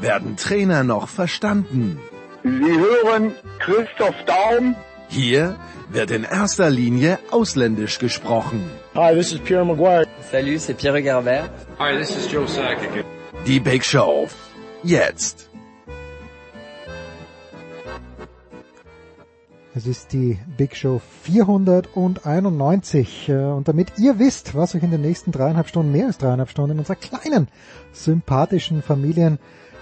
werden Trainer noch verstanden. Sie hören Christoph Daum. Hier wird in erster Linie ausländisch gesprochen. Hi, this is Pierre Maguire. Salut, c'est Pierre Garbert. Hi, this is Joe Sakic. Die Big Show. Jetzt. Es ist die Big Show 491 äh, und damit ihr wisst, was euch in den nächsten dreieinhalb Stunden, mehr als dreieinhalb Stunden in unserer kleinen, sympathischen Familien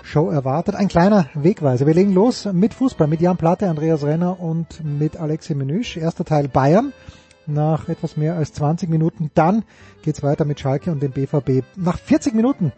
Show erwartet. Ein kleiner Wegweiser. Wir legen los mit Fußball, mit Jan Platte, Andreas Renner und mit Alexi Menüsch. Erster Teil Bayern nach etwas mehr als 20 Minuten. Dann geht's weiter mit Schalke und dem BVB. Nach 40 Minuten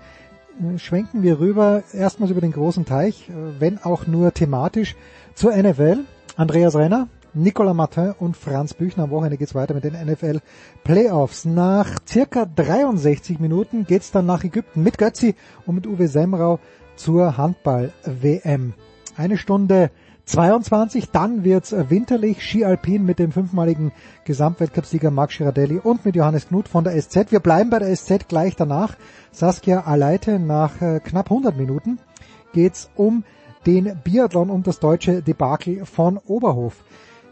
äh, schwenken wir rüber, erstmals über den großen Teich, äh, wenn auch nur thematisch, zur NFL. Andreas Renner, Nicolas Martin und Franz Büchner. Am Wochenende geht's weiter mit den NFL Playoffs. Nach circa 63 Minuten geht's dann nach Ägypten mit Götzi und mit Uwe Semrau zur Handball-WM. Eine Stunde 22, dann wird's winterlich, Ski Alpin mit dem fünfmaligen Gesamtweltcupsieger Marc Girardelli und mit Johannes Knut von der SZ. Wir bleiben bei der SZ gleich danach. Saskia Aleite nach äh, knapp 100 Minuten geht's um den Biathlon und das deutsche Debakel von Oberhof.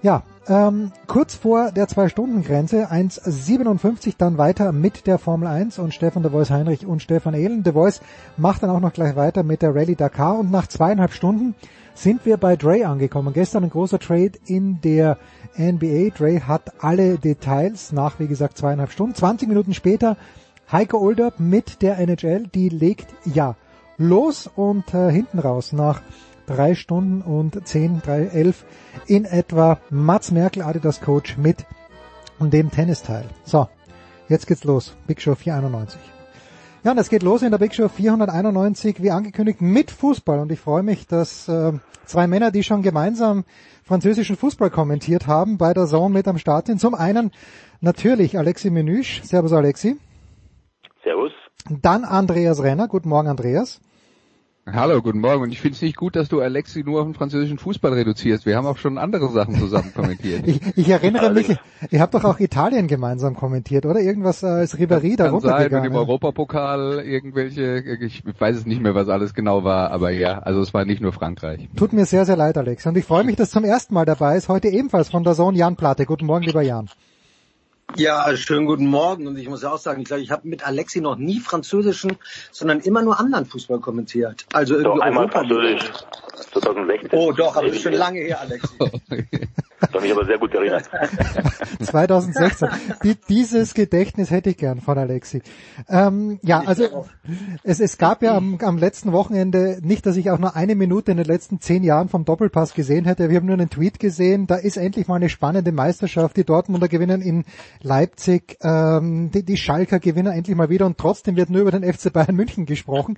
Ja, ähm, kurz vor der Zwei-Stunden-Grenze, 1,57 dann weiter mit der Formel 1 und Stefan de Vois Heinrich und Stefan Ehlen. De Vois macht dann auch noch gleich weiter mit der Rallye Dakar und nach zweieinhalb Stunden sind wir bei Dre angekommen. Gestern ein großer Trade in der NBA. Dre hat alle Details nach, wie gesagt, zweieinhalb Stunden. 20 Minuten später Heike Olderb mit der NHL, die legt ja los und äh, hinten raus nach drei Stunden und zehn, drei, elf in etwa Mats Merkel, Adidas Coach mit dem Tennisteil. So, jetzt geht's los. Big Show 491. Ja, und es geht los in der Big Show 491, wie angekündigt, mit Fußball. Und ich freue mich, dass äh, zwei Männer, die schon gemeinsam französischen Fußball kommentiert haben, bei der Zone mit am Start sind. Zum einen natürlich Alexi Menüsch. Servus Alexi. Servus. Dann Andreas Renner. Guten Morgen Andreas. Hallo, guten Morgen. Und ich finde es nicht gut, dass du Alexi nur auf den französischen Fußball reduzierst. Wir haben auch schon andere Sachen zusammen kommentiert. ich, ich erinnere mich, ihr habt doch auch Italien gemeinsam kommentiert, oder? Irgendwas als Ribéry da runtergegangen. Mit dem Europapokal irgendwelche, ich weiß es nicht mehr, was alles genau war, aber ja, also es war nicht nur Frankreich. Tut mir sehr, sehr leid, Alex. Und ich freue mich, dass zum ersten Mal dabei ist, heute ebenfalls von der Sohn Jan Platte. Guten Morgen, lieber Jan. Ja, schönen guten Morgen. Und ich muss auch sagen, ich glaube, ich habe mit Alexi noch nie französischen, sondern immer nur anderen Fußball kommentiert. Also irgendwie doch, einmal Europa Französisch. 2016. Oh, doch, aber das ist schon lange her, Alexi. Kann mich aber sehr gut erinnern. 2016. Die, dieses Gedächtnis hätte ich gern von Alexi. Ähm, ja, also es, es gab ja am, am letzten Wochenende nicht, dass ich auch nur eine Minute in den letzten zehn Jahren vom Doppelpass gesehen hätte. Wir haben nur einen Tweet gesehen. Da ist endlich mal eine spannende Meisterschaft. Die Dortmunder gewinnen in Leipzig. Ähm, die, die Schalker gewinnen endlich mal wieder und trotzdem wird nur über den FC Bayern München gesprochen.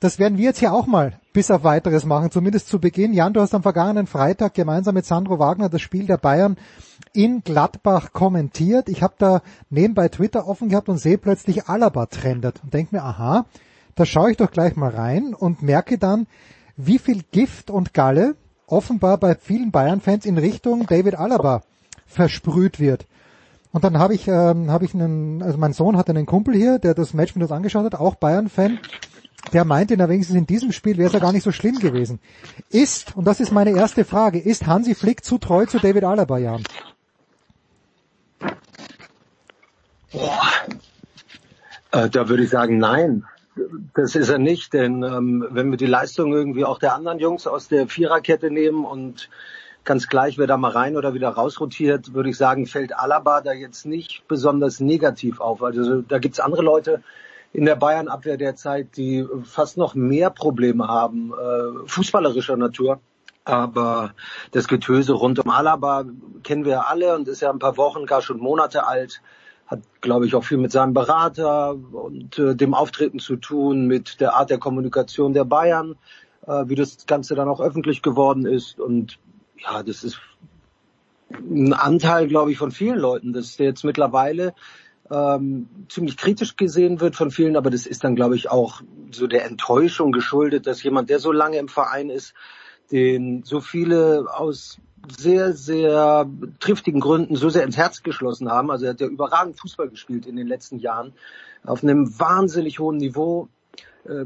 Das werden wir jetzt hier auch mal bis auf weiteres machen, zumindest zu Beginn. Jan, du hast am vergangenen Freitag gemeinsam mit Sandro Wagner das Spiel der Bayern in Gladbach kommentiert. Ich habe da nebenbei Twitter offen gehabt und sehe plötzlich Alaba trendet und denke mir, aha, da schaue ich doch gleich mal rein und merke dann, wie viel Gift und Galle offenbar bei vielen Bayern-Fans in Richtung David Alaba versprüht wird. Und dann habe ich, ähm, habe ich einen, also mein Sohn hatte einen Kumpel hier, der das Match mit uns angeschaut hat, auch Bayern-Fan der meinte, na wenigstens in diesem Spiel wäre es ja gar nicht so schlimm gewesen. Ist, und das ist meine erste Frage, ist Hansi Flick zu treu zu David Alaba, Jan? Boah. Äh, da würde ich sagen, nein. Das ist er nicht, denn ähm, wenn wir die Leistung irgendwie auch der anderen Jungs aus der Viererkette nehmen und ganz gleich, wer da mal rein oder wieder rausrotiert, würde ich sagen, fällt Alaba da jetzt nicht besonders negativ auf. Also da gibt's andere Leute, in der Bayern-Abwehr derzeit, die fast noch mehr Probleme haben, äh, fußballerischer Natur. Aber das Getöse rund um Alaba kennen wir alle und ist ja ein paar Wochen, gar schon Monate alt. Hat, glaube ich, auch viel mit seinem Berater und äh, dem Auftreten zu tun, mit der Art der Kommunikation der Bayern. äh, wie das Ganze dann auch öffentlich geworden ist. Und ja, das ist ein Anteil, glaube ich, von vielen Leuten, dass jetzt mittlerweile ähm, ziemlich kritisch gesehen wird von vielen, aber das ist dann, glaube ich, auch so der Enttäuschung geschuldet, dass jemand, der so lange im Verein ist, den so viele aus sehr, sehr triftigen Gründen so sehr ins Herz geschlossen haben. Also er hat ja überragend Fußball gespielt in den letzten Jahren auf einem wahnsinnig hohen Niveau. Äh,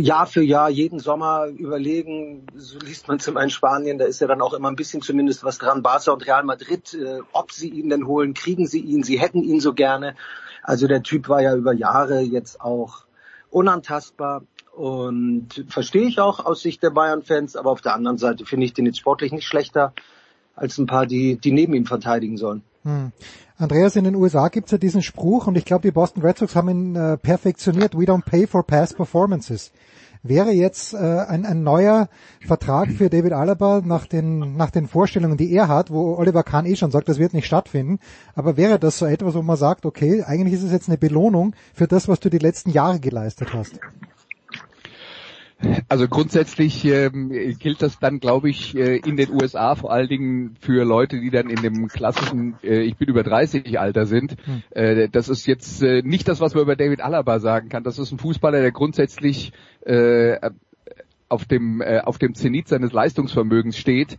Jahr für Jahr, jeden Sommer überlegen, so liest man zum einen Spanien, da ist ja dann auch immer ein bisschen zumindest was dran, Barca und Real Madrid, äh, ob sie ihn denn holen, kriegen sie ihn, sie hätten ihn so gerne. Also der Typ war ja über Jahre jetzt auch unantastbar und verstehe ich auch aus Sicht der Bayern-Fans, aber auf der anderen Seite finde ich den jetzt sportlich nicht schlechter als ein paar, die, die neben ihm verteidigen sollen. Hm. Andreas, in den USA gibt's ja diesen Spruch und ich glaube, die Boston Red Sox haben ihn äh, perfektioniert. We don't pay for past performances. Wäre jetzt äh, ein, ein neuer Vertrag für David Alaba nach den, nach den Vorstellungen, die er hat, wo Oliver Kahn eh schon sagt, das wird nicht stattfinden, aber wäre das so etwas, wo man sagt, okay, eigentlich ist es jetzt eine Belohnung für das, was du die letzten Jahre geleistet hast? Also grundsätzlich ähm, gilt das dann, glaube ich, äh, in den USA vor allen Dingen für Leute, die dann in dem klassischen äh, Ich bin über 30 Alter sind. Hm. Äh, das ist jetzt äh, nicht das, was man über David Alaba sagen kann. Das ist ein Fußballer, der grundsätzlich äh, auf dem äh, auf dem Zenit seines Leistungsvermögens steht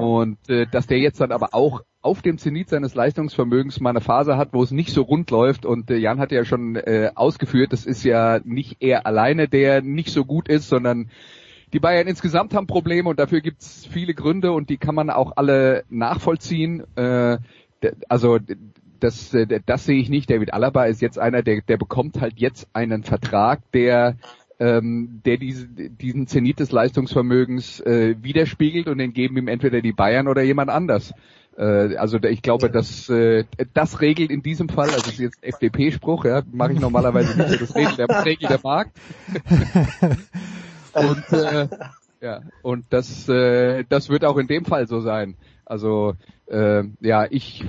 und äh, dass der jetzt dann aber auch auf dem Zenit seines Leistungsvermögens mal eine Phase hat, wo es nicht so rund läuft. Und äh, Jan hat ja schon äh, ausgeführt, das ist ja nicht er alleine, der nicht so gut ist, sondern die Bayern insgesamt haben Probleme und dafür gibt's viele Gründe und die kann man auch alle nachvollziehen. Äh, also das, äh, das sehe ich nicht. David Alaba ist jetzt einer, der, der bekommt halt jetzt einen Vertrag, der ähm, der diese, diesen Zenit des Leistungsvermögens äh, widerspiegelt und den geben ihm entweder die Bayern oder jemand anders. Äh, also ich glaube, dass äh, das regelt in diesem Fall, also das ist jetzt FDP-Spruch, ja, mache ich normalerweise nicht, das regelt der, regelt der Markt. und äh, ja, und das, äh, das wird auch in dem Fall so sein. Also äh, ja, ich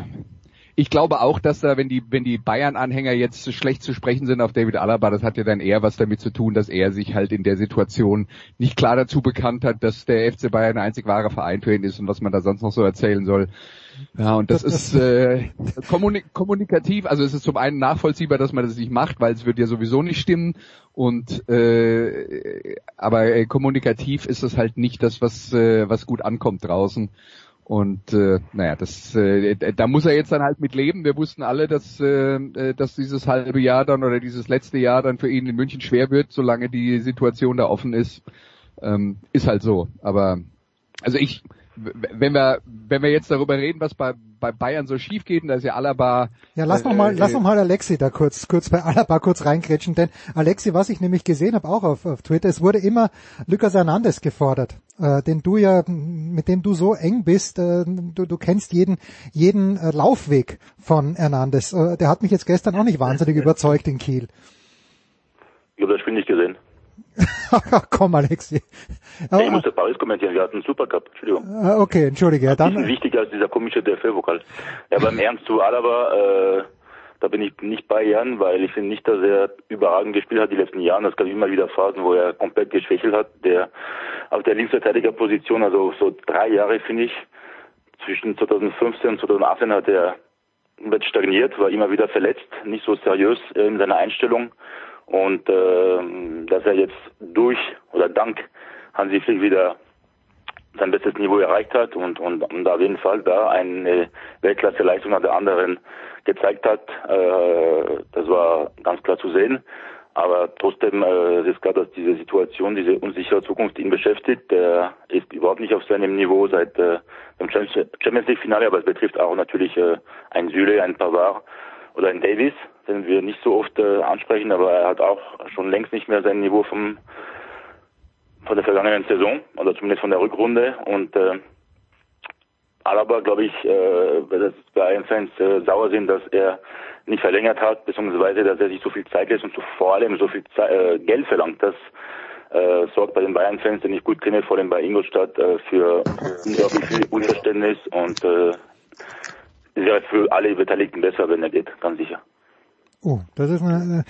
ich glaube auch, dass da, wenn die, wenn die Bayern-Anhänger jetzt schlecht zu sprechen sind auf David Alaba, das hat ja dann eher was damit zu tun, dass er sich halt in der Situation nicht klar dazu bekannt hat, dass der FC Bayern der einzig wahre Verein für ihn ist und was man da sonst noch so erzählen soll. Ja, und das, das ist äh, kommunik kommunikativ, also es ist zum einen nachvollziehbar, dass man das nicht macht, weil es wird ja sowieso nicht stimmen und äh, aber äh, kommunikativ ist es halt nicht das, was äh, was gut ankommt draußen. Und äh, naja, das, äh, da muss er jetzt dann halt mit leben. Wir wussten alle, dass, äh, dass dieses halbe Jahr dann oder dieses letzte Jahr dann für ihn in München schwer wird, solange die Situation da offen ist. Ähm, ist halt so. Aber also ich, wenn wir, wenn wir jetzt darüber reden, was bei, bei Bayern so schief geht, und da ist ja Alaba. Ja, lass noch mal, äh, lass noch mal Alexi da kurz, kurz bei Alaba kurz reingrätschen, denn Alexi, was ich nämlich gesehen habe, auch auf, auf Twitter, es wurde immer Lucas Hernandez gefordert, äh, den du ja, mit dem du so eng bist, äh, du, du kennst jeden, jeden äh, Laufweg von Hernandez. Äh, der hat mich jetzt gestern auch nicht wahnsinnig überzeugt in Kiel. Ich habe das Spiel nicht gesehen. Komm, Alexi. Aber, ich musste Paris kommentieren, wir hatten einen Supercup, Entschuldigung. Ah, okay, entschuldige. Ja, dann. Bisschen wichtiger als dieser komische DFL-Vokal. Ja, beim Ernst zu Alaba, äh, da bin ich nicht bei Jan, weil ich finde nicht, dass er überragend gespielt hat die letzten Jahre. Es gab immer wieder Phasen, wo er komplett geschwächelt hat. Der auf der Linksverteidigerposition, also so drei Jahre finde ich, zwischen 2015 und 2018 hat er stagniert, war immer wieder verletzt, nicht so seriös in seiner Einstellung. Und äh, dass er jetzt durch oder dank Hansi Flick wieder sein bestes Niveau erreicht hat und, und, und auf jeden Fall da eine Weltklasse-Leistung nach der anderen gezeigt hat, äh, das war ganz klar zu sehen. Aber trotzdem äh, ist klar, dass diese Situation, diese unsichere Zukunft ihn beschäftigt. Er ist überhaupt nicht auf seinem Niveau seit äh, dem Champions League-Finale, aber es betrifft auch natürlich äh, ein Süle, ein Pavard oder ein Davis, den wir nicht so oft äh, ansprechen, aber er hat auch schon längst nicht mehr sein Niveau vom von der vergangenen Saison oder zumindest von der Rückrunde und äh, Alaba, glaube ich, äh, dass Bayern-Fans äh, sauer sind, dass er nicht verlängert hat, beziehungsweise dass er sich so viel Zeit lässt und so, vor allem so viel Zeit, äh, Geld verlangt. Das äh, sorgt bei den Bayern-Fans, den ich gut kenne, vor allem bei Ingolstadt, äh, für unglaublich viel Unverständnis und äh, ja für alle Beteiligten besser, wenn er geht, ganz sicher. Oh, das ist eine,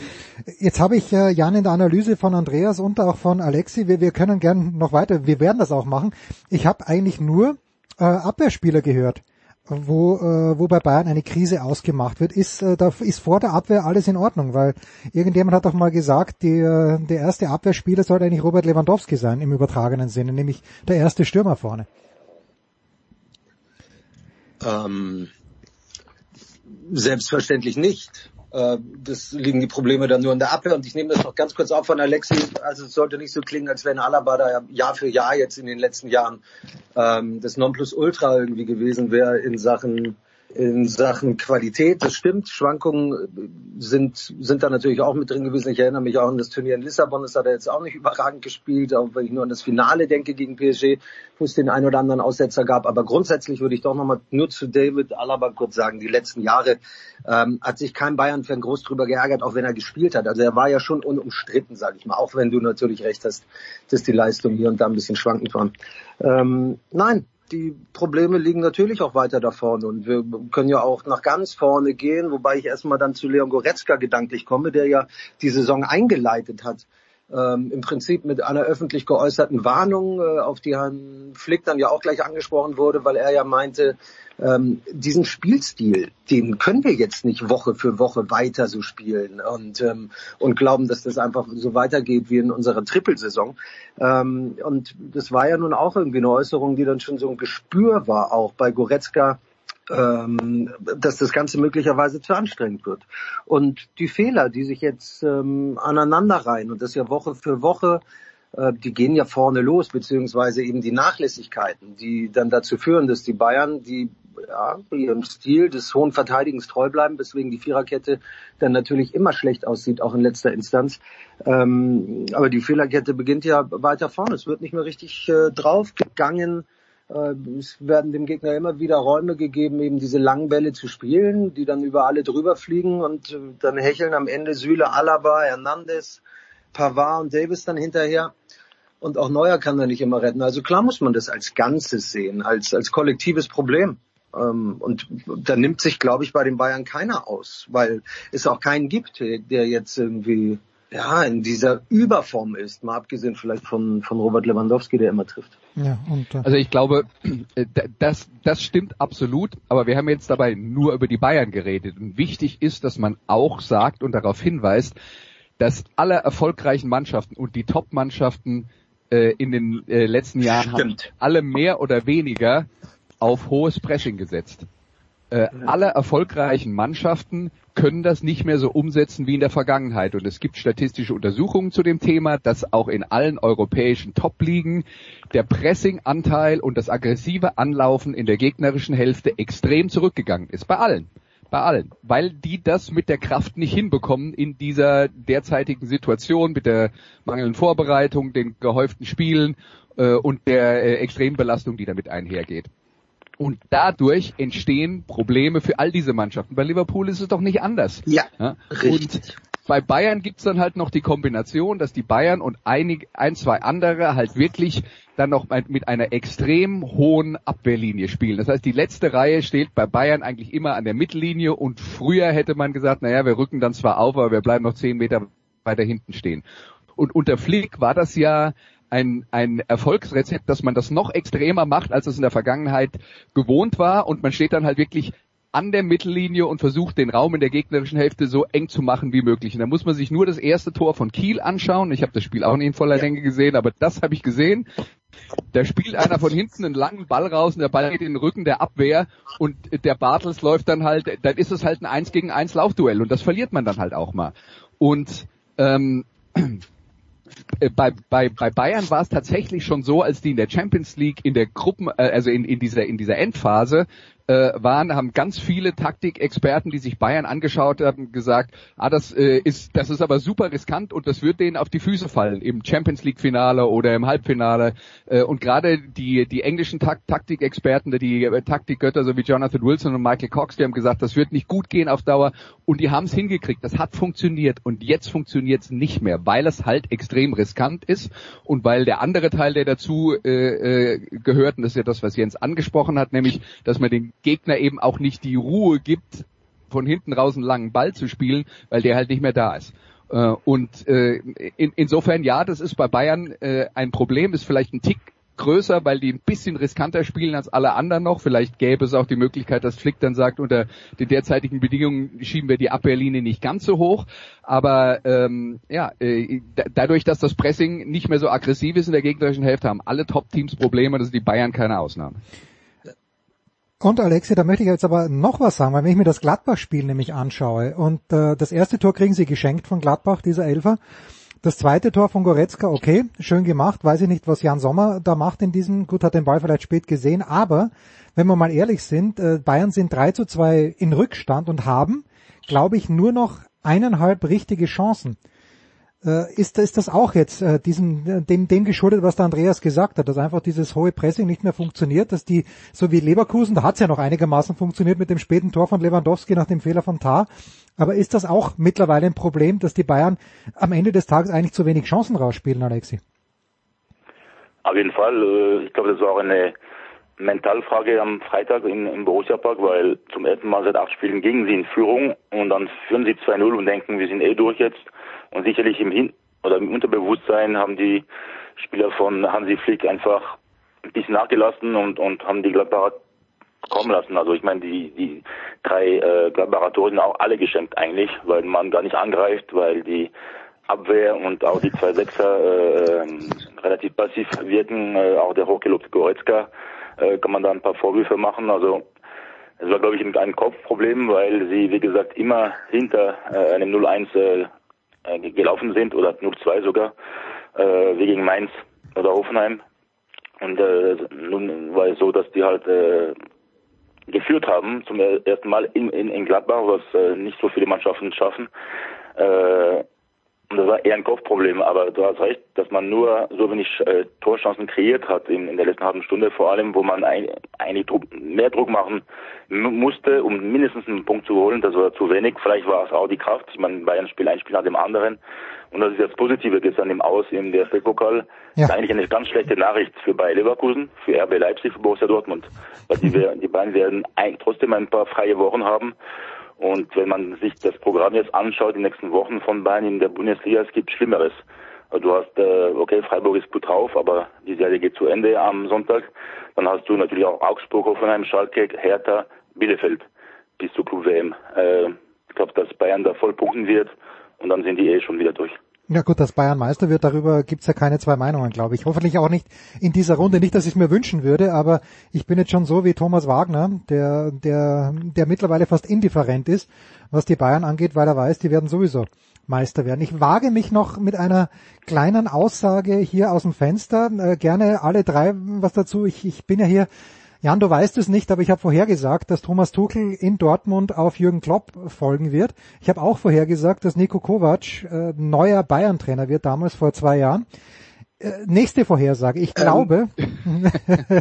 äh, jetzt habe ich äh, Jan in der Analyse von Andreas und auch von Alexi, wir, wir können gern noch weiter, wir werden das auch machen. Ich habe eigentlich nur äh, Abwehrspieler gehört, wo, äh, wo bei Bayern eine Krise ausgemacht wird. Ist, äh, da ist vor der Abwehr alles in Ordnung, weil irgendjemand hat doch mal gesagt, die, äh, der erste Abwehrspieler sollte eigentlich Robert Lewandowski sein, im übertragenen Sinne, nämlich der erste Stürmer vorne. Ähm, selbstverständlich nicht. Äh, das liegen die Probleme dann nur in der Abwehr. Und ich nehme das noch ganz kurz auf von Alexi. Also es sollte nicht so klingen, als wenn Alaba da Jahr für Jahr jetzt in den letzten Jahren ähm, das Nonplusultra irgendwie gewesen wäre in Sachen in Sachen Qualität. Das stimmt, Schwankungen sind, sind da natürlich auch mit drin gewesen. Ich erinnere mich auch an das Turnier in Lissabon, das hat er jetzt auch nicht überragend gespielt, auch wenn ich nur an das Finale denke gegen PSG, wo es den einen oder anderen Aussetzer gab. Aber grundsätzlich würde ich doch nochmal nur zu David Alaba kurz sagen, die letzten Jahre ähm, hat sich kein Bayern-Fan groß drüber geärgert, auch wenn er gespielt hat. Also er war ja schon unumstritten, sage ich mal, auch wenn du natürlich recht hast, dass die Leistung hier und da ein bisschen schwankend war. Ähm, nein, die Probleme liegen natürlich auch weiter da vorne und wir können ja auch nach ganz vorne gehen, wobei ich erstmal dann zu Leon Goretzka gedanklich komme, der ja die Saison eingeleitet hat. Ähm, Im Prinzip mit einer öffentlich geäußerten Warnung, äh, auf die Herrn Flick dann ja auch gleich angesprochen wurde, weil er ja meinte, ähm, diesen Spielstil, den können wir jetzt nicht Woche für Woche weiter so spielen und, ähm, und glauben, dass das einfach so weitergeht wie in unserer Trippelsaison. Ähm, und das war ja nun auch irgendwie eine Äußerung, die dann schon so ein Gespür war, auch bei Goretzka, ähm, dass das Ganze möglicherweise zu anstrengend wird. Und die Fehler, die sich jetzt ähm, aneinanderreihen und das ja Woche für Woche äh, die gehen ja vorne los, beziehungsweise eben die Nachlässigkeiten, die dann dazu führen, dass die Bayern, die ja, ihrem Stil des hohen Verteidigens treu bleiben, weswegen die Viererkette dann natürlich immer schlecht aussieht, auch in letzter Instanz. Ähm, aber die Viererkette beginnt ja weiter vorne. Es wird nicht mehr richtig äh, draufgegangen. Äh, es werden dem Gegner immer wieder Räume gegeben, eben diese langen Bälle zu spielen, die dann über alle drüber fliegen und äh, dann hecheln am Ende Süle, Alaba, Hernandez, Pavard und Davis dann hinterher. Und auch Neuer kann da nicht immer retten. Also klar muss man das als Ganzes sehen, als, als kollektives Problem. Ähm, und da nimmt sich, glaube ich, bei den Bayern keiner aus, weil es auch keinen gibt, der jetzt irgendwie ja, in dieser Überform ist, mal abgesehen vielleicht von, von Robert Lewandowski, der immer trifft. Ja, und, äh also ich glaube, äh, das, das stimmt absolut, aber wir haben jetzt dabei nur über die Bayern geredet. Und wichtig ist, dass man auch sagt und darauf hinweist, dass alle erfolgreichen Mannschaften und die Top-Mannschaften äh, in den äh, letzten Jahren haben alle mehr oder weniger auf hohes Pressing gesetzt. Äh, alle erfolgreichen Mannschaften können das nicht mehr so umsetzen wie in der Vergangenheit. Und es gibt statistische Untersuchungen zu dem Thema, dass auch in allen europäischen Top-Ligen der Pressing-Anteil und das aggressive Anlaufen in der gegnerischen Hälfte extrem zurückgegangen ist. Bei allen. Bei allen. Weil die das mit der Kraft nicht hinbekommen in dieser derzeitigen Situation mit der mangelnden Vorbereitung, den gehäuften Spielen äh, und der äh, Extrembelastung, die damit einhergeht. Und dadurch entstehen Probleme für all diese Mannschaften. Bei Liverpool ist es doch nicht anders. Ja, ja? richtig. Und bei Bayern gibt's dann halt noch die Kombination, dass die Bayern und einig, ein, zwei andere halt wirklich dann noch mit einer extrem hohen Abwehrlinie spielen. Das heißt, die letzte Reihe steht bei Bayern eigentlich immer an der Mittellinie und früher hätte man gesagt, naja, wir rücken dann zwar auf, aber wir bleiben noch zehn Meter weiter hinten stehen. Und unter Flick war das ja ein, ein Erfolgsrezept, dass man das noch extremer macht, als es in der Vergangenheit gewohnt war und man steht dann halt wirklich an der Mittellinie und versucht den Raum in der gegnerischen Hälfte so eng zu machen wie möglich. Und da muss man sich nur das erste Tor von Kiel anschauen. Ich habe das Spiel auch nicht in voller Länge gesehen, aber das habe ich gesehen. Da spielt einer von hinten einen langen Ball raus und der Ball geht in den Rücken der Abwehr und der Bartels läuft dann halt, dann ist es halt ein 1 gegen 1 Laufduell und das verliert man dann halt auch mal. Und ähm, äh, bei, bei, bei Bayern war es tatsächlich schon so, als die in der Champions League in der Gruppen, äh, also in, in dieser in dieser Endphase äh, waren, haben ganz viele Taktikexperten, die sich Bayern angeschaut haben, gesagt, ah, das äh, ist, das ist aber super riskant und das wird denen auf die Füße fallen im Champions League Finale oder im Halbfinale. Äh, und gerade die, die englischen Tak Taktikexperten, die äh, Taktikgötter, so wie Jonathan Wilson und Michael Cox, die haben gesagt, das wird nicht gut gehen auf Dauer und die haben es hingekriegt. Das hat funktioniert und jetzt funktioniert es nicht mehr, weil es halt extrem riskant ist und weil der andere Teil, der dazu äh, äh, gehört, und das ist ja das, was Jens angesprochen hat, nämlich, dass man den Gegner eben auch nicht die Ruhe gibt, von hinten raus einen langen Ball zu spielen, weil der halt nicht mehr da ist. Äh, und äh, in, insofern ja, das ist bei Bayern äh, ein Problem, ist vielleicht ein Tick größer, weil die ein bisschen riskanter spielen als alle anderen noch. Vielleicht gäbe es auch die Möglichkeit, dass Flick dann sagt, unter den derzeitigen Bedingungen schieben wir die Abwehrlinie nicht ganz so hoch. Aber ähm, ja, äh, dadurch, dass das Pressing nicht mehr so aggressiv ist in der gegnerischen Hälfte, haben alle Top-Teams Probleme. Das ist die Bayern keine Ausnahme. Und Alexi, da möchte ich jetzt aber noch was sagen, weil wenn ich mir das Gladbach-Spiel nämlich anschaue und äh, das erste Tor kriegen sie geschenkt von Gladbach, dieser Elfer. Das zweite Tor von Goretzka, okay, schön gemacht. Weiß ich nicht, was Jan Sommer da macht in diesem. Gut, hat den Ball vielleicht spät gesehen. Aber, wenn wir mal ehrlich sind, äh, Bayern sind 3 zu 2 in Rückstand und haben, glaube ich, nur noch eineinhalb richtige Chancen. Äh, ist, ist das auch jetzt äh, diesem, dem, dem geschuldet, was der Andreas gesagt hat, dass einfach dieses hohe Pressing nicht mehr funktioniert, dass die, so wie Leverkusen, da hat es ja noch einigermaßen funktioniert mit dem späten Tor von Lewandowski nach dem Fehler von Tar, aber ist das auch mittlerweile ein Problem, dass die Bayern am Ende des Tages eigentlich zu wenig Chancen rausspielen, Alexi? Auf jeden Fall, äh, ich glaube, das war auch eine Mentalfrage am Freitag im, im Borussia Park, weil zum ersten Mal seit acht Spielen gingen sie in Führung und dann führen sie 2-0 und denken, wir sind eh durch jetzt und sicherlich im Hin oder im Unterbewusstsein haben die Spieler von Hansi Flick einfach ein bisschen nachgelassen und, und haben die Gladbacher kommen lassen. Also ich meine, die, die drei äh, Gladbacher Tore sind auch alle geschenkt eigentlich, weil man gar nicht angreift, weil die Abwehr und auch die zwei Sechser äh, ähm, relativ passiv wirken. Äh, auch der hochgelobte Goretzka äh, kann man da ein paar Vorwürfe machen. Also es war, glaube ich, ein Kopfproblem, weil sie, wie gesagt, immer hinter äh, einem 0-1 äh, äh, gelaufen sind oder 0-2 sogar, äh, wie gegen Mainz oder Hoffenheim. Und äh, nun war es so, dass die halt äh, geführt haben zum ersten Mal in, in, in Gladbach, was äh, nicht so viele Mannschaften schaffen. Äh, das war eher ein Kopfproblem, aber du hast recht, dass man nur so wenig äh, Torchancen kreiert hat in, in der letzten halben Stunde, vor allem, wo man ein, eigentlich Druck, mehr Druck machen musste, um mindestens einen Punkt zu holen. Das war zu wenig. Vielleicht war es auch die Kraft. Ich meine, Bayern spielt ein Spiel nach dem anderen. Und das ist das Positive gestern im Aus im DFB-Pokal. Ja. ist eigentlich eine ganz schlechte Nachricht für Bayer Leverkusen, für RB Leipzig, für Borussia Dortmund. Weil die, die beiden werden trotzdem ein paar freie Wochen haben. Und wenn man sich das Programm jetzt anschaut, die nächsten Wochen von Bayern in der Bundesliga, es gibt Schlimmeres. Du hast, äh, okay, Freiburg ist gut drauf, aber die Serie geht zu Ende am Sonntag. Dann hast du natürlich auch Augsburg, Hoffenheim, Schalke, Hertha, Bielefeld bis zur Club WM. Äh, ich glaube, dass Bayern da voll punkten wird und dann sind die eh schon wieder durch. Ja gut, dass Bayern Meister wird, darüber gibt's ja keine zwei Meinungen, glaube ich. Hoffentlich auch nicht in dieser Runde. Nicht, dass ich mir wünschen würde, aber ich bin jetzt schon so wie Thomas Wagner, der, der, der mittlerweile fast indifferent ist, was die Bayern angeht, weil er weiß, die werden sowieso Meister werden. Ich wage mich noch mit einer kleinen Aussage hier aus dem Fenster. Äh, gerne alle drei was dazu. Ich, ich bin ja hier Jan, du weißt es nicht, aber ich habe vorhergesagt, dass Thomas Tuchel in Dortmund auf Jürgen Klopp folgen wird. Ich habe auch vorhergesagt, dass Nico Kovac äh, neuer Bayern-Trainer wird, damals vor zwei Jahren. Äh, nächste Vorhersage. Ich ähm. glaube. Ähm,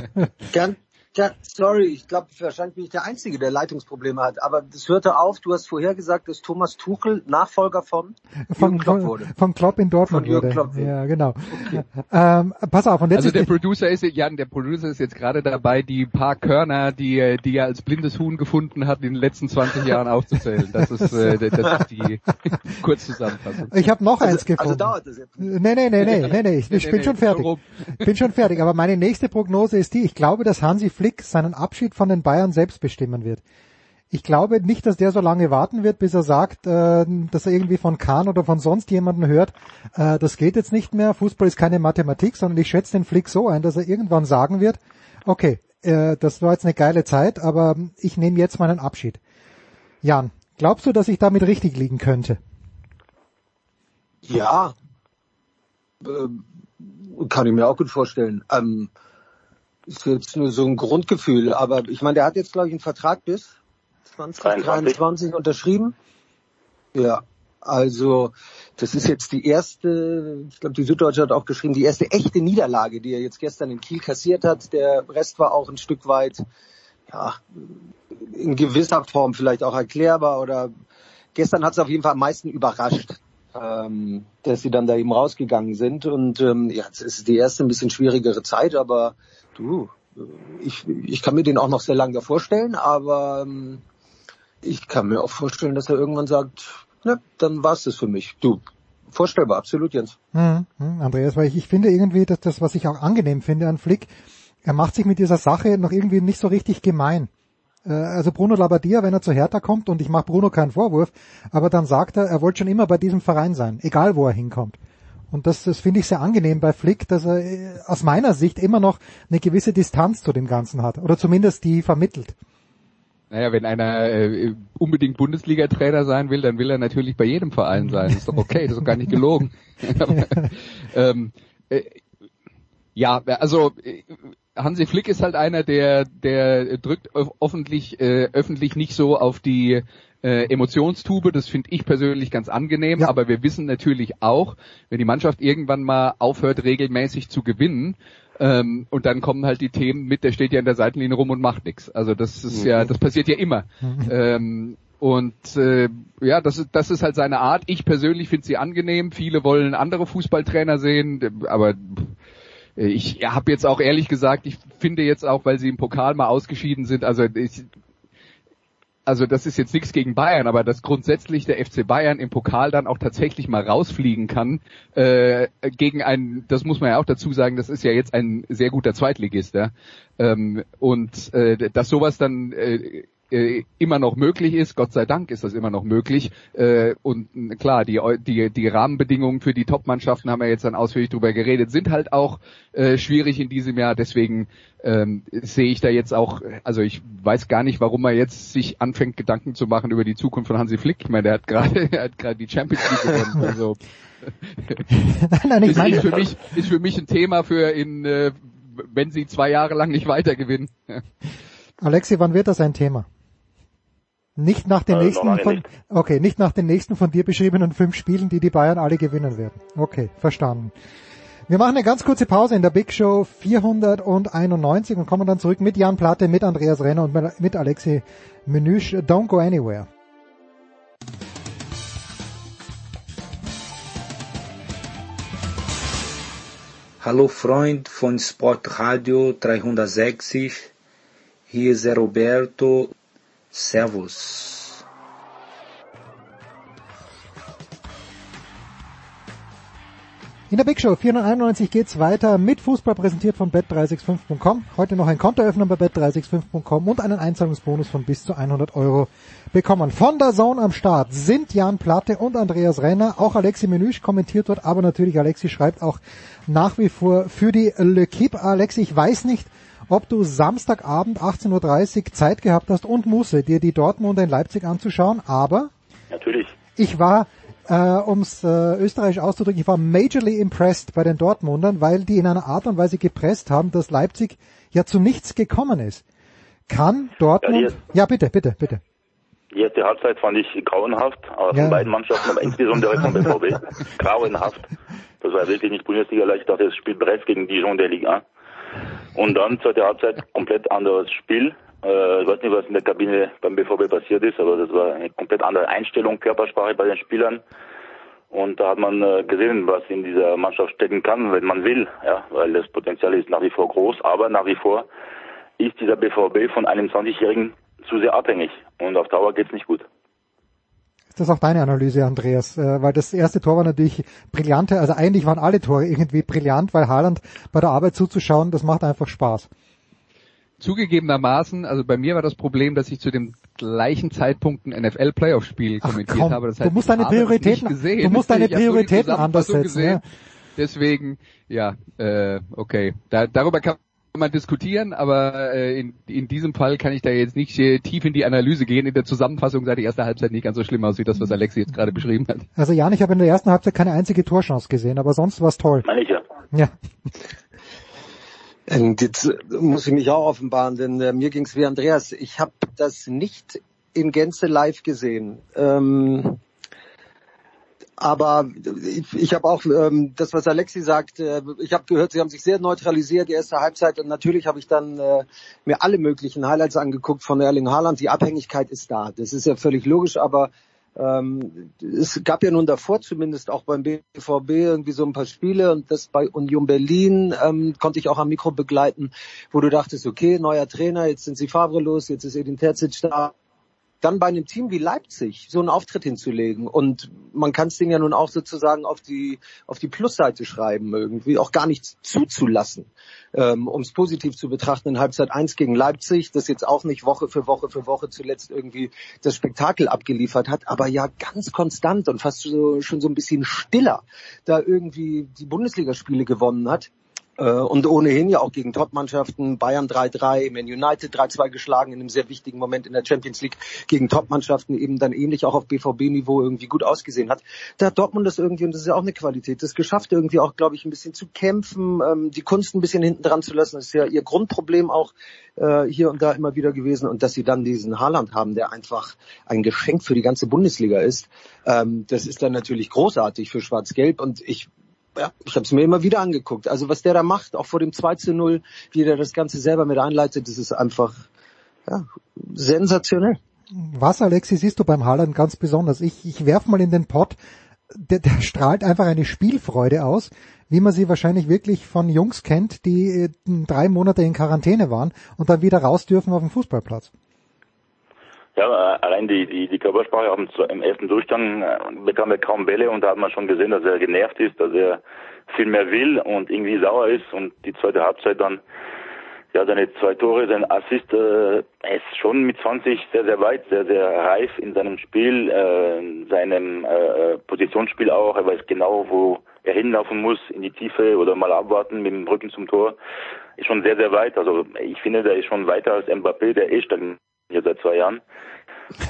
gern, ja, sorry, ich glaube, wahrscheinlich bin ich der Einzige, der Leitungsprobleme hat. Aber das hörte auf, du hast vorher gesagt, dass Thomas Tuchel Nachfolger von, von Klopp wurde. Von Klopp in Dortmund von wurde. Klopp ja, genau. Okay. Ähm, pass auf. Und jetzt also der Producer ist, Jan, der Producer ist jetzt gerade dabei, die paar Körner, die, die er als blindes Huhn gefunden hat, in den letzten 20 Jahren aufzuzählen. Das ist, äh, das ist die Kurzzusammenfassung. Ich habe noch also, eins gefunden. Also dauert das jetzt? Nee, nee, nee, nee, nee, nee, ich, ich nee, bin nee, schon fertig. bin schon fertig. Aber meine nächste Prognose ist die, ich glaube, dass Hansi Flick Flick seinen Abschied von den Bayern selbst bestimmen wird. Ich glaube nicht, dass der so lange warten wird, bis er sagt, äh, dass er irgendwie von Kahn oder von sonst jemanden hört, äh, das geht jetzt nicht mehr, Fußball ist keine Mathematik, sondern ich schätze den Flick so ein, dass er irgendwann sagen wird, okay, äh, das war jetzt eine geile Zeit, aber ich nehme jetzt meinen Abschied. Jan, glaubst du, dass ich damit richtig liegen könnte? Ja, äh, kann ich mir auch gut vorstellen. Ähm, ist jetzt nur so ein Grundgefühl, aber ich meine, der hat jetzt, glaube ich, einen Vertrag bis 2023 unterschrieben. Ja, also das ist jetzt die erste, ich glaube, die Süddeutsche hat auch geschrieben, die erste echte Niederlage, die er jetzt gestern in Kiel kassiert hat. Der Rest war auch ein Stück weit, ja, in gewisser Form vielleicht auch erklärbar oder gestern hat es auf jeden Fall am meisten überrascht, ähm, dass sie dann da eben rausgegangen sind. Und ähm, ja, es ist die erste ein bisschen schwierigere Zeit, aber du, ich, ich kann mir den auch noch sehr lange vorstellen, aber ähm, ich kann mir auch vorstellen, dass er irgendwann sagt, na, dann war's das für mich. Du, vorstellbar, absolut, Jens. Hm, hm, Andreas, weil ich, ich finde irgendwie, dass das, was ich auch angenehm finde an Flick, er macht sich mit dieser Sache noch irgendwie nicht so richtig gemein. Äh, also Bruno Labbadia, wenn er zu Hertha kommt, und ich mache Bruno keinen Vorwurf, aber dann sagt er, er wollte schon immer bei diesem Verein sein, egal wo er hinkommt. Und das, das finde ich sehr angenehm bei Flick, dass er äh, aus meiner Sicht immer noch eine gewisse Distanz zu dem Ganzen hat. Oder zumindest die vermittelt. Naja, wenn einer äh, unbedingt Bundesliga-Trainer sein will, dann will er natürlich bei jedem Verein sein. Das ist doch okay, das ist doch gar nicht gelogen. ähm, äh, ja, also äh, Hansi Flick ist halt einer, der, der drückt öffentlich, äh, öffentlich nicht so auf die äh, Emotionstube. Das finde ich persönlich ganz angenehm. Ja. Aber wir wissen natürlich auch, wenn die Mannschaft irgendwann mal aufhört, regelmäßig zu gewinnen, ähm, und dann kommen halt die Themen mit, der steht ja in der Seitenlinie rum und macht nichts. Also das ist mhm. ja, das passiert ja immer. Mhm. Ähm, und äh, ja, das ist, das ist halt seine Art. Ich persönlich finde sie angenehm. Viele wollen andere Fußballtrainer sehen, aber ich habe jetzt auch ehrlich gesagt, ich finde jetzt auch, weil sie im Pokal mal ausgeschieden sind, also ich, also das ist jetzt nichts gegen Bayern, aber dass grundsätzlich der FC Bayern im Pokal dann auch tatsächlich mal rausfliegen kann äh, gegen einen, das muss man ja auch dazu sagen, das ist ja jetzt ein sehr guter Zweitligist, ja? ähm, und äh, dass sowas dann äh, äh, immer noch möglich ist. Gott sei Dank ist das immer noch möglich. Äh, und klar, die, die, die Rahmenbedingungen für die Top-Mannschaften haben wir jetzt dann ausführlich drüber geredet, sind halt auch äh, schwierig in diesem Jahr. Deswegen ähm, sehe ich da jetzt auch, also ich weiß gar nicht, warum er jetzt sich anfängt, Gedanken zu machen über die Zukunft von Hansi Flick. Ich meine, der hat gerade, er hat gerade die Champions League gewonnen. Also nein, meine, ist, für mich, ist für mich ein Thema für in, äh, wenn sie zwei Jahre lang nicht weiter gewinnen. Alexi, wann wird das ein Thema? Nicht nach den äh, nächsten von, nicht. okay, nicht nach den nächsten von dir beschriebenen fünf Spielen, die die Bayern alle gewinnen werden. Okay, verstanden. Wir machen eine ganz kurze Pause in der Big Show 491 und kommen dann zurück mit Jan Platte, mit Andreas Renner und mit Alexi Menüsch. Don't go anywhere. Hallo Freund von Sportradio 360. Hier ist Roberto Servus. In der Big Show 491 geht's weiter mit Fußball präsentiert von bet365.com. Heute noch ein Kontoöffner bei bet365.com und einen Einzahlungsbonus von bis zu 100 Euro bekommen. Von der Zone am Start sind Jan Platte und Andreas Renner. Auch Alexi Menüsch kommentiert dort, aber natürlich Alexi schreibt auch nach wie vor für die Le Kip. Alexi, ich weiß nicht, ob du Samstagabend 18.30 Uhr Zeit gehabt hast und Musse, dir die Dortmunder in Leipzig anzuschauen, aber Natürlich. ich war, äh, um es äh, österreichisch auszudrücken, ich war majorly impressed bei den Dortmundern, weil die in einer Art und Weise gepresst haben, dass Leipzig ja zu nichts gekommen ist. Kann Dortmund... Ja, ja bitte, bitte, bitte. Die erste Halbzeit fand ich grauenhaft, aber ja. von beiden Mannschaften, aber insbesondere vom BVB. grauenhaft. Das war wirklich nicht Bundesliga leicht. Ich dachte, das Spiel Brest gegen Dijon der Liga 1. Und dann zweite Halbzeit komplett anderes Spiel. Äh, ich weiß nicht, was in der Kabine beim BVB passiert ist, aber das war eine komplett andere Einstellung, Körpersprache bei den Spielern. Und da hat man äh, gesehen, was in dieser Mannschaft stecken kann, wenn man will, ja, weil das Potenzial ist nach wie vor groß, aber nach wie vor ist dieser BVB von einem 20-Jährigen zu sehr abhängig und auf Dauer geht's nicht gut. Ist das auch deine Analyse, Andreas? Äh, weil das erste Tor war natürlich brillante, also eigentlich waren alle Tore irgendwie brillant, weil Haaland bei der Arbeit zuzuschauen, das macht einfach Spaß. Zugegebenermaßen, also bei mir war das Problem, dass ich zu dem gleichen Zeitpunkt ein NFL Playoff Spiel kommentiert komm, habe. Das heißt, du musst deine Prioritäten, du musst deine Prioritäten anders setzen. Ja. Deswegen, ja, äh, okay. Da, darüber kann man diskutieren, aber äh, in, in diesem Fall kann ich da jetzt nicht äh, tief in die Analyse gehen. In der Zusammenfassung sah die erste Halbzeit nicht ganz so schlimm aus, wie das, was Alexi jetzt gerade beschrieben hat. Also Jan, ich habe in der ersten Halbzeit keine einzige Torchance gesehen, aber sonst war es toll. Meine ich ja. Ja. Und jetzt muss ich mich auch offenbaren, denn äh, mir ging es wie Andreas. Ich habe das nicht in Gänze live gesehen. Ähm, aber ich, ich habe auch ähm, das, was Alexi sagt, äh, ich habe gehört, sie haben sich sehr neutralisiert, die erste Halbzeit. Und natürlich habe ich dann äh, mir alle möglichen Highlights angeguckt von Erling Haaland. Die Abhängigkeit ist da. Das ist ja völlig logisch, aber ähm, es gab ja nun davor zumindest auch beim BVB irgendwie so ein paar Spiele und das bei Union Berlin ähm, konnte ich auch am Mikro begleiten, wo du dachtest, okay, neuer Trainer, jetzt sind sie Favre los, jetzt ist Edin Terzic da dann bei einem Team wie Leipzig so einen Auftritt hinzulegen und man kann es denen ja nun auch sozusagen auf die auf die Plusseite schreiben irgendwie auch gar nichts zuzulassen, ähm, um es positiv zu betrachten in Halbzeit 1 gegen Leipzig, das jetzt auch nicht Woche für Woche für Woche zuletzt irgendwie das Spektakel abgeliefert hat, aber ja ganz konstant und fast so, schon so ein bisschen stiller da irgendwie die Bundesligaspiele gewonnen hat. Äh, und ohnehin ja auch gegen Topmannschaften, Bayern 3-3, Man United 3-2 geschlagen in einem sehr wichtigen Moment in der Champions League gegen Topmannschaften eben dann ähnlich auch auf BVB-Niveau irgendwie gut ausgesehen hat. Da hat Dortmund das irgendwie, und das ist ja auch eine Qualität, das geschafft irgendwie auch, glaube ich, ein bisschen zu kämpfen, ähm, die Kunst ein bisschen hinten dran zu lassen. Das ist ja ihr Grundproblem auch äh, hier und da immer wieder gewesen. Und dass sie dann diesen Haaland haben, der einfach ein Geschenk für die ganze Bundesliga ist, ähm, das ist dann natürlich großartig für Schwarz-Gelb. Und ich ja, ich habe es mir immer wieder angeguckt. Also was der da macht, auch vor dem 2 zu 0, wie der das Ganze selber mit einleitet, das ist einfach ja, sensationell. Was, Alexi, siehst du beim Haaland ganz besonders? Ich, ich werf mal in den Pott, der, der strahlt einfach eine Spielfreude aus, wie man sie wahrscheinlich wirklich von Jungs kennt, die äh, drei Monate in Quarantäne waren und dann wieder raus dürfen auf dem Fußballplatz. Ja, äh, allein die, die, die Körpersprache im, im ersten Durchgang äh, bekam er kaum Bälle und da hat man schon gesehen, dass er genervt ist, dass er viel mehr will und irgendwie sauer ist und die zweite Halbzeit dann, ja, seine zwei Tore, sein Assist, äh, ist schon mit 20 sehr, sehr weit, sehr, sehr reif in seinem Spiel, äh, seinem äh, Positionsspiel auch. Er weiß genau, wo er hinlaufen muss, in die Tiefe oder mal abwarten mit dem Rücken zum Tor. Ist schon sehr, sehr weit. Also ich finde, der ist schon weiter als Mbappé, der eh stagniert hier seit zwei Jahren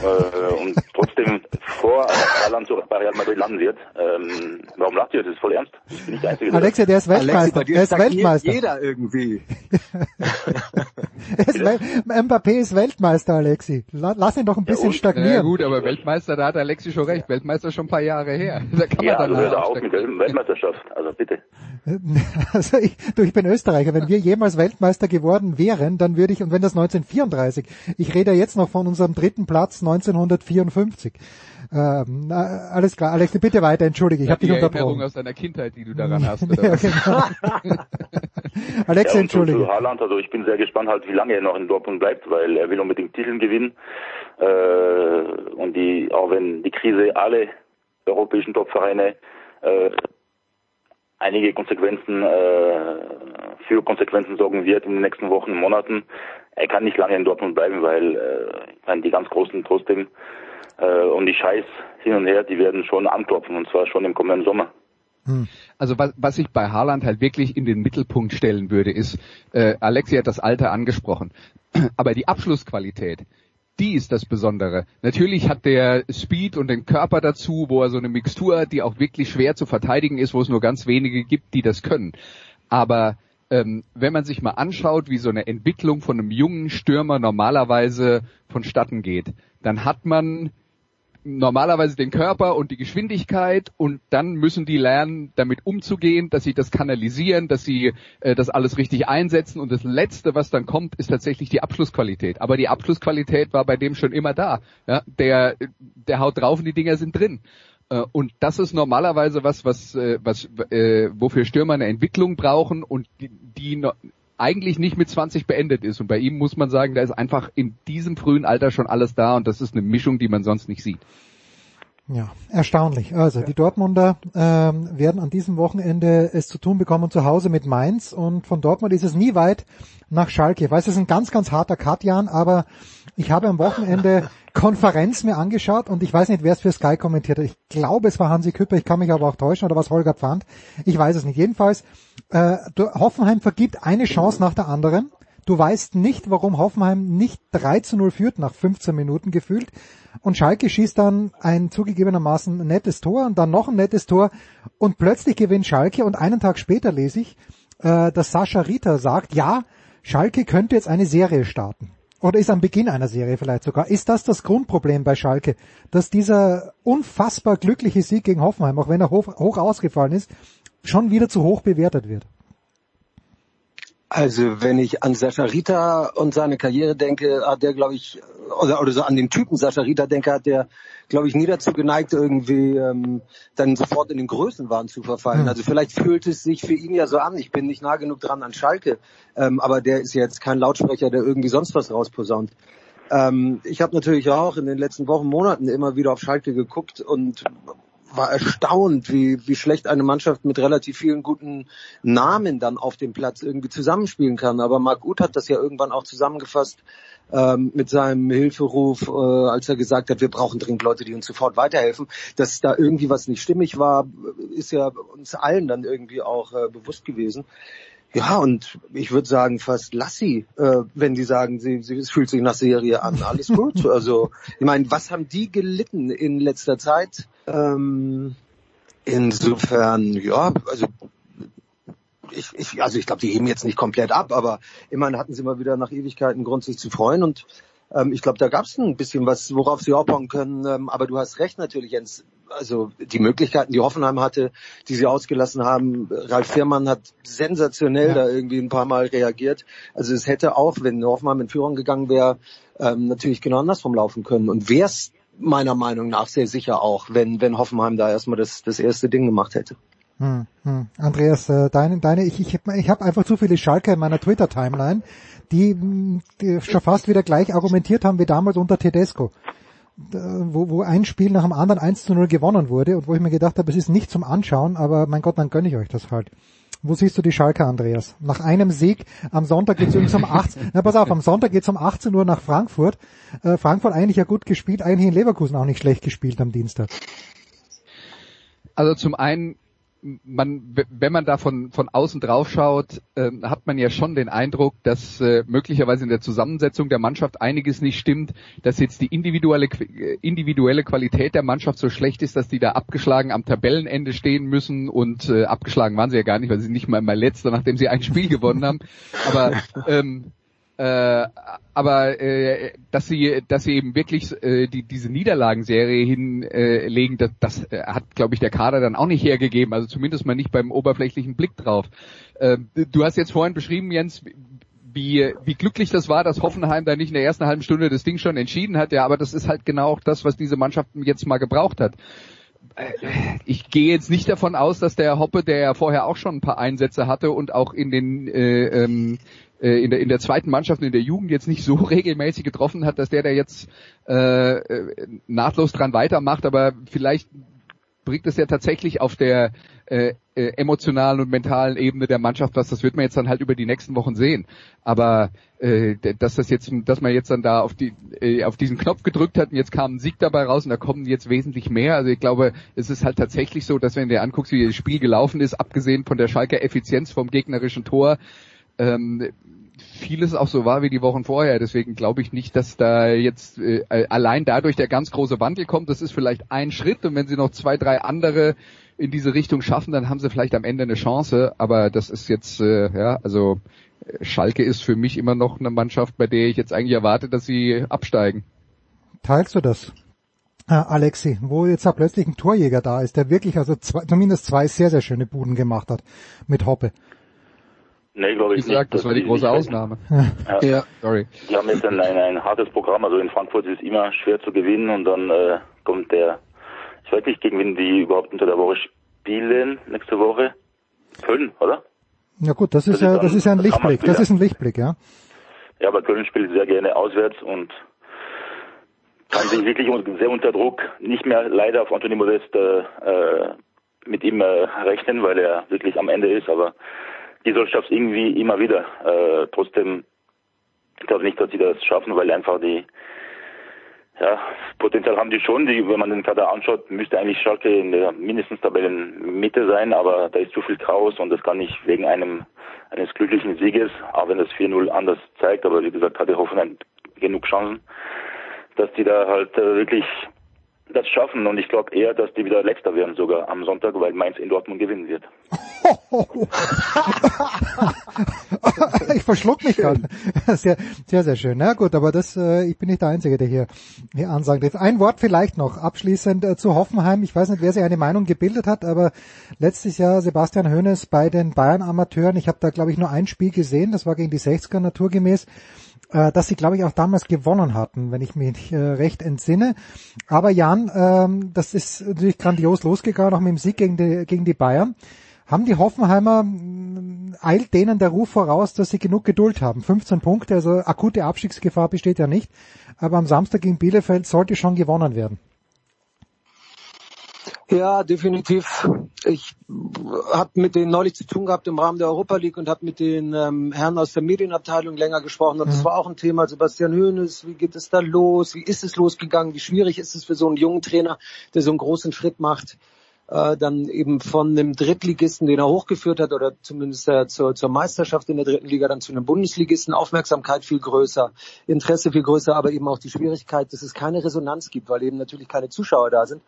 äh, und trotzdem vor Haaland zu bei Real Madrid landen wird. Ähm, warum lacht ihr? Das ist voll ernst. Ich bin nicht der Einzige. Alexia, der ist Weltmeister. Alexi, der ist Weltmeister. Jeder irgendwie. ist Mbappé ist Weltmeister, Alexi. Lass ihn doch ein bisschen ja, stagnieren. Ja gut, aber Weltmeister, da hat Alexi schon recht. Weltmeister schon ein paar Jahre her. Da kann ja, man dann also auf mit Weltmeisterschaft. Also bitte. Also ich, du, ich bin Österreicher. Wenn wir jemals Weltmeister geworden wären, dann würde ich, und wenn das 1934, ich rede jetzt noch von unserem dritten Platz 1954. Ähm, alles klar, Alex, bitte weiter, entschuldige, ich habe dich unterbrochen. Erinnerung aus deiner Kindheit, die du daran hast. Oder ja, genau. Alex, ja, entschuldige. Zu Haaland, also ich bin sehr gespannt halt, wie lange er noch in Dortmund bleibt, weil er will unbedingt Titel gewinnen. Äh, und die, auch wenn die Krise alle europäischen Topvereine äh, einige Konsequenzen äh, für Konsequenzen sorgen wird in den nächsten Wochen und Monaten. Er kann nicht lange in Dortmund bleiben, weil äh, die ganz Großen trotzdem und die Scheiß hin und her, die werden schon anklopfen und zwar schon im kommenden Sommer. Hm. Also was, was ich bei Haaland halt wirklich in den Mittelpunkt stellen würde, ist, äh, Alexi hat das Alter angesprochen, aber die Abschlussqualität, die ist das Besondere. Natürlich hat der Speed und den Körper dazu, wo er so eine Mixtur hat, die auch wirklich schwer zu verteidigen ist, wo es nur ganz wenige gibt, die das können. Aber ähm, wenn man sich mal anschaut, wie so eine Entwicklung von einem jungen Stürmer normalerweise vonstatten geht, dann hat man normalerweise den Körper und die Geschwindigkeit und dann müssen die lernen, damit umzugehen, dass sie das kanalisieren, dass sie äh, das alles richtig einsetzen und das Letzte, was dann kommt, ist tatsächlich die Abschlussqualität. Aber die Abschlussqualität war bei dem schon immer da. Ja? Der, der haut drauf und die Dinger sind drin. Äh, und das ist normalerweise was, was, äh, was, äh, wofür Stürmer eine Entwicklung brauchen und die, die eigentlich nicht mit 20 beendet ist. Und bei ihm muss man sagen, da ist einfach in diesem frühen Alter schon alles da und das ist eine Mischung, die man sonst nicht sieht. Ja, erstaunlich. Also die Dortmunder ähm, werden an diesem Wochenende es zu tun bekommen zu Hause mit Mainz und von Dortmund ist es nie weit nach Schalke. Ich weiß, es ist ein ganz, ganz harter Cut, Jan, aber ich habe am Wochenende Konferenz mir angeschaut und ich weiß nicht, wer es für Sky kommentiert hat. Ich glaube, es war Hansi Küpper, ich kann mich aber auch täuschen, oder was Holger Pfand. Ich weiß es nicht. Jedenfalls, äh, Hoffenheim vergibt eine Chance nach der anderen. Du weißt nicht, warum Hoffenheim nicht 3 zu 0 führt nach 15 Minuten gefühlt. Und Schalke schießt dann ein zugegebenermaßen nettes Tor und dann noch ein nettes Tor und plötzlich gewinnt Schalke und einen Tag später lese ich, äh, dass Sascha Rita sagt, ja, Schalke könnte jetzt eine Serie starten. Oder ist am Beginn einer Serie vielleicht sogar. Ist das das Grundproblem bei Schalke, dass dieser unfassbar glückliche Sieg gegen Hoffenheim, auch wenn er hoch, hoch ausgefallen ist, schon wieder zu hoch bewertet wird? Also wenn ich an Sascha Rita und seine Karriere denke, hat der, glaube ich, oder, oder so an den Typen Sascha Rita denke, hat der, glaube ich, nie dazu geneigt, irgendwie ähm, dann sofort in den Größenwahn zu verfallen. Hm. Also vielleicht fühlt es sich für ihn ja so an. Ich bin nicht nah genug dran an Schalke, ähm, aber der ist jetzt kein Lautsprecher, der irgendwie sonst was rausposaunt. Ähm, ich habe natürlich auch in den letzten Wochen, Monaten immer wieder auf Schalke geguckt und war erstaunt, wie, wie schlecht eine Mannschaft mit relativ vielen guten Namen dann auf dem Platz irgendwie zusammenspielen kann. Aber Marc Uth hat das ja irgendwann auch zusammengefasst ähm, mit seinem Hilferuf, äh, als er gesagt hat, wir brauchen dringend Leute, die uns sofort weiterhelfen. Dass da irgendwie was nicht stimmig war, ist ja uns allen dann irgendwie auch äh, bewusst gewesen. Ja, und ich würde sagen fast Lassi, äh, wenn die sagen, sie, sie es fühlt sich nach Serie an. Alles gut. also, ich meine, was haben die gelitten in letzter Zeit? Ähm, insofern, ja, also ich, ich, also ich glaube, die heben jetzt nicht komplett ab, aber immerhin hatten sie mal wieder nach Ewigkeiten Grund, sich zu freuen und ähm, ich glaube, da gab es ein bisschen was, worauf sie aufbauen können. Ähm, aber du hast recht natürlich, Jens. Also die Möglichkeiten, die Hoffenheim hatte, die sie ausgelassen haben. Ralf Fährmann hat sensationell ja. da irgendwie ein paar Mal reagiert. Also es hätte auch, wenn Hoffenheim in Führung gegangen wäre, ähm, natürlich genau andersrum laufen können. Und wär's meiner Meinung nach sehr sicher auch, wenn, wenn Hoffenheim da erstmal das, das erste Ding gemacht hätte. Hm, hm. Andreas, äh, deine, deine, ich, ich, ich habe einfach zu viele Schalke in meiner Twitter-Timeline, die, die schon fast wieder gleich argumentiert haben wie damals unter Tedesco, wo, wo ein Spiel nach dem anderen 1 zu 0 gewonnen wurde und wo ich mir gedacht habe, es ist nicht zum Anschauen, aber mein Gott, dann gönne ich euch das halt. Wo siehst du die Schalke, Andreas? Nach einem Sieg am Sonntag geht's übrigens um 18, na pass auf, am Sonntag geht's um 18 Uhr nach Frankfurt. Äh, Frankfurt eigentlich ja gut gespielt, eigentlich in Leverkusen auch nicht schlecht gespielt am Dienstag. Also zum einen man, wenn man da von, von außen drauf schaut, äh, hat man ja schon den Eindruck, dass äh, möglicherweise in der Zusammensetzung der Mannschaft einiges nicht stimmt, dass jetzt die individuelle, individuelle Qualität der Mannschaft so schlecht ist, dass die da abgeschlagen am Tabellenende stehen müssen und äh, abgeschlagen waren sie ja gar nicht, weil sie nicht mal mal letzter, nachdem sie ein Spiel gewonnen haben. Aber ähm, äh, aber äh, dass sie, dass sie eben wirklich äh, die, diese Niederlagenserie hinlegen, äh, das, das äh, hat, glaube ich, der Kader dann auch nicht hergegeben. Also zumindest mal nicht beim oberflächlichen Blick drauf. Äh, du hast jetzt vorhin beschrieben, Jens, wie, wie glücklich das war, dass Hoffenheim da nicht in der ersten halben Stunde das Ding schon entschieden hat. Ja, aber das ist halt genau auch das, was diese Mannschaft jetzt mal gebraucht hat äh, ich gehe jetzt nicht davon aus, dass der Hoppe, der ja vorher auch schon ein paar Einsätze hatte und auch in den äh, ähm, äh, in der, in der zweiten Mannschaft in der Jugend jetzt nicht so regelmäßig getroffen hat, dass der da jetzt äh, äh, nahtlos dran weitermacht, aber vielleicht bringt es ja tatsächlich auf der äh, äh, emotionalen und mentalen Ebene der Mannschaft was. Das wird man jetzt dann halt über die nächsten Wochen sehen. Aber äh, dass das jetzt, dass man jetzt dann da auf die äh, auf diesen Knopf gedrückt hat und jetzt kam ein Sieg dabei raus und da kommen jetzt wesentlich mehr. Also ich glaube, es ist halt tatsächlich so, dass wenn du dir anguckst, wie das Spiel gelaufen ist, abgesehen von der Schalker Effizienz vom gegnerischen Tor, ähm, vieles auch so war wie die Wochen vorher. Deswegen glaube ich nicht, dass da jetzt äh, allein dadurch der ganz große Wandel kommt. Das ist vielleicht ein Schritt und wenn sie noch zwei, drei andere in diese Richtung schaffen, dann haben sie vielleicht am Ende eine Chance. Aber das ist jetzt, äh, ja, also Schalke ist für mich immer noch eine Mannschaft, bei der ich jetzt eigentlich erwarte, dass sie absteigen. Teilst du das? Äh, Alexi, wo jetzt da plötzlich ein Torjäger da ist, der wirklich also zwei, zumindest zwei sehr, sehr schöne Buden gemacht hat mit Hoppe. Nee, glaube ich Wie gesagt, nicht. das war die große Ausnahme. Ja. ja. sorry. Die haben jetzt ein, ein, ein, hartes Programm. Also in Frankfurt ist es immer schwer zu gewinnen und dann äh, kommt der, ich weiß nicht, gegen wen die überhaupt unter der Woche spielen nächste Woche. Köln, oder? Ja gut, das, das ist ja, das ist ja ein Lichtblick. Das ist ein Lichtblick, ja. Ja, aber Köln spielt sehr gerne auswärts und kann sich wirklich sehr unter Druck nicht mehr leider auf Anthony Modest äh, äh mit ihm äh, rechnen, weil er wirklich am Ende ist, aber die soll schafft irgendwie immer wieder. Äh, trotzdem, ich glaube nicht, dass sie das schaffen, weil einfach die ja, Potenzial haben die schon. Die, wenn man den Kader anschaut, müsste eigentlich Schalke in der mindestens Tabellenmitte sein, aber da ist zu viel Chaos und das kann nicht wegen einem eines glücklichen Sieges, auch wenn das 4-0 anders zeigt, aber wie gesagt, hatte Hoffenheim genug Chancen, dass die da halt äh, wirklich das schaffen und ich glaube eher, dass die wieder letzter werden sogar am Sonntag, weil Mainz in Dortmund gewinnen wird. ich verschluck mich gerade. Sehr, sehr, sehr schön. Na gut, aber das, äh, ich bin nicht der Einzige, der hier, hier ansagen darf. Ein Wort vielleicht noch abschließend äh, zu Hoffenheim. Ich weiß nicht, wer sich eine Meinung gebildet hat, aber letztes Jahr Sebastian Hoeneß bei den Bayern-Amateuren. Ich habe da, glaube ich, nur ein Spiel gesehen. Das war gegen die 60er naturgemäß äh, dass sie, glaube ich, auch damals gewonnen hatten, wenn ich mich äh, recht entsinne. Aber Jan, ähm, das ist natürlich grandios losgegangen, auch mit dem Sieg gegen die, gegen die Bayern. Haben die Hoffenheimer mm, eilt denen der Ruf voraus, dass sie genug Geduld haben. 15 Punkte, also akute Abstiegsgefahr besteht ja nicht. Aber am Samstag gegen Bielefeld sollte schon gewonnen werden. Ja, definitiv. Ich habe mit denen neulich zu tun gehabt im Rahmen der Europa League und habe mit den ähm, Herren aus der Medienabteilung länger gesprochen. Und mhm. das war auch ein Thema. Sebastian Hoeneß, wie geht es da los? Wie ist es losgegangen? Wie schwierig ist es für so einen jungen Trainer, der so einen großen Schritt macht? Äh, dann eben von einem Drittligisten, den er hochgeführt hat, oder zumindest äh, zur, zur Meisterschaft in der dritten Liga, dann zu einem Bundesligisten, Aufmerksamkeit viel größer, Interesse viel größer, aber eben auch die Schwierigkeit, dass es keine Resonanz gibt, weil eben natürlich keine Zuschauer da sind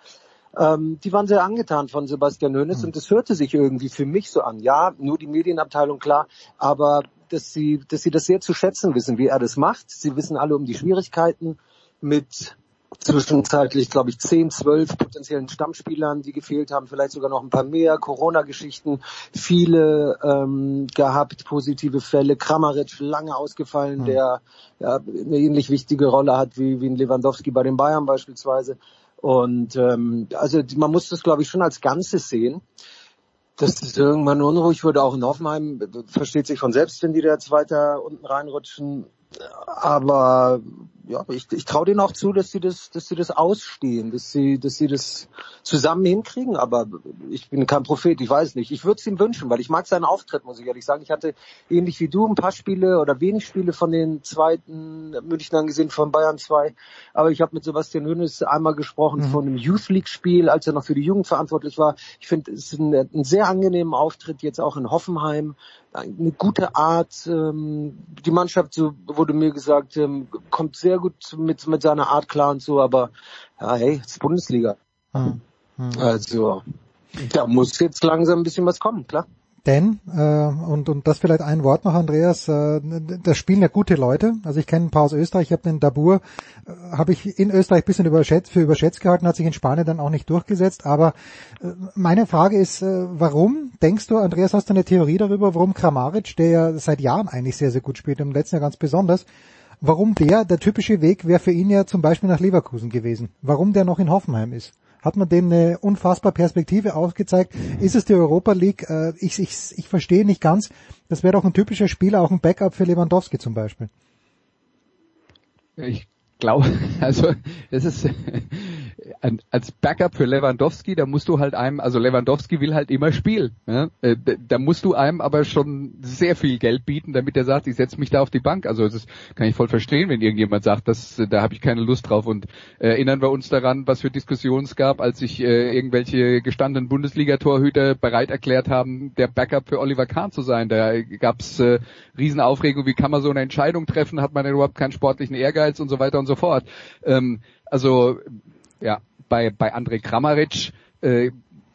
ähm, die waren sehr angetan von Sebastian Hoeneß mhm. und es hörte sich irgendwie für mich so an. Ja, nur die Medienabteilung klar, aber dass sie, dass sie das sehr zu schätzen wissen, wie er das macht. Sie wissen alle um die Schwierigkeiten mit zwischenzeitlich, glaube ich, 10, 12 potenziellen Stammspielern, die gefehlt haben, vielleicht sogar noch ein paar mehr, Corona-Geschichten, viele ähm, gehabt, positive Fälle, Kramaric lange ausgefallen, mhm. der ja, eine ähnlich wichtige Rolle hat wie, wie ein Lewandowski bei den Bayern beispielsweise. Und ähm, also man muss das, glaube ich, schon als Ganzes sehen. Dass es irgendwann unruhig wurde, auch in Hoffenheim, versteht sich von selbst, wenn die da jetzt weiter unten reinrutschen. Aber ja, ich, ich traue denen auch zu, dass sie das, dass sie das ausstehen, dass sie, dass sie das zusammen hinkriegen. Aber ich bin kein Prophet, ich weiß nicht. Ich würde es ihm wünschen, weil ich mag seinen Auftritt, muss ich ehrlich sagen. Ich hatte ähnlich wie du ein paar Spiele oder wenig Spiele von den zweiten Münchnern gesehen von Bayern 2. Aber ich habe mit Sebastian Hönes einmal gesprochen mhm. von einem Youth League Spiel, als er noch für die Jugend verantwortlich war. Ich finde, es ist ein, ein sehr angenehmen Auftritt jetzt auch in Hoffenheim eine gute Art. Ähm, die Mannschaft, so wurde mir gesagt, ähm, kommt sehr gut mit, mit seiner Art klar und so, aber ja, hey, es ist Bundesliga. Hm. Hm. Also da muss jetzt langsam ein bisschen was kommen, klar. Denn, äh, und, und das vielleicht ein Wort noch, Andreas, äh, da spielen ja gute Leute. Also ich kenne ein paar aus Österreich, ich habe den Dabur, äh, habe ich in Österreich ein bisschen überschätzt, für überschätzt gehalten, hat sich in Spanien dann auch nicht durchgesetzt. Aber äh, meine Frage ist, äh, warum, denkst du, Andreas, hast du eine Theorie darüber, warum Kramaric, der ja seit Jahren eigentlich sehr, sehr gut spielt, im letzten Jahr ganz besonders, warum der, der typische Weg wäre für ihn ja zum Beispiel nach Leverkusen gewesen. Warum der noch in Hoffenheim ist hat man dem eine unfassbar Perspektive aufgezeigt. Ist es die Europa League? Äh, ich, ich, ich verstehe nicht ganz. Das wäre doch ein typischer Spieler, auch ein Backup für Lewandowski zum Beispiel. Ich glaube, also es ist als Backup für Lewandowski, da musst du halt einem, also Lewandowski will halt immer spielen. Ja? Äh, da musst du einem aber schon sehr viel Geld bieten, damit er sagt, ich setze mich da auf die Bank. Also das kann ich voll verstehen, wenn irgendjemand sagt, dass da habe ich keine Lust drauf. Und äh, erinnern wir uns daran, was für Diskussionen es gab, als sich äh, irgendwelche gestandenen Bundesliga-Torhüter bereit erklärt haben, der Backup für Oliver Kahn zu sein. Da gab es äh, Riesenaufregung, wie kann man so eine Entscheidung treffen, hat man denn überhaupt keinen sportlichen Ehrgeiz und so weiter und so fort. Ähm, also ja, bei, bei André Kramaric äh,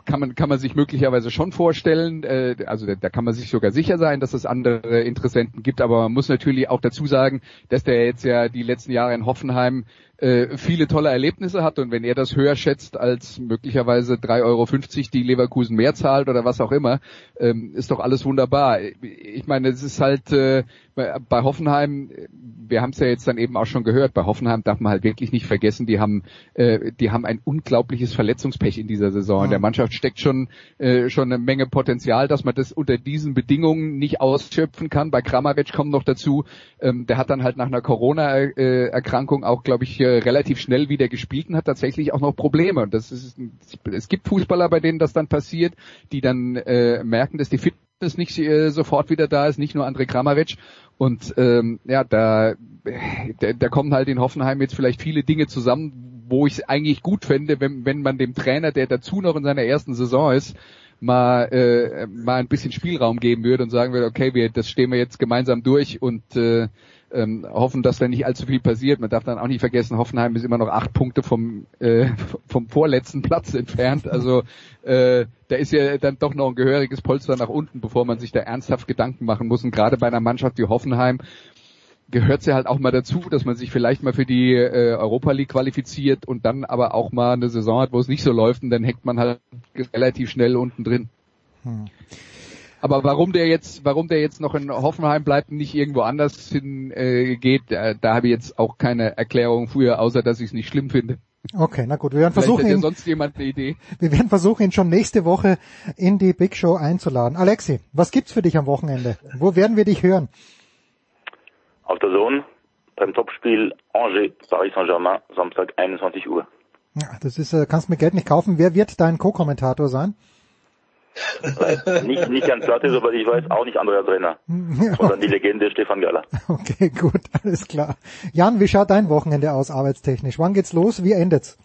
kann man, kann man sich möglicherweise schon vorstellen, äh, also da, da kann man sich sogar sicher sein, dass es andere Interessenten gibt, aber man muss natürlich auch dazu sagen, dass der jetzt ja die letzten Jahre in Hoffenheim äh, viele tolle Erlebnisse hat und wenn er das höher schätzt als möglicherweise 3,50 Euro, die Leverkusen mehr zahlt oder was auch immer, ähm, ist doch alles wunderbar. Ich meine, es ist halt äh, bei Hoffenheim, wir haben es ja jetzt dann eben auch schon gehört, bei Hoffenheim darf man halt wirklich nicht vergessen, die haben, äh, die haben ein unglaubliches Verletzungspech in dieser Saison. In der Mannschaft steckt schon, äh, schon eine Menge Potenzial, dass man das unter diesen Bedingungen nicht ausschöpfen kann. Bei Kramaric kommt noch dazu, ähm, der hat dann halt nach einer Corona-Erkrankung auch, glaube ich, relativ schnell wieder gespielt und hat tatsächlich auch noch Probleme. Und das ist, es gibt Fußballer, bei denen das dann passiert, die dann äh, merken, dass die Fitness nicht äh, sofort wieder da ist, nicht nur André Kramaric. Und ähm, ja, da, da, da kommen halt in Hoffenheim jetzt vielleicht viele Dinge zusammen, wo ich es eigentlich gut fände, wenn, wenn man dem Trainer, der dazu noch in seiner ersten Saison ist, mal äh, mal ein bisschen Spielraum geben würde und sagen würde, okay, wir das stehen wir jetzt gemeinsam durch und äh, ähm, hoffen, dass da nicht allzu viel passiert. Man darf dann auch nicht vergessen, Hoffenheim ist immer noch acht Punkte vom, äh, vom vorletzten Platz entfernt. Also äh, da ist ja dann doch noch ein gehöriges Polster nach unten, bevor man sich da ernsthaft Gedanken machen muss. Und gerade bei einer Mannschaft wie Hoffenheim gehört es ja halt auch mal dazu, dass man sich vielleicht mal für die äh, Europa League qualifiziert und dann aber auch mal eine Saison hat, wo es nicht so läuft und dann hängt man halt relativ schnell unten drin. Hm. Aber warum der jetzt, warum der jetzt noch in Hoffenheim bleibt und nicht irgendwo anders hin äh, geht, da, da habe ich jetzt auch keine Erklärung früher, außer dass ich es nicht schlimm finde. Okay, na gut, wir werden versuchen, ihn, sonst jemand eine Idee. Wir werden versuchen, ihn schon nächste Woche in die Big Show einzuladen. Alexi, was gibt's für dich am Wochenende? Wo werden wir dich hören? Auf der Zone beim Topspiel Angers Paris Saint-Germain Samstag 21 Uhr. Ja, das ist, äh, kannst mir Geld nicht kaufen. Wer wird dein Co-Kommentator sein? Nicht, nicht ganz Platte, soweit ich weiß, auch nicht Andreas Renner, sondern die Legende Stefan Galler. Okay, gut, alles klar. Jan, wie schaut dein Wochenende aus, arbeitstechnisch? Wann geht's los? Wie endet's?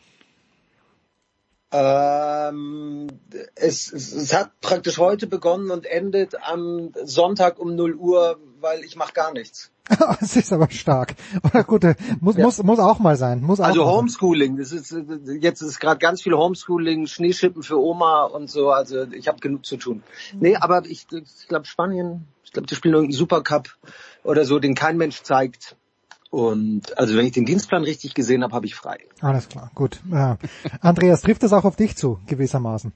Ähm, es, es, hat praktisch heute begonnen und endet am Sonntag um 0 Uhr, weil ich mache gar nichts. Es ist aber stark. Oder gut, äh, muss, ja. muss, muss auch mal sein. Muss auch also Homeschooling, das ist jetzt ist gerade ganz viel Homeschooling, Schneeschippen für Oma und so. Also ich habe genug zu tun. Nee, aber ich, ich glaube Spanien, ich glaube, die spielen irgendeinen Supercup oder so, den kein Mensch zeigt. Und also wenn ich den Dienstplan richtig gesehen habe, habe ich frei. Alles klar, gut. Ja. Andreas, trifft das auch auf dich zu, gewissermaßen?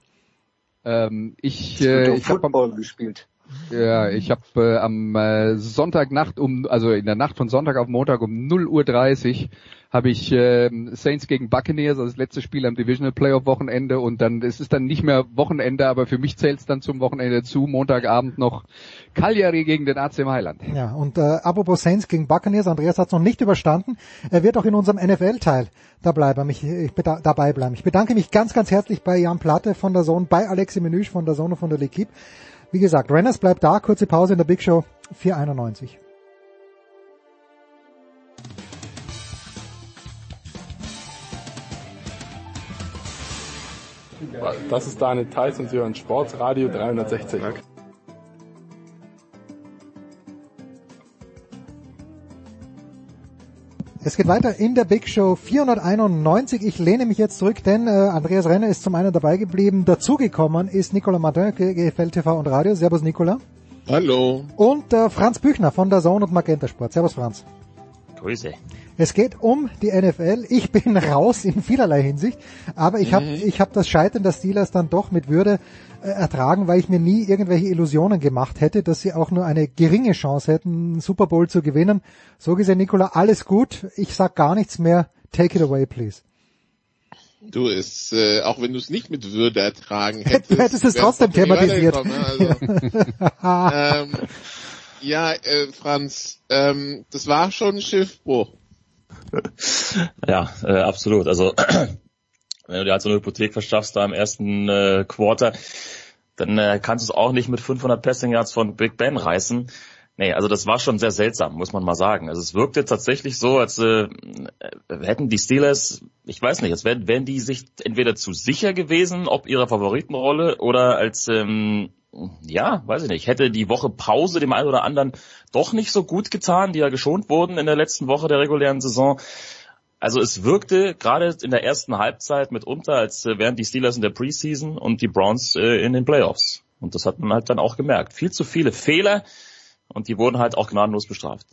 Ähm, ich äh, ich habe gespielt. Ja, ich habe äh, am äh, Sonntagnacht um, also in der Nacht von Sonntag auf Montag um 0 Uhr 30 habe ich äh, Saints gegen Buccaneers, also das letzte Spiel am Divisional Playoff Wochenende und dann, es ist dann nicht mehr Wochenende, aber für mich zählt es dann zum Wochenende zu, Montagabend noch Cagliari gegen den AC Mailand. Ja, und äh, apropos Saints gegen Buccaneers, Andreas hat es noch nicht überstanden, er wird auch in unserem NFL-Teil da bleiben, ich, ich dabei bleiben. Ich bedanke mich ganz, ganz herzlich bei Jan Platte von der Zone, bei Alexi Menüsch von der Zone von der L'Equipe. Wie gesagt, Renners bleibt da, kurze Pause in der Big Show, 491. Das ist Daniel Theiss und Sie hören Sportsradio 360. Es geht weiter in der Big Show 491. Ich lehne mich jetzt zurück, denn äh, Andreas Renner ist zum einen dabei geblieben. Dazugekommen ist Nicola Martin, GFL TV und Radio. Servus Nicola. Hallo. Und äh, Franz Büchner von der Zone und Magenta Sport. Servus Franz. Grüße. Es geht um die NFL. Ich bin raus in vielerlei Hinsicht, aber ich habe mhm. ich hab das Scheitern der Steelers dann doch mit Würde äh, ertragen, weil ich mir nie irgendwelche Illusionen gemacht hätte, dass sie auch nur eine geringe Chance hätten, einen Super Bowl zu gewinnen. So gesehen, Nicola, alles gut. Ich sag gar nichts mehr. Take it away, please. Du ist, äh, auch wenn du es nicht mit Würde ertragen hättest, du hättest es trotzdem thematisiert. Also, ähm, ja, äh, Franz, ähm, das war schon ein Schiffbruch. Ja, äh, absolut. Also wenn du dir halt so eine Hypothek verschaffst da im ersten äh, Quarter, dann äh, kannst du es auch nicht mit 500 Passing Yards von Big Ben reißen. Nee, also das war schon sehr seltsam, muss man mal sagen. Also es wirkte tatsächlich so, als äh, hätten die Steelers, ich weiß nicht, als wären, wären die sich entweder zu sicher gewesen, ob ihrer Favoritenrolle oder als ähm, ja, weiß ich nicht, hätte die Woche Pause dem einen oder anderen doch nicht so gut getan, die ja geschont wurden in der letzten Woche der regulären Saison. Also es wirkte gerade in der ersten Halbzeit mitunter, als äh, wären die Steelers in der Preseason und die Browns äh, in den Playoffs. Und das hat man halt dann auch gemerkt. Viel zu viele Fehler und die wurden halt auch gnadenlos bestraft.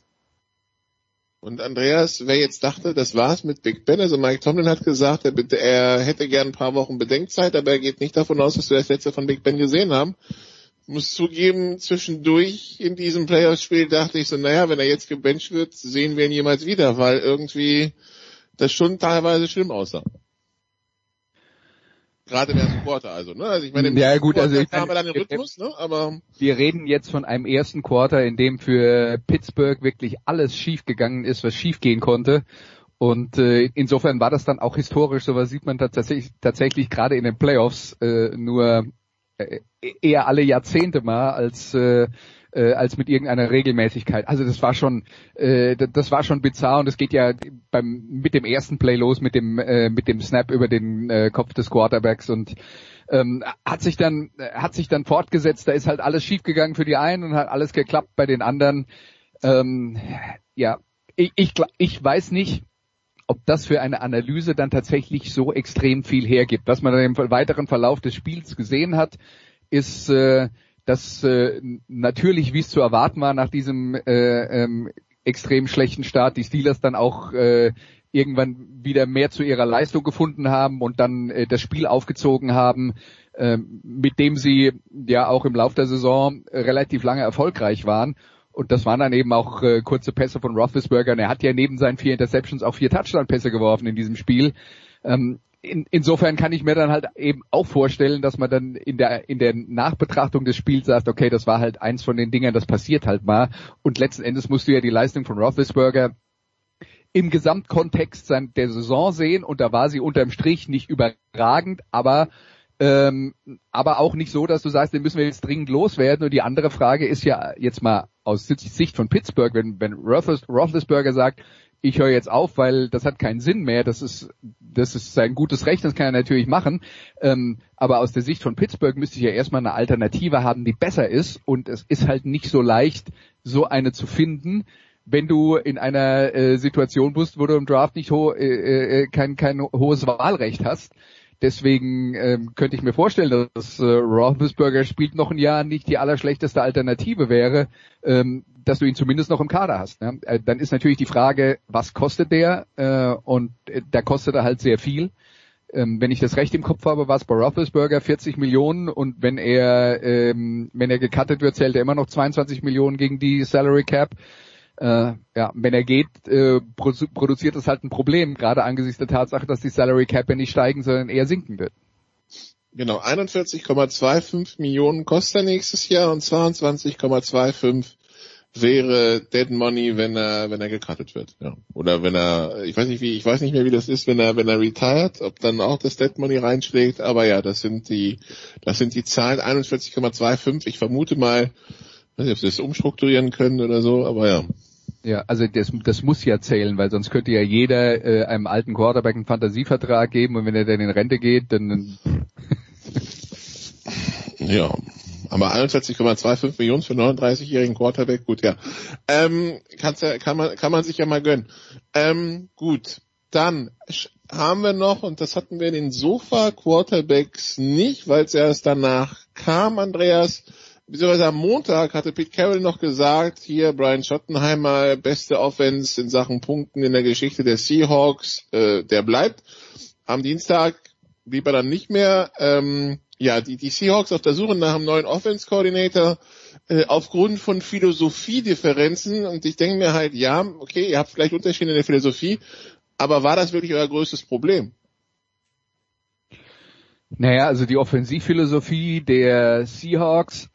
Und Andreas, wer jetzt dachte, das war's mit Big Ben, also Mike Tomlin hat gesagt, er, er hätte gern ein paar Wochen Bedenkzeit, aber er geht nicht davon aus, dass wir das letzte von Big Ben gesehen haben muss zugeben, zwischendurch in diesem Playoff-Spiel dachte ich so, naja, wenn er jetzt gebencht wird, sehen wir ihn jemals wieder, weil irgendwie das schon teilweise schlimm aussah. Gerade der Supporter also, ne? Also ich meine, ja, gut, Quarter also ich meine, dann den Rhythmus, ne? Aber wir reden jetzt von einem ersten Quarter, in dem für Pittsburgh wirklich alles schief gegangen ist, was schief gehen konnte. Und äh, insofern war das dann auch historisch, so was sieht man tatsächlich, tatsächlich gerade in den Playoffs äh, nur äh, eher alle Jahrzehnte mal als äh, äh, als mit irgendeiner Regelmäßigkeit. Also das war schon äh, das war schon bizarr und es geht ja beim mit dem ersten Play los mit dem äh, mit dem Snap über den äh, Kopf des Quarterbacks und ähm, hat sich dann hat sich dann fortgesetzt. Da ist halt alles schiefgegangen für die einen und hat alles geklappt bei den anderen. Ähm, ja, ich, ich ich weiß nicht, ob das für eine Analyse dann tatsächlich so extrem viel hergibt. Was man dann im weiteren Verlauf des Spiels gesehen hat, ist, äh, dass äh, natürlich, wie es zu erwarten war, nach diesem äh, ähm, extrem schlechten Start, die Steelers dann auch äh, irgendwann wieder mehr zu ihrer Leistung gefunden haben und dann äh, das Spiel aufgezogen haben, äh, mit dem sie ja auch im Lauf der Saison relativ lange erfolgreich waren. Und das waren dann eben auch äh, kurze Pässe von Roethlisberger. Und er hat ja neben seinen vier Interceptions auch vier Touchdown-Pässe geworfen in diesem Spiel. Ähm, in, insofern kann ich mir dann halt eben auch vorstellen, dass man dann in der in der Nachbetrachtung des Spiels sagt, okay, das war halt eins von den Dingern, das passiert halt mal. Und letzten Endes musst du ja die Leistung von Roethlisberger im Gesamtkontext der Saison sehen und da war sie unterm Strich nicht überragend, aber ähm, aber auch nicht so, dass du sagst, den müssen wir jetzt dringend loswerden. Und die andere Frage ist ja jetzt mal aus Sicht von Pittsburgh, wenn, wenn Roethlisberger sagt, ich höre jetzt auf, weil das hat keinen Sinn mehr. Das ist, das ist sein gutes Recht, das kann er natürlich machen. Ähm, aber aus der Sicht von Pittsburgh müsste ich ja erstmal eine Alternative haben, die besser ist. Und es ist halt nicht so leicht, so eine zu finden, wenn du in einer äh, Situation bist, wo du im Draft nicht ho äh, äh, kein, kein hohes Wahlrecht hast. Deswegen ähm, könnte ich mir vorstellen, dass äh, Roethlisberger spielt noch ein Jahr nicht die allerschlechteste Alternative wäre, ähm, dass du ihn zumindest noch im Kader hast. Ne? Äh, dann ist natürlich die Frage, was kostet der? Äh, und äh, da kostet er halt sehr viel. Ähm, wenn ich das recht im Kopf habe, war es bei Roethlisberger 40 Millionen und wenn er ähm, wenn er gecuttet wird, zählt er immer noch 22 Millionen gegen die Salary Cap äh, ja, wenn er geht, äh, produziert das halt ein Problem, gerade angesichts der Tatsache, dass die Salary Cap ja nicht steigen, sondern eher sinken wird. Genau, 41,25 Millionen kostet er nächstes Jahr und 22,25 wäre Dead Money, wenn er wenn er gekartet wird, ja. Oder wenn er, ich weiß nicht wie, ich weiß nicht mehr wie das ist, wenn er wenn er retired, ob dann auch das Dead Money reinschlägt, aber ja, das sind die das sind die Zahlen 41,25. Ich vermute mal, weiß nicht, ob sie das umstrukturieren können oder so, aber ja. Ja, also das, das muss ja zählen, weil sonst könnte ja jeder äh, einem alten Quarterback einen Fantasievertrag geben und wenn er dann in Rente geht, dann ja. Aber 41,25 Millionen für 39-jährigen Quarterback, gut, ja. Ähm, kann's ja, kann man, kann man sich ja mal gönnen. Ähm, gut. Dann haben wir noch, und das hatten wir in den Sofa-Quarterbacks nicht, weil es erst danach kam, Andreas, beziehungsweise am Montag hatte Pete Carroll noch gesagt, hier Brian Schottenheimer, beste Offense in Sachen Punkten in der Geschichte der Seahawks, äh, der bleibt. Am Dienstag blieb er dann nicht mehr. Ähm, ja, die, die Seahawks auf der Suche nach einem neuen Offense-Coordinator äh, aufgrund von Philosophiedifferenzen und ich denke mir halt, ja, okay, ihr habt vielleicht Unterschiede in der Philosophie, aber war das wirklich euer größtes Problem? Naja, also die Offensivphilosophie der Seahawks,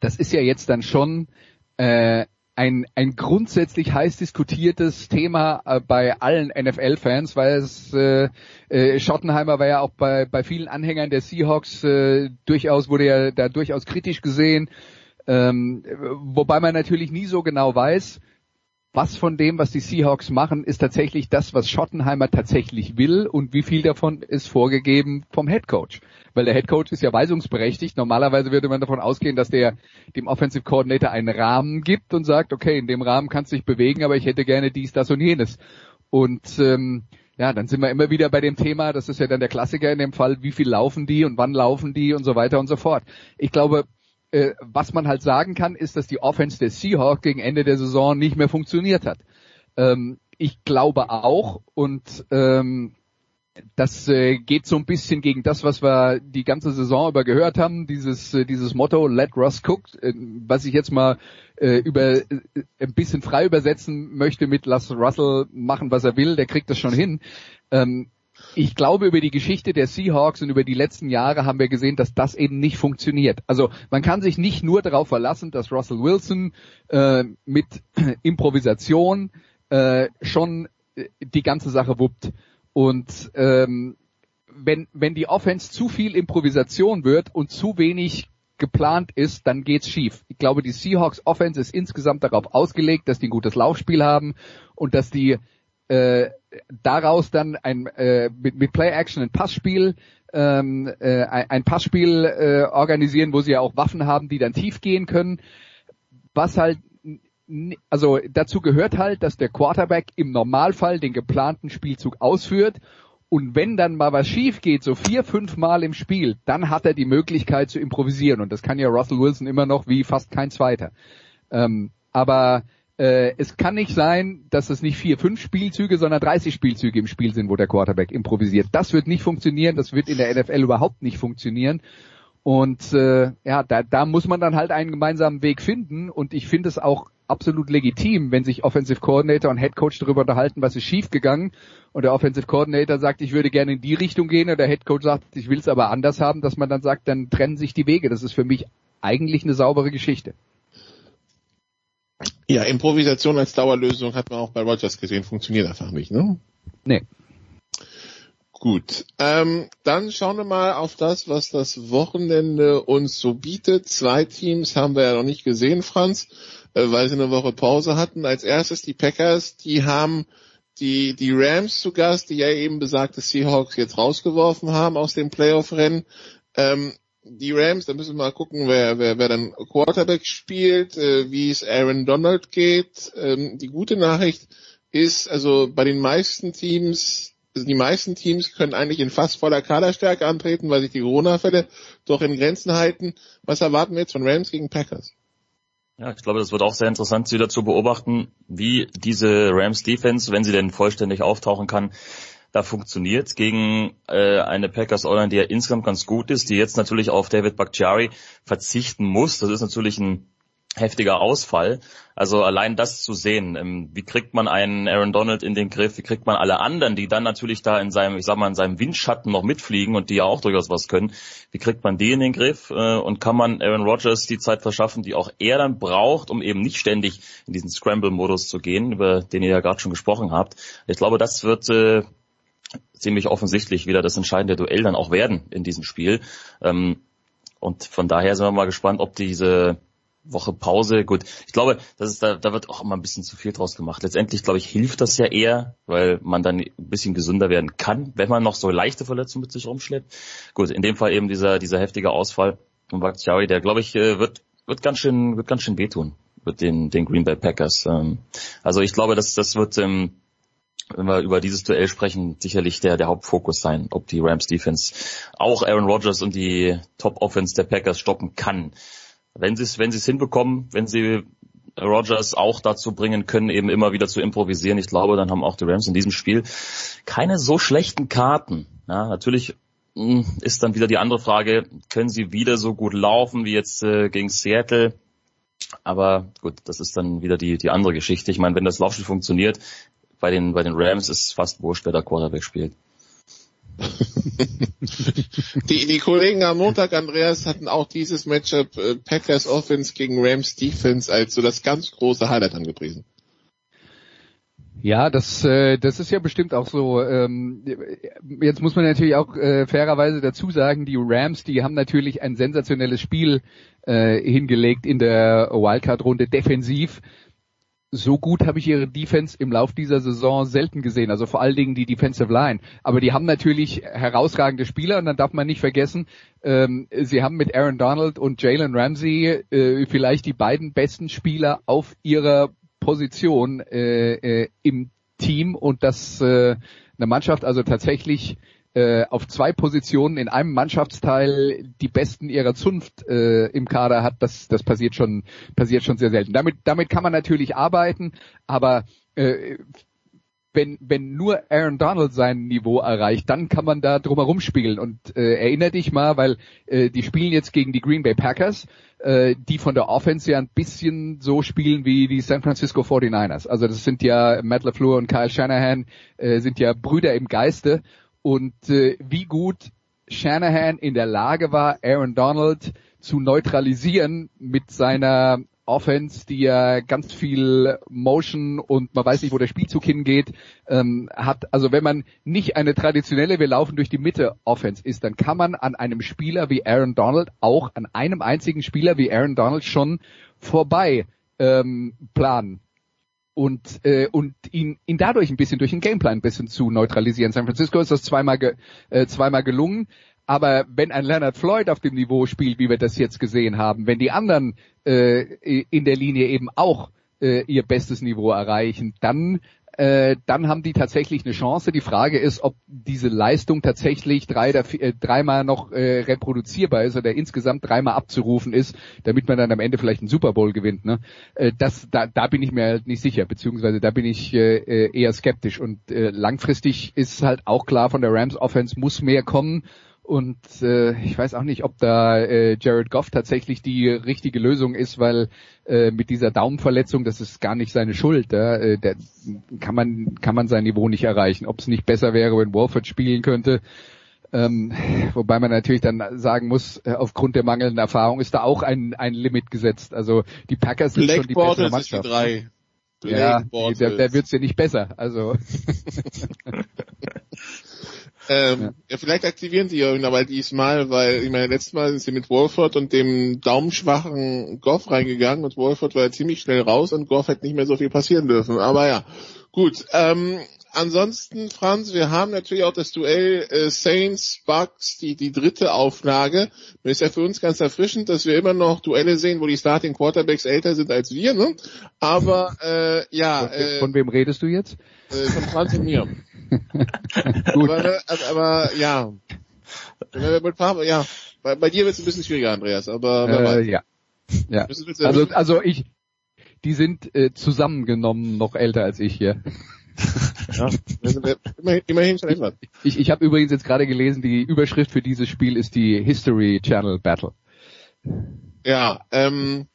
das ist ja jetzt dann schon äh, ein, ein grundsätzlich heiß diskutiertes Thema äh, bei allen NFL-Fans, weil es äh, äh, Schottenheimer war ja auch bei, bei vielen Anhängern der Seahawks äh, durchaus, wurde ja da durchaus kritisch gesehen, ähm, wobei man natürlich nie so genau weiß, was von dem, was die Seahawks machen, ist tatsächlich das, was Schottenheimer tatsächlich will und wie viel davon ist vorgegeben vom Head Coach. Weil der Head Coach ist ja weisungsberechtigt. Normalerweise würde man davon ausgehen, dass der dem Offensive Coordinator einen Rahmen gibt und sagt, okay, in dem Rahmen kannst du dich bewegen, aber ich hätte gerne dies, das und jenes. Und ähm, ja, dann sind wir immer wieder bei dem Thema, das ist ja dann der Klassiker in dem Fall, wie viel laufen die und wann laufen die und so weiter und so fort. Ich glaube, äh, was man halt sagen kann, ist, dass die Offense der Seahawks gegen Ende der Saison nicht mehr funktioniert hat. Ähm, ich glaube auch und ähm, das äh, geht so ein bisschen gegen das, was wir die ganze Saison über gehört haben, dieses äh, dieses Motto Let Russ cook, äh, was ich jetzt mal äh, über äh, ein bisschen frei übersetzen möchte mit Lass Russell machen, was er will, der kriegt das schon hin. Ähm, ich glaube, über die Geschichte der Seahawks und über die letzten Jahre haben wir gesehen, dass das eben nicht funktioniert. Also man kann sich nicht nur darauf verlassen, dass Russell Wilson äh, mit Improvisation äh, schon äh, die ganze Sache wuppt. Und ähm, wenn, wenn die Offense zu viel Improvisation wird und zu wenig geplant ist, dann geht's schief. Ich glaube, die Seahawks Offense ist insgesamt darauf ausgelegt, dass die ein gutes Laufspiel haben und dass die äh, daraus dann ein äh, mit, mit Play Action ein Passspiel ähm, äh, ein Passspiel äh, organisieren, wo sie ja auch Waffen haben, die dann tief gehen können. Was halt also dazu gehört halt, dass der Quarterback im Normalfall den geplanten Spielzug ausführt und wenn dann mal was schief geht, so vier, fünf Mal im Spiel, dann hat er die Möglichkeit zu improvisieren und das kann ja Russell Wilson immer noch wie fast kein zweiter. Ähm, aber äh, es kann nicht sein, dass es nicht vier, fünf Spielzüge, sondern 30 Spielzüge im Spiel sind, wo der Quarterback improvisiert. Das wird nicht funktionieren, das wird in der NFL überhaupt nicht funktionieren. Und äh, ja, da, da muss man dann halt einen gemeinsamen Weg finden. Und ich finde es auch absolut legitim, wenn sich Offensive Coordinator und Head Coach darüber unterhalten, was ist schiefgegangen und der Offensive Coordinator sagt, ich würde gerne in die Richtung gehen und der Head Coach sagt, ich will es aber anders haben, dass man dann sagt, dann trennen sich die Wege. Das ist für mich eigentlich eine saubere Geschichte. Ja, Improvisation als Dauerlösung hat man auch bei Rogers gesehen, funktioniert einfach nicht, ne? Nee. Gut, ähm, dann schauen wir mal auf das, was das Wochenende uns so bietet. Zwei Teams haben wir ja noch nicht gesehen, Franz, äh, weil sie eine Woche Pause hatten. Als erstes die Packers, die haben die, die Rams zu Gast, die ja eben besagte Seahawks jetzt rausgeworfen haben aus dem Playoff-Rennen. Ähm, die Rams, da müssen wir mal gucken, wer, wer, wer dann Quarterback spielt, äh, wie es Aaron Donald geht. Ähm, die gute Nachricht ist, also bei den meisten Teams also die meisten Teams können eigentlich in fast voller Kaderstärke antreten, weil sich die Corona-Fälle doch in Grenzen halten. Was erwarten wir jetzt von Rams gegen Packers? Ja, ich glaube, das wird auch sehr interessant, wieder zu beobachten, wie diese Rams Defense, wenn sie denn vollständig auftauchen kann, da funktioniert gegen äh, eine Packers Online, die ja insgesamt ganz gut ist, die jetzt natürlich auf David Bakhtiari verzichten muss. Das ist natürlich ein heftiger Ausfall. Also allein das zu sehen, ähm, wie kriegt man einen Aaron Donald in den Griff, wie kriegt man alle anderen, die dann natürlich da in seinem, ich sag mal, in seinem Windschatten noch mitfliegen und die ja auch durchaus was können, wie kriegt man die in den Griff äh, und kann man Aaron Rodgers die Zeit verschaffen, die auch er dann braucht, um eben nicht ständig in diesen Scramble-Modus zu gehen, über den ihr ja gerade schon gesprochen habt. Ich glaube, das wird äh, ziemlich offensichtlich wieder das entscheidende Duell dann auch werden in diesem Spiel. Ähm, und von daher sind wir mal gespannt, ob diese Woche Pause. Gut, ich glaube, das ist da, da wird auch immer ein bisschen zu viel draus gemacht. Letztendlich, glaube ich, hilft das ja eher, weil man dann ein bisschen gesünder werden kann, wenn man noch so leichte Verletzungen mit sich rumschleppt. Gut, in dem Fall eben dieser, dieser heftige Ausfall von Bakhtiari, der, glaube ich, äh, wird, wird ganz schön, wird ganz schön wehtun mit den, den Green Bay Packers. Ähm, also ich glaube, dass das wird, ähm, wenn wir über dieses Duell sprechen, sicherlich der, der Hauptfokus sein, ob die Rams Defense auch Aaron Rodgers und die Top Offense der Packers stoppen kann wenn sie es wenn sie es hinbekommen, wenn sie Rogers auch dazu bringen können, eben immer wieder zu improvisieren. Ich glaube, dann haben auch die Rams in diesem Spiel keine so schlechten Karten. Ja, natürlich hm, ist dann wieder die andere Frage, können sie wieder so gut laufen wie jetzt äh, gegen Seattle? Aber gut, das ist dann wieder die, die andere Geschichte. Ich meine, wenn das Laufspiel funktioniert, bei den, bei den Rams ist fast wurscht, wer der Quarterback spielt. die, die Kollegen am Montag, Andreas, hatten auch dieses Matchup äh, Packers Offense gegen Rams Defense als so das ganz große Highlight angepriesen. Ja, das, äh, das ist ja bestimmt auch so. Ähm, jetzt muss man natürlich auch äh, fairerweise dazu sagen, die Rams, die haben natürlich ein sensationelles Spiel äh, hingelegt in der Wildcard-Runde defensiv so gut habe ich ihre Defense im Lauf dieser Saison selten gesehen, also vor allen Dingen die Defensive Line. Aber die haben natürlich herausragende Spieler und dann darf man nicht vergessen, ähm, sie haben mit Aaron Donald und Jalen Ramsey äh, vielleicht die beiden besten Spieler auf ihrer Position äh, äh, im Team und das äh, eine Mannschaft also tatsächlich äh, auf zwei Positionen in einem Mannschaftsteil die Besten ihrer Zunft äh, im Kader hat, das, das passiert schon, passiert schon sehr selten. Damit, damit kann man natürlich arbeiten, aber äh, wenn, wenn nur Aaron Donald sein Niveau erreicht, dann kann man da drumherum spielen. Und äh, erinnere dich mal, weil äh, die spielen jetzt gegen die Green Bay Packers, äh, die von der Offense ja ein bisschen so spielen wie die San Francisco 49ers. Also das sind ja Matt LaFleur und Kyle Shanahan äh, sind ja Brüder im Geiste und äh, wie gut Shanahan in der Lage war, Aaron Donald zu neutralisieren mit seiner Offense, die ja ganz viel Motion und man weiß nicht, wo der Spielzug hingeht, ähm, hat. Also wenn man nicht eine traditionelle, wir laufen durch die Mitte Offense ist, dann kann man an einem Spieler wie Aaron Donald, auch an einem einzigen Spieler wie Aaron Donald schon vorbei ähm, planen und äh, und ihn ihn dadurch ein bisschen durch den Gameplan ein bisschen zu neutralisieren. San Francisco ist das zweimal ge, äh, zweimal gelungen, aber wenn ein Leonard Floyd auf dem Niveau spielt, wie wir das jetzt gesehen haben, wenn die anderen äh, in der Linie eben auch äh, ihr bestes Niveau erreichen, dann äh, dann haben die tatsächlich eine Chance. Die Frage ist, ob diese Leistung tatsächlich drei, äh, dreimal noch äh, reproduzierbar ist oder insgesamt dreimal abzurufen ist, damit man dann am Ende vielleicht einen Super Bowl gewinnt. Ne? Äh, das, da, da bin ich mir halt nicht sicher, beziehungsweise da bin ich äh, äh, eher skeptisch. Und äh, langfristig ist halt auch klar, von der Rams Offense muss mehr kommen. Und äh, ich weiß auch nicht, ob da äh, Jared Goff tatsächlich die richtige Lösung ist, weil äh, mit dieser Daumenverletzung, das ist gar nicht seine Schuld. Äh, der, kann man kann man sein Niveau nicht erreichen. Ob es nicht besser wäre, wenn Wolford spielen könnte. Ähm, wobei man natürlich dann sagen muss, äh, aufgrund der mangelnden Erfahrung ist da auch ein, ein Limit gesetzt. Also die Packers sind Black schon die bessere Mannschaft. ist drei. Blake Ja, Bortles. der, der wird's ja nicht besser. Also Ähm, ja. vielleicht aktivieren sie ihn aber diesmal, weil ich meine, letztes Mal sind sie mit Wolford und dem daumenschwachen Goff reingegangen und Wolford war ja ziemlich schnell raus und Goff hätte nicht mehr so viel passieren dürfen. Aber ja, gut. Ähm, ansonsten, Franz, wir haben natürlich auch das Duell äh, Saints, Bucks, die, die dritte Auflage. Das ist ja für uns ganz erfrischend, dass wir immer noch Duelle sehen, wo die Starting Quarterbacks älter sind als wir, ne? Aber äh, ja. von, Äh, von wem redest du jetzt? äh, von Franz und mir. Gut. Aber, aber, aber ja. Ja, bei, bei dir wird es ein bisschen schwieriger, Andreas, aber wer Äh, ja. ja. Also, also ich, die sind äh, zusammengenommen noch älter als ich hier. Ja, immerhin, immerhin schon etwas. Ich, ich habe übrigens jetzt gerade gelesen, die Überschrift für dieses Spiel ist die History Channel Battle. Ja, ähm,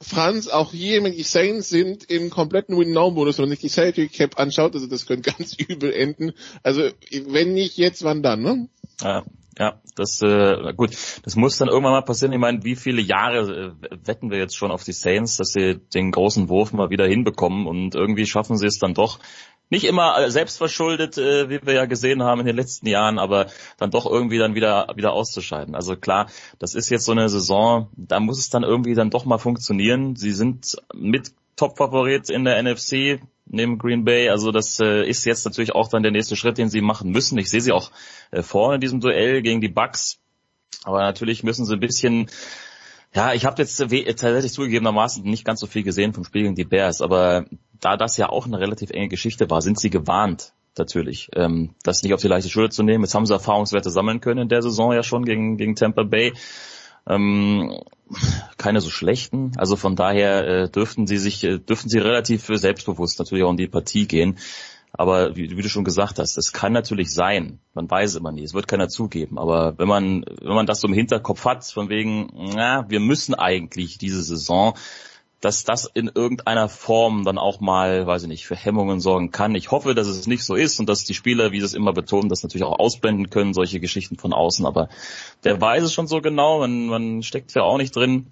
Franz, auch hier, wenn die Saints sind im kompletten Win-Now-Modus, wenn man sich die Salary Cap anschaut, also das könnte ganz übel enden. Also, wenn nicht jetzt, wann dann, ne? Ja, ja, das äh, gut. Das muss dann irgendwann mal passieren. Ich meine, wie viele Jahre äh, wetten wir jetzt schon auf die Saints, dass sie den großen Wurf mal wieder hinbekommen und irgendwie schaffen sie es dann doch. Nicht immer äh, selbstverschuldet, äh, wie wir ja gesehen haben in den letzten Jahren, aber dann doch irgendwie dann wieder wieder auszuscheiden. Also klar, das ist jetzt so eine Saison, da muss es dann irgendwie dann doch mal funktionieren. Sie sind mit Top-Favorit in der NFC neben Green Bay. Also das äh, ist jetzt natürlich auch dann der nächste Schritt, den sie machen müssen. Ich sehe sie auch äh, vorne in diesem Duell gegen die Bucks. Aber natürlich müssen sie ein bisschen ja, ich habe jetzt we- tatsächlich zugegebenermaßen nicht ganz so viel gesehen vom Spiel gegen die Bears, aber da das ja auch eine relativ enge Geschichte war, sind sie gewarnt, natürlich, ähm, das nicht auf die leichte Schulter zu nehmen. Jetzt haben sie Erfahrungswerte sammeln können in der Saison ja schon gegen, gegen Tampa Bay. Ähm, keine so schlechten. Also von daher äh, dürften sie sich, äh, dürften sie relativ selbstbewusst natürlich auch in die Partie gehen. Aber wie, wie du schon gesagt hast, es kann natürlich sein. Man weiß immer nie. Es wird keiner zugeben. Aber wenn man, wenn man das so im Hinterkopf hat, von wegen, na, wir müssen eigentlich diese Saison, dass das in irgendeiner Form dann auch mal, weiß ich nicht, für Hemmungen sorgen kann. Ich hoffe, dass es nicht so ist und dass die Spieler, wie sie es immer betonen, das natürlich auch ausblenden können, solche Geschichten von außen. Aber wer weiß es schon so genau, man, man steckt ja auch nicht drin.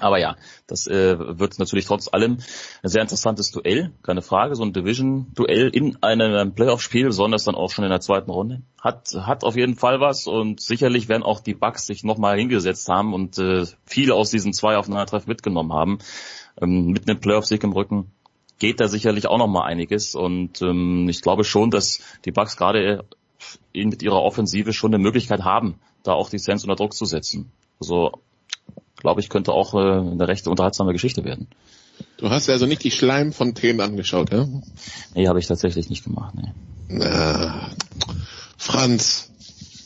Aber ja, das äh, wird natürlich trotz allem ein sehr interessantes Duell, keine Frage. So ein Division-Duell in einem Playoff-Spiel, besonders dann auch schon in der zweiten Runde, hat hat auf jeden Fall was und sicherlich werden auch die Bucks sich nochmal hingesetzt haben und äh, viel aus diesen zwei Aufeinandertreffen mitgenommen haben. Ähm, mit einem Playoff-Sieg im Rücken geht da sicherlich auch nochmal einiges und ähm, ich glaube schon, dass die Bucks gerade mit ihrer Offensive schon eine Möglichkeit haben, da auch die Saints unter Druck zu setzen. Also glaube ich, könnte auch äh, eine recht unterhaltsame Geschichte werden. Du hast also nicht die Schleimfontänen angeschaut, ja? Nee, habe ich tatsächlich nicht gemacht. Nee. Na, Franz,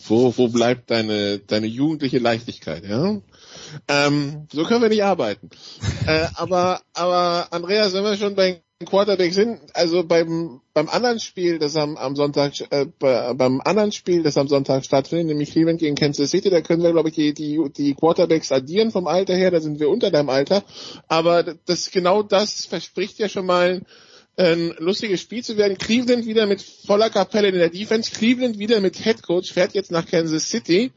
wo, wo bleibt deine, deine jugendliche Leichtigkeit, ja? Ähm, so können wir nicht arbeiten. äh, aber, aber Andreas, wenn wir schon bei Quarterback sind, also beim, beim anderen Spiel, das am, am Sonntag, äh, bei, beim anderen Spiel, das am Sonntag stattfindet, nämlich Cleveland gegen Kansas City, da können wir, glaube ich, die, die, die Quarterbacks addieren vom Alter her, da sind wir unter deinem Alter. Aber das, genau das verspricht ja schon mal ein lustiges Spiel zu werden. Cleveland wieder mit voller Kapelle in der Defense, Cleveland wieder mit Head Coach, fährt jetzt nach Kansas City.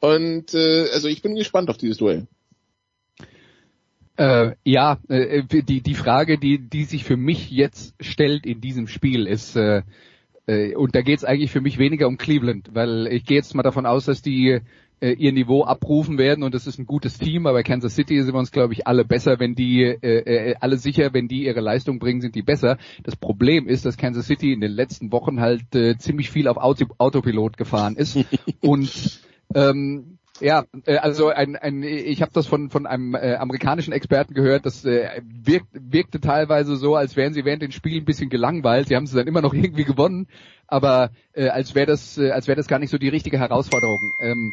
Und äh, also ich bin gespannt auf dieses Duell. Äh, ja, äh, die, die Frage, die, die sich für mich jetzt stellt in diesem Spiel ist, äh, äh, und da geht es eigentlich für mich weniger um Cleveland, weil ich gehe jetzt mal davon aus, dass die äh, ihr Niveau abrufen werden und das ist ein gutes Team, aber Kansas City sind wir uns, glaube ich, alle besser, wenn die, äh, äh, alle sicher, wenn die ihre Leistung bringen, sind die besser. Das Problem ist, dass Kansas City in den letzten Wochen halt äh, ziemlich viel auf Auto, Autopilot gefahren ist und ähm, ja, äh, also ein, ein ich habe das von von einem äh, amerikanischen Experten gehört, das äh, wirkt, wirkte teilweise so, als wären sie während den Spielen ein bisschen gelangweilt. Sie haben sie dann immer noch irgendwie gewonnen, aber äh, als wäre das äh, als wäre das gar nicht so die richtige Herausforderung. Ähm,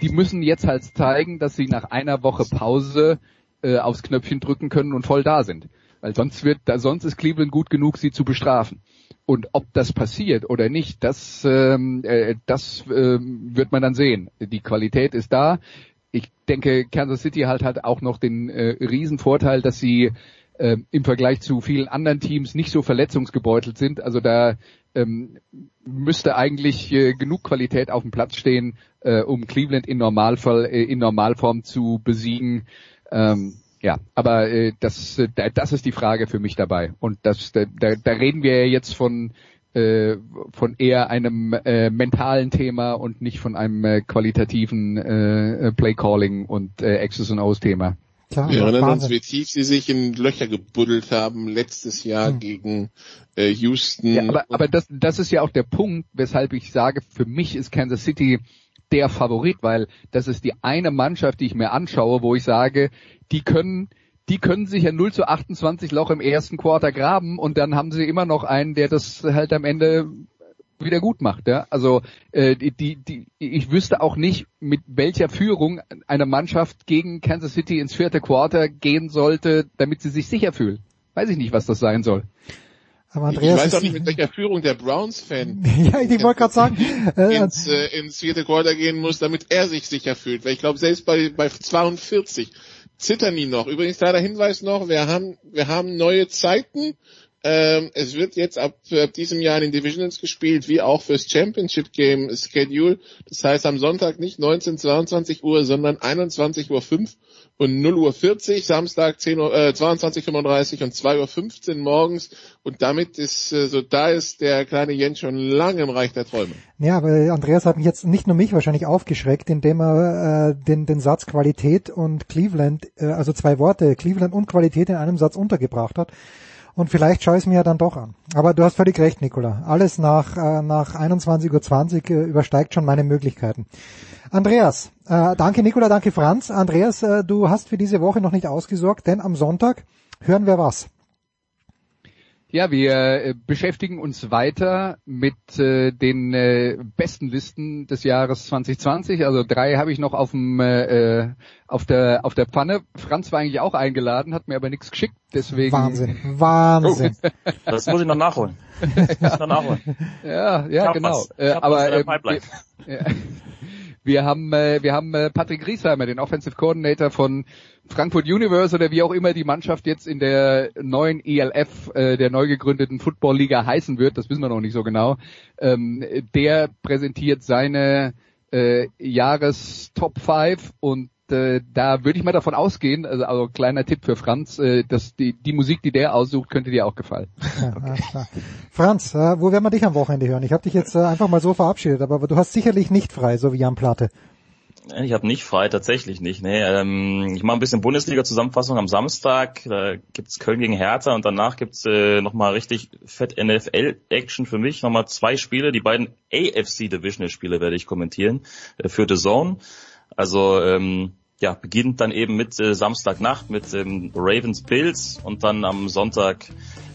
die müssen jetzt halt zeigen, dass sie nach einer Woche Pause äh, aufs Knöpfchen drücken können und voll da sind, weil sonst wird da sonst ist Cleveland gut genug, sie zu bestrafen. und ob das passiert oder nicht, das, ähm, äh, das äh, wird man dann sehen. Die Qualität ist da. Ich denke, Kansas City halt hat auch noch den äh, Riesenvorteil, dass sie äh, im Vergleich zu vielen anderen Teams nicht so verletzungsgebeutelt sind. Also da ähm, müsste eigentlich äh, genug Qualität auf dem Platz stehen, äh, um Cleveland in Normalfall äh, in Normalform zu besiegen. Ähm, ja, aber äh, das, äh, das ist die Frage für mich dabei. Und das, da, da reden wir ja jetzt von äh, von eher einem äh, mentalen Thema und nicht von einem äh, qualitativen äh, Play Calling und äh, X's und O's Thema. Klar, Wir erinnern uns, wie tief sie sich in Löcher gebuddelt haben letztes Jahr hm. gegen äh, Houston. Ja, aber aber das, das ist ja auch der Punkt, weshalb ich sage, für mich ist Kansas City der Favorit, weil das ist die eine Mannschaft, die ich mir anschaue, wo ich sage, die können die können sich ja 0 zu 28 Loch im ersten Quarter graben und dann haben sie immer noch einen, der das halt am Ende wieder gut macht. Ja? Also äh, die, die, die, ich wüsste auch nicht, mit welcher Führung eine Mannschaft gegen Kansas City ins vierte Quarter gehen sollte, damit sie sich sicher fühlt. Weiß ich nicht, was das sein soll. Aber Andreas ich weiß auch nicht, mit welcher Führung der Browns-Fan ja, ich wollte gerade sagen, äh, ins, äh, ins vierte Quarter gehen muss, damit er sich sicher fühlt. Weil ich glaube, selbst bei, bei 42 zittern die noch. Übrigens, kleiner Hinweis noch, wir haben, wir haben neue Zeiten ähm, es wird jetzt ab, ab diesem Jahr in den Divisions gespielt, wie auch fürs Championship Game Schedule. Das heißt am Sonntag nicht 19, 22 Uhr, sondern 21 Uhr 5 und 0 Uhr 40, Samstag 10 Uhr, äh, 22 35 und 2 Uhr 15 morgens. Und damit ist, äh, so da ist der kleine Jens schon lange im Reich der Träume. Ja, aber Andreas hat mich jetzt nicht nur mich wahrscheinlich aufgeschreckt, indem er äh, den, den Satz Qualität und Cleveland, äh, also zwei Worte, Cleveland und Qualität in einem Satz untergebracht hat. Und vielleicht schaue ich es mir ja dann doch an. Aber du hast völlig recht, Nicola. Alles nach, äh, nach 21.20 Uhr äh, übersteigt schon meine Möglichkeiten. Andreas, äh, danke Nicola, danke Franz. Andreas, äh, du hast für diese Woche noch nicht ausgesorgt, denn am Sonntag hören wir was. Ja, wir äh, beschäftigen uns weiter mit äh, den äh, besten Listen des Jahres 2020. Also drei habe ich noch auf dem äh, auf der auf der Pfanne. Franz war eigentlich auch eingeladen, hat mir aber nichts geschickt, deswegen. Wahnsinn, Wahnsinn. Oh, das muss ich noch nachholen. Das muss ich noch nachholen. ja, ja, genau. Äh, aber äh, wir, ja. Wir haben äh, wir haben äh, Patrick Griesheimer, den Offensive Coordinator von Frankfurt Universe oder wie auch immer die Mannschaft jetzt in der neuen ELF, äh, der neu gegründeten Football Liga heißen wird, das wissen wir noch nicht so genau, ähm, der präsentiert seine äh, Jahres Top 5 und äh, da würde ich mal davon ausgehen, also, also kleiner Tipp für Franz, äh, dass die, die Musik, die der aussucht, könnte dir auch gefallen. Ja, okay. Franz, äh, wo werden wir dich am Wochenende hören? Ich habe dich jetzt äh, einfach mal so verabschiedet, aber du hast sicherlich nicht frei, so wie Jan Platte. Ich habe nicht frei, tatsächlich nicht. Nee, ähm, ich mache ein bisschen Bundesliga-Zusammenfassung am Samstag. Da gibt's Köln gegen Hertha und danach gibt's äh, nochmal richtig fett NFL-Action für mich. Nochmal zwei Spiele. Die beiden AFC-Divisional-Spiele werde ich kommentieren äh, für The Zone. Also ähm, ja, beginnt dann eben mit äh, Samstagnacht mit ähm, Ravens Bills und dann am Sonntag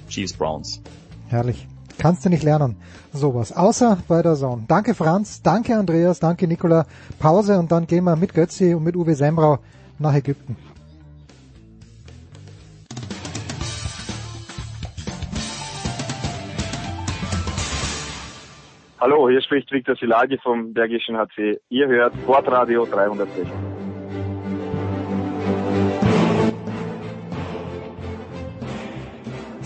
Chiefs Browns. Herrlich. Kannst du nicht lernen. Sowas. Außer bei der Zone. Danke Franz, danke Andreas, danke Nicola. Pause und dann gehen wir mit Götzi und mit Uwe Sembrau nach Ägypten. Hallo, hier spricht Viktor Silagi vom Bergischen HC. Ihr hört Sportradio 360.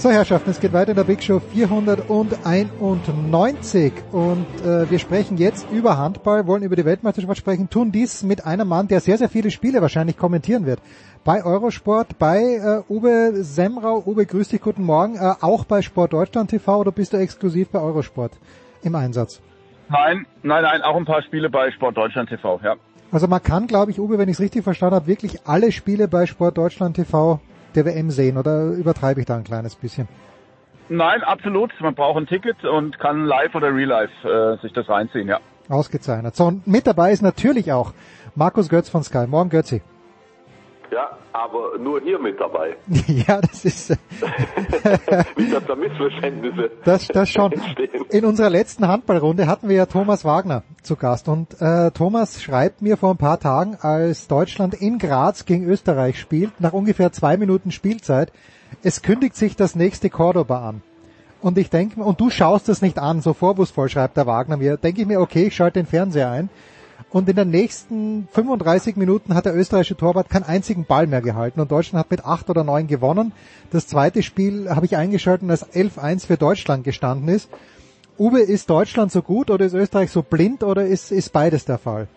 So Herrschaften, es geht weiter in der Big Show 491 und äh, wir sprechen jetzt über Handball, wollen über die Weltmeisterschaft sprechen, tun dies mit einem Mann, der sehr, sehr viele Spiele wahrscheinlich kommentieren wird. Bei Eurosport, bei äh, Uwe Semrau. Uwe, grüß dich, guten Morgen. Äh, auch bei Sport Deutschland TV oder bist du exklusiv bei Eurosport im Einsatz? Nein, nein, nein, auch ein paar Spiele bei Sport Deutschland TV, ja. Also man kann, glaube ich, Uwe, wenn ich es richtig verstanden habe, wirklich alle Spiele bei Sport Deutschland TV der WM sehen oder übertreibe ich da ein kleines bisschen? Nein, absolut. Man braucht ein Ticket und kann live oder real live äh, sich das reinziehen, ja. Ausgezeichnet. So, und mit dabei ist natürlich auch Markus Götz von Sky. Morgen Götzi. Ja, aber nur hier mit dabei. ja, das ist. Nicht, dass da Missverständnisse das, das schon. Entstehen. In unserer letzten Handballrunde hatten wir ja Thomas Wagner zu Gast und äh, Thomas schreibt mir vor ein paar Tagen, als Deutschland in Graz gegen Österreich spielt, nach ungefähr zwei Minuten Spielzeit, es kündigt sich das nächste Cordoba an. Und ich denke, und du schaust das nicht an, so vorwurfsvoll schreibt der Wagner mir, denke ich mir, okay, ich schalte den Fernseher ein. Und in den nächsten 35 Minuten hat der österreichische Torwart keinen einzigen Ball mehr gehalten und Deutschland hat mit acht oder neun gewonnen. Das zweite Spiel habe ich eingeschaltet, als 11-1 für Deutschland gestanden ist. Uwe, ist Deutschland so gut oder ist Österreich so blind oder ist, ist beides der Fall?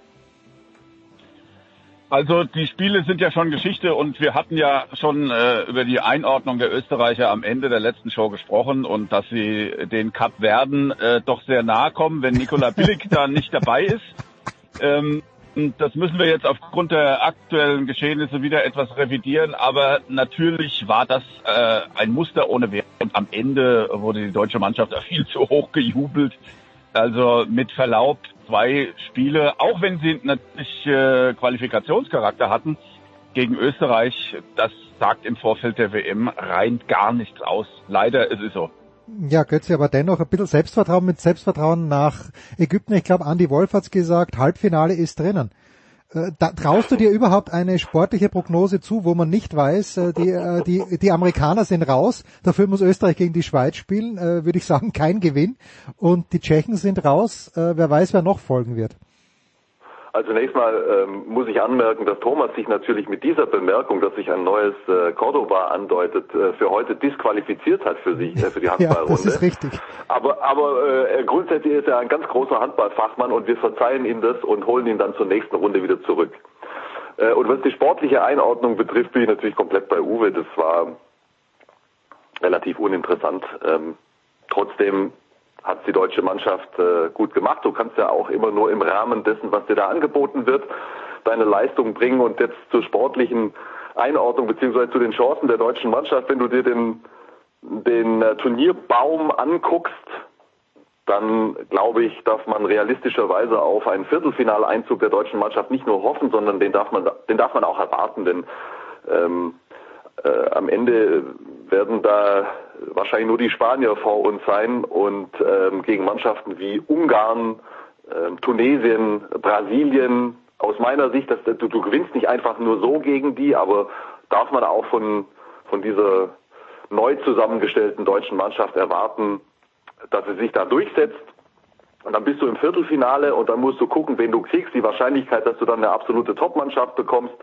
Also die Spiele sind ja schon Geschichte und wir hatten ja schon äh, über die Einordnung der Österreicher am Ende der letzten Show gesprochen und dass sie den Cup werden äh, doch sehr nahe kommen, wenn Nikola Billig da nicht dabei ist. Ähm, das müssen wir jetzt aufgrund der aktuellen Geschehnisse wieder etwas revidieren, aber natürlich war das äh, ein Muster ohne Wert und am Ende wurde die deutsche Mannschaft viel zu hoch gejubelt. Also mit Verlaub zwei Spiele, auch wenn sie natürlich äh, Qualifikationscharakter hatten gegen Österreich, das sagt im Vorfeld der WM rein gar nichts aus. Leider ist es so. Ja, Götze, aber dennoch ein bisschen Selbstvertrauen mit Selbstvertrauen nach Ägypten. Ich glaube, Andy Wolf hat's gesagt, Halbfinale ist drinnen. Äh, da, traust du dir überhaupt eine sportliche Prognose zu, wo man nicht weiß, äh, die, äh, die, die Amerikaner sind raus, dafür muss Österreich gegen die Schweiz spielen, würde ich sagen, kein Gewinn. Und die Tschechen sind raus, wer weiß, wer noch folgen wird. Also zunächst mal ähm, muss ich anmerken, dass Thomas sich natürlich mit dieser Bemerkung, dass sich ein neues äh, Cordoba andeutet, äh, für heute disqualifiziert hat für sich, äh, für die Handballrunde. ja, das ist richtig. Aber, aber äh, grundsätzlich ist er ein ganz großer Handballfachmann und wir verzeihen ihm das und holen ihn dann zur nächsten Runde wieder zurück. Äh, und was die sportliche Einordnung betrifft, bin ich natürlich komplett bei Uwe. Das war relativ uninteressant. Ähm, trotzdem hat die deutsche Mannschaft äh, gut gemacht. Du kannst ja auch immer nur im Rahmen dessen, was dir da angeboten wird, deine Leistung bringen. Und jetzt zur sportlichen Einordnung beziehungsweise zu den Chancen der deutschen Mannschaft, wenn du dir den, den äh, Turnierbaum anguckst, dann glaube ich, darf man realistischerweise auf einen Viertelfinaleinzug der deutschen Mannschaft nicht nur hoffen, sondern den darf man, den darf man auch erwarten, denn ähm, äh, am Ende werden da wahrscheinlich nur die Spanier vor uns sein und ähm, gegen Mannschaften wie Ungarn, ähm, Tunesien, Brasilien, aus meiner Sicht, dass, du, du gewinnst nicht einfach nur so gegen die, aber darf man auch von, von dieser neu zusammengestellten deutschen Mannschaft erwarten, dass sie sich da durchsetzt. Und dann bist du im Viertelfinale und dann musst du gucken, wen du kriegst. Die Wahrscheinlichkeit, dass du dann eine absolute Topmannschaft bekommst,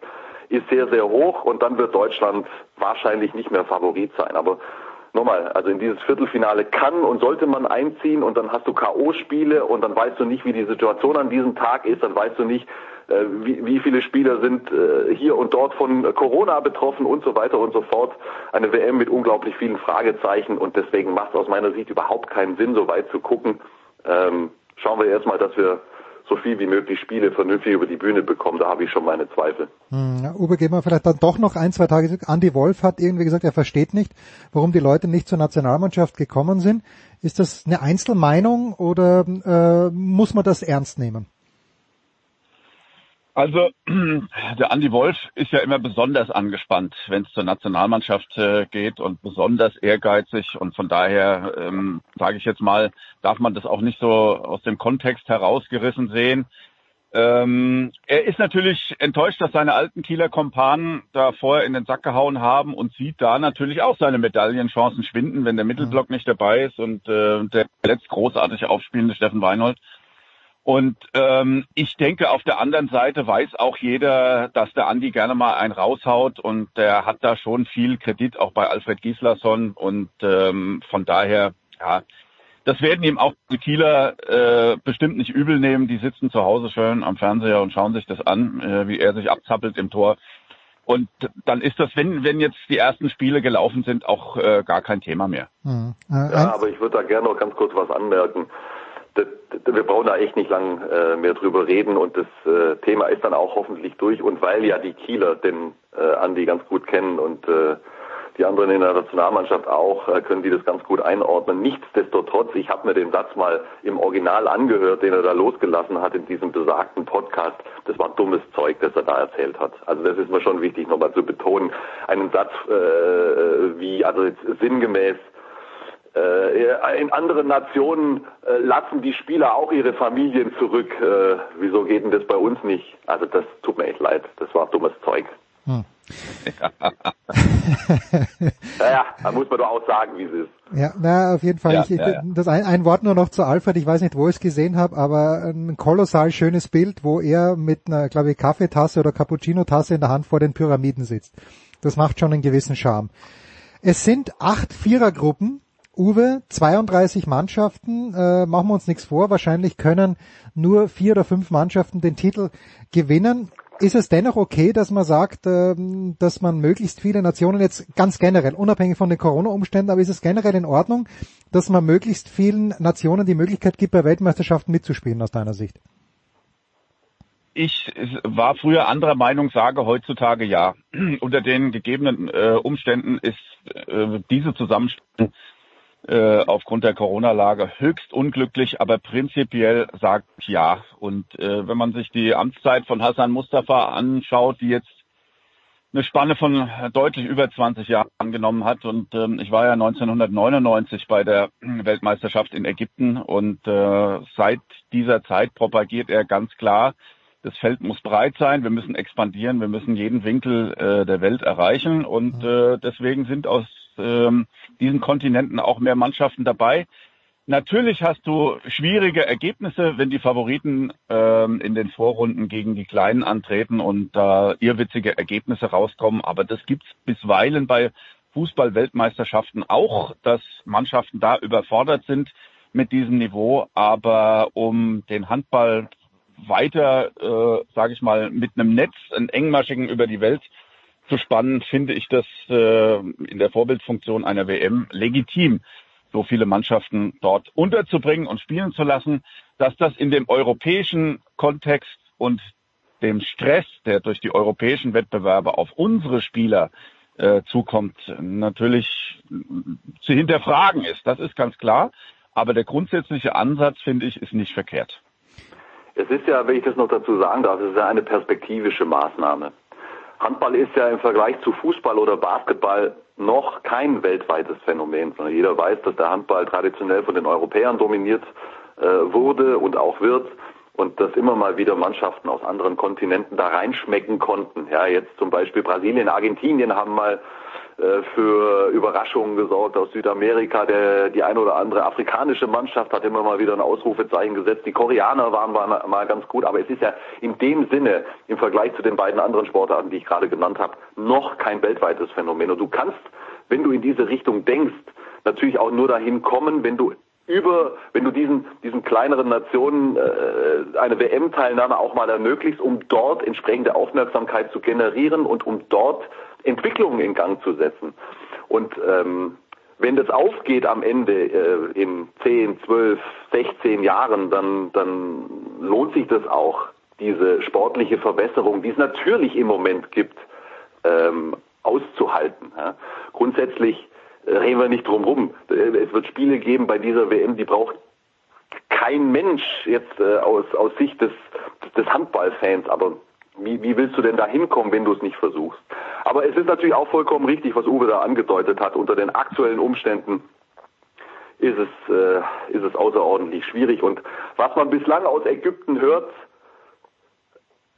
ist sehr, sehr hoch und dann wird Deutschland wahrscheinlich nicht mehr Favorit sein. Aber nochmal, also in dieses Viertelfinale kann und sollte man einziehen und dann hast du K.O.-Spiele und dann weißt du nicht, wie die Situation an diesem Tag ist, dann weißt du nicht, äh, wie, viele Spieler sind äh, hier und dort von Corona betroffen und so weiter und so fort. Eine WM mit unglaublich vielen Fragezeichen und deswegen macht es aus meiner Sicht überhaupt keinen Sinn, so weit zu gucken. Ähm, schauen wir erstmal, dass wir so viel wie möglich Spiele vernünftig über die Bühne bekommen. Da habe ich schon meine Zweifel. Hm, Uwe, gehen wir vielleicht dann doch noch ein, zwei Tage. Andy Wolf hat irgendwie gesagt, er versteht nicht, warum die Leute nicht zur Nationalmannschaft gekommen sind. Ist das eine Einzelmeinung oder äh, muss man das ernst nehmen? Also der Andi Wolf ist ja immer besonders angespannt, wenn es zur Nationalmannschaft äh, geht und besonders ehrgeizig. Und von daher ähm, sage ich jetzt mal, darf man das auch nicht so aus dem Kontext herausgerissen sehen. Ähm, er ist natürlich enttäuscht, dass seine alten Kieler Kompanen da vorher in den Sack gehauen haben und sieht da natürlich auch seine Medaillenchancen schwinden, wenn der Mittelblock nicht dabei ist und äh, der letzt großartig aufspielende Steffen Weinhold und ähm, ich denke, auf der anderen Seite weiß auch jeder, dass der Andi gerne mal einen raushaut und der hat da schon viel Kredit auch bei Alfred Gislason und ähm, von daher, ja, das werden ihm auch die Kieler äh, bestimmt nicht übel nehmen. Die sitzen zu Hause schön am Fernseher und schauen sich das an, äh, wie er sich abzappelt im Tor. Und dann ist das, wenn, wenn jetzt die ersten Spiele gelaufen sind, auch äh, gar kein Thema mehr. Mhm. Ja, aber ich würde da gerne noch ganz kurz was anmerken das, wir brauchen da echt nicht lang äh, mehr drüber reden und das äh, Thema ist dann auch hoffentlich durch und weil ja die Kieler den äh, Andi ganz gut kennen und äh, die anderen in der Nationalmannschaft auch, äh, können die das ganz gut einordnen. Nichtsdestotrotz, ich habe mir den Satz mal im Original angehört, den er da losgelassen hat in diesem besagten Podcast. Das war dummes Zeug, das er da erzählt hat. Also das ist mir schon wichtig nochmal zu betonen. Einen Satz äh, wie, also sinngemäß, äh, in anderen Nationen äh, lassen die Spieler auch ihre Familien zurück. Äh, wieso geht denn das bei uns nicht? Also das tut mir echt leid. Das war dummes Zeug. Hm. naja, da muss man doch auch sagen, wie es ist. Ja, na, auf jeden Fall. Ja, ich, ja, ja. Das ein, ein Wort nur noch zu Alfred. Ich weiß nicht, wo ich es gesehen habe, aber ein kolossal schönes Bild, wo er mit einer, glaube ich, Kaffeetasse oder Cappuccino-Tasse in der Hand vor den Pyramiden sitzt. Das macht schon einen gewissen Charme. Es sind acht Vierergruppen. Uwe, 32 Mannschaften, äh, machen wir uns nichts vor. Wahrscheinlich können nur vier oder fünf Mannschaften den Titel gewinnen. Ist es dennoch okay, dass man sagt, ähm, dass man möglichst viele Nationen jetzt ganz generell, unabhängig von den Corona-Umständen, aber ist es generell in Ordnung, dass man möglichst vielen Nationen die Möglichkeit gibt, bei Weltmeisterschaften mitzuspielen aus deiner Sicht? Ich war früher anderer Meinung, sage heutzutage ja. Unter den gegebenen äh, Umständen ist äh, diese Zusammenstellung äh, aufgrund der Corona-Lage höchst unglücklich, aber prinzipiell sagt ja. Und äh, wenn man sich die Amtszeit von Hassan Mustafa anschaut, die jetzt eine Spanne von deutlich über 20 Jahren angenommen hat. Und ähm, ich war ja 1999 bei der Weltmeisterschaft in Ägypten. Und äh, seit dieser Zeit propagiert er ganz klar, das Feld muss breit sein, wir müssen expandieren, wir müssen jeden Winkel äh, der Welt erreichen. Und äh, deswegen sind aus ähm, diesen Kontinenten auch mehr Mannschaften dabei. Natürlich hast du schwierige Ergebnisse, wenn die Favoriten ähm, in den Vorrunden gegen die Kleinen antreten und da äh, irrwitzige Ergebnisse rauskommen. Aber das gibt's bisweilen bei Fußball-Weltmeisterschaften auch, dass Mannschaften da überfordert sind mit diesem Niveau. Aber um den Handball weiter, äh, sage ich mal, mit einem Netz, einen engmaschigen über die Welt zu spannen, finde ich das äh, in der Vorbildfunktion einer WM legitim, so viele Mannschaften dort unterzubringen und spielen zu lassen, dass das in dem europäischen Kontext und dem Stress, der durch die europäischen Wettbewerbe auf unsere Spieler äh, zukommt, natürlich zu hinterfragen ist. Das ist ganz klar. Aber der grundsätzliche Ansatz, finde ich, ist nicht verkehrt. Es ist ja, wenn ich das noch dazu sagen darf, es ist ja eine perspektivische Maßnahme. Handball ist ja im Vergleich zu Fußball oder Basketball noch kein weltweites Phänomen, sondern jeder weiß, dass der Handball traditionell von den Europäern dominiert äh, wurde und auch wird und dass immer mal wieder Mannschaften aus anderen Kontinenten da reinschmecken konnten. Ja, jetzt zum Beispiel Brasilien, Argentinien haben mal für Überraschungen gesorgt aus Südamerika. Der, die eine oder andere afrikanische Mannschaft hat immer mal wieder ein Ausrufezeichen gesetzt. Die Koreaner waren mal, mal ganz gut, aber es ist ja in dem Sinne im Vergleich zu den beiden anderen Sportarten, die ich gerade genannt habe, noch kein weltweites Phänomen. Und du kannst, wenn du in diese Richtung denkst, natürlich auch nur dahin kommen, wenn du über, wenn du diesen, diesen kleineren Nationen äh, eine WM-Teilnahme auch mal ermöglicht, um dort entsprechende Aufmerksamkeit zu generieren und um dort Entwicklungen in Gang zu setzen. Und ähm, wenn das aufgeht am Ende äh, in 10, 12, 16 Jahren, dann, dann lohnt sich das auch, diese sportliche Verbesserung, die es natürlich im Moment gibt, ähm, auszuhalten. Ja. Grundsätzlich äh, reden wir nicht drum rum. Äh, es wird Spiele geben bei dieser WM, die braucht kein Mensch jetzt äh, aus, aus Sicht des, des Handballfans, aber wie, wie willst du denn da hinkommen, wenn du es nicht versuchst? Aber es ist natürlich auch vollkommen richtig, was Uwe da angedeutet hat. Unter den aktuellen Umständen ist es, äh, ist es außerordentlich schwierig. Und was man bislang aus Ägypten hört,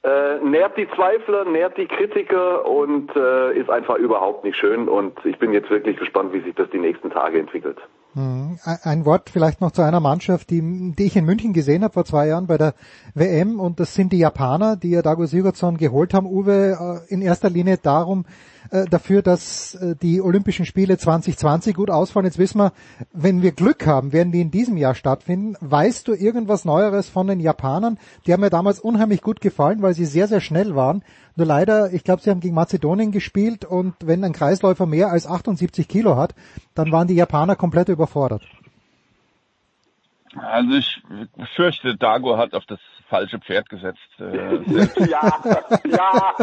äh, nährt die Zweifler, nährt die Kritiker und äh, ist einfach überhaupt nicht schön. Und ich bin jetzt wirklich gespannt, wie sich das die nächsten Tage entwickelt. Hm, ein Wort vielleicht noch zu einer Mannschaft, die, die ich in München gesehen habe vor zwei Jahren bei der WM und das sind die Japaner, die ja Dago Sigurdsson geholt haben. Uwe, äh, in erster Linie darum, äh, dafür, dass äh, die Olympischen Spiele 2020 gut ausfallen. Jetzt wissen wir, wenn wir Glück haben, werden die in diesem Jahr stattfinden. Weißt du irgendwas Neueres von den Japanern? Die haben mir damals unheimlich gut gefallen, weil sie sehr, sehr schnell waren. Nur leider, ich glaube, sie haben gegen Mazedonien gespielt und wenn ein Kreisläufer mehr als 78 Kilo hat, dann waren die Japaner komplett überfordert. Also ich fürchte, Dago hat auf das falsche Pferd gesetzt. Äh, ja, ja.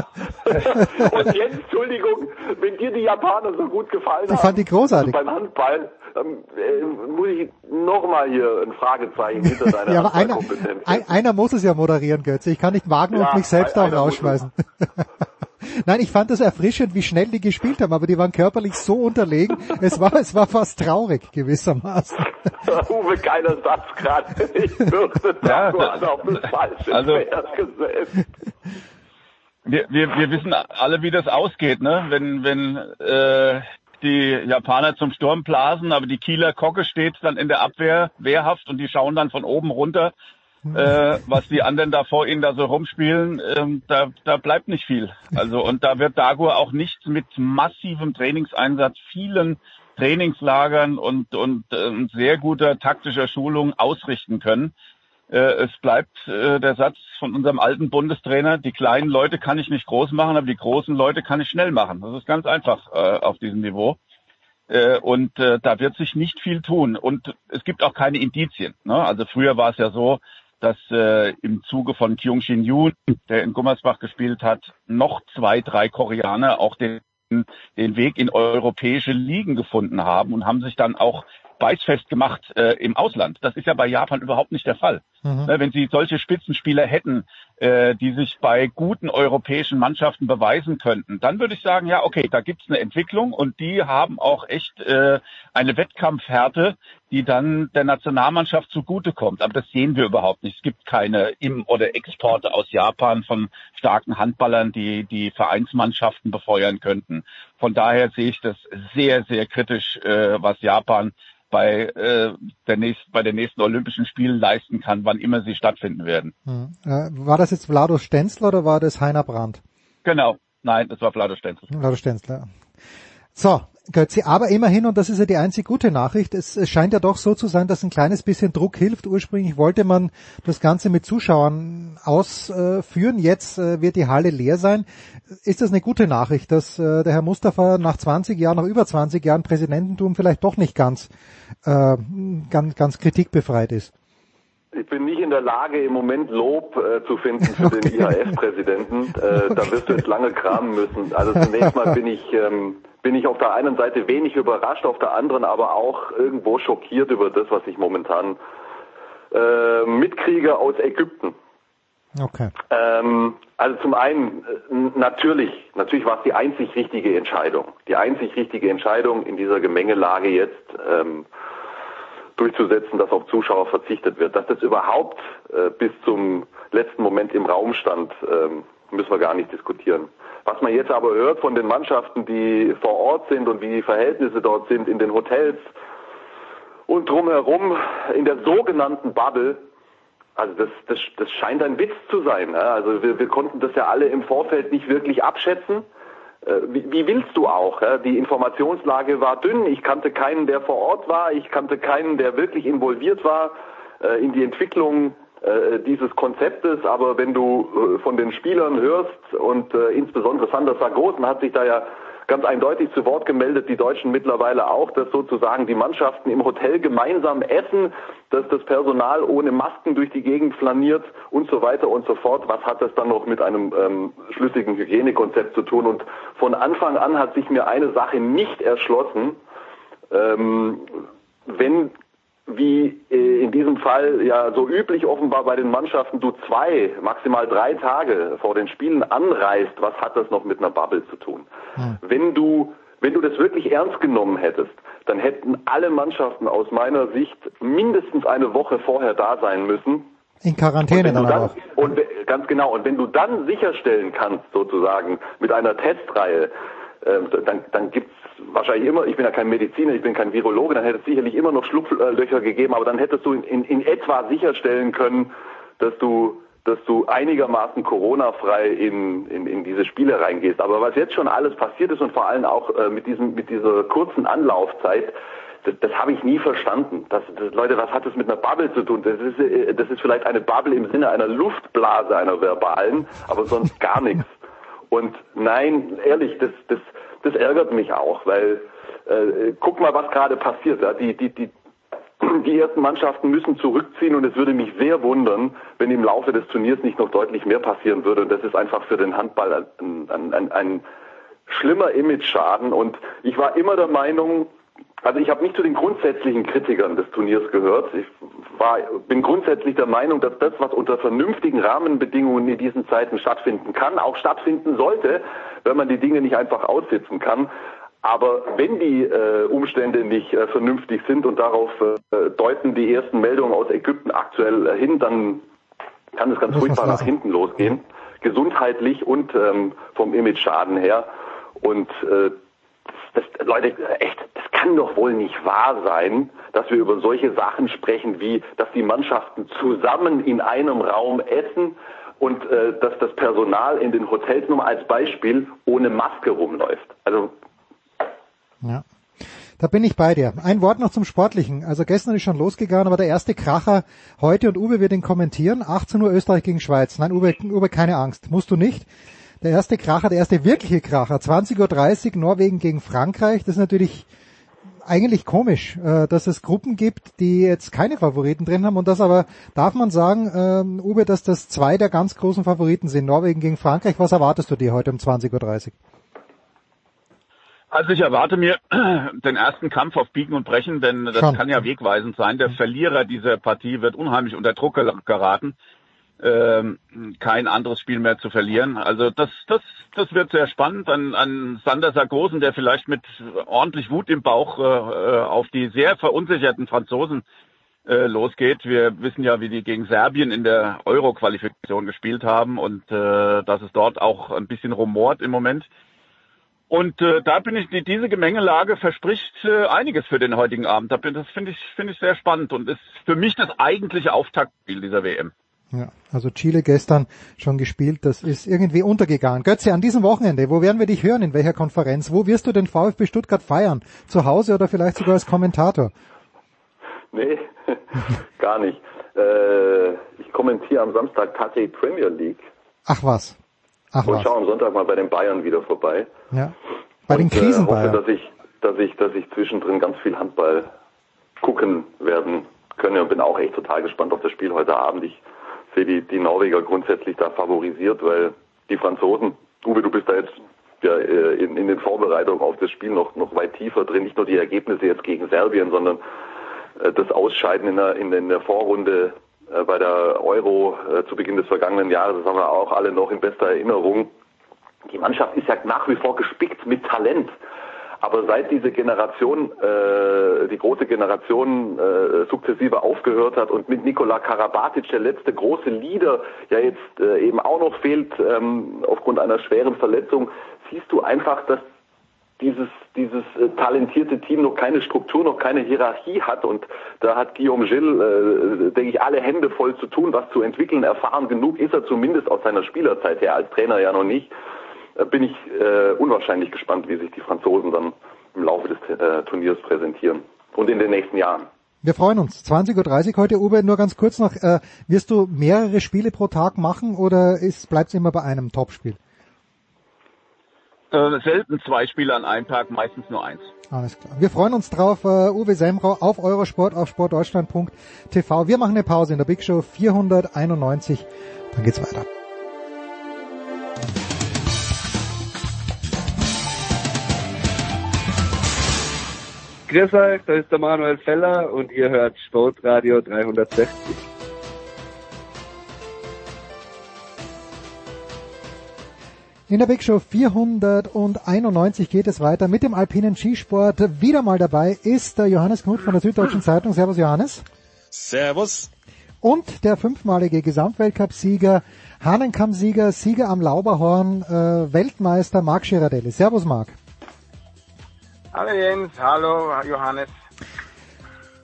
Und jetzt, Entschuldigung, wenn dir die Japaner so gut gefallen ich fand die großartig. Beim Handball, ähm, äh, muss ich nochmal hier ein Fragezeichen hinter deiner ja, aber einer, ein, einer muss es ja moderieren, Götze. Ich kann nicht wagen ja, und mich selbst auch rausschmeißen. Nein, ich fand das erfrischend, wie schnell die gespielt haben, aber die waren körperlich so unterlegen. Es war, es war fast traurig gewissermaßen. Uwe, keiner Satz gerade. Ich fürchte, ja, das auf das falsche also, gesetzt. wir, wir, wir wissen alle, wie das ausgeht, ne? Wenn, wenn äh, die Japaner zum Sturm blasen, aber die Kieler Kocke steht dann in der Abwehr wehrhaft und die schauen dann von oben runter, äh, was die anderen da vor ihnen da so rumspielen, ähm, da, da bleibt nicht viel. Also und da wird Dagur auch nicht mit massivem Trainingseinsatz, vielen Trainingslagern und, und äh, sehr guter taktischer Schulung ausrichten können. Äh, es bleibt äh, der Satz von unserem alten Bundestrainer, die kleinen Leute kann ich nicht groß machen, aber die großen Leute kann ich schnell machen. Das ist ganz einfach äh, auf diesem Niveau. Äh, und äh, da wird sich nicht viel tun. Und es gibt auch keine Indizien. Ne? Also früher war es ja so, dass äh, im Zuge von Kyung Shin Yoon, der in Gummersbach gespielt hat, noch zwei, drei Koreaner auch den, den Weg in europäische Ligen gefunden haben und haben sich dann auch beißfest gemacht äh, im Ausland. Das ist ja bei Japan überhaupt nicht der Fall. Mhm. Ne, wenn sie solche Spitzenspieler hätten, äh, die sich bei guten europäischen Mannschaften beweisen könnten, dann würde ich sagen, ja, okay, da gibt's eine Entwicklung und die haben auch echt äh, eine Wettkampfhärte, die dann der Nationalmannschaft zugutekommt. Aber das sehen wir überhaupt nicht. Es gibt keine Im- oder Exporte aus Japan von starken Handballern, die die Vereinsmannschaften befeuern könnten. Von daher sehe ich das sehr, sehr kritisch, äh, was Japan bei, äh, der nächsten, bei den nächsten Olympischen Spielen leisten kann, wann immer sie stattfinden werden. Hm. Äh, war das jetzt Vlado Stenzler oder war das Heiner Brandt? Genau, nein, das war Vlado Stenzler. Vlado Stenzler. So, Götzi, aber immerhin, und das ist ja die einzig gute Nachricht, es, es scheint ja doch so zu sein, dass ein kleines bisschen Druck hilft. Ursprünglich wollte man das Ganze mit Zuschauern ausführen, jetzt äh, wird die Halle leer sein. Ist das eine gute Nachricht, dass äh, der Herr Mustafa nach 20 Jahren, nach über 20 Jahren Präsidententum vielleicht doch nicht ganz, äh, ganz, ganz kritikbefreit ist? Ich bin nicht in der Lage, im Moment Lob äh, zu finden für okay. den IHF-Präsidenten. Äh, da wirst du jetzt lange kramen müssen. Also zunächst mal bin ich ähm, bin ich auf der einen Seite wenig überrascht, auf der anderen aber auch irgendwo schockiert über das, was ich momentan äh, mitkriege aus Ägypten. Okay. Ähm, also zum einen äh, natürlich, natürlich war es die einzig richtige Entscheidung, die einzig richtige Entscheidung in dieser Gemengelage jetzt ähm, durchzusetzen, dass auf Zuschauer verzichtet wird. Dass das überhaupt äh, bis zum letzten Moment im Raum stand, ähm, müssen wir gar nicht diskutieren. Was man jetzt aber hört von den Mannschaften, die vor Ort sind und wie die Verhältnisse dort sind in den Hotels und drumherum in der sogenannten Bubble, also das, das, das scheint ein Witz zu sein. Also wir, wir konnten das ja alle im Vorfeld nicht wirklich abschätzen. Äh, wie, wie willst du auch? Die Informationslage war dünn. Ich kannte keinen, der vor Ort war. Ich kannte keinen, der wirklich involviert war äh, in die Entwicklung äh, dieses Konzeptes, aber wenn du von den Spielern hörst und insbesondere Sander Sargosen hat sich da ja ganz eindeutig zu Wort gemeldet, die Deutschen mittlerweile auch, dass sozusagen die Mannschaften im Hotel gemeinsam essen, dass das Personal ohne Masken durch die Gegend flaniert und so weiter und so fort. Was hat das dann noch mit einem ähm, schlüssigen Hygienekonzept zu tun? Und von Anfang an hat sich mir eine Sache nicht erschlossen. Ähm, wenn wie äh, in diesem Fall ja so üblich offenbar bei den Mannschaften du zwei, maximal drei Tage vor den Spielen anreist, was hat das noch mit einer Bubble zu tun? Hm. Wenn du wenn du das wirklich ernst genommen hättest, dann hätten alle Mannschaften aus meiner Sicht mindestens eine Woche vorher da sein müssen. In Quarantäne dann, dann auch. Und ganz genau. Und wenn du dann sicherstellen kannst, sozusagen mit einer Testreihe, äh, dann, dann gibt's wahrscheinlich immer, ich bin ja kein Mediziner, ich bin kein Virologe, dann hätte es sicherlich immer noch Schlupflöcher gegeben, aber dann hättest du in, in, in etwa sicherstellen können, dass du dass du einigermaßen Corona-frei in, in, in diese Spiele reingehst. Aber was jetzt schon alles passiert ist und vor allem auch äh, mit diesem mit dieser kurzen Anlaufzeit, das, das habe ich nie verstanden. Das, das, Leute, was hat das mit einer Bubble zu tun? Das ist, äh, das ist vielleicht eine Bubble im Sinne einer Luftblase, einer verbalen, aber sonst gar nichts. Und nein, ehrlich, das, das, das ärgert mich auch, weil äh, guck mal, was gerade passiert. Ja? Die, die, die, die ersten Mannschaften müssen zurückziehen und es würde mich sehr wundern, wenn im Laufe des Turniers nicht noch deutlich mehr passieren würde. Und das ist einfach für den Handball ein, ein, ein, ein schlimmer Image-Schaden. Und ich war immer der Meinung, also ich habe nicht zu den grundsätzlichen Kritikern des Turniers gehört. Ich war, bin grundsätzlich der Meinung, dass das, was unter vernünftigen Rahmenbedingungen in diesen Zeiten stattfinden kann, auch stattfinden sollte, wenn man die Dinge nicht einfach aussitzen kann. Aber wenn die äh, Umstände nicht äh, vernünftig sind und darauf äh, deuten die ersten Meldungen aus Ägypten aktuell äh, hin, dann kann es ganz furchtbar nach hinten losgehen. gesundheitlich und ähm, vom Image-Schaden her. Und äh, das, Leute, echt, das kann doch wohl nicht wahr sein, dass wir über solche Sachen sprechen, wie dass die Mannschaften zusammen in einem Raum essen und äh, dass das Personal in den Hotels nur als Beispiel ohne Maske rumläuft. Also ja. Da bin ich bei dir. Ein Wort noch zum Sportlichen. Also gestern ist schon losgegangen, aber der erste Kracher heute und Uwe wird ihn kommentieren. 18 Uhr Österreich gegen Schweiz. Nein, Uwe, Uwe keine Angst. Musst du nicht. Der erste Kracher, der erste wirkliche Kracher. 20.30 Uhr Norwegen gegen Frankreich. Das ist natürlich eigentlich komisch, äh, dass es Gruppen gibt, die jetzt keine Favoriten drin haben und das aber, darf man sagen, ähm, Uwe, dass das zwei der ganz großen Favoriten sind, Norwegen gegen Frankreich. Was erwartest du dir heute um 20.30 Uhr? Also ich erwarte mir den ersten Kampf auf Biegen und Brechen, denn das Schon. kann ja wegweisend sein. Der Verlierer dieser Partie wird unheimlich unter Druck geraten, kein anderes Spiel mehr zu verlieren. Also das, das, das wird sehr spannend. An, an Sander Sargosen, der vielleicht mit ordentlich Wut im Bauch äh, äh, auf die sehr verunsicherten Franzosen äh, losgeht. Wir wissen ja, wie die gegen Serbien in der Euro-Qualifikation gespielt haben und äh, dass es dort auch ein bisschen rumort im Moment. Und äh, da bin ich, die, diese Gemengelage verspricht äh, einiges für den heutigen Abend. Das finde ich, finde ich sehr spannend und ist für mich das eigentliche Auftaktspiel dieser WM. Ja, also Chile gestern schon gespielt, das ist irgendwie untergegangen. Götze, an diesem Wochenende, wo werden wir dich hören, in welcher Konferenz? Wo wirst du den VfB Stuttgart feiern? Zu Hause oder vielleicht sogar als Kommentator? Nee, gar nicht. Äh, ich kommentiere am Samstag tatsächlich Premier League. Ach was. Ach und schaue am Sonntag mal bei den Bayern wieder vorbei. Ja. Bei den Krisenbayern. Äh, hoffe, dass ich, dass ich, dass ich zwischendrin ganz viel Handball gucken werden könne und bin auch echt total gespannt auf das Spiel heute Abend. Ich sehe die, die Norweger grundsätzlich da favorisiert, weil die Franzosen, Uwe, du bist da jetzt ja, äh, in, in den Vorbereitungen auf das Spiel noch, noch weit tiefer drin. Nicht nur die Ergebnisse jetzt gegen Serbien, sondern äh, das Ausscheiden in der, in, in der Vorrunde äh, bei der Euro zu Beginn des vergangenen Jahres, das haben wir auch alle noch in bester Erinnerung. Die Mannschaft ist ja nach wie vor gespickt mit Talent. Aber seit diese Generation, äh, die große Generation äh, sukzessive aufgehört hat und mit Nikola Karabatic der letzte große Leader ja jetzt äh, eben auch noch fehlt ähm, aufgrund einer schweren Verletzung, siehst du einfach, dass dieses, dieses äh, talentierte Team noch keine Struktur, noch keine Hierarchie hat. Und da hat Guillaume Gilles, äh, denke ich, alle Hände voll zu tun, was zu entwickeln. Erfahren genug ist er zumindest aus seiner Spielerzeit her, als Trainer ja noch nicht. Äh, bin ich äh, unwahrscheinlich gespannt, wie sich die Franzosen dann im Laufe des äh, Turniers präsentieren und in den nächsten Jahren. Wir freuen uns. 20.30 Uhr heute, Uwe, nur ganz kurz noch. Äh, wirst du mehrere Spiele pro Tag machen oder bleibt es immer bei einem Topspiel? Äh, selten zwei Spiele an einem Tag, meistens nur eins. Alles klar. Wir freuen uns drauf, uh, Uwe Semrau auf Eurosport, auf sportdeutschland.tv. Wir machen eine Pause in der Big Show 491. Dann geht's weiter. Grüß euch, da ist der Manuel Feller und ihr hört Sportradio 360. In der Big Show 491 geht es weiter mit dem alpinen Skisport. Wieder mal dabei ist der Johannes Knut von der Süddeutschen Zeitung. Servus Johannes. Servus. Und der fünfmalige Gesamtweltcup-Sieger, Hahnenkamm-Sieger, Sieger am Lauberhorn, äh, Weltmeister Marc Girardelli. Servus Marc. Hallo Jens, hallo Johannes.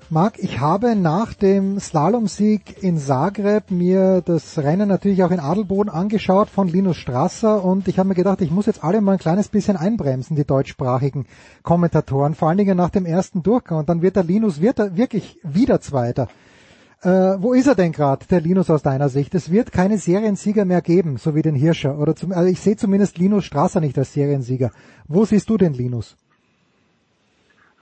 Marc, ich habe nach dem Slalomsieg in Zagreb mir das Rennen natürlich auch in Adelboden angeschaut von Linus Strasser und ich habe mir gedacht, ich muss jetzt alle mal ein kleines bisschen einbremsen, die deutschsprachigen Kommentatoren, vor allen Dingen nach dem ersten Durchgang und dann wird der Linus wird er wirklich wieder Zweiter. Äh, wo ist er denn gerade, der Linus aus deiner Sicht? Es wird keine Seriensieger mehr geben, so wie den Hirscher. Oder zum, also ich sehe zumindest Linus Strasser nicht als Seriensieger. Wo siehst du den Linus?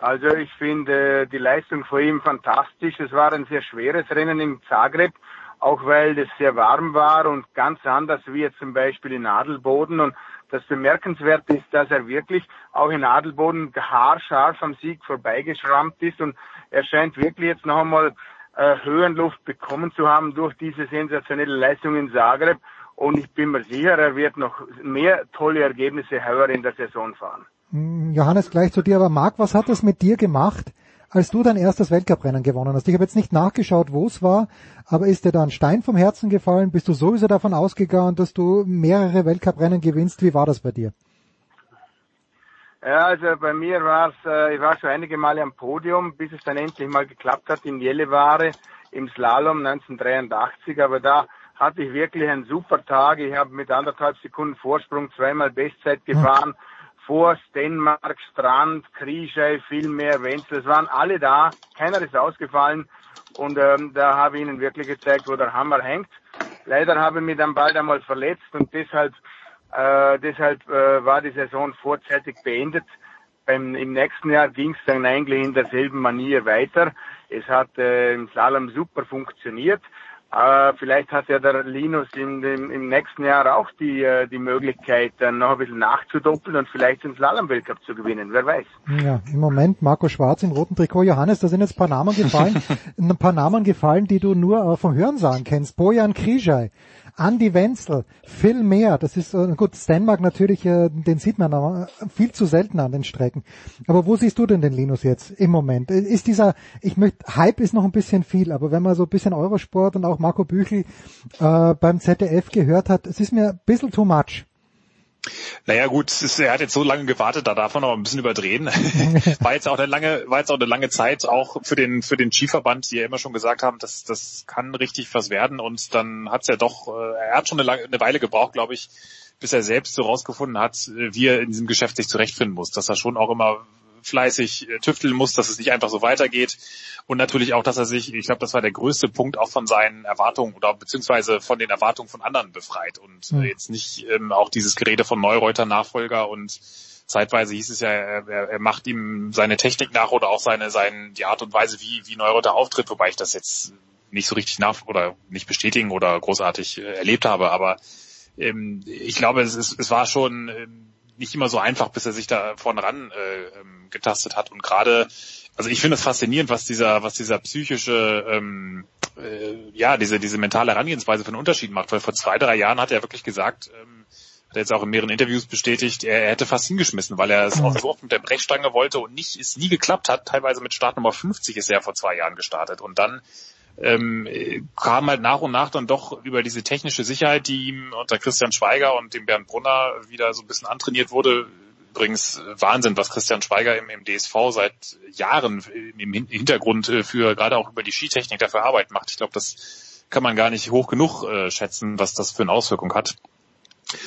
Also ich finde die Leistung von ihm fantastisch. Es war ein sehr schweres Rennen in Zagreb, auch weil es sehr warm war und ganz anders wie jetzt zum Beispiel in Adelboden. Und das Bemerkenswerte ist, dass er wirklich auch in Adelboden haarscharf am Sieg vorbeigeschrammt ist und er scheint wirklich jetzt noch einmal äh, Höhenluft bekommen zu haben durch diese sensationelle Leistung in Zagreb. Und ich bin mir sicher, er wird noch mehr tolle Ergebnisse höher in der Saison fahren. Hm, Johannes, gleich zu dir, aber Marc, was hat das mit dir gemacht, als du dein erstes Weltcuprennen gewonnen hast? Ich habe jetzt nicht nachgeschaut, wo es war, aber ist dir da ein Stein vom Herzen gefallen? Bist du sowieso davon ausgegangen, dass du mehrere Weltcuprennen gewinnst? Wie war das bei dir? Ja, also bei mir war es, äh, ich war schon einige Male am Podium, bis es dann endlich mal geklappt hat in Jelleware im Slalom 1983, aber da hatte ich wirklich einen super Tag. Ich habe mit anderthalb Sekunden Vorsprung zweimal Bestzeit gefahren. Hm. Vor Stenmark, Strand, Krischei, Vielmehr, Wenzel, es waren alle da. Keiner ist ausgefallen. Und ähm, da habe ich ihnen wirklich gezeigt, wo der Hammer hängt. Leider habe ich mich dann bald einmal verletzt und deshalb, äh, deshalb äh, war die Saison vorzeitig beendet. Beim, Im nächsten Jahr ging es dann eigentlich in derselben Manier weiter. Es hat äh, im Slalom super funktioniert. Äh, vielleicht hat ja der Linus in dem, im nächsten Jahr auch die, äh, die Möglichkeit, dann noch ein bisschen nachzudoppeln und vielleicht den Slalom-Weltcup zu gewinnen. Wer weiß. Ja, im Moment Marco Schwarz im roten Trikot. Johannes, da sind jetzt ein paar Namen gefallen, ein paar Namen gefallen, die du nur äh, vom Hörensagen kennst. Bojan Krijaj, Andy Wenzel, Phil Mehr, das ist äh, gut, Stenmark natürlich, äh, den sieht man aber viel zu selten an den Strecken. Aber wo siehst du denn den Linus jetzt im Moment? Äh, ist dieser, ich möchte, Hype ist noch ein bisschen viel, aber wenn man so ein bisschen Eurosport und auch Marco Büchel äh, beim ZDF gehört hat, es ist mir ein bisschen too much. Naja gut, ist, er hat jetzt so lange gewartet, da darf man noch ein bisschen überdrehen. war jetzt auch eine lange, war jetzt auch eine lange Zeit auch für den für den Skiverband, die ja immer schon gesagt haben, dass das kann richtig was werden und dann hat's ja doch, äh, er hat schon eine, lange, eine Weile gebraucht, glaube ich, bis er selbst so rausgefunden hat, wie er in diesem Geschäft sich zurechtfinden muss, dass er schon auch immer fleißig äh, tüfteln muss, dass es nicht einfach so weitergeht. Und natürlich auch, dass er sich, ich glaube, das war der größte Punkt, auch von seinen Erwartungen oder beziehungsweise von den Erwartungen von anderen befreit und mhm. jetzt nicht ähm, auch dieses Gerede von Neureuter Nachfolger und zeitweise hieß es ja, er, er macht ihm seine Technik nach oder auch seine, seine, die Art und Weise, wie, wie Neureuter auftritt, wobei ich das jetzt nicht so richtig nach oder nicht bestätigen oder großartig äh, erlebt habe, aber ähm, ich glaube, es, ist, es war schon ähm, nicht immer so einfach, bis er sich da vorne ran äh, ähm, getastet hat. Und gerade, also ich finde es faszinierend, was dieser, was dieser psychische, ähm, äh, ja, diese, diese mentale Herangehensweise für einen Unterschied macht. Weil vor zwei, drei Jahren hat er wirklich gesagt, ähm, hat er jetzt auch in mehreren Interviews bestätigt, er, er hätte fast hingeschmissen, weil er es auch so oft mit der Brechstange wollte und nicht, es nie geklappt hat. Teilweise mit Startnummer 50 ist er vor zwei Jahren gestartet. Und dann ähm, kam halt nach und nach dann doch über diese technische Sicherheit, die ihm unter Christian Schweiger und dem Bernd Brunner wieder so ein bisschen antrainiert wurde. Übrigens Wahnsinn, was Christian Schweiger im, im DSV seit Jahren im Hintergrund äh, für gerade auch über die Skitechnik dafür Arbeit macht. Ich glaube, das kann man gar nicht hoch genug äh, schätzen, was das für eine Auswirkung hat.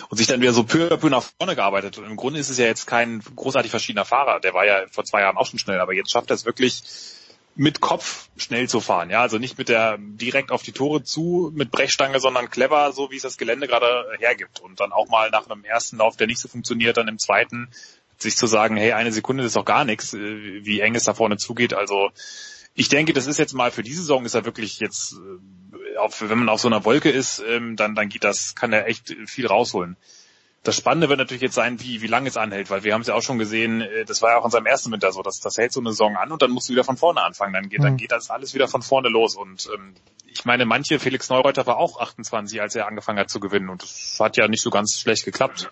Und sich dann wieder so peu à peu nach vorne gearbeitet. Und im Grunde ist es ja jetzt kein großartig verschiedener Fahrer. Der war ja vor zwei Jahren auch schon schnell, aber jetzt schafft er es wirklich, mit Kopf schnell zu fahren. Ja, also nicht mit der direkt auf die Tore zu mit Brechstange, sondern clever, so wie es das Gelände gerade hergibt. Und dann auch mal nach einem ersten Lauf, der nicht so funktioniert, dann im zweiten sich zu sagen, hey, eine Sekunde ist doch gar nichts, äh, wie eng es da vorne zugeht. Also ich denke, das ist jetzt mal für diese Saison ist er wirklich jetzt, äh, wenn man auf so einer Wolke ist, ähm, dann, dann geht das, kann er echt viel rausholen. Das Spannende wird natürlich jetzt sein, wie, wie lange es anhält, weil wir haben es ja auch schon gesehen, äh, das war ja auch in seinem ersten Winter so, dass das hält so eine Saison an und dann musst du wieder von vorne anfangen. Dann geht, mhm. dann geht das alles wieder von vorne los. Und ähm, ich meine, manche, Felix Neureuter war auch 28, als er angefangen hat zu gewinnen und das hat ja nicht so ganz schlecht geklappt.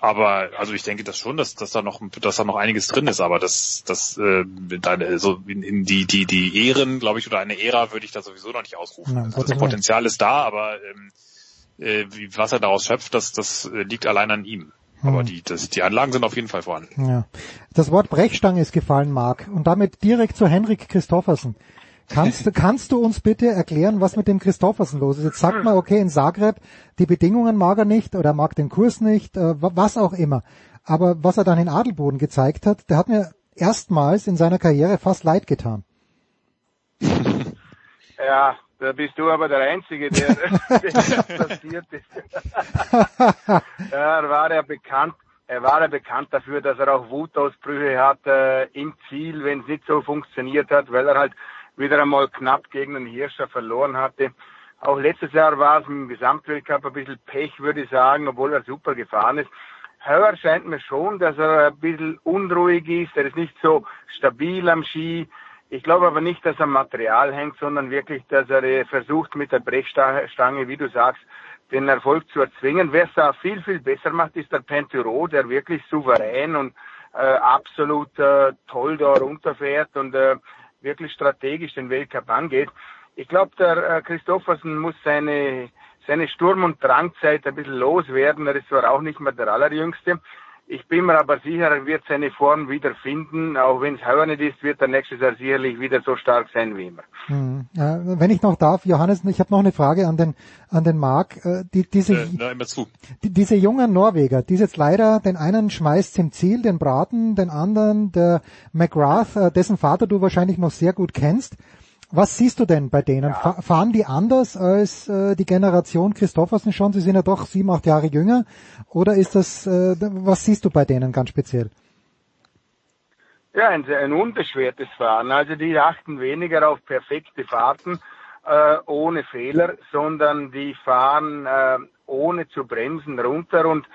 Aber also ich denke das schon, dass, dass da noch dass da noch einiges drin ist, aber das das äh, dann, so in, in die die die Ehren, glaube ich, oder eine Ära würde ich da sowieso noch nicht ausrufen. Ja, also das Potenzial ist da, aber ähm, äh, was er daraus schöpft, das, das äh, liegt allein an ihm. Aber hm. die, das, die Anlagen sind auf jeden Fall vorhanden. Ja. Das Wort Brechstange ist gefallen, Marc. Und damit direkt zu Henrik Christoffersen. Kannst, kannst du uns bitte erklären, was mit dem Christoffersen los ist? Jetzt sagt man, okay, in Zagreb, die Bedingungen mag er nicht oder mag den Kurs nicht, äh, was auch immer. Aber was er dann in Adelboden gezeigt hat, der hat mir erstmals in seiner Karriere fast leid getan. Ja, da bist du aber der Einzige, der, der passiert ist. ja, er war ja bekannt, er war ja bekannt dafür, dass er auch Wutausbrüche hat äh, im Ziel, wenn es nicht so funktioniert hat, weil er halt wieder einmal knapp gegen den Hirscher verloren hatte. Auch letztes Jahr war es im Gesamtweltcup ein bisschen Pech, würde ich sagen, obwohl er super gefahren ist. Heuer scheint mir schon, dass er ein bisschen unruhig ist. Er ist nicht so stabil am Ski. Ich glaube aber nicht, dass er am Material hängt, sondern wirklich, dass er versucht mit der Brechstange, wie du sagst, den Erfolg zu erzwingen. Wer es da viel, viel besser macht, ist der Penturo, der wirklich souverän und äh, absolut äh, toll da runterfährt und äh, wirklich strategisch den Weltcup angeht. Ich glaube, der äh, Christoffersen muss seine, seine Sturm- und Drangzeit ein bisschen loswerden. Er ist zwar auch nicht mehr der Allerjüngste. Ich bin mir aber sicher, er wird seine Form wieder finden. Auch wenn es heuer nicht ist, wird er nächstes Jahr sicherlich wieder so stark sein wie immer. Hm. Äh, wenn ich noch darf, Johannes, ich habe noch eine Frage an den an den Marc. Äh, die, diese, äh, na, immer zu. Die, diese jungen Norweger, die jetzt leider den einen schmeißt im Ziel, den Braten, den anderen, der McGrath, äh, dessen Vater du wahrscheinlich noch sehr gut kennst. Was siehst du denn bei denen? Ja. Fahren die anders als äh, die Generation Christoffersen schon? Sie sind ja doch sieben, acht Jahre jünger. Oder ist das, äh, was siehst du bei denen ganz speziell? Ja, ein, ein unbeschwertes Fahren. Also die achten weniger auf perfekte Fahrten äh, ohne Fehler, sondern die fahren äh, ohne zu bremsen runter und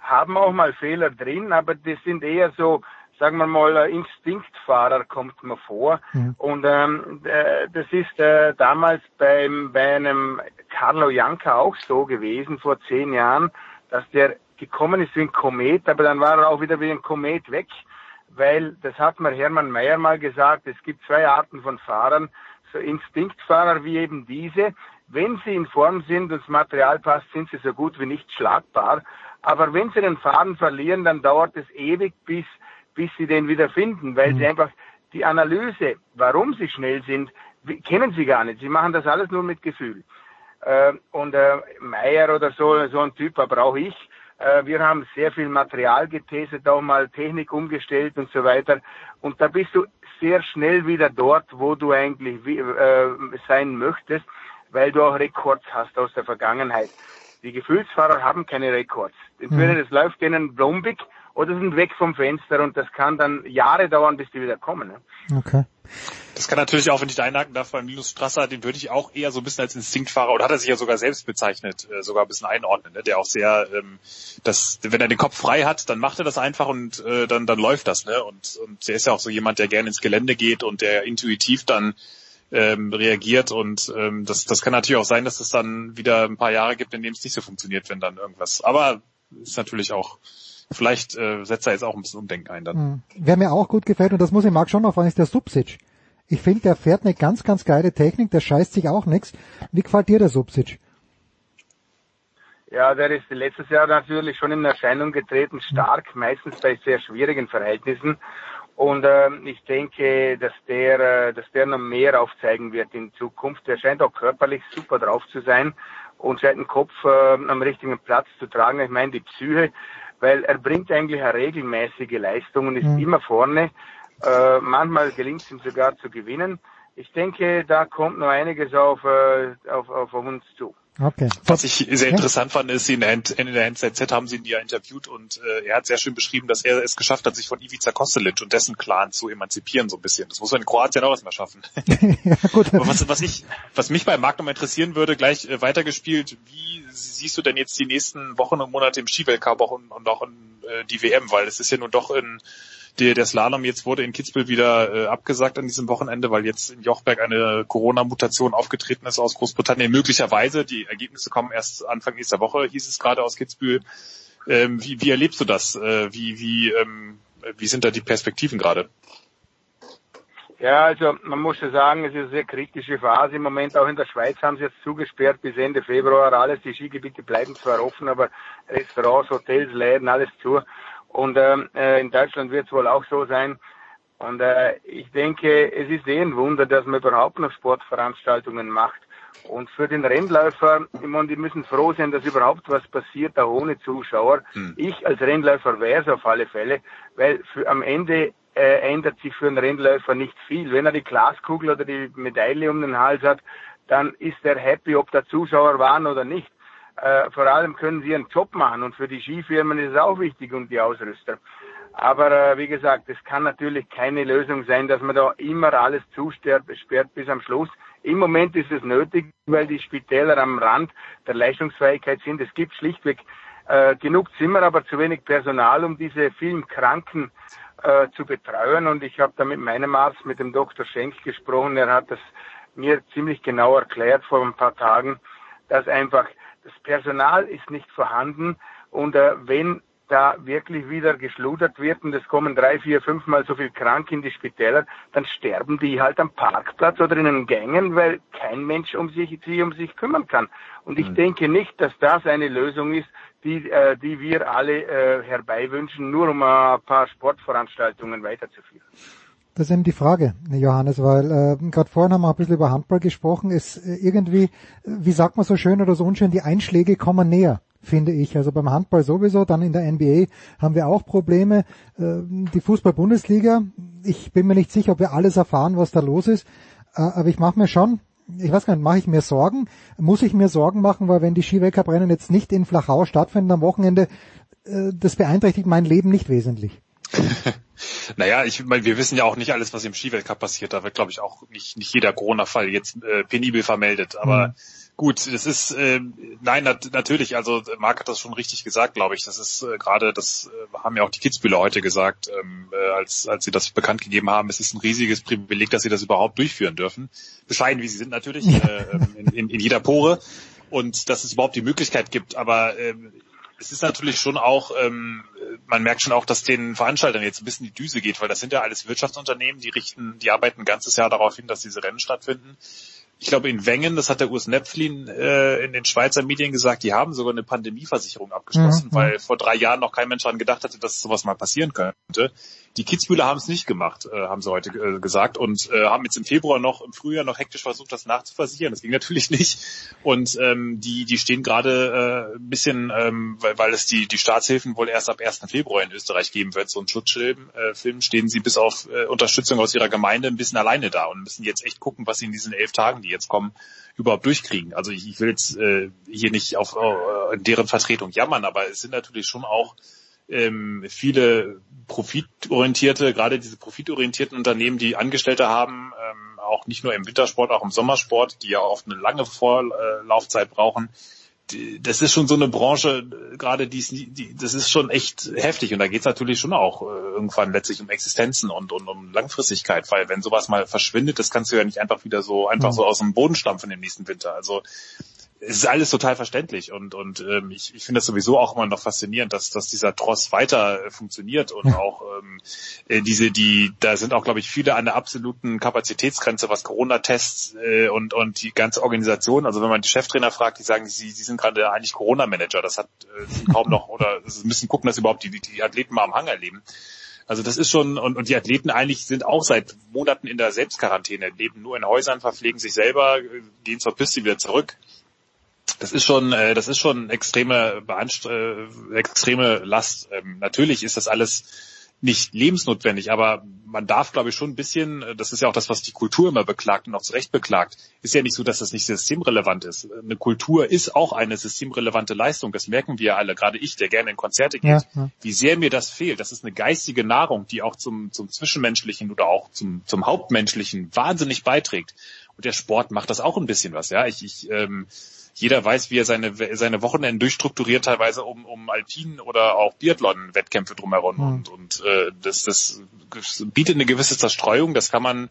haben auch mal Fehler drin, aber das sind eher so sagen wir mal, Instinktfahrer kommt mir vor. Mhm. Und ähm, äh, das ist äh, damals beim, bei einem Carlo Janka auch so gewesen, vor zehn Jahren, dass der gekommen ist wie ein Komet, aber dann war er auch wieder wie ein Komet weg, weil, das hat mir Hermann Mayer mal gesagt, es gibt zwei Arten von Fahrern, so Instinktfahrer wie eben diese, wenn sie in Form sind und das Material passt, sind sie so gut wie nicht schlagbar. Aber wenn sie den Faden verlieren, dann dauert es ewig, bis bis sie den wieder finden, weil mhm. sie einfach die Analyse, warum sie schnell sind, kennen sie gar nicht. Sie machen das alles nur mit Gefühl. Äh, und äh, Meier oder so, so ein Typ brauche ich. Äh, wir haben sehr viel Material getestet, auch mal Technik umgestellt und so weiter. Und da bist du sehr schnell wieder dort, wo du eigentlich äh, sein möchtest, weil du auch Rekords hast aus der Vergangenheit. Die Gefühlsfahrer haben keine Rekords. Entweder mhm. das läuft denen blombig oder sind weg vom Fenster und das kann dann Jahre dauern, bis die wieder kommen. Ne? Okay. Das kann natürlich auch, wenn ich da einhaken darf, beim Linus Strasser, den würde ich auch eher so ein bisschen als Instinktfahrer, oder hat er sich ja sogar selbst bezeichnet, äh, sogar ein bisschen einordnen, ne? der auch sehr, ähm, das, wenn er den Kopf frei hat, dann macht er das einfach und äh, dann, dann läuft das. Ne? Und, und der ist ja auch so jemand, der gerne ins Gelände geht und der intuitiv dann ähm, reagiert und ähm, das, das kann natürlich auch sein, dass es dann wieder ein paar Jahre gibt, in denen es nicht so funktioniert, wenn dann irgendwas. Aber ist natürlich auch vielleicht äh, setzt er jetzt auch ein bisschen Umdenken ein dann. Mhm. Wer mir auch gut gefällt, und das muss ich Marc schon noch fragen, ist der Subsic. Ich finde, der fährt eine ganz, ganz geile Technik, der scheißt sich auch nichts. Wie gefällt dir der Subsic? Ja, der ist letztes Jahr natürlich schon in Erscheinung getreten, stark, meistens bei sehr schwierigen Verhältnissen. Und äh, ich denke, dass der, äh, dass der noch mehr aufzeigen wird in Zukunft. Er scheint auch körperlich super drauf zu sein und scheint den Kopf äh, am richtigen Platz zu tragen. Ich meine, die Psyche, weil er bringt eigentlich eine regelmäßige Leistung und ist mhm. immer vorne. Äh, manchmal gelingt es ihm sogar zu gewinnen. Ich denke, da kommt noch einiges auf, äh, auf, auf uns zu. Okay. Was ich sehr interessant fand, ist, in der, Hand, in der NZZ haben sie ihn ja interviewt und äh, er hat sehr schön beschrieben, dass er es geschafft hat, sich von Ivica Kostelic und dessen Clan zu emanzipieren so ein bisschen. Das muss man in Kroatien auch erstmal schaffen. ja, gut. Aber was, was, ich, was mich beim Markt nochmal interessieren würde, gleich äh, weitergespielt, wie siehst du denn jetzt die nächsten Wochen und Monate im Skiweltcup und, und auch in äh, die WM? Weil es ist ja nun doch in der, der Slalom jetzt wurde in Kitzbühel wieder äh, abgesagt an diesem Wochenende, weil jetzt in Jochberg eine Corona-Mutation aufgetreten ist aus Großbritannien. Möglicherweise, die Ergebnisse kommen erst Anfang nächster Woche, hieß es gerade aus Kitzbühel. Ähm, wie, wie erlebst du das? Äh, wie, wie, ähm, wie sind da die Perspektiven gerade? Ja, also man muss ja sagen, es ist eine sehr kritische Phase im Moment. Auch in der Schweiz haben sie jetzt zugesperrt bis Ende Februar alles. Die Skigebiete bleiben zwar offen, aber Restaurants, Hotels, Läden, alles zu. Und ähm, äh, in Deutschland wird es wohl auch so sein. Und äh, ich denke, es ist eh ein Wunder, dass man überhaupt noch Sportveranstaltungen macht. Und für den Rennläufer, ich meine, die müssen froh sein, dass überhaupt was passiert, da ohne Zuschauer. Hm. Ich als Rennläufer wäre es auf alle Fälle, weil für, am Ende äh, ändert sich für einen Rennläufer nicht viel. Wenn er die Glaskugel oder die Medaille um den Hals hat, dann ist er happy, ob da Zuschauer waren oder nicht. Äh, vor allem können sie ihren Job machen und für die Skifirmen ist es auch wichtig und die Ausrüster. Aber äh, wie gesagt, es kann natürlich keine Lösung sein, dass man da immer alles zusperrt sperrt bis am Schluss. Im Moment ist es nötig, weil die Spitäler am Rand der Leistungsfähigkeit sind. Es gibt schlichtweg äh, genug Zimmer, aber zu wenig Personal, um diese vielen Kranken äh, zu betreuen. Und ich habe da mit meinem Arzt, mit dem Dr. Schenk gesprochen. Er hat das mir ziemlich genau erklärt vor ein paar Tagen, dass einfach das Personal ist nicht vorhanden und äh, wenn da wirklich wieder geschludert wird und es kommen drei, vier, fünfmal so viel krank in die Spitäler, dann sterben die halt am Parkplatz oder in den Gängen, weil kein Mensch um sich, sie um sich kümmern kann. Und ich mhm. denke nicht, dass das eine Lösung ist, die, äh, die wir alle äh, herbeiwünschen, nur um ein paar Sportveranstaltungen weiterzuführen. Das ist eben die Frage, Johannes, weil äh, gerade vorhin haben wir ein bisschen über Handball gesprochen. Es äh, irgendwie, wie sagt man so schön oder so unschön, die Einschläge kommen näher finde ich. Also beim Handball sowieso, dann in der NBA haben wir auch Probleme. Äh, die Fußball-Bundesliga, ich bin mir nicht sicher, ob wir alles erfahren, was da los ist, äh, aber ich mache mir schon, ich weiß gar nicht, mache ich mir Sorgen? Muss ich mir Sorgen machen, weil wenn die Skiweltcuprennen jetzt nicht in Flachau stattfinden am Wochenende, äh, das beeinträchtigt mein Leben nicht wesentlich. naja, ich meine, wir wissen ja auch nicht alles, was im Skiweltcup passiert. Da wird, glaube ich, auch nicht, nicht jeder Corona-Fall jetzt äh, penibel vermeldet. Aber mhm. Gut, das ist äh, nein nat natürlich. Also Marc hat das schon richtig gesagt, glaube ich. Das ist äh, gerade, das äh, haben ja auch die Kitzbühler heute gesagt, ähm, äh, als als sie das bekannt gegeben haben. Es ist ein riesiges Privileg, dass sie das überhaupt durchführen dürfen. Bescheiden wie sie sind natürlich äh, ähm, in, in, in jeder Pore und dass es überhaupt die Möglichkeit gibt. Aber äh, es ist natürlich schon auch, ähm, man merkt schon auch, dass den Veranstaltern jetzt ein bisschen die Düse geht, weil das sind ja alles Wirtschaftsunternehmen, die richten, die arbeiten ein ganzes Jahr darauf hin, dass diese Rennen stattfinden ich glaube in Wengen, das hat der Urs Nepflin äh, in den Schweizer Medien gesagt, die haben sogar eine Pandemieversicherung abgeschlossen, mhm. weil vor drei Jahren noch kein Mensch daran gedacht hatte, dass sowas mal passieren könnte. Die Kitzbühler haben es nicht gemacht, äh, haben sie heute äh, gesagt und äh, haben jetzt im Februar noch, im Frühjahr noch hektisch versucht, das nachzuversichern. Das ging natürlich nicht. Und ähm, die, die stehen gerade äh, ein bisschen, ähm, weil, weil es die, die Staatshilfen wohl erst ab 1. Februar in Österreich geben wird, so ein Schutzfilm, äh, Film, stehen sie bis auf äh, Unterstützung aus ihrer Gemeinde ein bisschen alleine da und müssen jetzt echt gucken, was sie in diesen elf Tagen, die jetzt kommen, überhaupt durchkriegen. Also ich, ich will jetzt äh, hier nicht auf äh, deren Vertretung jammern, aber es sind natürlich schon auch ähm, viele profitorientierte, gerade diese profitorientierten Unternehmen, die Angestellte haben, ähm, auch nicht nur im Wintersport, auch im Sommersport, die ja oft eine lange Vorlaufzeit brauchen. Das ist schon so eine Branche, gerade die, die das ist schon echt heftig und da geht es natürlich schon auch äh, irgendwann letztlich um Existenzen und, und um Langfristigkeit, weil wenn sowas mal verschwindet, das kannst du ja nicht einfach wieder so einfach mhm. so aus dem Boden stampfen im nächsten Winter. Also es ist alles total verständlich und und ähm, ich, ich finde das sowieso auch immer noch faszinierend, dass dass dieser Tross weiter äh, funktioniert und auch ähm, äh, diese die da sind auch glaube ich viele an der absoluten Kapazitätsgrenze was Corona-Tests äh, und und die ganze Organisation. Also wenn man die Cheftrainer fragt, die sagen, sie sie sind gerade eigentlich Corona-Manager. Das hat äh, kaum noch oder sie müssen gucken, dass überhaupt die die Athleten mal am Hang erleben. Also das ist schon, und, und die Athleten eigentlich sind auch seit Monaten in der Selbstquarantäne, leben nur in Häusern, verpflegen sich selber, äh, gehen zur Piste wieder zurück das ist schon, äh, das ist schon extreme, äh, extreme Last. Ähm, natürlich ist das alles nicht lebensnotwendig, aber man darf, glaube ich, schon ein bisschen, äh, das ist ja auch das, was die Kultur immer beklagt und auch zu Recht beklagt, ist ja nicht so, dass das nicht systemrelevant ist. Eine Kultur ist auch eine systemrelevante Leistung, das merken wir alle, gerade ich, der gerne in Konzerte geht, ja, ja. wie sehr mir das fehlt. Das ist eine geistige Nahrung, die auch zum, zum Zwischenmenschlichen oder auch zum, zum Hauptmenschlichen wahnsinnig beiträgt. Und der Sport macht das auch ein bisschen was, ja. Ich, ich ähm, jeder weiß, wie er seine, seine Wochenenden durchstrukturiert, teilweise um, um Alpinen oder auch Biathlon-Wettkämpfe drumherum. Mhm. Und, und äh, das, das bietet eine gewisse Zerstreuung, das kann man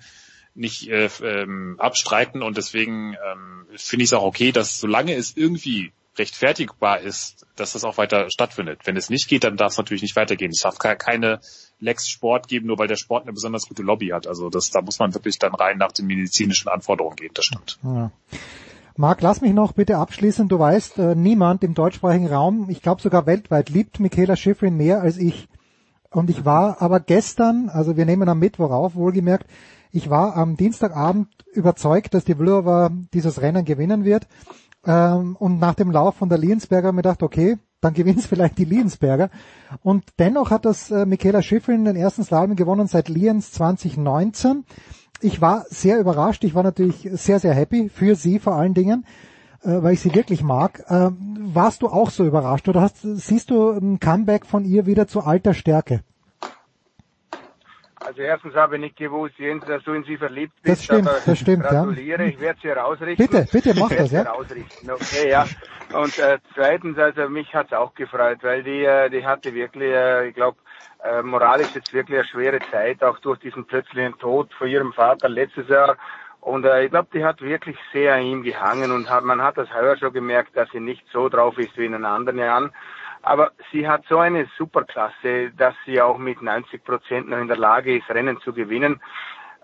nicht äh, ähm, abstreiten und deswegen ähm, finde ich es auch okay, dass solange es irgendwie rechtfertigbar ist, dass das auch weiter stattfindet. Wenn es nicht geht, dann darf es natürlich nicht weitergehen. Es darf keine Lex Sport geben, nur weil der Sport eine besonders gute Lobby hat. Also das, da muss man wirklich dann rein nach den medizinischen Anforderungen gehen, das stimmt. Ja. Marc, lass mich noch bitte abschließen. Du weißt, äh, niemand im deutschsprachigen Raum, ich glaube sogar weltweit, liebt Michaela Schifrin mehr als ich. Und ich war aber gestern, also wir nehmen am Mittwoch auf, wohlgemerkt, ich war am Dienstagabend überzeugt, dass die Vlhova dieses Rennen gewinnen wird. Ähm, und nach dem Lauf von der Liensberger mir gedacht, okay, dann gewinnt es vielleicht die Liensberger. Und dennoch hat das äh, Michaela Schifrin den ersten Slalom gewonnen seit Liens 2019 ich war sehr überrascht. Ich war natürlich sehr, sehr happy für sie vor allen Dingen, äh, weil ich sie wirklich mag. Äh, warst du auch so überrascht oder hast, siehst du ein Comeback von ihr wieder zu alter Stärke? Also erstens habe ich nicht gewusst, Jens, dass du in sie verliebt bist. Das stimmt, das stimmt, gratuliere. ja. Ich werde sie rausrichten. Bitte, bitte mach das, ja. Rausrichten. Okay, ja. Und äh, zweitens, also mich hat's auch gefreut, weil die, äh, die hatte wirklich, äh, ich glaube, äh, moralisch jetzt wirklich eine schwere Zeit, auch durch diesen plötzlichen Tod von ihrem Vater letztes Jahr. Und äh, ich glaube, die hat wirklich sehr an ihm gehangen und hat, man hat das heuer schon gemerkt, dass sie nicht so drauf ist wie in den anderen Jahren. Aber sie hat so eine Superklasse, dass sie auch mit 90 Prozent noch in der Lage ist, Rennen zu gewinnen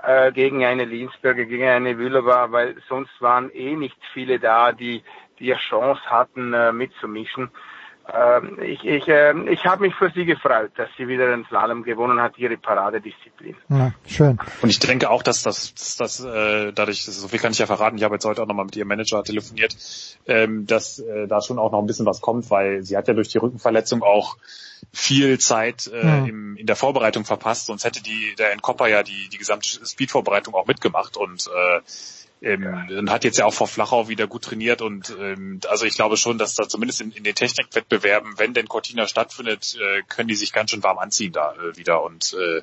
äh, gegen eine Linsberger, gegen eine Wühler weil sonst waren eh nicht viele da, die die Chance hatten, äh, mitzumischen. Ähm, ich ich, äh, ich habe mich für sie gefreut, dass sie wieder den Slalom gewonnen hat, ihre Paradedisziplin. Ja, schön. Und ich denke auch, dass das, dass, dass äh, dadurch, so viel kann ich ja verraten, ich habe jetzt heute auch nochmal mit ihrem Manager telefoniert, ähm, dass äh, da schon auch noch ein bisschen was kommt, weil sie hat ja durch die Rückenverletzung auch viel Zeit äh, ja. im, in der Vorbereitung verpasst, sonst hätte die der Enkopper ja die, die gesamte Speed-Vorbereitung auch mitgemacht und äh, ähm, ja. hat jetzt ja auch vor Flachau wieder gut trainiert und ähm, also ich glaube schon, dass da zumindest in, in den Technikwettbewerben, wenn denn Cortina stattfindet, äh, können die sich ganz schön warm anziehen da äh, wieder und äh,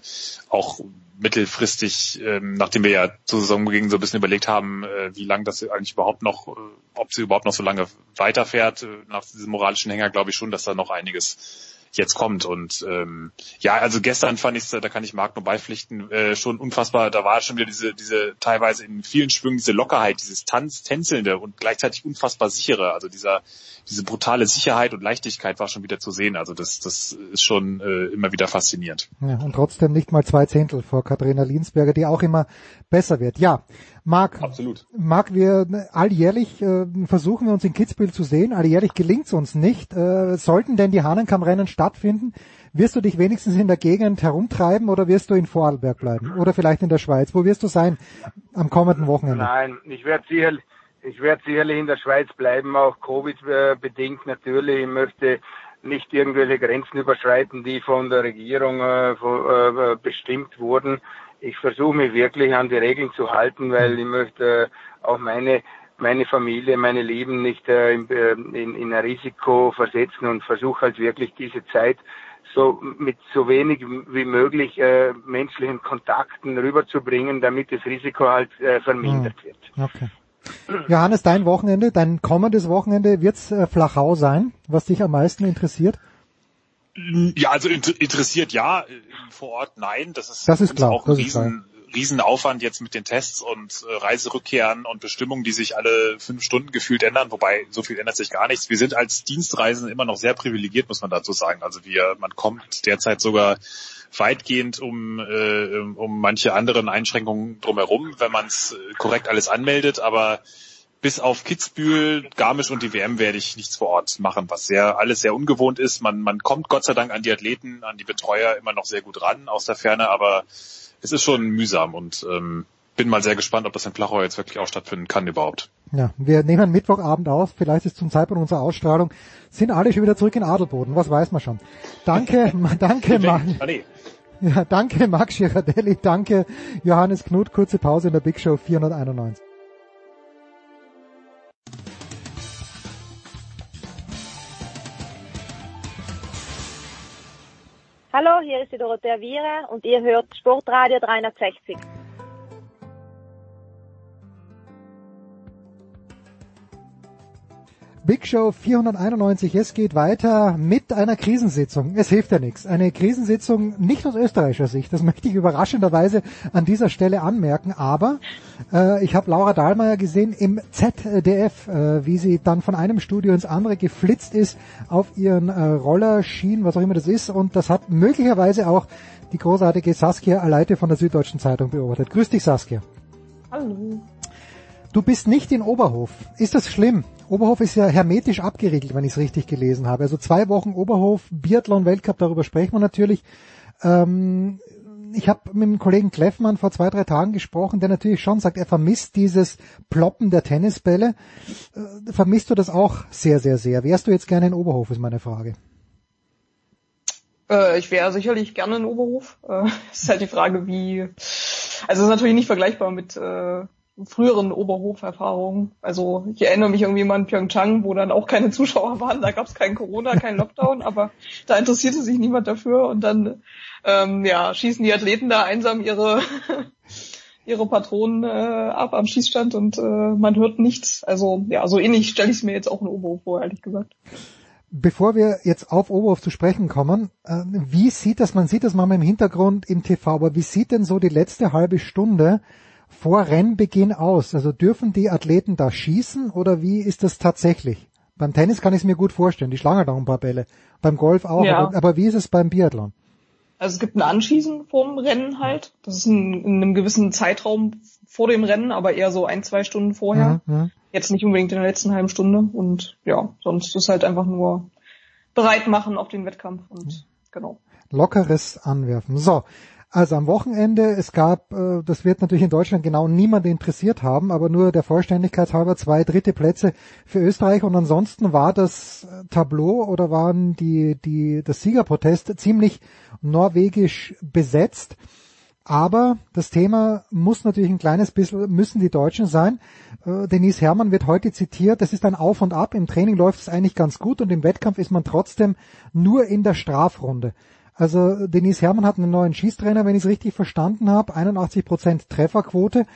auch mittelfristig, ähm, nachdem wir ja zur Saisonbeginn so ein bisschen überlegt haben, äh, wie lange das eigentlich überhaupt noch, äh, ob sie überhaupt noch so lange weiterfährt, äh, nach diesem moralischen Hänger glaube ich schon, dass da noch einiges jetzt kommt. Und ähm, ja, also gestern fand ich da kann ich Marc nur beipflichten, äh, schon unfassbar, da war schon wieder diese, diese teilweise in vielen Schwüngen diese Lockerheit, dieses Tanz, Tänzelnde und gleichzeitig unfassbar sichere, also dieser, diese brutale Sicherheit und Leichtigkeit war schon wieder zu sehen. Also das, das ist schon äh, immer wieder faszinierend. Ja, und trotzdem nicht mal zwei Zehntel vor Katharina Linsberger, die auch immer besser wird. Ja, Marc, Absolut. Marc, wir alljährlich äh, versuchen wir uns in Kitzbühel zu sehen, alljährlich gelingt es uns nicht. Äh, sollten denn die Hahnenkammrennen stattfinden, wirst du dich wenigstens in der Gegend herumtreiben oder wirst du in Vorarlberg bleiben oder vielleicht in der Schweiz? Wo wirst du sein am kommenden Wochenende? Nein, ich werde sicherlich ich werde sicherlich in der Schweiz bleiben, auch Covid-bedingt natürlich. Ich möchte nicht irgendwelche Grenzen überschreiten, die von der Regierung äh, äh, bestimmt wurden ich versuche mich wirklich an die Regeln zu halten, weil ich möchte äh, auch meine meine Familie, meine Lieben nicht äh, in, äh, in, in ein Risiko versetzen und versuche halt wirklich diese Zeit so mit so wenig wie möglich äh, menschlichen Kontakten rüberzubringen, damit das Risiko halt äh, vermindert hm. wird. Okay. Johannes, dein Wochenende, dein kommendes Wochenende wird's äh, Flachau sein, was dich am meisten interessiert? Ja, also interessiert ja, vor Ort nein. Das ist, das ist klar. auch ein riesen, Riesenaufwand jetzt mit den Tests und äh, Reiserückkehren und Bestimmungen, die sich alle fünf Stunden gefühlt ändern, wobei so viel ändert sich gar nichts. Wir sind als Dienstreisen immer noch sehr privilegiert, muss man dazu sagen. Also wir, man kommt derzeit sogar weitgehend um, äh, um manche anderen Einschränkungen drumherum, wenn man es äh, korrekt alles anmeldet, aber bis auf Kitzbühel, Garmisch und die WM werde ich nichts vor Ort machen, was sehr alles sehr ungewohnt ist. Man, man kommt Gott sei Dank an die Athleten, an die Betreuer immer noch sehr gut ran aus der Ferne, aber es ist schon mühsam und ähm, bin mal sehr gespannt, ob das in Flachau jetzt wirklich auch stattfinden kann überhaupt. Ja, wir nehmen Mittwochabend auf, vielleicht ist zum Zeitpunkt unserer Ausstrahlung, sind alle schon wieder zurück in Adelboden, was weiß man schon. Danke, danke, Marc. Ah, ja, danke, Marc Girardelli, danke, Johannes Knut, kurze Pause in der Big Show 491. Hallo, hier ist die Dorothea Viere und ihr hört Sportradio 360. Big Show 491, es geht weiter mit einer Krisensitzung. Es hilft ja nichts. Eine Krisensitzung nicht aus österreichischer Sicht, das möchte ich überraschenderweise an dieser Stelle anmerken, aber äh, ich habe Laura Dahlmeier gesehen im ZDF, äh, wie sie dann von einem Studio ins andere geflitzt ist auf ihren äh, Roller, Schienen, was auch immer das ist und das hat möglicherweise auch die großartige Saskia Aleite von der Süddeutschen Zeitung beobachtet. Grüß dich Saskia. Hallo. Du bist nicht in Oberhof. Ist das schlimm? Oberhof ist ja hermetisch abgeriegelt, wenn ich es richtig gelesen habe. Also zwei Wochen Oberhof, Biathlon-Weltcup, darüber sprechen wir natürlich. Ähm, ich habe mit dem Kollegen Kleffmann vor zwei, drei Tagen gesprochen, der natürlich schon sagt, er vermisst dieses Ploppen der Tennisbälle. Äh, vermisst du das auch sehr, sehr, sehr? Wärst du jetzt gerne in Oberhof, ist meine Frage. Äh, ich wäre sicherlich gerne in Oberhof. Äh, ist halt die Frage, wie... Also es ist natürlich nicht vergleichbar mit... Äh früheren Oberhoferfahrungen. Also ich erinnere mich irgendwie mal an Pyeongchang, wo dann auch keine Zuschauer waren, da gab es kein Corona, kein Lockdown, aber da interessierte sich niemand dafür und dann ähm, ja, schießen die Athleten da einsam ihre ihre Patronen äh, ab am Schießstand und äh, man hört nichts. Also ja, so ähnlich stelle ich es mir jetzt auch in Oberhof vor, ehrlich gesagt. Bevor wir jetzt auf Oberhof zu sprechen kommen, äh, wie sieht das, man sieht das manchmal im Hintergrund im TV, aber wie sieht denn so die letzte halbe Stunde vor Rennbeginn aus? Also dürfen die Athleten da schießen oder wie ist das tatsächlich Beim Tennis kann ich es mir gut vorstellen, die schlagen auch ein paar Bälle. Beim Golf auch, Ja. aber, aber wie ist es beim Biathlon? Also es gibt ein Anschießen vorm Rennen halt. Das ist in, in einem gewissen Zeitraum vor dem Rennen, aber eher so ein, zwei Stunden vorher. Mhm, mhm. Jetzt nicht unbedingt in der letzten halben Stunde. Und ja, sonst ist halt einfach nur bereit machen auf den Wettkampf und genau. lockeres Anwerfen. So, also am Wochenende, es gab, äh, das wird natürlich in Deutschland genau niemand interessiert haben, aber nur der Vollständigkeit halber zwei dritte Plätze für Österreich und ansonsten war das äh, Tableau oder waren die, die, das Siegerprotest ziemlich norwegisch besetzt. Aber das Thema muss natürlich ein kleines bisschen, müssen die Deutschen sein. Äh, Denise Herrmann wird heute zitiert, das ist ein Auf und Ab. Im Training läuft es eigentlich ganz gut und im Wettkampf ist man trotzdem nur in der Strafrunde. Also Denise Herrmann hat einen neuen Schießtrainer, wenn ich es richtig verstanden habe, 81% Trefferquote,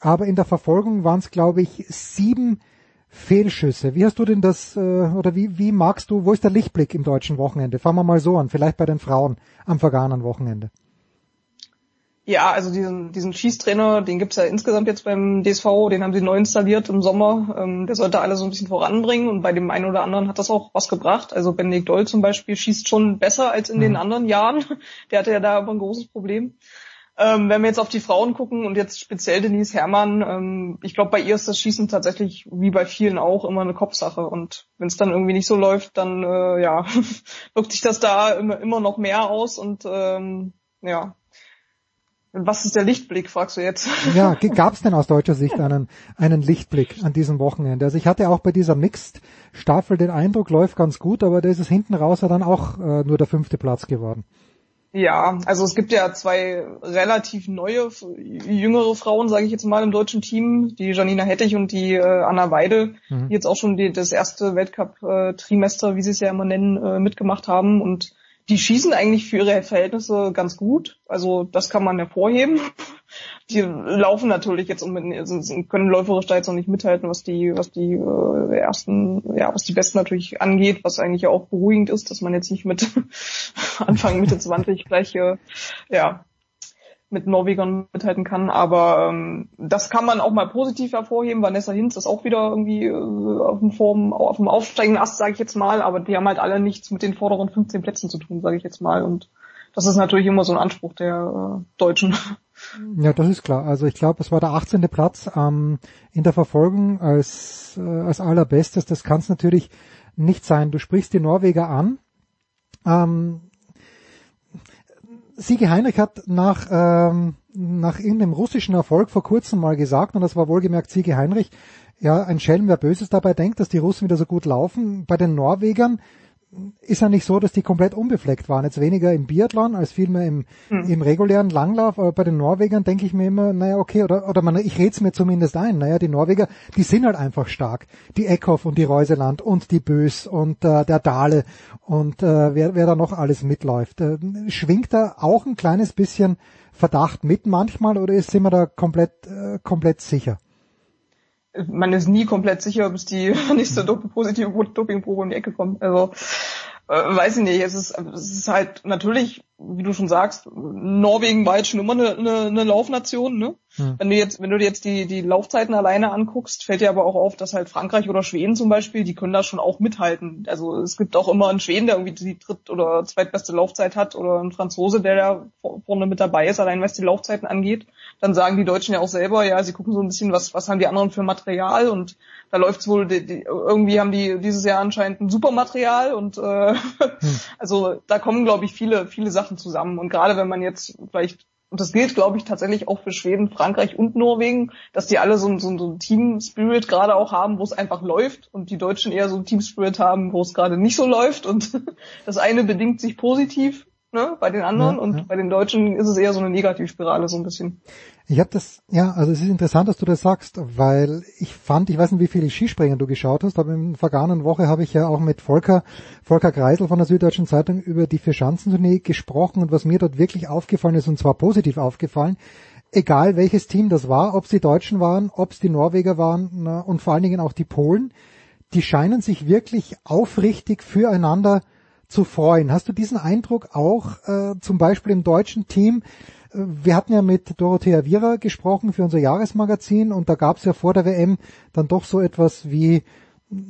aber in der Verfolgung waren es, glaube ich, sieben Fehlschüsse. Wie hast du denn das, äh, oder wie, wie magst du, wo ist der Lichtblick im deutschen Wochenende? Fangen wir mal so an, vielleicht bei den Frauen am vergangenen Wochenende. Ja, also diesen, diesen Schießtrainer, den gibt's ja insgesamt jetzt beim DSV, den haben sie neu installiert im Sommer. Ähm, der sollte alle so ein bisschen voranbringen und bei dem einen oder anderen hat das auch was gebracht. Also Benedikt Doll zum Beispiel schießt schon besser als in den anderen Jahren. Der hatte ja da aber ein großes Problem. Ähm, wenn wir jetzt auf die Frauen gucken und jetzt speziell Denise Herrmann, ähm, ich glaube, bei ihr ist das Schießen tatsächlich wie bei vielen auch immer eine Kopfsache. Und wenn es dann irgendwie nicht so läuft, dann äh, ja, wirkt sich das da immer, immer noch mehr aus und ähm, ja. Was ist der Lichtblick, fragst du jetzt? Ja, gab es denn aus deutscher Sicht einen, einen Lichtblick an diesem Wochenende? Also ich hatte auch bei dieser Mixed-Staffel den Eindruck, läuft ganz gut, aber da ist es hinten raus ja dann auch äh, nur der fünfte Platz geworden. Ja, also es gibt ja zwei relativ neue, jüngere Frauen, sage ich jetzt mal, im deutschen Team, die Janina Hettich und die äh, Anna Weidel, Mhm. die jetzt auch schon die, das erste Weltcup-Trimester, wie sie es ja immer nennen, äh, mitgemacht haben und die schießen eigentlich für ihre Verhältnisse ganz gut. Also das kann man hervorheben. Die laufen natürlich jetzt um, also können läuferisch da jetzt noch nicht mithalten, was die, was die äh, ersten, ja, was die Besten natürlich angeht, was eigentlich ja auch beruhigend ist, dass man jetzt nicht mit Anfang Mitte 20 gleich äh, ja mit Norwegern mithalten kann. Aber ähm, das kann man auch mal positiv hervorheben. Vanessa Hinz ist auch wieder irgendwie äh, auf dem Form, auf dem aufsteigenden Ast, sage ich jetzt mal. Aber die haben halt alle nichts mit den vorderen 15 Plätzen zu tun, sage ich jetzt mal. Und das ist natürlich immer so ein Anspruch der äh, Deutschen. Ja, das ist klar. Also ich glaube, es war der 18. Platz ähm, in der Verfolgung als, äh, als allerbestes. Das kann es natürlich nicht sein. Du sprichst die Norweger an. Ähm, Siege Heinrich hat nach, ähm, nach irgendeinem russischen Erfolg vor kurzem mal gesagt, und das war wohlgemerkt Siege Heinrich, ja, ein Schelm, wer Böses dabei denkt, dass die Russen wieder so gut laufen. Bei den Norwegern ist ja nicht so, dass die komplett unbefleckt waren. Jetzt weniger im Biathlon als vielmehr im, im regulären Langlauf. Aber bei den Norwegern denke ich mir immer, naja, okay, oder, oder man, ich rede es mir zumindest ein. Naja, die Norweger, die sind halt einfach stark. Die Eckhoff und die Reuseland und die Bös und äh, der Dahle und äh, wer, wer da noch alles mitläuft. Äh, schwingt da auch ein kleines bisschen Verdacht mit manchmal oder ist, sind wir da komplett, äh, komplett sicher? Man ist nie komplett sicher, bis die nächste Dop positive Dopingprobe um die Ecke kommt. Also äh, weiß ich nicht. Es ist, es ist halt natürlich, wie du schon sagst, Norwegen jetzt schon immer eine, eine, eine Laufnation. Ne? Hm. Wenn du jetzt, wenn du dir jetzt die die Laufzeiten alleine anguckst, fällt dir aber auch auf, dass halt Frankreich oder Schweden zum Beispiel, die können da schon auch mithalten. Also es gibt auch immer einen Schweden, der irgendwie die dritt- oder zweitbeste Laufzeit hat oder einen Franzose, der da vor- vorne mit dabei ist, allein was die Laufzeiten angeht. Dann sagen die Deutschen ja auch selber, ja, sie gucken so ein bisschen, was was haben die anderen für Material und da läuft's wohl, die, die, irgendwie haben die dieses Jahr anscheinend ein super Material und äh, also da kommen, glaube ich, viele, viele Sachen zusammen. Und gerade wenn man jetzt vielleicht, und das gilt, glaube ich, tatsächlich auch für Schweden, Frankreich und Norwegen, dass die alle so, ein- so, so ein Team-Spirit gerade auch haben, wo es einfach läuft und die Deutschen eher so ein Team-Spirit haben, wo es gerade nicht so läuft. Und das eine bedingt sich positiv ne, bei den anderen Ja, und ja. bei den Deutschen ist es eher so eine Negativspirale so ein bisschen. Ich habe das, ja, also es ist interessant, dass du das sagst, weil ich fand, ich weiß nicht, wie viele Skispringen du geschaut hast, aber in der vergangenen Woche habe ich ja auch mit Volker, Volker Kreisel von der Süddeutschen Zeitung über die Vierschanzentournee gesprochen und was mir dort wirklich aufgefallen ist, und zwar positiv aufgefallen, egal welches Team das war, ob es die Deutschen waren, ob es die Norweger waren na, und vor allen Dingen auch die Polen, die scheinen sich wirklich aufrichtig füreinander zu freuen. Hast du diesen Eindruck auch äh, zum Beispiel im deutschen Team? Äh, Wir hatten ja mit Dorothea Viera gesprochen für unser Jahresmagazin und da gab es ja vor der WM dann doch so etwas wie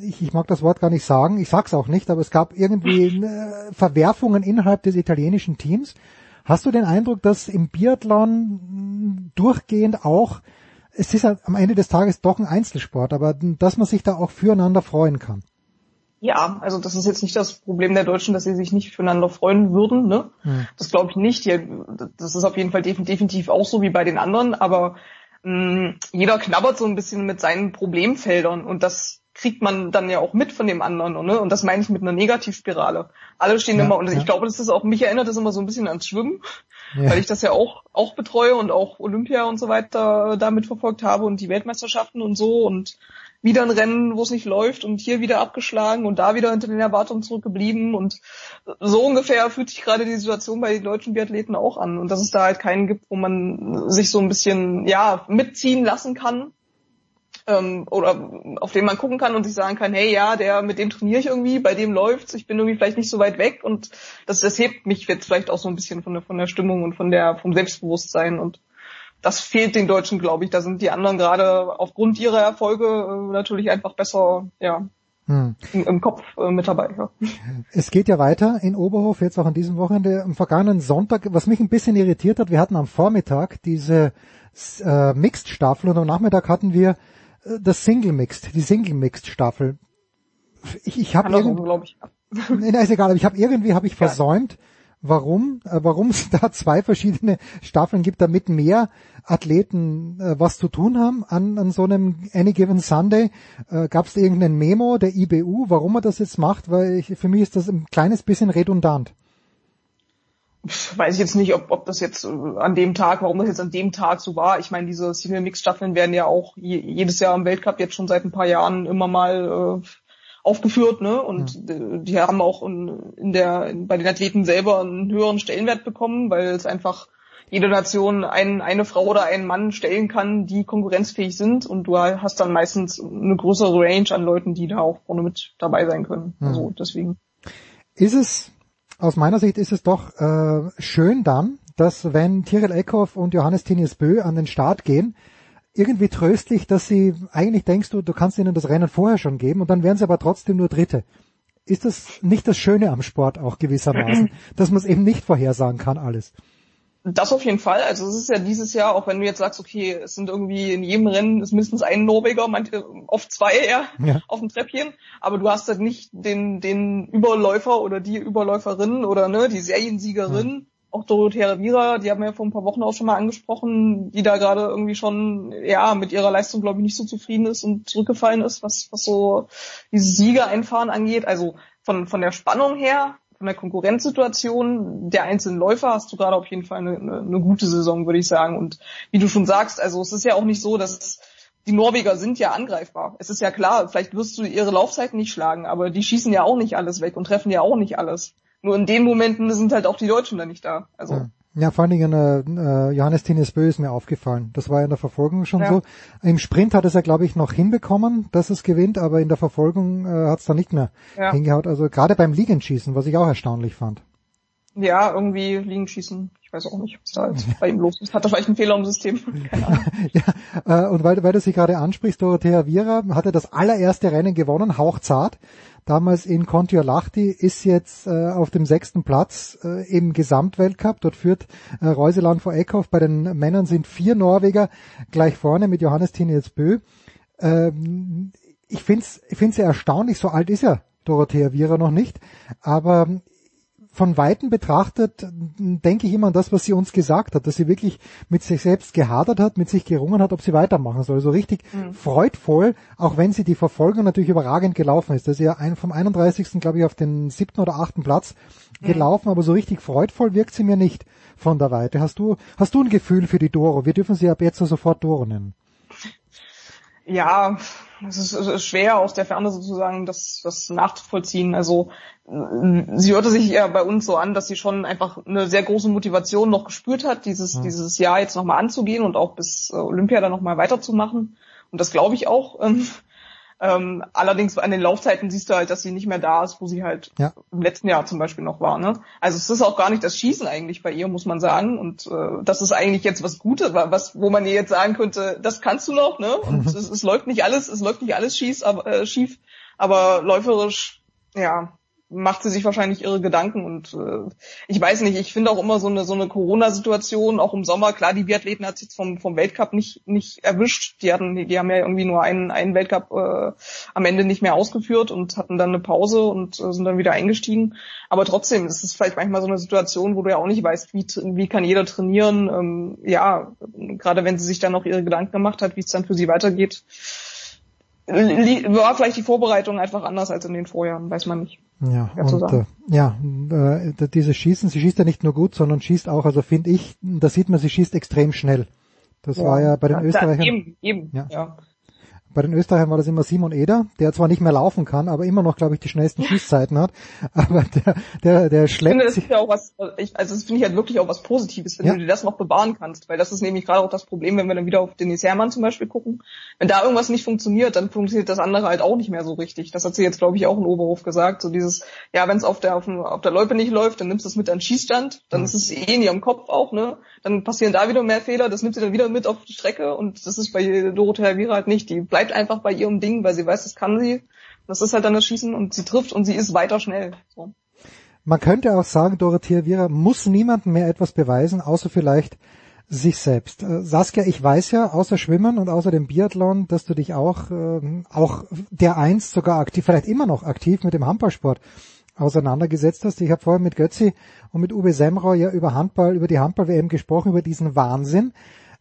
ich, ich mag das Wort gar nicht sagen, ich sag's auch nicht, aber es gab irgendwie äh, Verwerfungen innerhalb des italienischen Teams. Hast du den Eindruck, dass im Biathlon durchgehend auch, es ist am Ende des Tages doch ein Einzelsport, aber dass man sich da auch füreinander freuen kann? Ja, also das ist jetzt nicht das Problem der Deutschen, dass sie sich nicht füreinander freuen würden. Ne? Hm. Das glaube ich nicht. Das ist auf jeden Fall definitiv auch so wie bei den anderen, aber mh, jeder knabbert so ein bisschen mit seinen Problemfeldern und das kriegt man dann ja auch mit von dem anderen. Ne? Und das meine ich mit einer Negativspirale. Alle stehen ja, immer, und ja. ich glaube, das ist auch, mich erinnert das immer so ein bisschen ans Schwimmen, ja. weil ich das ja auch, auch betreue und auch Olympia und so weiter damit verfolgt habe und die Weltmeisterschaften und so und wieder ein Rennen, wo es nicht läuft und hier wieder abgeschlagen und da wieder hinter den Erwartungen zurückgeblieben. Und so ungefähr fühlt sich gerade die Situation bei den deutschen Biathleten auch an. Und dass es da halt keinen gibt, wo man sich so ein bisschen, ja, mitziehen lassen kann ähm, oder auf den man gucken kann und sich sagen kann, hey ja, der mit dem trainiere ich irgendwie, bei dem läuft's, ich bin irgendwie vielleicht nicht so weit weg. Und das, das hebt mich jetzt vielleicht auch so ein bisschen von der von der Stimmung und von der vom Selbstbewusstsein und das fehlt den Deutschen, glaube ich. Da sind die anderen gerade aufgrund ihrer Erfolge äh, natürlich einfach besser, ja, hm. Im, im, Kopf äh, mit dabei. Ja. Es geht ja weiter in Oberhof, jetzt auch an diesem Wochenende. Am vergangenen Sonntag, was mich ein bisschen irritiert hat, wir hatten am Vormittag diese äh, Mixed-Staffel und am Nachmittag hatten wir das Single Mixed, die Single Mixed Staffel. Ich, ich habe irgendwie, ich. nee, ist egal, aber ich habe irgendwie habe ich versäumt, warum, äh, warum es da zwei verschiedene Staffeln gibt, damit mehr Athleten äh, was zu tun haben an, an so einem Any Given Sunday. Äh, Gab es irgendeinen Memo der IBU, warum er das jetzt macht? Weil ich, für mich ist das ein kleines bisschen redundant weiß ich jetzt nicht, ob, ob das jetzt äh, an dem Tag, warum das jetzt an dem Tag so war. Ich meine, diese Single Mix Staffeln werden ja auch je, jedes Jahr im Weltcup jetzt schon seit ein paar Jahren immer mal äh, aufgeführt, ne? Und mhm. die haben auch in, in der in, bei den Athleten selber einen höheren Stellenwert bekommen, weil es einfach jede Nation ein, eine Frau oder einen Mann stellen kann, die konkurrenzfähig sind und du hast dann meistens eine größere Range an Leuten, die da auch vorne mit dabei sein können. Mhm. Also deswegen. Ist es aus meiner Sicht ist es doch äh, schön dann, dass wenn Tyrell Eckhoff und Johannes Tinius Bö an den Start gehen, irgendwie tröstlich, dass sie, eigentlich denkst du, du kannst ihnen das Rennen vorher schon geben und dann wären sie aber trotzdem nur Dritte. Ist das nicht das Schöne am Sport auch gewissermaßen, dass man es eben nicht vorhersagen kann alles? Das auf jeden Fall. Also es ist ja dieses Jahr, auch wenn du jetzt sagst, okay, es sind irgendwie in jedem Rennen ist mindestens ein Norweger, manche, oft zwei eher ja. auf dem Treppchen, aber du hast halt nicht den, den Überläufer oder die Überläuferin oder ne, die Seriensiegerin, ja. Auch Dorothea Vira, die haben wir ja vor ein paar Wochen auch schon mal angesprochen, die da gerade irgendwie schon, ja, mit ihrer Leistung, glaube ich, nicht so zufrieden ist und zurückgefallen ist, was, was so dieses Siegereinfahren angeht. Also von, von der Spannung her von der Konkurrenzsituation der einzelnen Läufer hast du gerade auf jeden Fall eine, eine, eine, gute Saison, würde ich sagen. Und wie du schon sagst, also es ist ja auch nicht so, dass die Norweger sind ja angreifbar. Es ist ja klar, vielleicht wirst du ihre Laufzeiten nicht schlagen, aber die schießen ja auch nicht alles weg und treffen ja auch nicht alles. Nur in den Momenten sind halt auch die Deutschen da nicht da. Also ja. Ja, vor allen Dingen äh, äh Johannes Tines Bö ist mir aufgefallen. Das war ja in der Verfolgung schon ja. so. Im Sprint hat es ja, glaube ich, noch hinbekommen, dass es gewinnt, aber in der Verfolgung äh, hat es dann nicht mehr ja. hingehaut. Also gerade beim Liegenschießen, was ich auch erstaunlich fand. Ja, irgendwie Liegenschießen. Ich weiß auch nicht, was da jetzt bei ihm los ist. Hat er vielleicht einen Fehler im System? Keine Ahnung. ja, äh, und weil, weil du sie gerade ansprichst, Dorothea Viera hatte das allererste Rennen gewonnen, hauchzart damals in Kontiolahti, ist jetzt äh, auf dem sechsten Platz äh, im Gesamtweltcup. Dort führt äh, Reuseland vor Eckhoff. Bei den Männern sind vier Norweger gleich vorne mit Johannes Tinius Bö. Ähm, ich finde es ich find's sehr erstaunlich, so alt ist ja Dorothea Viera noch nicht, aber von Weitem betrachtet denke ich immer an das, was sie uns gesagt hat, dass sie wirklich mit sich selbst gehadert hat, mit sich gerungen hat, ob sie weitermachen soll. So richtig mhm. freudvoll, auch wenn sie die Verfolgung natürlich überragend gelaufen ist. Das ist ja vom 31. glaube ich auf den siebten oder achten Platz mhm. gelaufen, aber so richtig freudvoll wirkt sie mir nicht von der Weite. Hast du, hast du ein Gefühl für die Doro? Wir dürfen sie ab jetzt sofort Doro nennen. Ja, es ist, es ist schwer aus der Ferne sozusagen das, das nachzuvollziehen. Also sie hörte sich ja bei uns so an, dass sie schon einfach eine sehr große Motivation noch gespürt hat, dieses, ja. dieses Jahr jetzt nochmal anzugehen und auch bis äh, Olympia dann nochmal weiterzumachen. Und das glaube ich auch. Ähm, ähm, allerdings an den Laufzeiten siehst du halt, dass sie nicht mehr da ist, wo sie halt ja. im letzten Jahr zum Beispiel noch war. Ne? Also es ist auch gar nicht das Schießen eigentlich bei ihr, muss man sagen. Und äh, das ist eigentlich jetzt was Gutes, was, wo man ihr jetzt sagen könnte, das kannst du noch, ne? Und es, es, läuft nicht alles, es läuft nicht alles schieß, aber, äh, schief, Aber läuferisch, ja, macht sie sich wahrscheinlich ihre Gedanken und äh, ich weiß nicht, ich finde auch immer so eine so eine Corona-Situation, auch im Sommer, klar, die Biathleten hat jetzt vom, vom Weltcup nicht nicht erwischt. Die hatten, die, die haben ja irgendwie nur einen, einen Weltcup äh, am Ende nicht mehr ausgeführt und hatten dann eine Pause und äh, sind dann wieder eingestiegen. Aber trotzdem, es ist vielleicht manchmal so eine Situation, wo du ja auch nicht weißt, wie, wie kann jeder trainieren. Ähm, ja, gerade wenn sie sich dann noch ihre Gedanken gemacht hat, wie es dann für sie weitergeht war vielleicht die Vorbereitung einfach anders als in den Vorjahren, weiß man nicht. Ja, und, äh, ja, äh, dieses Schießen, sie schießt ja nicht nur gut, sondern schießt auch, also finde ich, da sieht man, sie schießt extrem schnell. Das ja, war ja bei den Österreichern. Eben, eben, ja. ja. Bei den Österreichern war das immer Simon Eder, der zwar nicht mehr laufen kann, aber immer noch, glaube ich, die schnellsten Schießzeiten hat. Aber der, der, der schleppt. Ich finde, das ist ja auch was, also das finde ich halt wirklich auch was Positives, wenn ja. du dir das noch bewahren kannst, weil das ist nämlich gerade auch das Problem, wenn wir dann wieder auf Denis Hermann zum Beispiel gucken. Wenn da irgendwas nicht funktioniert, dann funktioniert das andere halt auch nicht mehr so richtig. Das hat sie jetzt, glaube ich, auch in Oberhof gesagt. So dieses, ja, wenn es auf der, auf, auf der Loipe nicht läuft, dann nimmst du es mit an Schießstand, dann mhm. ist es eh in ihrem Kopf auch, ne? Dann passieren da wieder mehr Fehler, das nimmt sie dann wieder mit auf die Strecke und das ist bei Dorothea Viera halt nicht. Die bleibt einfach bei ihrem Ding, weil sie weiß, das kann sie. Das ist halt dann das Schießen und sie trifft und sie ist weiter schnell. So. Man könnte auch sagen, Dorothea Viera muss niemandem mehr etwas beweisen, außer vielleicht sich selbst. Äh, Saskia, ich weiß ja, außer Schwimmen und außer dem Biathlon, dass du dich auch, äh, auch der einst sogar aktiv, vielleicht immer noch aktiv mit dem Handballsport auseinandergesetzt hast. Ich habe vorher mit Götzi und mit Uwe Semrau ja über Handball, über die Handball-WM gesprochen, über diesen Wahnsinn.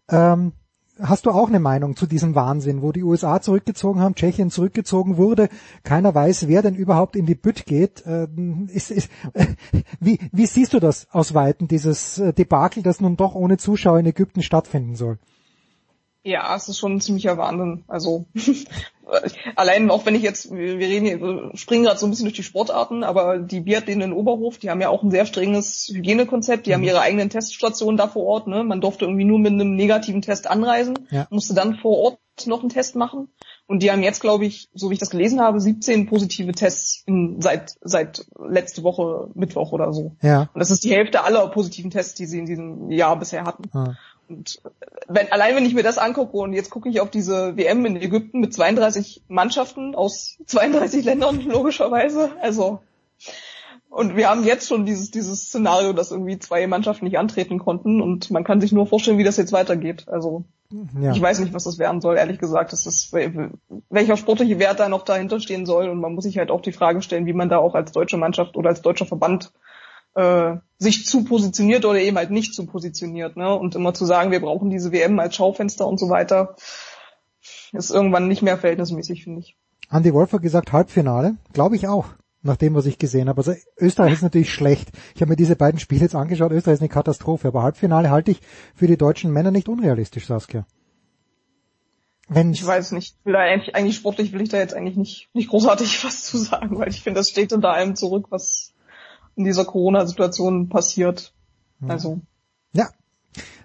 Ähm, hast du auch eine Meinung zu diesem Wahnsinn, wo die USA zurückgezogen haben, Tschechien zurückgezogen wurde, keiner weiß, wer denn überhaupt in die Bütt geht. Ähm, ist, ist, wie, wie siehst du das aus Weiten, dieses äh, Debakel, das nun doch ohne Zuschauer in Ägypten stattfinden soll? Ja, es ist schon ein ziemlicher Wahnsinn. Also allein auch wenn ich jetzt, wir reden hier, springen gerade so ein bisschen durch die Sportarten, aber die Biathleten in Oberhof, die haben ja auch ein sehr strenges Hygienekonzept, die haben mhm. ihre eigenen Teststationen da vor Ort, ne? Man durfte irgendwie nur mit einem negativen Test anreisen, ja. musste dann vor Ort noch einen Test machen. Und die haben jetzt, glaube ich, so wie ich das gelesen habe, 17 positive Tests in, seit, seit letzte Woche Mittwoch oder so. Ja. Und das ist die Hälfte aller positiven Tests, die sie in diesem Jahr bisher hatten. Ja. Und wenn, allein wenn ich mir das angucke und jetzt gucke ich auf diese WM in Ägypten mit 32 Mannschaften aus 32 Ländern, logischerweise. Also, und wir haben jetzt schon dieses, dieses Szenario, dass irgendwie zwei Mannschaften nicht antreten konnten und man kann sich nur vorstellen, wie das jetzt weitergeht. Also, ja. ich weiß nicht, was das werden soll, ehrlich gesagt. Das ist, welcher sportliche Wert da noch dahinter stehen soll und man muss sich halt auch die Frage stellen, wie man da auch als deutsche Mannschaft oder als deutscher Verband äh, sich zu positioniert oder eben halt nicht zu positioniert. Ne? Und immer zu sagen, wir brauchen diese WM als Schaufenster und so weiter, ist irgendwann nicht mehr verhältnismäßig, finde ich. Andy Wolf hat gesagt Halbfinale, glaube ich auch, nach dem, was ich gesehen habe. Also Österreich ist natürlich schlecht. Ich habe mir diese beiden Spiele jetzt angeschaut, Österreich ist eine Katastrophe, aber Halbfinale halte ich für die deutschen Männer nicht unrealistisch, Saskia. Wenn ich weiß nicht, will da eigentlich, eigentlich sportlich will ich da jetzt eigentlich nicht, nicht großartig was zu sagen, weil ich finde, das steht unter allem zurück, was, in dieser Corona-Situation passiert. Also. Ja,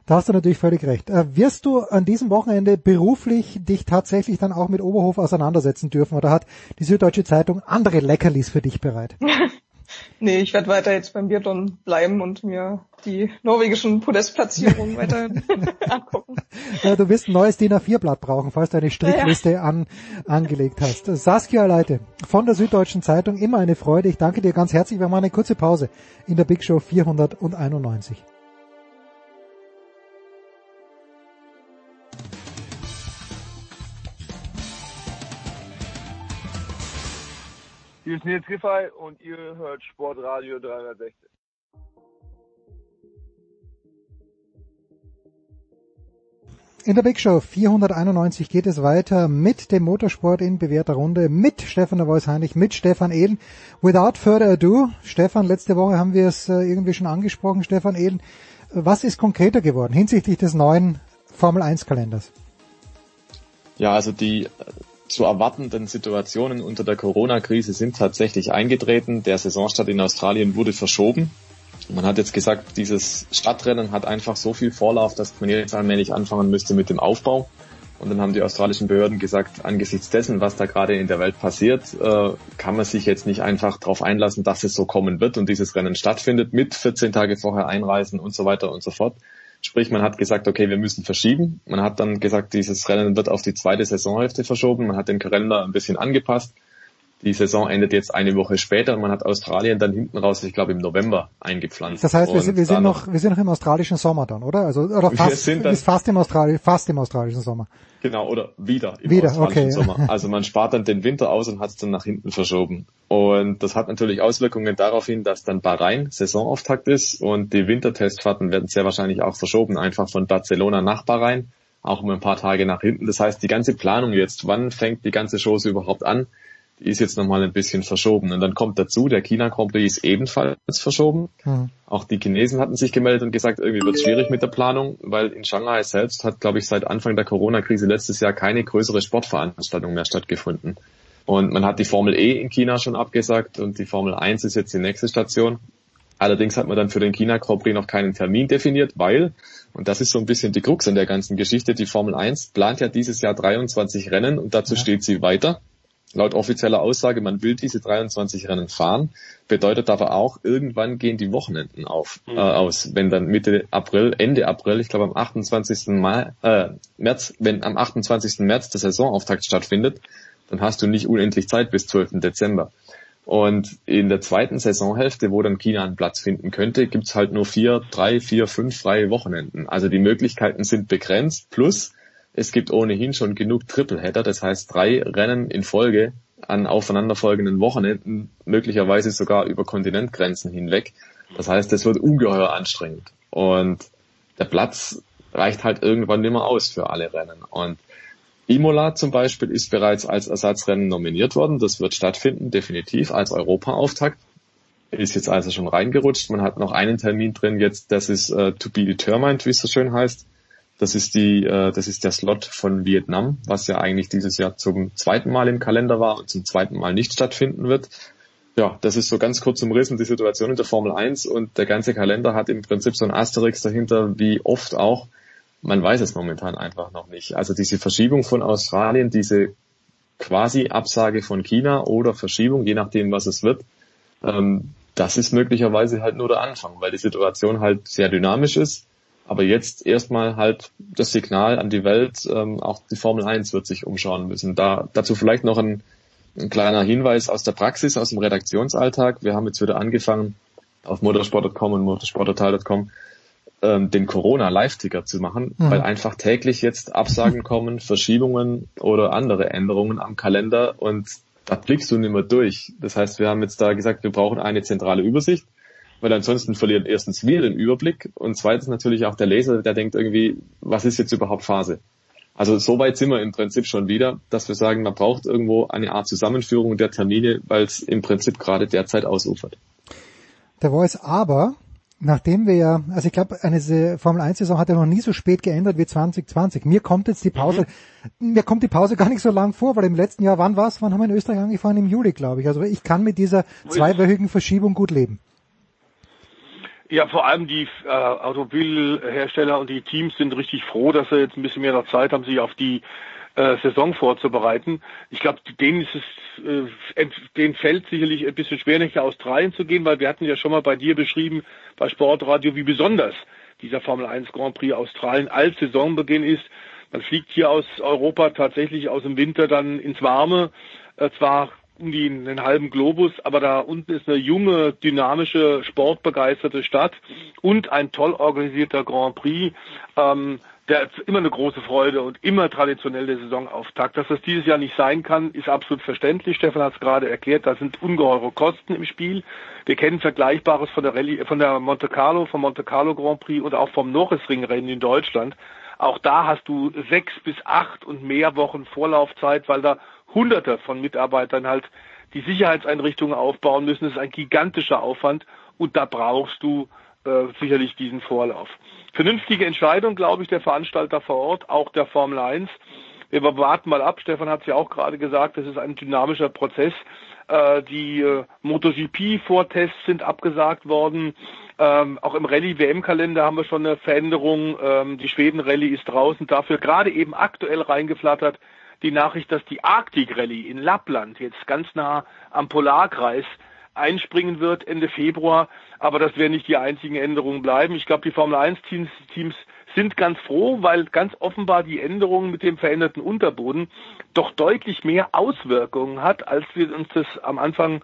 da hast du natürlich völlig recht. Äh, wirst du an diesem Wochenende beruflich dich tatsächlich dann auch mit Oberhof auseinandersetzen dürfen oder hat die Süddeutsche Zeitung andere Leckerlis für dich bereit? Nee, ich werde weiter jetzt beim Biathlon bleiben und mir die norwegischen Podestplatzierungen weiter angucken. Ja, du wirst ein neues DIN A4-Blatt brauchen, falls du eine Strichliste ja. an, angelegt hast. Saskia Leite von der Süddeutschen Zeitung, immer eine Freude. Ich danke dir ganz herzlich. Wir machen eine kurze Pause in der Big Show 491. Hier ist Nils Giffey und ihr hört Sportradio 360. In der Big Show 491 geht es weiter mit dem Motorsport in bewährter Runde, mit Stefan der Voice Heinrich, mit Stefan Ehlen. Without further ado, Stefan, letzte Woche haben wir es äh, irgendwie schon angesprochen, Stefan Ehlen. Was ist konkreter geworden hinsichtlich des neuen Formel 1 Kalenders? Ja, also die zu erwartenden Situationen unter der Corona-Krise sind tatsächlich eingetreten. Der Saisonstart in Australien wurde verschoben. Man hat jetzt gesagt, dieses Stadtrennen hat einfach so viel Vorlauf, dass man jetzt allmählich anfangen müsste mit dem Aufbau. Und dann haben die australischen Behörden gesagt, angesichts dessen, was da gerade in der Welt passiert, äh, kann man sich jetzt nicht einfach darauf einlassen, dass es so kommen wird und dieses Rennen stattfindet mit 14 Tage vorher einreisen und so weiter und so fort. Sprich, man hat gesagt, okay, wir müssen verschieben. Man hat dann gesagt, dieses Rennen wird auf die zweite Saisonhälfte verschoben. Man hat den Kalender ein bisschen angepasst. Die Saison endet jetzt eine Woche später und man hat Australien dann hinten raus, ich glaube im November eingepflanzt. Das heißt, wir sind, wir sind noch, wir sind noch im australischen Sommer dann, oder? Also, oder fast, Wir sind dann- ist fast im Australi fast im australischen Sommer. Genau, oder wieder im Wieder, australischen okay. Sommer. Also man spart dann den Winter aus und hat es dann nach hinten verschoben. Und das hat natürlich Auswirkungen darauf hin, dass dann Bahrain Saisonauftakt ist und die Wintertestfahrten werden sehr wahrscheinlich auch verschoben, einfach von Barcelona nach Bahrain, auch um ein paar Tage nach hinten. Das heißt, die ganze Planung jetzt, wann fängt die ganze Chose überhaupt an, die ist jetzt nochmal ein bisschen verschoben. Und dann kommt dazu, der China Grand Prix ist ebenfalls verschoben. Hm. Auch die Chinesen hatten sich gemeldet und gesagt, irgendwie wird es schwierig mit der Planung, weil in Shanghai selbst hat, glaube ich, seit Anfang der Corona-Krise letztes Jahr keine größere Sportveranstaltung mehr stattgefunden. Und man hat die Formel E in China schon abgesagt und die Formel 1 ist jetzt die nächste Station. Allerdings hat man dann für den China Grand Prix noch keinen Termin definiert, weil, und das ist so ein bisschen die Krux an der ganzen Geschichte, die Formel 1 plant ja dieses Jahr 23 Rennen und dazu steht sie weiter. Laut offizieller Aussage, man will diese 23 Rennen fahren, bedeutet aber auch, irgendwann gehen die Wochenenden auf, äh, aus. Wenn dann Mitte April, Ende April, ich glaube am 28. Mai, äh, März, wenn am 28. März der Saisonauftakt stattfindet, dann hast du nicht unendlich Zeit bis 12. Dezember. Und in der zweiten Saisonhälfte, wo dann China einen Platz finden könnte, gibt's halt nur vier, drei, vier, fünf freie Wochenenden. Also die Möglichkeiten sind begrenzt. Plus, es gibt ohnehin schon genug Tripleheader, das heißt drei Rennen in Folge an aufeinanderfolgenden Wochenenden, möglicherweise sogar über Kontinentgrenzen hinweg. Das heißt, es wird ungeheuer anstrengend. Und der Platz reicht halt irgendwann nicht mehr aus für alle Rennen. Und Imola zum Beispiel ist bereits als Ersatzrennen nominiert worden. Das wird stattfinden, definitiv als Europaauftakt. Ist jetzt also schon reingerutscht. Man hat noch einen Termin drin jetzt, das ist äh, to be determined, wie es so schön heißt. Das ist die, äh, das ist der Slot von Vietnam, was ja eigentlich dieses Jahr zum zweiten Mal im Kalender war und zum zweiten Mal nicht stattfinden wird. Ja, das ist so ganz kurz umrissen die Situation in der Formel 1 und der ganze Kalender hat im Prinzip so ein Asterix dahinter, wie oft auch. Man weiß es momentan einfach noch nicht. Also diese Verschiebung von Australien, diese quasi Absage von China oder Verschiebung, je nachdem, was es wird, ähm, das ist möglicherweise halt nur der Anfang, weil die Situation halt sehr dynamisch ist. Aber jetzt erstmal halt das Signal an die Welt, ähm, auch die Formel 1 wird sich umschauen müssen. Da, dazu vielleicht noch ein, ein kleiner Hinweis aus der Praxis, aus dem Redaktionsalltag. Wir haben jetzt wieder angefangen, auf motorsport.com und motorsporttotal.com ähm, den Corona-Live-Ticker zu machen, Mhm. weil einfach täglich jetzt Absagen kommen, Verschiebungen oder andere Änderungen am Kalender und da blickst du nicht mehr durch. Das heißt, wir haben jetzt da gesagt, wir brauchen eine zentrale Übersicht, weil ansonsten verlieren erstens wir den Überblick und zweitens natürlich auch der Leser, der denkt irgendwie, was ist jetzt überhaupt Phase? Also so weit sind wir im Prinzip schon wieder, dass wir sagen, man braucht irgendwo eine Art Zusammenführung der Termine, weil es im Prinzip gerade derzeit ausufert. Der Voice aber, nachdem wir ja, also ich glaube, eine Formel 1 Saison hat ja noch nie so spät geändert wie 2020. Mir kommt jetzt die Pause, mir kommt die Pause gar nicht so lang vor, weil im letzten Jahr, wann war's? Wann haben wir in Österreich angefangen? Im Juli, glaube ich. Also ich kann mit dieser zweiwöchigen Verschiebung gut leben. Ja, vor allem die äh, Automobilhersteller und die Teams sind richtig froh, dass sie jetzt ein bisschen mehr noch Zeit haben, sich auf die äh, Saison vorzubereiten. Ich glaube, denen ist es, äh, denen fällt sicherlich ein bisschen schwer, nach Australien zu gehen, weil wir hatten ja schon mal bei dir beschrieben, bei Sportradio, wie besonders dieser Formel 1 Grand Prix Australien als Saisonbeginn ist. Man fliegt hier aus Europa tatsächlich aus dem Winter dann ins Warme, äh, zwar um die einen halben Globus, aber da unten ist eine junge, dynamische, sportbegeisterte Stadt und ein toll organisierter Grand Prix. Ähm, der ist immer eine große Freude und immer traditionell der Saisonauftakt. Dass das dieses Jahr nicht sein kann, ist absolut verständlich. Stefan hat es gerade erklärt, da sind ungeheure Kosten im Spiel. Wir kennen Vergleichbares von der Rallye, von der Monte Carlo, vom Monte Carlo Grand Prix und auch vom Norrisring-Rennen in Deutschland. Auch da hast du sechs bis acht und mehr Wochen Vorlaufzeit, weil da Hunderte von Mitarbeitern halt die Sicherheitseinrichtungen aufbauen müssen. Das ist ein gigantischer Aufwand und da brauchst du äh, sicherlich diesen Vorlauf. Vernünftige Entscheidung, glaube ich, der Veranstalter vor Ort, auch der Formel 1. Wir warten mal ab. Stefan hat es ja auch gerade gesagt, das ist ein dynamischer Prozess. Äh, die äh, MotoGP-Vortests sind abgesagt worden. Ähm, auch im Rallye-WM-Kalender haben wir schon eine Veränderung. Ähm, die Schweden-Rallye ist draußen. Dafür gerade eben aktuell reingeflattert die Nachricht, dass die Arctic Rallye in Lappland, jetzt ganz nah am Polarkreis, einspringen wird Ende Februar. Aber das werden nicht die einzigen Änderungen bleiben. Ich glaube, die Formel 1 Teams, Teams sind ganz froh, weil ganz offenbar die Änderungen mit dem veränderten Unterboden doch deutlich mehr Auswirkungen hat, als wir uns das am Anfang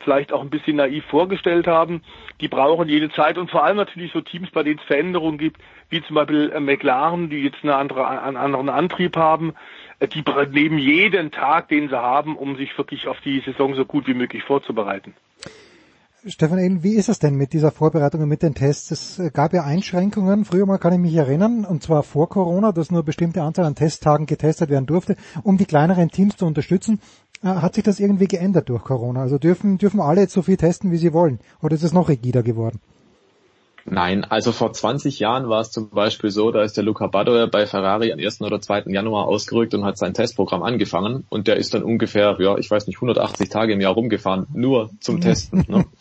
vielleicht auch ein bisschen naiv vorgestellt haben. Die brauchen jede Zeit und vor allem natürlich so Teams, bei denen es Veränderungen gibt, wie zum Beispiel äh, McLaren, die jetzt eine andere, einen anderen Antrieb haben. Die nehmen jeden Tag, den sie haben, um sich wirklich auf die Saison so gut wie möglich vorzubereiten. Stefan Ehlen, wie ist es denn mit dieser Vorbereitung und mit den Tests? Es äh, gab ja Einschränkungen. Früher mal kann ich mich erinnern, und zwar vor Corona, dass nur bestimmte Anzahl an Testtagen getestet werden durfte, um die kleineren Teams zu unterstützen. Äh, hat sich das irgendwie geändert durch Corona? Also dürfen, dürfen alle jetzt so viel testen, wie sie wollen? Oder ist es noch rigider geworden? Nein, also vor 20 Jahren war es zum Beispiel so, da ist der Luca Badoer bei Ferrari am 1. oder 2. Januar ausgerückt und hat sein Testprogramm angefangen und der ist dann ungefähr, ja, ich weiß nicht, 180 Tage im Jahr rumgefahren, nur zum Testen. Ne?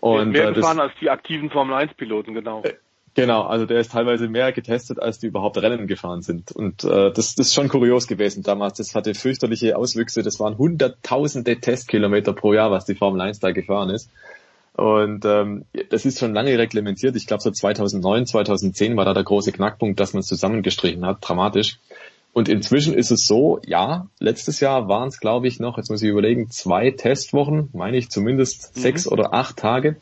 Und, mehr äh, gefahren als die aktiven Formel 1 Piloten, genau. Äh, genau, also der ist teilweise mehr getestet, als die überhaupt Rennen gefahren sind. Und äh, das, das ist schon kurios gewesen damals. Das hatte fürchterliche Auswüchse. Das waren hunderttausende Testkilometer pro Jahr, was die Formel 1 da gefahren ist. Und ähm, das ist schon lange reglementiert. Ich glaube, so 2009, 2010 war da der große Knackpunkt, dass man es zusammengestrichen hat, dramatisch. Und inzwischen ist es so, ja, letztes Jahr waren es, glaube ich, noch, jetzt muss ich überlegen, zwei Testwochen, meine ich zumindest mhm. sechs oder acht Tage.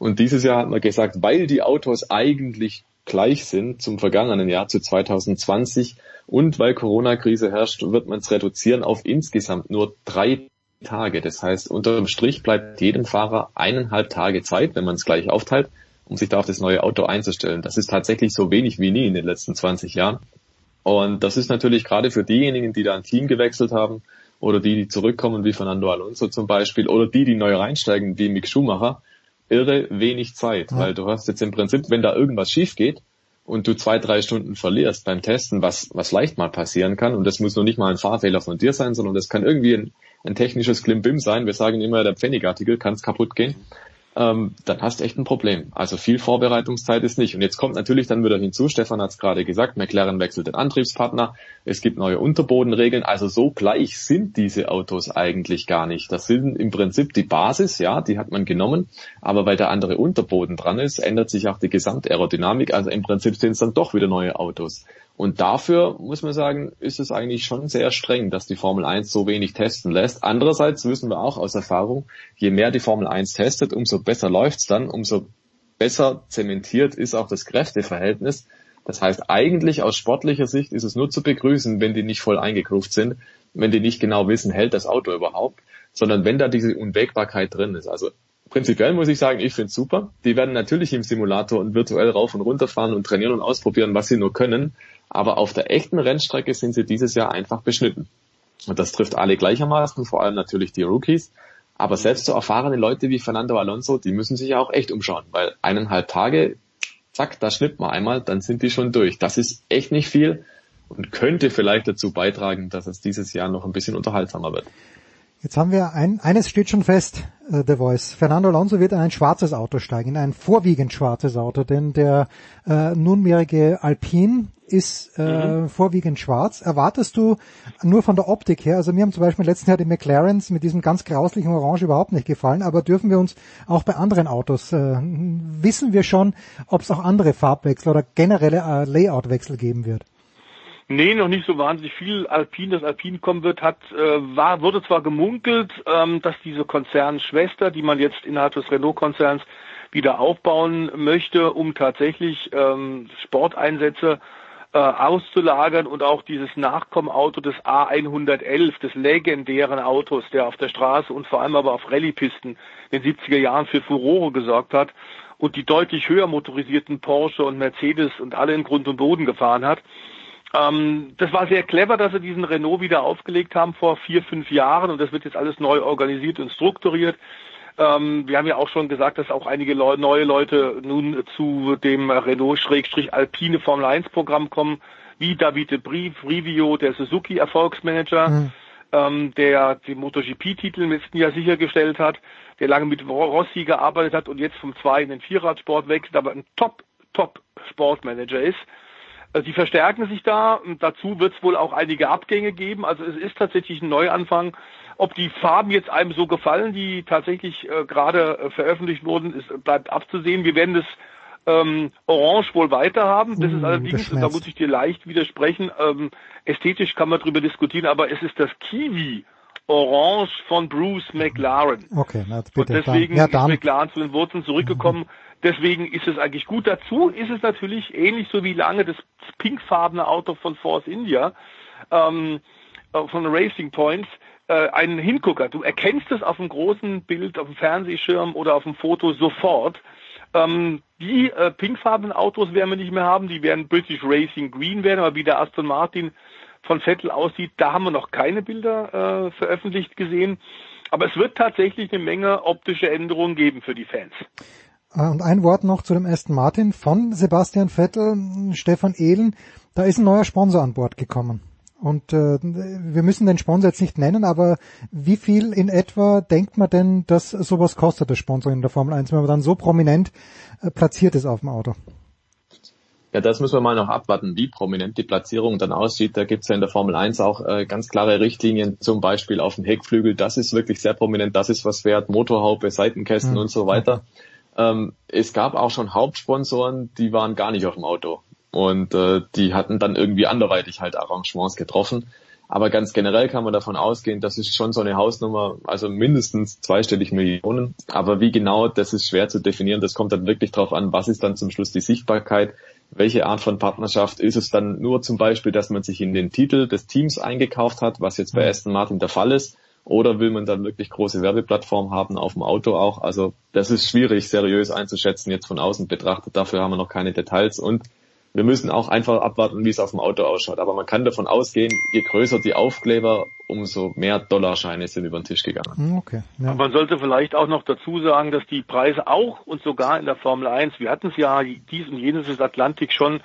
Und dieses Jahr hat man gesagt, weil die Autos eigentlich gleich sind zum vergangenen Jahr, zu 2020, und weil Corona-Krise herrscht, wird man es reduzieren auf insgesamt nur drei Tage. Das heißt, unterm Strich bleibt jedem Fahrer eineinhalb Tage Zeit, wenn man es gleich aufteilt, um sich da auf das neue Auto einzustellen. Das ist tatsächlich so wenig wie nie in den letzten 20 Jahren. Und das ist natürlich gerade für diejenigen, die da ein Team gewechselt haben oder die, die zurückkommen, wie Fernando Alonso zum Beispiel, oder die, die neu reinsteigen, wie Mick Schumacher, irre wenig Zeit, ja. weil du hast jetzt im Prinzip, wenn da irgendwas schief geht und du zwei, drei Stunden verlierst beim Testen, was, was leicht mal passieren kann, und das muss nur nicht mal ein Fahrfehler von dir sein, sondern das kann irgendwie ein, ein technisches Klimbim sein. Wir sagen immer, der Pfennigartikel kann es kaputt gehen. Ähm, dann hast du echt ein Problem. Also viel Vorbereitungszeit ist nicht. Und jetzt kommt natürlich dann wieder hinzu, Stefan hat es gerade gesagt, McLaren wechselt den Antriebspartner, es gibt neue Unterbodenregeln. Also so gleich sind diese Autos eigentlich gar nicht. Das sind im Prinzip die Basis, ja, die hat man genommen, aber weil der andere Unterboden dran ist, ändert sich auch die Gesamtaerodynamik. Also im Prinzip sind es dann doch wieder neue Autos. Und dafür muss man sagen, ist es eigentlich schon sehr streng, dass die Formel 1 so wenig testen lässt. Andererseits wissen wir auch aus Erfahrung, je mehr die Formel 1 testet, umso besser läuft's dann, umso besser zementiert ist auch das Kräfteverhältnis. Das heißt, eigentlich aus sportlicher Sicht ist es nur zu begrüßen, wenn die nicht voll eingekruft sind, wenn die nicht genau wissen, hält das Auto überhaupt, sondern wenn da diese Unwägbarkeit drin ist. Also prinzipiell muss ich sagen, ich finde super. Die werden natürlich im Simulator und virtuell rauf und runter fahren und trainieren und ausprobieren, was sie nur können. Aber auf der echten Rennstrecke sind sie dieses Jahr einfach beschnitten. Und das trifft alle gleichermaßen, vor allem natürlich die Rookies. Aber selbst so erfahrene Leute wie Fernando Alonso, die müssen sich ja auch echt umschauen, weil eineinhalb Tage, zack, da schnippt man einmal, dann sind die schon durch. Das ist echt nicht viel und könnte vielleicht dazu beitragen, dass es dieses Jahr noch ein bisschen unterhaltsamer wird. Jetzt haben wir ein, eines steht schon fest, äh, The Voice. Fernando Alonso wird in ein schwarzes Auto steigen, in ein vorwiegend schwarzes Auto, denn der äh, nunmehrige Alpine ist äh, mhm. vorwiegend schwarz. Erwartest du nur von der Optik her, also mir haben zum Beispiel letzten Jahr die McLarens mit diesem ganz grauslichen Orange überhaupt nicht gefallen, aber dürfen wir uns auch bei anderen Autos, äh, wissen wir schon, ob es auch andere Farbwechsel oder generelle äh, Layoutwechsel geben wird? Nee, noch nicht so wahnsinnig viel. Alpin, das Alpin kommen wird, hat, äh, war, wurde zwar gemunkelt, ähm, dass diese Konzernschwester, die man jetzt innerhalb des Renault-Konzerns wieder aufbauen möchte, um tatsächlich ähm, Sporteinsätze äh, auszulagern und auch dieses Nachkommenauto des A111, des legendären Autos, der auf der Straße und vor allem aber auf Rallyepisten in den 70er Jahren für Furore gesorgt hat und die deutlich höher motorisierten Porsche und Mercedes und alle in Grund und Boden gefahren hat. Ähm, das war sehr clever, dass sie diesen Renault wieder aufgelegt haben vor vier, fünf Jahren und das wird jetzt alles neu organisiert und strukturiert. Ähm, wir haben ja auch schon gesagt, dass auch einige Leu neue Leute nun zu dem Renault-Alpine Formel 1 Programm kommen, wie David de Brivio, der Suzuki Erfolgsmanager, mhm. ähm, der den MotoGP-Titel im letzten Jahr sichergestellt hat, der lange mit Rossi gearbeitet hat und jetzt vom Zwei in den Vierradsport wechselt, aber ein Top, Top Sportmanager ist. Also die verstärken sich da. Dazu wird es wohl auch einige Abgänge geben. Also es ist tatsächlich ein Neuanfang. Ob die Farben jetzt einem so gefallen, die tatsächlich äh, gerade äh, veröffentlicht wurden, ist, bleibt abzusehen. Wir werden das ähm, Orange wohl weiter haben. Das ist allerdings, und da muss ich dir leicht widersprechen, ähm, ästhetisch kann man darüber diskutieren, aber es ist das Kiwi Orange von Bruce McLaren. Okay, na, bitte. Und deswegen. Ja, ist McLaren zu den Wurzeln zurückgekommen. Mhm. Deswegen ist es eigentlich gut. Dazu ist es natürlich ähnlich so wie lange das pinkfarbene Auto von Force India ähm, äh, von Racing Points äh, ein Hingucker. Du erkennst es auf dem großen Bild, auf dem Fernsehschirm oder auf dem Foto sofort. Ähm, die äh, pinkfarbenen Autos werden wir nicht mehr haben. Die werden British Racing Green werden, aber wie der Aston Martin von Vettel aussieht, da haben wir noch keine Bilder äh, veröffentlicht gesehen. Aber es wird tatsächlich eine Menge optische Änderungen geben für die Fans. Äh, und ein Wort noch zu dem Aston Martin von Sebastian Vettel, Stefan Ehlen. Da ist ein neuer Sponsor an Bord gekommen. Und äh, wir müssen den Sponsor jetzt nicht nennen, aber wie viel in etwa denkt man denn, dass sowas kostet, das Sponsor in der Formel 1, wenn man dann so prominent äh, platziert ist auf dem Auto? Ja, das müssen wir mal noch abwarten, wie prominent die Platzierung dann aussieht. Da gibt's ja in der Formel 1 auch äh, ganz klare Richtlinien, zum Beispiel auf dem Heckflügel. Das ist wirklich sehr prominent, das ist was wert, Motorhaube, Seitenkästen mhm. und so weiter. Ähm, es gab auch schon Hauptsponsoren, die waren gar nicht auf dem Auto. Und äh, die hatten dann irgendwie anderweitig halt Arrangements getroffen. Aber ganz generell kann man davon ausgehen, das ist schon so eine Hausnummer, also mindestens zweistellig Millionen. Aber wie genau, das ist schwer zu definieren. Das kommt dann wirklich darauf an, was ist dann zum Schluss die Sichtbarkeit, welche Art von Partnerschaft ist es dann nur zum Beispiel, dass man sich in den Titel des Teams eingekauft hat, was jetzt bei mhm. Aston Martin der Fall ist, oder will man dann wirklich große Werbeplattformen haben auf dem Auto auch? Also das ist schwierig seriös einzuschätzen jetzt von außen betrachtet. Dafür haben wir noch keine Details und wir müssen auch einfach abwarten, wie es auf dem Auto ausschaut. Aber man kann davon ausgehen, je größer die Aufkleber, umso mehr Dollarscheine sind über den Tisch gegangen. Hm, okay. Ja. Man sollte vielleicht auch noch dazu sagen, dass die Preise auch und sogar in der Formel 1, wir hatten es ja dies und jenes des Atlantik schon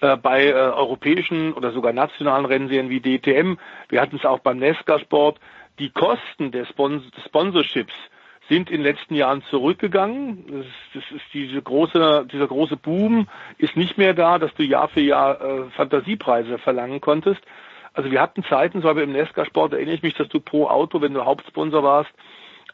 äh, bei äh, europäischen oder sogar nationalen Rennserien wie DTM, wir hatten es auch beim Nesca Sport, die Kosten der Spons Sponsorships sind in den letzten Jahren zurückgegangen. Das ist, das ist diese große, dieser große Boom ist nicht mehr da, dass du Jahr für Jahr äh, Fantasiepreise verlangen konntest. Also wir hatten Zeiten, so habe im Nesca-Sport erinnere ich mich, dass du pro Auto, wenn du Hauptsponsor warst,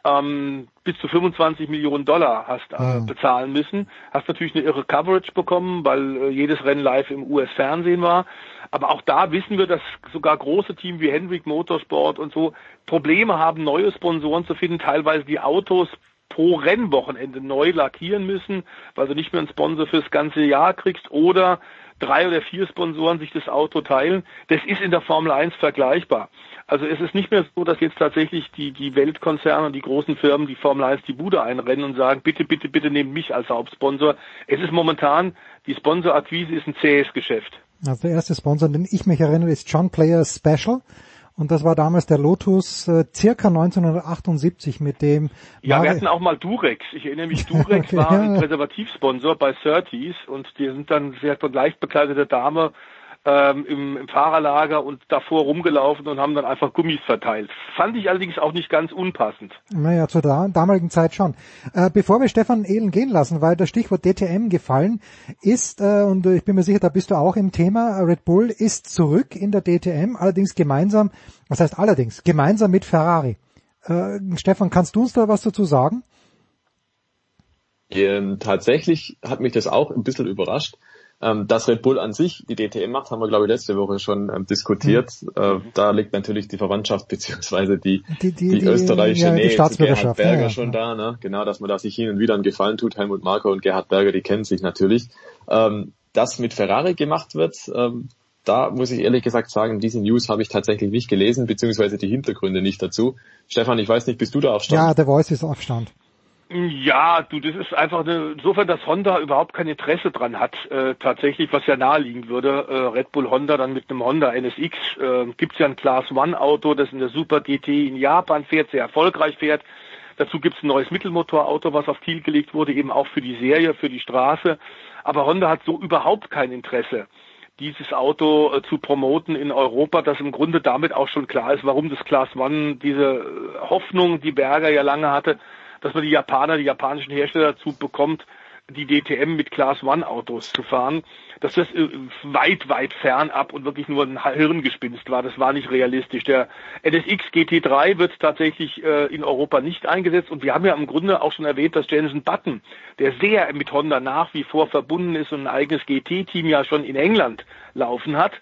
ähm, bis zu 25 Millionen Dollar hast äh, mhm. bezahlen müssen. Hast natürlich eine irre Coverage bekommen, weil äh, jedes Rennen live im US-Fernsehen war. Aber auch da wissen wir, dass sogar große Teams wie Hendrick Motorsport und so Probleme haben, neue Sponsoren zu finden, teilweise die Autos pro Rennwochenende neu lackieren müssen, weil du nicht mehr einen Sponsor fürs ganze Jahr kriegst oder drei oder vier Sponsoren sich das Auto teilen. Das ist in der Formel 1 vergleichbar. Also es ist nicht mehr so, dass jetzt tatsächlich die, die Weltkonzerne und die großen Firmen die Formel 1 die Bude einrennen und sagen, bitte, bitte, bitte nehmt mich als Hauptsponsor. Es ist momentan, die Sponsorakquise ist ein zähes Geschäft. Also der erste Sponsor, den ich mich erinnere, ist John Player Special. Und das war damals der Lotus äh, circa 1978 mit dem. Ja, wir hatten auch mal Durex. Ich erinnere mich, Durex okay, war ein Präservativsponsor bei 30s und die sind dann sehr leicht bekleidete Dame ähm, im, im Fahrerlager und davor rumgelaufen und haben dann einfach Gummis verteilt. Fand ich allerdings auch nicht ganz unpassend. Naja, zur da damaligen Zeit schon. Äh, bevor wir Stefan Ehlen gehen lassen, weil das Stichwort DTM gefallen ist, äh, und ich bin mir sicher, da bist du auch im Thema, Red Bull ist zurück in der DTM, allerdings gemeinsam, was heißt allerdings, gemeinsam mit Ferrari. Äh, Stefan, kannst du uns da was dazu sagen? Ähm, tatsächlich hat mich das auch ein bisschen überrascht. Ähm, dass Red Bull an sich die DTM macht, haben wir glaube ich letzte Woche schon ähm, diskutiert. Mhm. Äh, da liegt natürlich die Verwandtschaft beziehungsweise die, die, die, die österreichische ja, Nähe zu Gerhard Berger ja, schon da. Ne? Genau, dass man da sich hin und wieder einen Gefallen tut. Helmut Marko und Gerhard Berger, die kennen sich natürlich. Ähm, das mit Ferrari gemacht wird, ähm, da muss ich ehrlich gesagt sagen, diese News habe ich tatsächlich nicht gelesen, beziehungsweise die Hintergründe nicht dazu. Stefan, ich weiß nicht, bist du da auf Stand? Ja, der Voice ist auf Stand. Ja, du, das ist einfach eine, insofern, dass Honda überhaupt kein Interesse dran hat, äh, tatsächlich, was ja naheliegen würde, äh, Red Bull Honda dann mit einem Honda NSX, äh, gibt's ja ein Class One Auto, das in der Super GT in Japan fährt, sehr erfolgreich fährt. Dazu gibt's ein neues Mittelmotorauto, was auf Kiel gelegt wurde, eben auch für die Serie, für die Straße. Aber Honda hat so überhaupt kein Interesse dieses Auto äh, zu promoten in Europa, dass im Grunde damit auch schon klar ist, warum das Class One diese äh, Hoffnung, die Berger ja lange hatte, dass man die Japaner, die japanischen Hersteller dazu bekommt, die DTM mit Class One Autos zu fahren, dass das äh, weit, weit fernab und wirklich nur ein Hirngespinst war. Das war nicht realistisch. Der NSX GT3 wird tatsächlich äh, in Europa nicht eingesetzt und wir haben ja im Grunde auch schon erwähnt, dass Jensen Button, der sehr mit Honda nach wie vor verbunden ist und ein eigenes GT-Team ja schon in England laufen hat,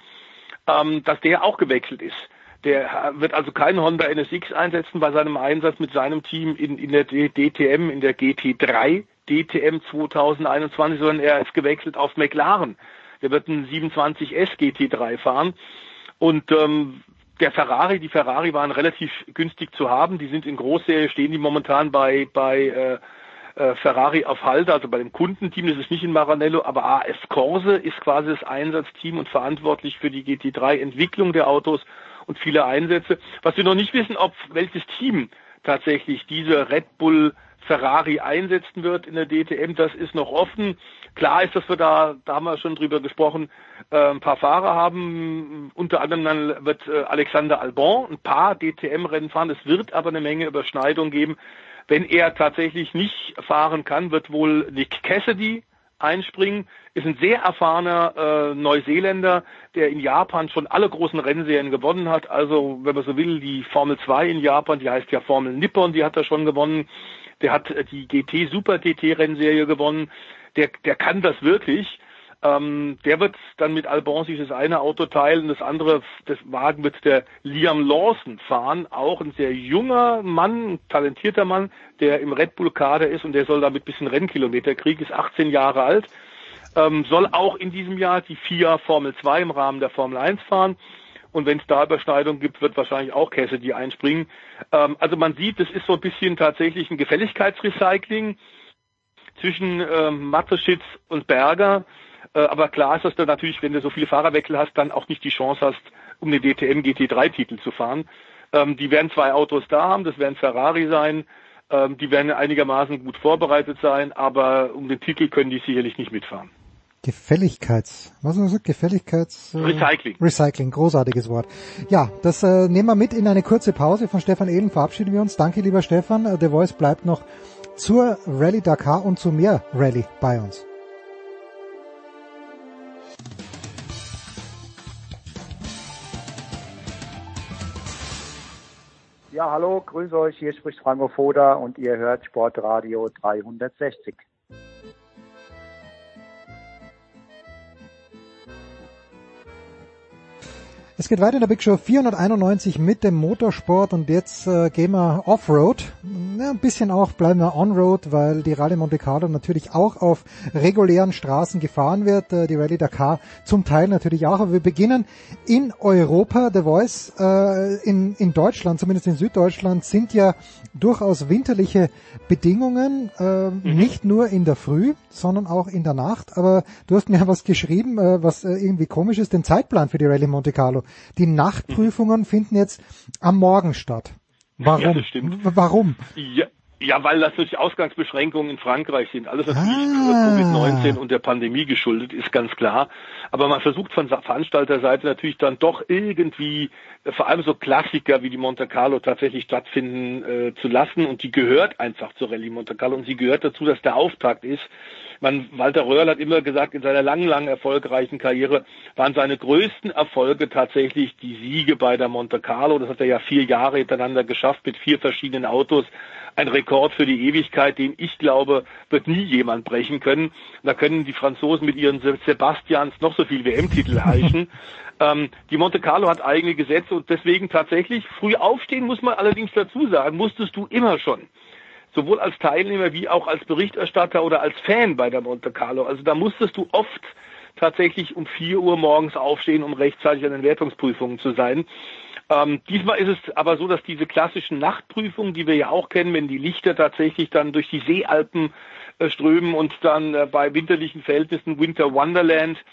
ähm, dass der auch gewechselt ist. Der wird also keinen Honda NSX einsetzen bei seinem Einsatz mit seinem Team in, in der DTM, in der GT3 DTM 2021, sondern er ist gewechselt auf McLaren. Der wird einen 27S GT3 fahren. Und ähm, der Ferrari, die Ferrari waren relativ günstig zu haben. Die sind in Großserie, stehen die momentan bei, bei äh, äh, Ferrari auf Halde, also bei dem Kundenteam, das ist nicht in Maranello, aber AS Corse ist quasi das Einsatzteam und verantwortlich für die GT3-Entwicklung der Autos und viele Einsätze. Was wir noch nicht wissen, ob welches Team tatsächlich diese Red Bull Ferrari einsetzen wird in der DTM, das ist noch offen. Klar ist, dass wir da, da haben wir schon drüber gesprochen, äh, ein paar Fahrer haben. Unter anderem dann wird äh, Alexander Albon ein paar DTM-Rennen fahren. Es wird aber eine Menge Überschneidung geben. Wenn er tatsächlich nicht fahren kann, wird wohl Nick Cassidy einspringen. Ist ein sehr erfahrener äh, Neuseeländer, der in Japan schon alle großen Rennserien gewonnen hat. Also, wenn man so will, die Formel 2 in Japan, die heißt ja Formel Nippon, die hat er schon gewonnen. Der hat die GT Super GT Rennserie gewonnen. Der, der kann das wirklich. Ähm, der wird dann mit Albon sich das eine Auto teilen, das andere, das Wagen wird der Liam Lawson fahren, auch ein sehr junger Mann, ein talentierter Mann, der im Red Bull Kader ist und der soll damit bisschen Rennkilometer kriegen, ist 18 Jahre alt, ähm, soll auch in diesem Jahr die FIA Formel 2 im Rahmen der Formel 1 fahren. Und wenn es da Überschneidungen gibt, wird wahrscheinlich auch Cassidy einspringen. Ähm, also man sieht, es ist so ein bisschen tatsächlich ein Gefälligkeitsrecycling zwischen ähm, Mateschitz und Berger. Äh, aber klar ist, dass du natürlich, wenn du so viele Fahrerwechsel hast, dann auch nicht die Chance hast, um den DTM GT3-Titel zu fahren. Ähm, die werden zwei Autos da haben, das werden Ferrari sein. Ähm, die werden einigermaßen gut vorbereitet sein, aber um den Titel können die sicherlich nicht mitfahren. Gefälligkeits, was du gesagt? Gefälligkeits... Äh, Recycling. Recycling, großartiges Wort. Ja, das äh, nehmen wir mit in eine kurze Pause. Von Stefan Ehlen verabschieden wir uns. Danke, lieber Stefan. Äh, The Voice bleibt noch zur Rallye Dakar und zu mehr Rallye bei uns. Ja, hallo, grüße euch, hier spricht Franco Foda und ihr hört Sportradio 360. Es geht weiter in der Big Show 491 mit dem Motorsport und jetzt äh, gehen wir Offroad. Ja, ein bisschen auch bleiben wir Onroad, weil die Rallye Monte Carlo natürlich auch auf regulären Straßen gefahren wird. Äh, die Rallye Dakar zum Teil natürlich auch. Aber wir beginnen in Europa. The Voice äh, in, in Deutschland, zumindest in Süddeutschland, sind ja durchaus winterliche Bedingungen, äh, mhm. nicht nur in der Früh, sondern auch in der Nacht. Aber du hast mir was geschrieben, äh, was äh, irgendwie komisch ist, den Zeitplan für die Rallye Monte Carlo. Die Nachtprüfungen mhm. finden jetzt am Morgen statt. Warum? Ja, das stimmt. Warum? Ja, ja, weil das durch Ausgangsbeschränkungen in Frankreich sind. Alles natürlich ah. Covid-19 und der Pandemie geschuldet, ist ganz klar. Aber man versucht von Veranstalterseite natürlich dann doch irgendwie, äh, vor allem so Klassiker wie die Monte Carlo tatsächlich stattfinden äh, zu lassen. Und die gehört einfach zur Rallye Monte Carlo. Und sie gehört dazu, dass der Auftakt ist. Man, Walter Röhrl hat immer gesagt, in seiner langen, langen erfolgreichen Karriere waren seine größten Erfolge tatsächlich die Siege bei der Monte Carlo. Das hat er ja vier Jahre hintereinander geschafft mit vier verschiedenen Autos ein Rekord für die Ewigkeit, den ich glaube, wird nie jemand brechen können. Da können die Franzosen mit ihren Sebastians noch so viel WM-Titel heischen. ähm, die Monte Carlo hat eigene Gesetze und deswegen tatsächlich früh aufstehen muss man allerdings dazu sagen, musstest du immer schon sowohl als Teilnehmer wie auch als Berichterstatter oder als Fan bei der Monte Carlo. Also da musstest du oft tatsächlich um vier Uhr morgens aufstehen, um rechtzeitig an den Wertungsprüfungen zu sein. Ähm, diesmal ist es aber so, dass diese klassischen Nachtprüfungen, die wir ja auch kennen, wenn die Lichter tatsächlich dann durch die Seealpen äh, strömen und dann äh, bei winterlichen Verhältnissen Winter Wonderland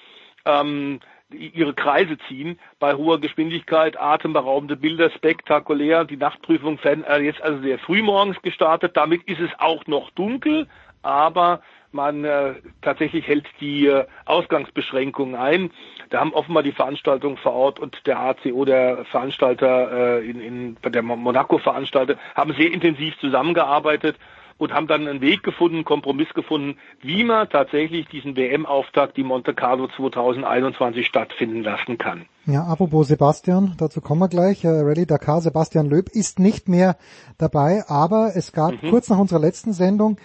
ähm, ihre Kreise ziehen bei hoher Geschwindigkeit, atemberaubende Bilder, spektakulär. Die Nachtprüfung äh, jetzt also sehr früh morgens gestartet. Damit ist es auch noch dunkel, aber man äh, tatsächlich hält die äh, Ausgangsbeschränkungen ein. Da haben offenbar die Veranstaltung vor Ort und der ACO, der Veranstalter äh, in, in der Monaco-Veranstalter, haben sehr intensiv zusammengearbeitet und haben dann einen Weg gefunden, einen Kompromiss gefunden, wie man tatsächlich diesen WM-Auftakt, die Monte Carlo 2021 stattfinden lassen kann. Ja, apropos Sebastian, dazu kommen wir gleich. Äh, Rallye Dakar, Sebastian Löb ist nicht mehr dabei, aber es gab mhm. kurz nach unserer letzten Sendung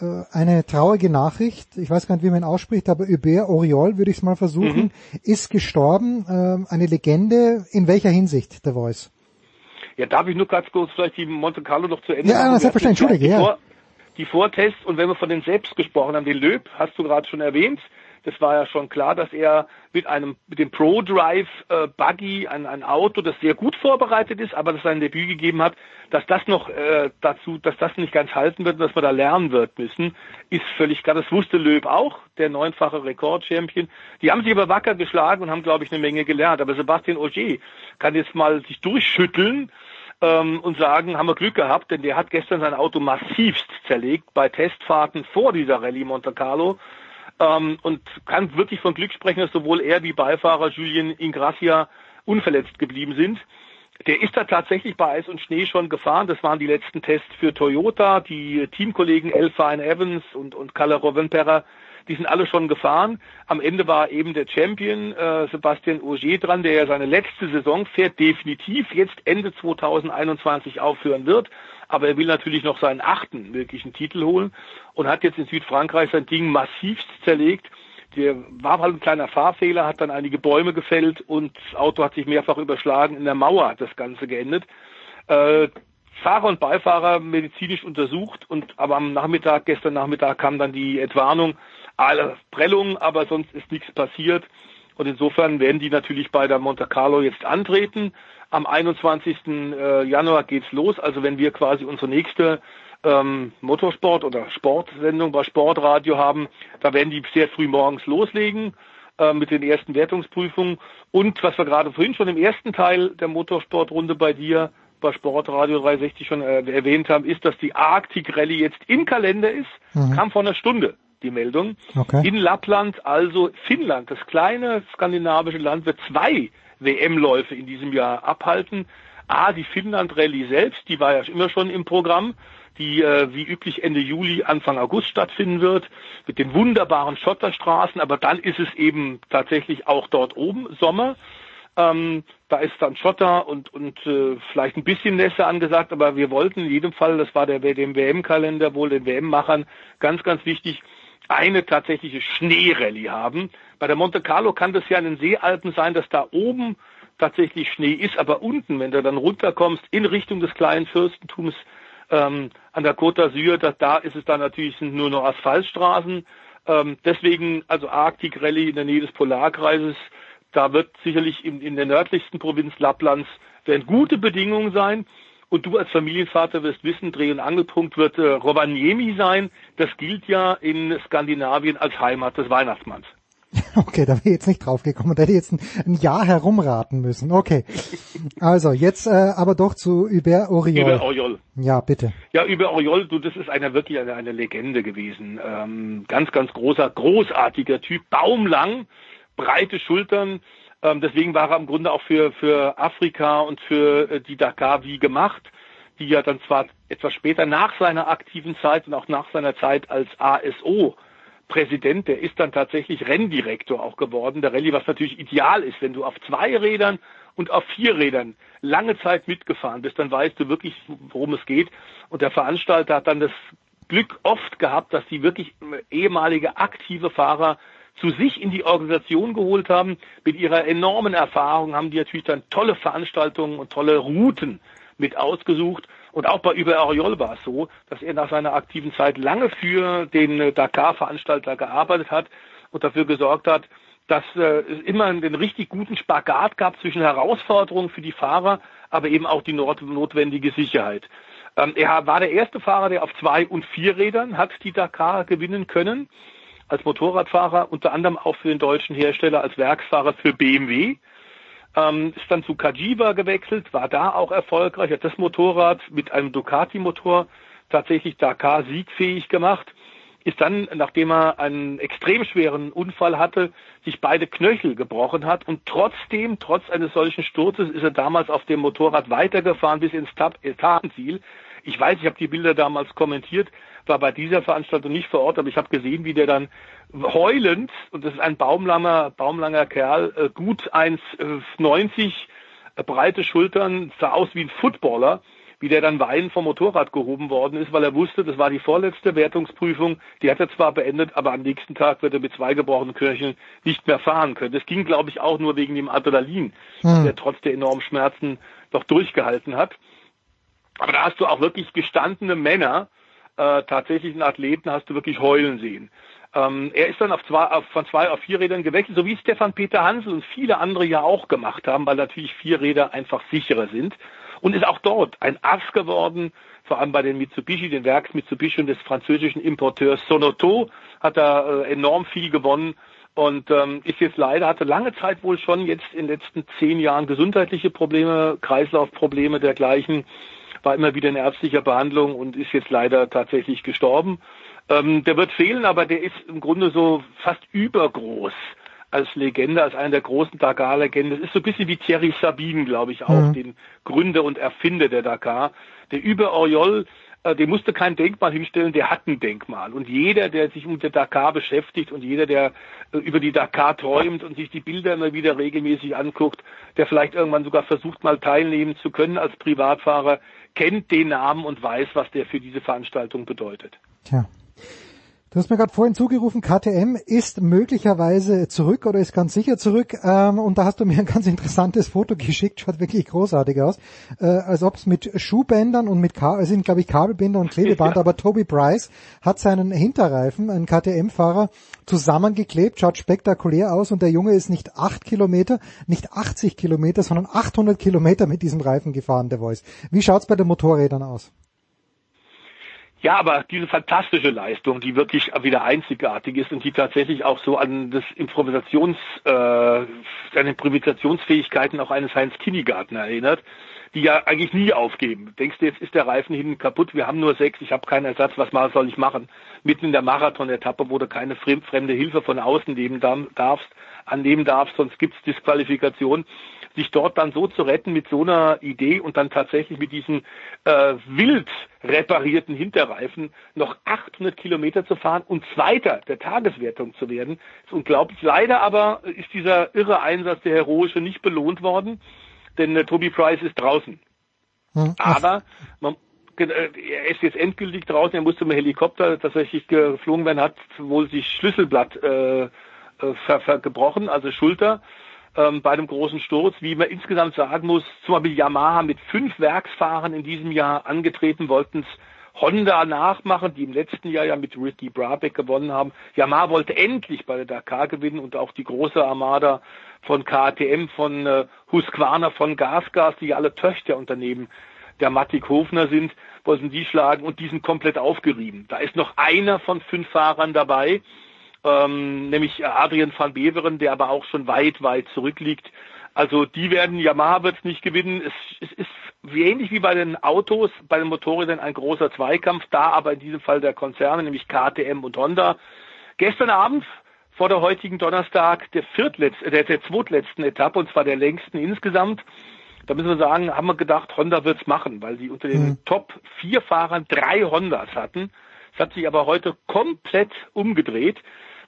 äh, eine traurige Nachricht. Ich weiß gar nicht, wie man ihn ausspricht, aber Hubert Oriol, würde ich es mal versuchen, mhm. ist gestorben. Äh, eine Legende. In welcher Hinsicht, The Voice? Ja, darf ich nur ganz kurz vielleicht die Monte Carlo noch zu Ende Ja, machen? selbstverständlich, Entschuldige, ja. Die Vortests und wenn wir von den selbst gesprochen haben, den Löb, hast du gerade schon erwähnt, das war ja schon klar, dass er mit einem mit dem Pro Drive äh, Buggy ein, ein Auto, das sehr gut vorbereitet ist, aber das sein Debüt gegeben hat, dass das noch äh, dazu, dass das nicht ganz halten wird, dass man da lernen wird müssen, ist völlig klar. Das wusste Löb auch, der neunfache Rekordchampion. Die haben sich aber wacker geschlagen und haben, glaube ich, eine Menge gelernt. Aber Sebastian Ogier kann jetzt mal sich durchschütteln ähm, und sagen, haben wir Glück gehabt, denn der hat gestern sein Auto massivst zerlegt bei Testfahrten vor dieser Rallye Monte Carlo ähm, und kann wirklich von Glück sprechen, dass sowohl er wie Beifahrer Julien Ingracia unverletzt geblieben sind. Der ist da tatsächlich bei Eis und Schnee schon gefahren. Das waren die letzten Tests für Toyota. Die Teamkollegen Elfine Evans und, und Kalle Rovenperra, die sind alle schon gefahren. Am Ende war eben der Champion äh, Sebastian Auger dran, der ja seine letzte Saison fährt, definitiv jetzt Ende 2021 aufhören wird aber er will natürlich noch seinen achten möglichen Titel holen und hat jetzt in Südfrankreich sein Ding massivst zerlegt. Der war halt ein kleiner Fahrfehler, hat dann einige Bäume gefällt und das Auto hat sich mehrfach überschlagen. In der Mauer hat das Ganze geendet. Äh, Fahrer und Beifahrer medizinisch untersucht und aber am Nachmittag, gestern Nachmittag kam dann die Entwarnung, alle Prellungen, aber sonst ist nichts passiert. Und insofern werden die natürlich bei der Monte Carlo jetzt antreten. Am 21. Äh, Januar geht's los. Also wenn wir quasi unsere nächste ähm, Motorsport- oder Sportsendung bei Sportradio haben, da werden die sehr früh morgens loslegen äh, mit den ersten Wertungsprüfungen. Und was wir gerade vorhin schon im ersten Teil der Motorsportrunde bei dir bei Sportradio 360 schon äh, erwähnt haben, ist, dass die Arctic Rallye jetzt im Kalender ist. Mhm. Kam vor einer Stunde die Meldung. Okay. In Lappland, also Finnland, das kleine skandinavische Land, wird zwei WM-Läufe in diesem Jahr abhalten. A, die Finnland-Rallye selbst, die war ja immer schon im Programm, die äh, wie üblich Ende Juli, Anfang August stattfinden wird, mit den wunderbaren Schotterstraßen, aber dann ist es eben tatsächlich auch dort oben Sommer. Ähm, da ist dann Schotter und, und äh, vielleicht ein bisschen Nässe angesagt, aber wir wollten in jedem Fall, das war der dem WM-Kalender wohl den WM-Machern ganz, ganz wichtig, eine tatsächliche Schneerallye haben. Bei der Monte Carlo kann das ja in den Seealpen sein, dass da oben tatsächlich Schnee ist, aber unten, wenn du dann runterkommst in Richtung des kleinen Fürstentums ähm, an der Côte d'Azur, da, da ist es dann natürlich sind nur noch Asphaltstraßen. Ähm, deswegen also Arctic Rallye in der Nähe des Polarkreises, da wird sicherlich in, in der nördlichsten Provinz Lapplands werden gute Bedingungen sein. Und du als Familienvater wirst wissen, Dreh- und Angelpunkt wird äh, Rovaniemi sein. Das gilt ja in Skandinavien als Heimat des Weihnachtsmanns. Okay, da wäre ich jetzt nicht draufgekommen. Da hätte ich jetzt ein, ein Jahr herumraten müssen. Okay. Also, jetzt äh, aber doch zu Hubert Oriol. Hubert Oriol. Ja, bitte. Ja, Hubert Oriol, du, das ist einer wirklich eine, eine Legende gewesen. Ähm, ganz, ganz großer, großartiger Typ. Baumlang, breite Schultern. Ähm, deswegen war er im Grunde auch für, für Afrika und für äh, die Dakar wie gemacht die ja dann zwar etwas später nach seiner aktiven Zeit und auch nach seiner Zeit als ASO Präsident, der ist dann tatsächlich Renndirektor auch geworden, der Rallye, was natürlich ideal ist, wenn du auf zwei Rädern und auf vier Rädern lange Zeit mitgefahren bist, dann weißt du wirklich, worum es geht. Und der Veranstalter hat dann das Glück oft gehabt, dass die wirklich ehemalige aktive Fahrer zu sich in die Organisation geholt haben. Mit ihrer enormen Erfahrung haben die natürlich dann tolle Veranstaltungen und tolle Routen mit ausgesucht. Und auch bei Über Ariol war es so, dass er nach seiner aktiven Zeit lange für den Dakar-Veranstalter gearbeitet hat und dafür gesorgt hat, dass äh, es immer einen richtig guten Spagat gab zwischen Herausforderungen für die Fahrer, aber eben auch die not notwendige Sicherheit. Ähm, er war der erste Fahrer, der auf zwei und vier Rädern hat die Dakar gewinnen können, als Motorradfahrer, unter anderem auch für den deutschen Hersteller als Werksfahrer für BMW ähm, ist dann zu Kajiva gewechselt, war da auch erfolgreich, hat das Motorrad mit einem Ducati-Motor tatsächlich Dakar siegfähig gemacht, ist dann, nachdem er einen extrem schweren Unfall hatte, sich beide Knöchel gebrochen hat und trotzdem, trotz eines solchen Sturzes, ist er damals auf dem Motorrad weitergefahren bis ins Etapenziel. Ich weiß, ich habe die Bilder damals kommentiert, war bei dieser Veranstaltung nicht vor Ort, aber ich habe gesehen, wie der dann heulend, und das ist ein baumlanger, baumlanger Kerl, äh, gut 1,90, äh, breite Schultern, sah aus wie ein Footballer, wie der dann weinend vom Motorrad gehoben worden ist, weil er wusste, das war die vorletzte Wertungsprüfung, die hat er zwar beendet, aber am nächsten Tag wird er mit zwei gebrochenen Knöcheln nicht mehr fahren können. Das ging, glaube ich, auch nur wegen dem Adrenalin, hm. der trotz der enormen Schmerzen noch durchgehalten hat. Aber da hast du auch wirklich gestandene Männer, äh, tatsächlichen Athleten hast du wirklich heulen sehen. Ähm, er ist dann auf zwei, auf, von zwei auf vier Rädern gewechselt, so wie Stefan Peter Hansel und viele andere ja auch gemacht haben, weil natürlich vier Räder einfach sicherer sind. Und ist auch dort ein Ass geworden, vor allem bei den Mitsubishi, den Werks Mitsubishi und des französischen Importeurs Sonoto hat er äh, enorm viel gewonnen. Und ähm, ist jetzt leider, hatte lange Zeit wohl schon jetzt in den letzten zehn Jahren gesundheitliche Probleme, Kreislaufprobleme dergleichen, war immer wieder in ärztlicher Behandlung und ist jetzt leider tatsächlich gestorben. Ähm, der wird fehlen, aber der ist im Grunde so fast übergroß als Legende, als einer der großen Dakar-Legenden. Das ist so ein bisschen wie Thierry Sabine, glaube ich, auch, mhm. den Gründer und Erfinder der Dakar. Der über Oriol, äh, der musste kein Denkmal hinstellen, der hat ein Denkmal. Und jeder, der sich mit der Dakar beschäftigt und jeder, der äh, über die Dakar träumt und sich die Bilder immer wieder regelmäßig anguckt, der vielleicht irgendwann sogar versucht, mal teilnehmen zu können als Privatfahrer, kennt den Namen und weiß, was der für diese Veranstaltung bedeutet. Tja. Du hast mir gerade vorhin zugerufen, KTM ist möglicherweise zurück oder ist ganz sicher zurück. Ähm, und da hast du mir ein ganz interessantes Foto geschickt, schaut wirklich großartig aus. Äh, als ob es mit Schuhbändern und mit Ka sind, glaube ich, Kabelbinder und Klebeband, ja. aber Toby Price hat seinen Hinterreifen, ein KTM-Fahrer, zusammengeklebt, schaut spektakulär aus und der Junge ist nicht acht Kilometer, nicht 80 Kilometer, sondern 800 Kilometer mit diesem Reifen gefahren, der Voice. Wie schaut's bei den Motorrädern aus? Ja, aber diese fantastische Leistung, die wirklich wieder einzigartig ist und die tatsächlich auch so an das Improvisations, äh, seine Improvisationsfähigkeiten auch eines Heinz Kinnigarten erinnert, die ja eigentlich nie aufgeben. Denkst du, jetzt ist der Reifen hinten kaputt, wir haben nur sechs, ich habe keinen Ersatz, was soll ich machen? Mitten in der Marathon-Etappe, wo du keine fremde Hilfe von außen nehmen darfst, annehmen darfst, sonst gibt's Disqualifikation sich dort dann so zu retten mit so einer Idee und dann tatsächlich mit diesen äh, wild reparierten Hinterreifen noch 800 Kilometer zu fahren und Zweiter der Tageswertung zu werden, ist unglaublich. Leider aber ist dieser irre Einsatz, der heroische, nicht belohnt worden, denn äh, Toby Price ist draußen. Hm, aber man, äh, er ist jetzt endgültig draußen, er musste mit dem Helikopter tatsächlich geflogen werden, hat wohl sich Schlüsselblatt äh, äh ver, ver, gebrochen, also Schulter ähm, bei einem großen Sturz, wie man insgesamt sagen muss, zum Beispiel Yamaha mit fünf Werksfahrern in diesem Jahr angetreten, wollten es Honda nachmachen, die im letzten Jahr ja mit Ricky Brabeck gewonnen haben. Yamaha wollte endlich bei der Dakar gewinnen und auch die große Armada von KTM, von äh, Husqvarna, von Gasgas, die alle Töchterunternehmen der Matik Hofner sind, wollten die schlagen und die sind komplett aufgerieben. Da ist noch einer von fünf Fahrern dabei, ähm, nämlich Adrian van Beveren, der aber auch schon weit, weit zurückliegt. Also die werden, Yamaha wird es nicht gewinnen. Es, es ist wie ähnlich wie bei den Autos, bei den Motorrädern ein großer Zweikampf, da aber in diesem Fall der Konzerne, nämlich KTM und Honda. Gestern Abend vor der heutigen Donnerstag der viertletzte, der, der zweitletzten Etappe, und zwar der längsten insgesamt. Da müssen wir sagen, haben wir gedacht, Honda wird's machen, weil sie unter den mhm. Top vier Fahrern drei Hondas hatten. Es hat sich aber heute komplett umgedreht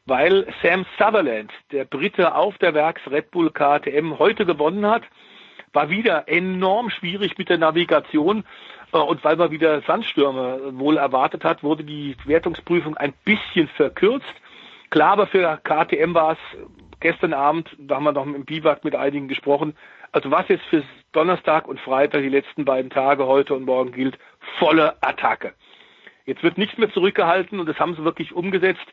weil Sam Sutherland, der Brite auf der Werks Red Bull KTM, heute gewonnen hat. War wieder enorm schwierig mit der Navigation äh, und weil man wieder Sandstürme wohl erwartet hat, wurde die Wertungsprüfung ein bisschen verkürzt. Klar, aber für KTM war es gestern Abend, da haben wir noch im Biwak mit einigen gesprochen, also was jetzt für Donnerstag und Freitag, die letzten beiden Tage, heute und morgen gilt, volle Attacke. Jetzt wird nichts mehr zurückgehalten und das haben sie wirklich umgesetzt.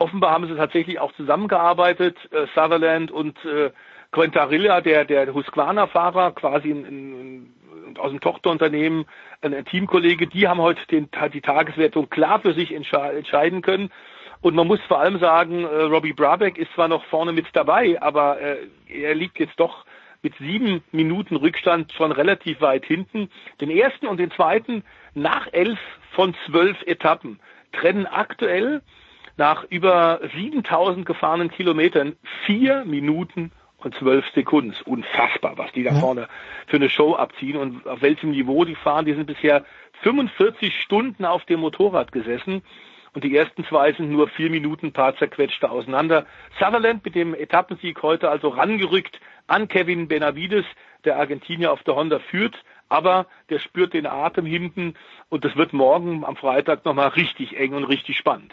Offenbar haben sie tatsächlich auch zusammengearbeitet, äh, Sutherland und äh, Quentarilla, der, der Husqvarna-Fahrer, quasi in, in, aus dem Tochterunternehmen, ein, ein Teamkollege, die haben heute den, die Tageswertung klar für sich entscheiden können. Und man muss vor allem sagen, äh, Robbie Brabeck ist zwar noch vorne mit dabei, aber äh, er liegt jetzt doch mit sieben Minuten Rückstand schon relativ weit hinten. Den ersten und den zweiten nach elf von zwölf Etappen trennen aktuell nach über 7000 gefahrenen Kilometern vier Minuten und zwölf Sekunden. Unfassbar, was die da vorne für eine Show abziehen und auf welchem Niveau die fahren. Die sind bisher 45 Stunden auf dem Motorrad gesessen und die ersten zwei sind nur vier Minuten paar zerquetschte auseinander. Sutherland mit dem Etappensieg heute also rangerückt an Kevin Benavides, der Argentinier auf der Honda führt, aber der spürt den Atem hinten und das wird morgen am Freitag nochmal richtig eng und richtig spannend.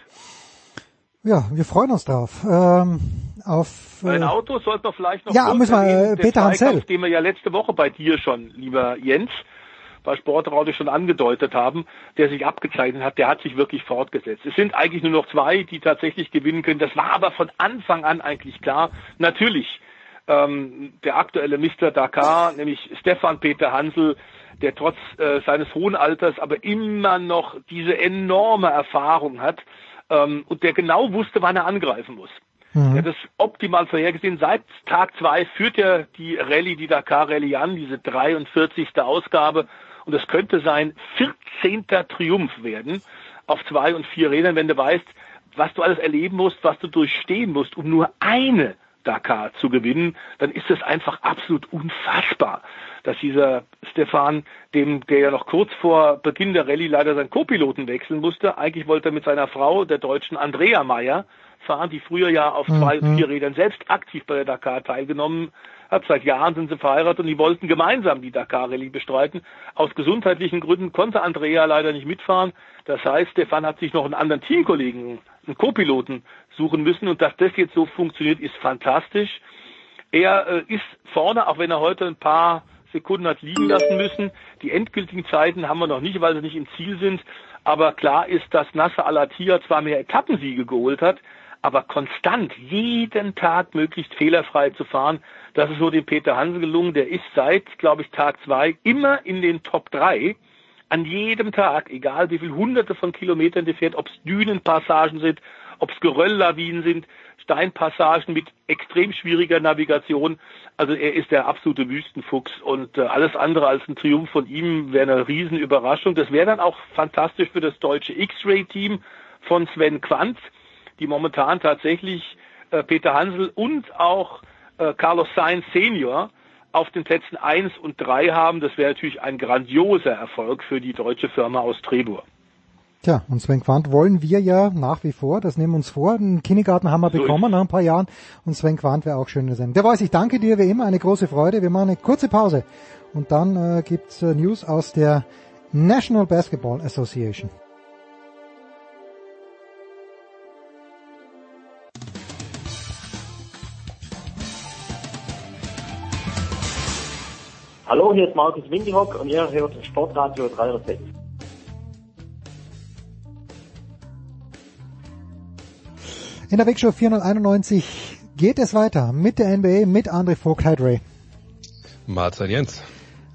Ja, wir freuen uns drauf. Ähm, auf, Ein äh, Auto sollte man vielleicht noch Ja, müssen wir, äh, Peter Hansel. den wir ja letzte Woche bei dir schon, lieber Jens, bei Sportradio schon angedeutet haben, der sich abgezeichnet hat, der hat sich wirklich fortgesetzt. Es sind eigentlich nur noch zwei, die tatsächlich gewinnen können. Das war aber von Anfang an eigentlich klar. Natürlich ähm, der aktuelle Mr. Dakar, nämlich Stefan Peter Hansel, der trotz äh, seines hohen Alters aber immer noch diese enorme Erfahrung hat ähm, und der genau wusste, wann er angreifen muss. Er hat das optimal vorhergesehen. Seit Tag zwei führt er die Rallye, die Dakar Rallye an, diese 43. Ausgabe. Und es könnte sein 14. Triumph werden auf zwei und vier Rädern, wenn du weißt, was du alles erleben musst, was du durchstehen musst, um nur eine Dakar zu gewinnen, dann ist es einfach absolut unfassbar, dass dieser Stefan, dem, der ja noch kurz vor Beginn der Rallye leider seinen Co-Piloten wechseln musste, eigentlich wollte er mit seiner Frau, der deutschen Andrea Meyer, fahren, die früher ja auf zwei Mhm. vier Rädern selbst aktiv bei der Dakar teilgenommen hat. Seit Jahren sind sie verheiratet und die wollten gemeinsam die Dakar Rallye bestreiten. Aus gesundheitlichen Gründen konnte Andrea leider nicht mitfahren. Das heißt, Stefan hat sich noch einen anderen Teamkollegen, einen Co-Piloten suchen müssen und dass das jetzt so funktioniert, ist fantastisch. Er äh, ist vorne, auch wenn er heute ein paar Sekunden hat liegen lassen müssen. Die endgültigen Zeiten haben wir noch nicht, weil sie nicht im Ziel sind. Aber klar ist, dass Nasser Al-Attiyah zwar mehr Etappensiege geholt hat, aber konstant jeden Tag möglichst fehlerfrei zu fahren, das ist so dem Peter Hansen gelungen. Der ist seit, glaube ich, Tag zwei immer in den Top drei an jedem Tag, egal wie viel hunderte von Kilometern der fährt, ob es Dünenpassagen sind, ob es Gerölllawinen sind, Steinpassagen mit extrem schwieriger Navigation. Also er ist der absolute Wüstenfuchs und äh, alles andere als ein Triumph von ihm wäre eine Riesenüberraschung. Das wäre dann auch fantastisch für das deutsche X-Ray-Team von Sven Quanz, die momentan tatsächlich äh, Peter Hansel und auch äh, Carlos Sainz Senior auf den Plätzen eins und drei haben. Das wäre natürlich ein grandioser Erfolg für die deutsche Firma aus Trebur. Tja, und Sven Quandt wollen wir ja nach wie vor, das nehmen wir uns vor. Den Kindergarten haben wir bekommen nach ein paar Jahren und Sven Quandt wäre auch schön in der Sendung. Der weiß, ich danke dir wie immer, eine große Freude. Wir machen eine kurze Pause und dann äh, gibt's äh, News aus der National Basketball Association. Hallo, hier ist Markus Windihock und ihr hört Sportradio 306. In der Big Show 491 geht es weiter mit der NBA, mit André Vogt, Ray. Mahlzeit Jens.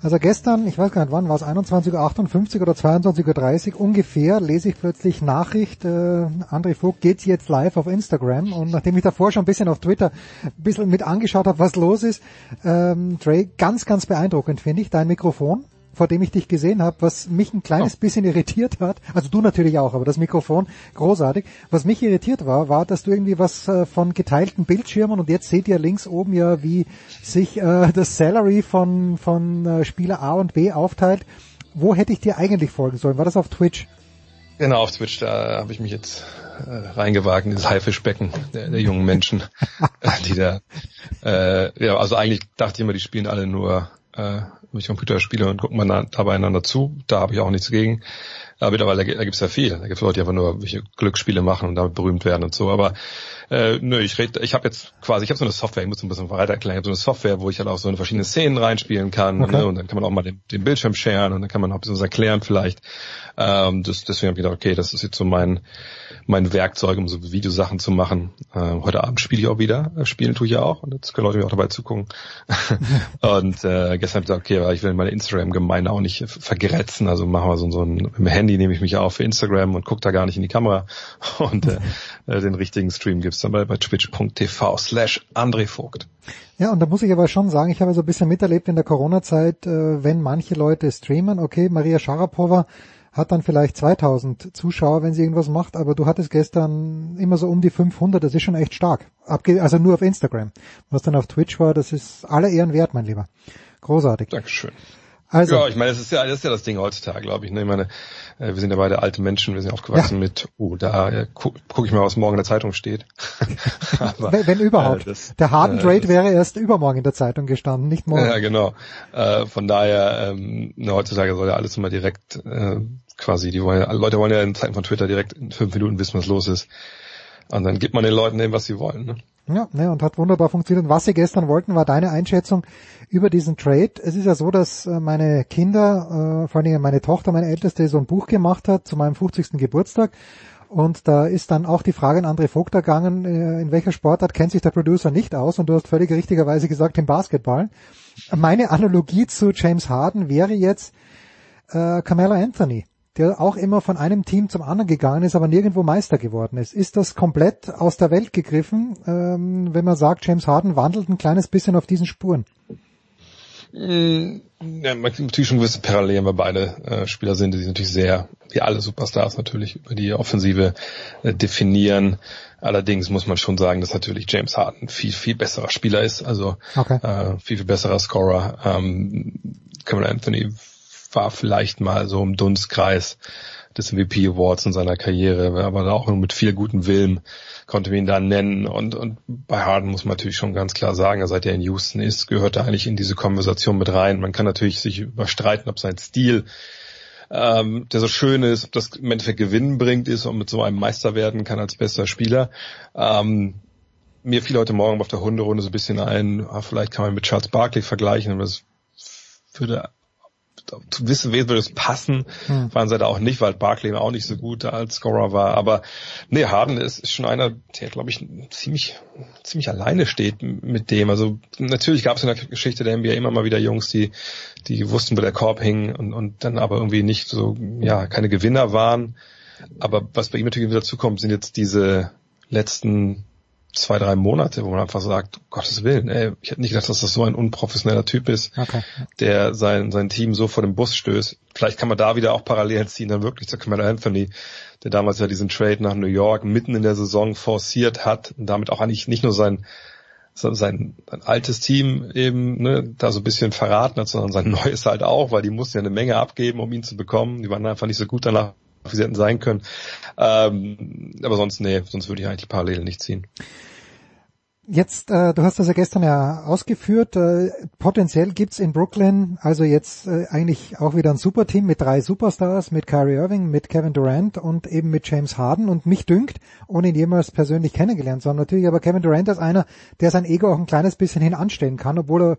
Also gestern, ich weiß gar nicht wann, war es 21.58 Uhr oder 22.30 Uhr ungefähr, lese ich plötzlich Nachricht, äh, André Vogt geht jetzt live auf Instagram und nachdem ich davor schon ein bisschen auf Twitter ein bisschen mit angeschaut habe, was los ist, ähm, Dre, ganz, ganz beeindruckend finde ich, dein Mikrofon, vor dem ich dich gesehen habe, was mich ein kleines bisschen irritiert hat, also du natürlich auch, aber das Mikrofon großartig. Was mich irritiert war, war, dass du irgendwie was äh, von geteilten Bildschirmen und jetzt seht ihr links oben ja, wie sich äh, das Salary von von äh, Spieler A und B aufteilt. Wo hätte ich dir eigentlich folgen sollen? War das auf Twitch? Genau, auf Twitch, da habe ich mich jetzt äh, reingewagt in dieses Haifischbecken der, der jungen Menschen, die da, äh, ja, also eigentlich dachte ich immer, die spielen alle nur äh, mit Computerspiele und gucken mal dabei einander zu. Da habe ich auch nichts gegen. Aber mittlerweile, da gibt's ja viel. Da gibt's Leute, die einfach nur welche Glücksspiele machen und damit berühmt werden und so. Aber äh, nö, ich rede, ich habe jetzt quasi, ich habe so eine Software, ich muss ein bisschen weiter erklären, ich habe so eine Software, wo ich halt auch so in verschiedene Szenen reinspielen kann. Okay. Ne? Und dann kann man auch mal den, den Bildschirm sharen und dann kann man auch ein bisschen was erklären vielleicht. Ähm, das, deswegen habe ich gedacht, okay, das ist jetzt so mein mein Werkzeug, um so Videosachen zu machen. Ähm, heute Abend spiele ich auch wieder. Äh, Spielen tue ich ja auch und jetzt können Leute mir auch dabei zugucken. und äh, gestern habe ich gesagt, okay, aber ich will meine Instagram-Gemeinde auch nicht vergrätzen. Also machen wir so, so ein, mit dem Handy nehme ich mich auf für Instagram und gucke da gar nicht in die Kamera. Und äh, äh, den richtigen Stream gibt's dann bei, bei twitch.tv slash André Vogt. Ja, und da muss ich aber schon sagen, ich habe so ein bisschen miterlebt in der Corona-Zeit, äh, wenn manche Leute streamen, okay, Maria Sharapova hat dann vielleicht 2000 Zuschauer, wenn sie irgendwas macht, aber du hattest gestern immer so um die 500, das ist schon echt stark. Abge also nur auf Instagram. Was dann auf Twitch war, das ist aller Ehren wert, mein Lieber. Großartig. Dankeschön. Also, ja, ich meine, das ist ja, das ist ja das Ding heutzutage, glaube ich. Ne? Ich meine, äh, wir sind ja beide alte Menschen, wir sind aufgewachsen ja. mit, oh, da äh, gucke guck ich mal, was morgen in der Zeitung steht. Aber, wenn, wenn überhaupt. Äh, das, der Harden Trade äh, wäre erst übermorgen in der Zeitung gestanden, nicht morgen. Ja, genau. Äh, von daher, ähm, na, heutzutage soll ja alles immer direkt äh, quasi, die wollen, Leute wollen ja in Zeiten von Twitter direkt in fünf Minuten wissen, was los ist. Und dann gibt man den Leuten eben, was sie wollen. Ne? Ja, ne, und hat wunderbar funktioniert. Und was sie gestern wollten, war deine Einschätzung über diesen Trade. Es ist ja so, dass äh, meine Kinder, äh, vor allen Dingen meine Tochter, meine Älteste, so ein Buch gemacht hat zu meinem 50. Geburtstag. Und da ist dann auch die Frage an André Vogt ergangen, äh, in welcher Sportart kennt sich der Producer nicht aus? Und du hast völlig richtigerweise gesagt, im Basketball. Meine Analogie zu James Harden wäre jetzt äh, Carmelo Anthony der auch immer von einem Team zum anderen gegangen ist, aber nirgendwo Meister geworden ist. Ist das komplett aus der Welt gegriffen, ähm, wenn man sagt, James Harden wandelt ein kleines bisschen auf diesen Spuren? Mm, ja, man kann natürlich schon gewisse Parallelen, weil beide äh, Spieler sind, die sich natürlich sehr, wie alle Superstars natürlich, über die Offensive äh, definieren. Allerdings muss man schon sagen, dass natürlich James Harden viel, viel besserer Spieler ist, also okay. äh, viel, viel besserer Scorer. Ähm, Cameron Anthony war vielleicht mal so im Dunstkreis des MVP Awards in seiner Karriere, aber auch mit viel gutem Willen konnte man ihn da nennen. Und, und bei Harden muss man natürlich schon ganz klar sagen, seit er in Houston ist, gehört er eigentlich in diese Konversation mit rein. Man kann natürlich sich überstreiten, ob sein Stil ähm, der so schön ist, ob das im Endeffekt Gewinn bringt ist und mit so einem Meister werden kann als bester Spieler. Ähm, mir fiel heute Morgen auf der Hunderunde so ein bisschen ein, ah, vielleicht kann man mit Charles Barkley vergleichen, aber das würde zu wissen, wen würde es passen, hm. waren sie da auch nicht, weil Barkley auch nicht so gut als Scorer war. Aber nee, Harden ist, ist schon einer, der glaube ich ziemlich ziemlich alleine steht mit dem. Also natürlich gab es in der Geschichte der NBA immer mal wieder Jungs, die die wussten, wo der Korb hing und, und dann aber irgendwie nicht so ja keine Gewinner waren. Aber was bei ihm natürlich wieder zukommt, sind jetzt diese letzten zwei, drei Monate, wo man einfach sagt, um Gottes Willen, ey, ich hätte nicht gedacht, dass das so ein unprofessioneller Typ ist, okay. der sein, sein Team so vor dem Bus stößt. Vielleicht kann man da wieder auch parallel ziehen, dann wirklich zu Camelo Anthony, der damals ja diesen Trade nach New York mitten in der Saison forciert hat und damit auch eigentlich nicht nur sein, sein, sein altes Team eben ne, da so ein bisschen verraten hat, sondern sein neues halt auch, weil die mussten ja eine Menge abgeben, um ihn zu bekommen. Die waren einfach nicht so gut danach, sie hätten sein können. Ähm, aber sonst, nee, sonst würde ich eigentlich die Parallelen nicht ziehen. Jetzt, äh, du hast das ja gestern ja ausgeführt, äh, potenziell gibt's in Brooklyn also jetzt äh, eigentlich auch wieder ein Superteam mit drei Superstars, mit Kyrie Irving, mit Kevin Durant und eben mit James Harden und mich dünkt, ohne ihn jemals persönlich kennengelernt zu haben, natürlich aber Kevin Durant ist einer, der sein Ego auch ein kleines bisschen hin anstellen kann, obwohl er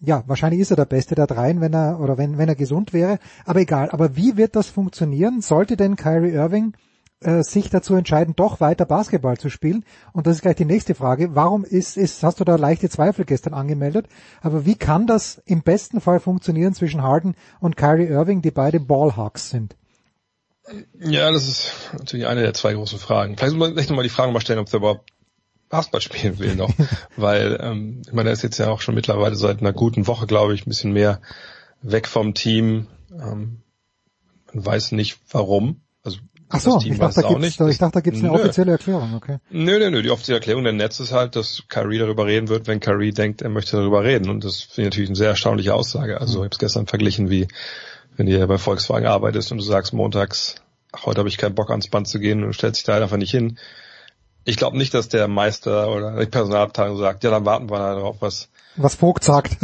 ja, wahrscheinlich ist er der Beste der dreien, wenn er, oder wenn, wenn er gesund wäre. Aber egal. Aber wie wird das funktionieren? Sollte denn Kyrie Irving äh, sich dazu entscheiden, doch weiter Basketball zu spielen? Und das ist gleich die nächste Frage. Warum ist, ist, hast du da leichte Zweifel gestern angemeldet? Aber wie kann das im besten Fall funktionieren zwischen Harden und Kyrie Irving, die beide Ballhawks sind? Ja, das ist natürlich eine der zwei großen Fragen. Vielleicht muss man echt nochmal die Frage mal stellen, ob der überhaupt Basketball spielen will noch. Weil, ähm, ich meine, er ist jetzt ja auch schon mittlerweile seit einer guten Woche, glaube ich, ein bisschen mehr weg vom Team. Ähm, man weiß nicht warum. Also Ach so, ich dachte, da gibt's, ich dachte, da gibt's eine nö. offizielle Erklärung, okay. Nö, nö, nö, die offizielle Erklärung der Netz ist halt, dass Kyrie darüber reden wird, wenn Kyrie denkt, er möchte darüber reden. Und das finde ich natürlich eine sehr erstaunliche Aussage. Also mhm. ich habe es gestern verglichen, wie wenn du bei Volkswagen arbeitest und du sagst montags, ach, heute habe ich keinen Bock ans Band zu gehen und stellst dich da einfach nicht hin ich glaube nicht, dass der Meister oder die Personalabteilung sagt, ja, dann warten wir darauf, was was Vogt sagt.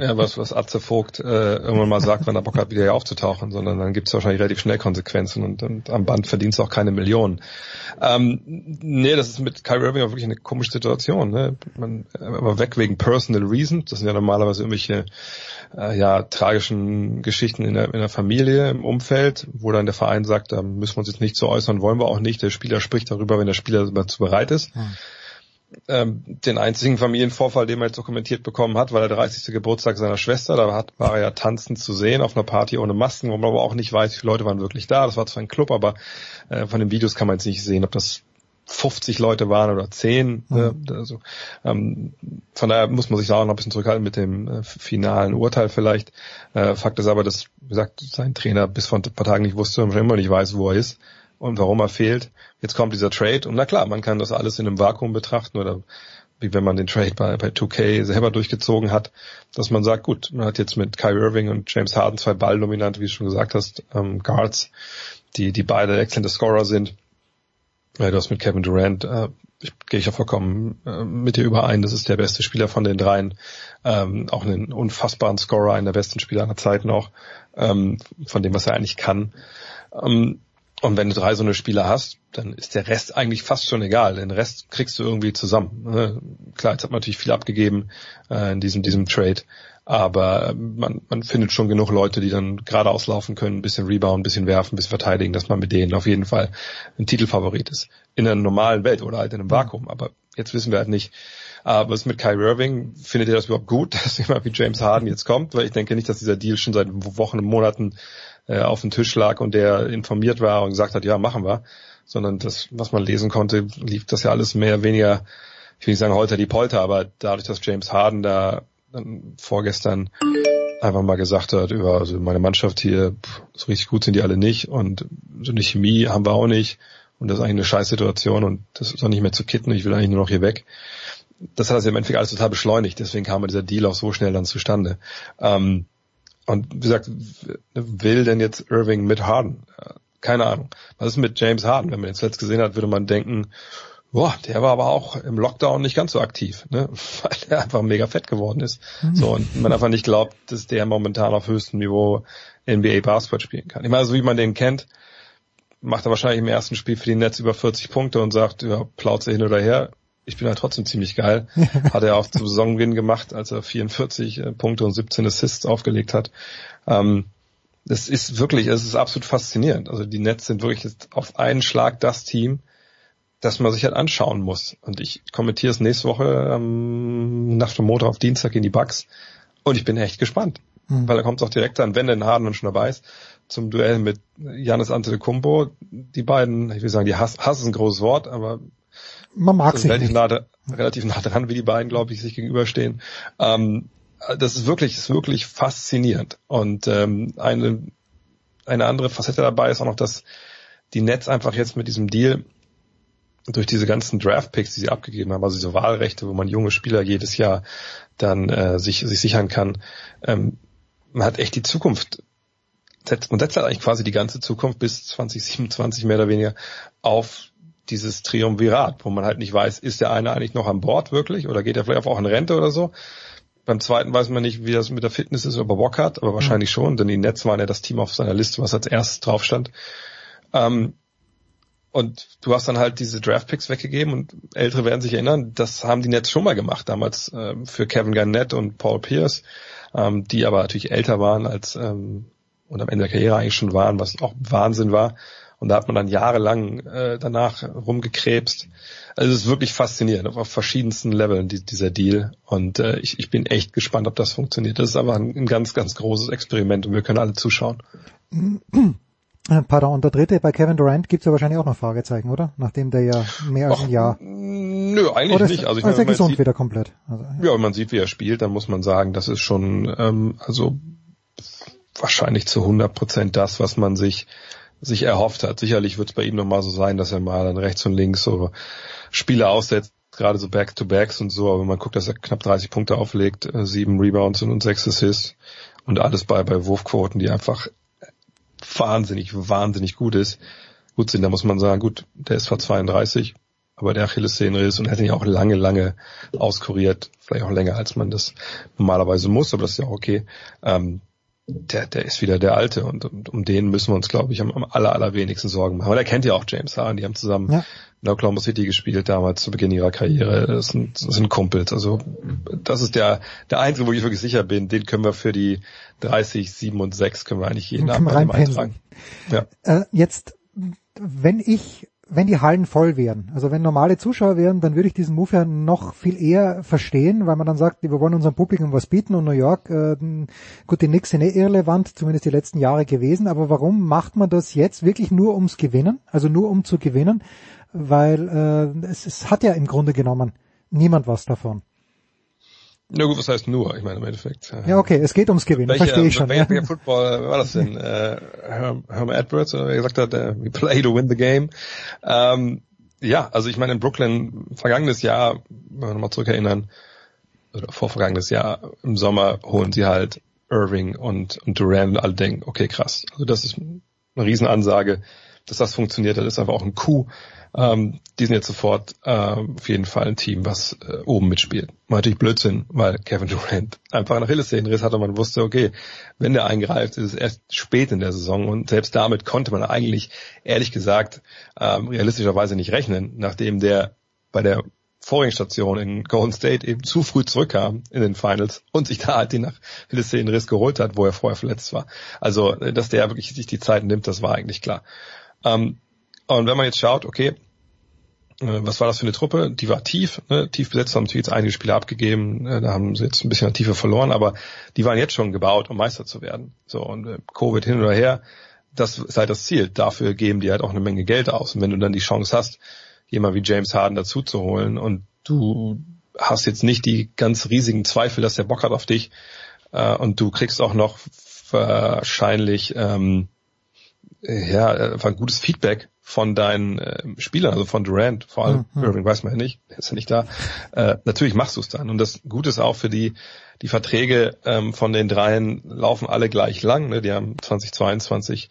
Ja, was, was Atze Vogt äh, irgendwann mal sagt, wenn er Bock hat, wieder hier aufzutauchen, sondern dann gibt es wahrscheinlich relativ schnell Konsequenzen und, und am Band verdienst du auch keine Millionen. Ähm, nee, das ist mit Kyrie Irving auch wirklich eine komische Situation. Ne? Man, aber weg wegen Personal Reasons, das sind ja normalerweise irgendwelche äh, ja, tragischen Geschichten in der, in der Familie, im Umfeld, wo dann der Verein sagt, da müssen wir uns jetzt nicht so äußern, wollen wir auch nicht. Der Spieler spricht darüber, wenn der Spieler dazu bereit ist. Hm. Ähm, den einzigen Familienvorfall, den man jetzt dokumentiert bekommen hat, war der 30. Geburtstag seiner Schwester. Da hat, war er ja tanzend zu sehen auf einer Party ohne Masken, wo man aber auch nicht weiß, wie viele Leute waren wirklich da. Das war zwar ein Club, aber äh, von den Videos kann man jetzt nicht sehen, ob das 50 Leute waren oder 10. Mhm. Äh, also, ähm, von daher muss man sich da auch noch ein bisschen zurückhalten mit dem äh, finalen Urteil vielleicht. Äh, Fakt ist aber, dass, wie gesagt, sein Trainer bis vor ein paar Tagen nicht wusste und immer nicht weiß, wo er ist und warum er fehlt. Jetzt kommt dieser Trade und na klar, man kann das alles in einem Vakuum betrachten oder wie wenn man den Trade bei, bei 2K selber durchgezogen hat, dass man sagt, gut, man hat jetzt mit Kyrie Irving und James Harden zwei Balldominante, wie du schon gesagt hast, ähm, Guards, die, die beide exzellente Scorer sind. Ja, du hast mit Kevin Durant, äh, ich, gehe ich ja vollkommen äh, mit dir überein, das ist der beste Spieler von den dreien, ähm, auch einen unfassbaren Scorer, einer der besten Spieler aller Zeiten auch, ähm, von dem, was er eigentlich kann. Ähm, und wenn du drei so eine Spieler hast, dann ist der Rest eigentlich fast schon egal. Den Rest kriegst du irgendwie zusammen. Ne? Klar, jetzt hat man natürlich viel abgegeben äh, in diesem, diesem Trade. Aber man, man findet schon genug Leute, die dann geradeaus laufen können, ein bisschen rebound, ein bisschen werfen, ein bisschen verteidigen, dass man mit denen auf jeden Fall ein Titelfavorit ist. In einer normalen Welt oder halt in einem Vakuum. Aber jetzt wissen wir halt nicht. Aber was mit Kyrie Irving, findet ihr das überhaupt gut, dass jemand wie James Harden jetzt kommt? Weil ich denke nicht, dass dieser Deal schon seit Wochen und Monaten äh, auf dem Tisch lag und der informiert war und gesagt hat, ja, machen wir, sondern das, was man lesen konnte, lief das ja alles mehr weniger, ich will nicht sagen heute die Polter, aber dadurch, dass James Harden da dann vorgestern einfach mal gesagt hat, über also meine Mannschaft hier, pff, so richtig gut sind die alle nicht und so eine Chemie haben wir auch nicht und das ist eigentlich eine Scheißsituation und das ist auch nicht mehr zu kitten, ich will eigentlich nur noch hier weg. Das hat das im Endeffekt alles total beschleunigt, deswegen kam dieser Deal auch so schnell dann zustande. Ähm, und wie gesagt, will denn jetzt Irving mit Harden? Keine Ahnung. Was ist mit James Harden? Wenn man jetzt letzt gesehen hat, würde man denken, boah, der war aber auch im Lockdown nicht ganz so aktiv, ne? weil er einfach mega fett geworden ist. Mhm. So und man einfach nicht glaubt, dass der momentan auf höchstem Niveau NBA Basketball spielen kann. Ich meine, so wie man den kennt, macht er wahrscheinlich im ersten Spiel für die Netz über 40 Punkte und sagt, ja, Plauze hin oder her ich bin halt trotzdem ziemlich geil. hat er auch zum Saisongewinn gemacht, als er 44 äh, Punkte und 17 Assists aufgelegt hat. Ähm, das ist wirklich, es ist absolut faszinierend. Also die Nets sind wirklich auf einen Schlag das Team, das man sich halt anschauen muss. Und ich kommentiere es nächste Woche ähm, Nacht vom Montag auf Dienstag in die Bugs. Und ich bin echt gespannt. Mhm. Weil da kommt es auch direkt an, wenn denn Harden schon dabei ist, zum Duell mit Janis Antetokounmpo. Die beiden, ich will sagen, die Hass, Hass ist ein großes Wort, aber man mag sich relativ nah, relativ nah dran, wie die beiden, glaube ich, sich gegenüberstehen. Ähm, das ist wirklich, ist wirklich faszinierend. Und ähm, eine, eine andere Facette dabei ist auch noch, dass die Nets einfach jetzt mit diesem Deal durch diese ganzen Draft-Picks, die sie abgegeben haben, also diese Wahlrechte, wo man junge Spieler jedes Jahr dann äh, sich, sich sichern kann, ähm, man hat echt die Zukunft setzt, man setzt halt eigentlich quasi die ganze Zukunft bis 2027 mehr oder weniger auf dieses Triumvirat, wo man halt nicht weiß, ist der eine eigentlich noch an Bord wirklich oder geht er vielleicht auch in Rente oder so. Beim zweiten weiß man nicht, wie das mit der Fitness ist, ob er Bock hat, aber wahrscheinlich mhm. schon, denn die Nets waren ja das Team auf seiner Liste, was als erstes drauf stand. Ähm, und du hast dann halt diese Draftpicks weggegeben und Ältere werden sich erinnern, das haben die Nets schon mal gemacht, damals äh, für Kevin Garnett und Paul Pierce, ähm, die aber natürlich älter waren als ähm, und am Ende der Karriere eigentlich schon waren, was auch Wahnsinn war. Und da hat man dann jahrelang äh, danach rumgekrebst. Also es ist wirklich faszinierend auf, auf verschiedensten Leveln, die, dieser Deal. Und äh, ich, ich bin echt gespannt, ob das funktioniert. Das ist aber ein, ein ganz, ganz großes Experiment und wir können alle zuschauen. Pardon, und der dritte, bei Kevin Durant gibt's ja wahrscheinlich auch noch Fragezeichen, oder? Nachdem der ja mehr als ein Jahr... Nö, eigentlich ist, nicht. Also ich meine, ist er gesund sieht, wieder komplett? Also, ja. ja, wenn man sieht, wie er spielt, dann muss man sagen, das ist schon ähm, also wahrscheinlich zu 100 Prozent das, was man sich sich erhofft hat. Sicherlich wird es bei ihm nochmal so sein, dass er mal dann rechts und links so Spiele aussetzt, gerade so Back-to-Backs und so, aber wenn man guckt, dass er knapp 30 Punkte auflegt, äh, sieben Rebounds und sechs Assists und alles bei, bei Wurfquoten, die einfach wahnsinnig, wahnsinnig gut ist, gut sind, da muss man sagen, gut, der ist zwar 32, aber der Achillessehnenriss und er hat ihn auch lange, lange auskuriert, vielleicht auch länger, als man das normalerweise muss, aber das ist ja auch okay. Ähm, der, der ist wieder der Alte und, und um den müssen wir uns, glaube ich, am, am aller, allerwenigsten Sorgen machen. Aber der kennt ja auch James Harden, die haben zusammen ja. in Oklahoma City gespielt damals zu Beginn ihrer Karriere. Das sind, das sind Kumpels. Also das ist der, der Einzige, wo ich wirklich sicher bin, den können wir für die 30, 7 und 6 können wir eigentlich jeden Abend eintragen. Ja. Äh, jetzt, wenn ich wenn die Hallen voll wären, also wenn normale Zuschauer wären, dann würde ich diesen Move ja noch viel eher verstehen, weil man dann sagt, wir wollen unserem Publikum was bieten und New York, äh, gut, die Knicks sind eh irrelevant, zumindest die letzten Jahre gewesen, aber warum macht man das jetzt wirklich nur ums Gewinnen, also nur um zu gewinnen? weil äh, es, es hat ja im Grunde genommen niemand was davon. Na gut, was heißt nur? Ich meine im Endeffekt. äh, Ja, okay, es geht ums Gewinnen, Welcher, verstehe ich schon. Welcher, ja. welcher Football wer war das denn? äh, Herm, Herm Edwards, oder wer gesagt hat, äh, we play to win the game. Ähm, ja, also ich meine in Brooklyn vergangenes Jahr, wenn wir nochmal zurückerinnern, oder vorvergangenes Jahr im Sommer holen sie halt Irving und, und Durant und alle denken, okay, krass. Also das ist eine Riesenansage, dass das funktioniert, das ist einfach auch ein Coup. Ähm, die sind jetzt sofort äh, auf jeden Fall ein Team, was äh, oben mitspielt. War natürlich Blödsinn, weil Kevin Durant einfach einen Achillessehnenriss hatte und man wusste, okay, wenn der eingreift, ist es erst spät in der Saison und selbst damit konnte man eigentlich, ehrlich gesagt, ähm, realistischerweise nicht rechnen, nachdem der bei der vorigen Station in Golden State eben zu früh zurückkam in den Finals und sich da halt den Achillessehnenriss geholt hat, wo er vorher verletzt war. Also, äh, dass der wirklich sich die Zeit nimmt, das war eigentlich klar. Ähm, und wenn man jetzt schaut, okay, was war das für eine Truppe? Die war tief, ne? tief besetzt, haben natürlich jetzt einige Spiele abgegeben, äh, da haben sie jetzt ein bisschen an Tiefe verloren, aber die waren jetzt schon gebaut, um Meister zu werden. So, und äh, Covid hin oder her, das ist halt das Ziel. Dafür geben die halt auch eine Menge Geld aus. Und wenn du dann die Chance hast, jemand wie James Harden dazu zu holen und du hast jetzt nicht die ganz riesigen Zweifel, dass der Bock hat auf dich äh, und du kriegst auch noch wahrscheinlich ähm, ja, einfach ein gutes Feedback von deinen äh, Spielern, also von Durant, vor allem Mhm. Irving weiß man ja nicht, der ist ja nicht da. Äh, natürlich machst du es dann. Und das Gute ist auch für die, die Verträge ähm, von den dreien laufen alle gleich lang. Ne? Die haben 2022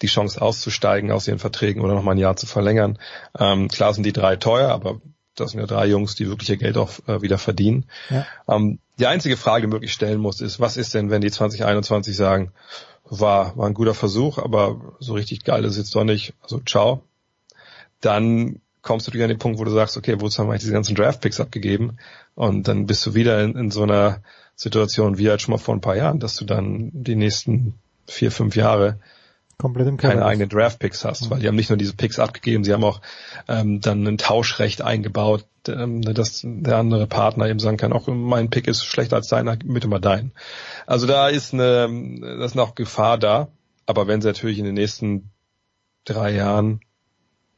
die Chance auszusteigen aus ihren Verträgen oder nochmal ein Jahr zu verlängern. Ähm, klar sind die drei teuer, aber das sind ja drei Jungs, die wirklich ihr Geld auch äh, wieder verdienen. Ja. Ähm, die einzige Frage, die man wirklich stellen muss, ist, was ist denn, wenn die 2021 sagen, war, war ein guter Versuch, aber so richtig geil ist es jetzt doch nicht, also ciao. Dann kommst du natürlich an den Punkt, wo du sagst, okay, wozu haben wir eigentlich diese ganzen Draftpicks abgegeben? Und dann bist du wieder in, in so einer Situation wie halt schon mal vor ein paar Jahren, dass du dann die nächsten vier, fünf Jahre Komplett im keine Keller. eigenen Draft-Picks hast, weil die haben nicht nur diese Picks abgegeben, sie haben auch ähm, dann ein Tauschrecht eingebaut, ähm, dass der andere Partner eben sagen kann, auch mein Pick ist schlechter als deiner, bitte mal deinen. Also da ist eine, da ist noch Gefahr da, aber wenn sie natürlich in den nächsten drei Jahren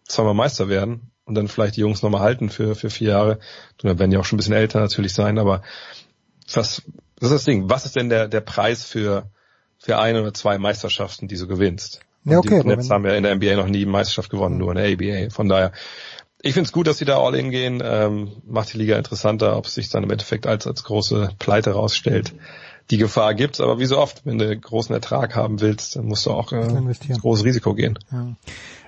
zweimal Meister werden und dann vielleicht die Jungs nochmal halten für, für vier Jahre, dann werden die auch schon ein bisschen älter natürlich sein, aber was, das ist das Ding, was ist denn der, der Preis für, für eine oder zwei Meisterschaften, die du gewinnst? Ja, okay, die Nets haben ja in der NBA noch nie eine Meisterschaft gewonnen, nur in der ABA. Von daher, ich finde es gut, dass sie da all in gehen, ähm, macht die Liga interessanter, ob es sich dann im Endeffekt als, als große Pleite rausstellt. Die Gefahr gibt's, aber wie so oft, wenn du großen Ertrag haben willst, dann musst du auch äh, Investieren. ins große Risiko gehen. Ja.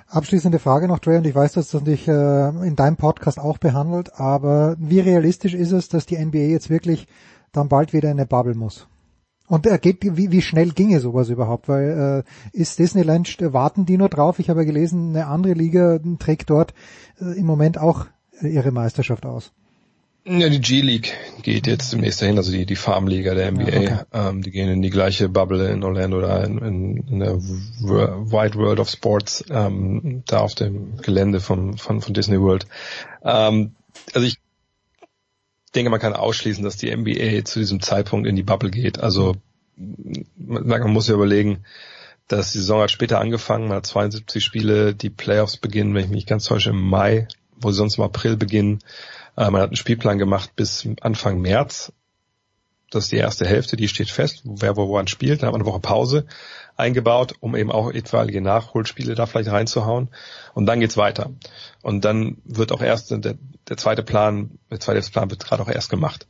Abschließende Frage noch, Dre, und ich weiß, dass das dich äh, in deinem Podcast auch behandelt, aber wie realistisch ist es, dass die NBA jetzt wirklich dann bald wieder in eine Bubble muss? Und er geht, wie, wie schnell ginge sowas überhaupt? Weil äh, ist Disneyland, äh, warten die nur drauf? Ich habe ja gelesen, eine andere Liga trägt dort äh, im Moment auch äh, ihre Meisterschaft aus. Ja, die G-League geht jetzt demnächst dahin, also die, die Farmliga der NBA. Ja, okay. ähm, die gehen in die gleiche Bubble in Orlando oder in, in, in der Wide World of Sports, ähm, da auf dem Gelände von, von, von Disney World. Ähm, also ich denke, man kann ausschließen, dass die NBA zu diesem Zeitpunkt in die Bubble geht. Also man, muss ja überlegen, dass die Saison hat später angefangen, man hat 72 Spiele, die Playoffs beginnen, wenn ich mich ganz täusche, im Mai, wo sie sonst im April beginnen. Äh, man hat einen Spielplan gemacht bis Anfang März. Das ist die erste Hälfte, die steht fest, wer wo wann spielt. Dann hat man eine Woche Pause eingebaut, um eben auch etwaige Nachholspiele da vielleicht reinzuhauen. Und dann geht's weiter. Und dann wird auch erst der, der zweite Plan, der zweite Plan wird gerade auch erst gemacht.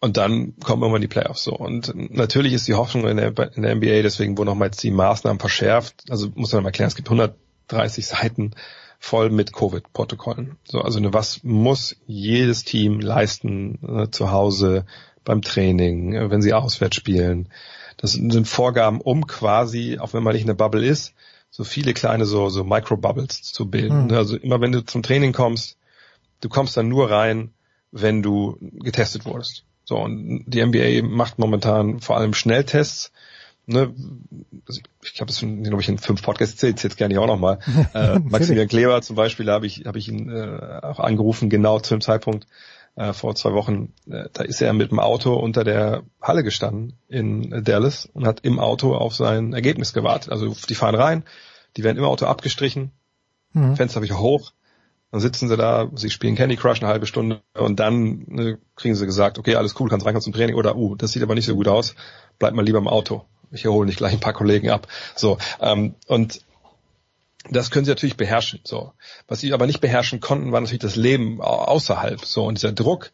Und dann kommen irgendwann die Playoffs so. Und natürlich ist die Hoffnung in der, in der NBA, deswegen wurden nochmal jetzt die Maßnahmen verschärft. Also muss man mal erklären, es gibt 130 Seiten voll mit Covid-Protokollen. So, also was muss jedes Team leisten äh, zu Hause beim Training, äh, wenn sie auswärts spielen. Das sind Vorgaben, um quasi, auch wenn man nicht in der Bubble ist, so viele kleine so, so Micro-Bubbles zu bilden. Hm. Also immer wenn du zum Training kommst, du kommst dann nur rein, wenn du getestet wurdest. So, und die NBA macht momentan vor allem Schnelltests. Ne, also ich habe das glaube ich in fünf Podcasts erzählt, jetzt gerne ich auch nochmal. Äh, Maximilian Kleber zum Beispiel, da habe ich, hab ich ihn äh, auch angerufen, genau zu dem Zeitpunkt äh, vor zwei Wochen. Äh, da ist er mit dem Auto unter der Halle gestanden in Dallas und hat im Auto auf sein Ergebnis gewartet. Also die fahren rein, die werden im Auto abgestrichen, Mhm. Fenster wieder hoch Dann sitzen sie da, sie spielen Candy Crush eine halbe Stunde und dann ne, kriegen sie gesagt, okay, alles cool, kannst reinkommen zum Training oder, uh, das sieht aber nicht so gut aus, bleib mal lieber im Auto. Ich erhole nicht gleich ein paar Kollegen ab. So, ähm, und das können sie natürlich beherrschen. So, was sie aber nicht beherrschen konnten, war natürlich das Leben außerhalb. So und dieser Druck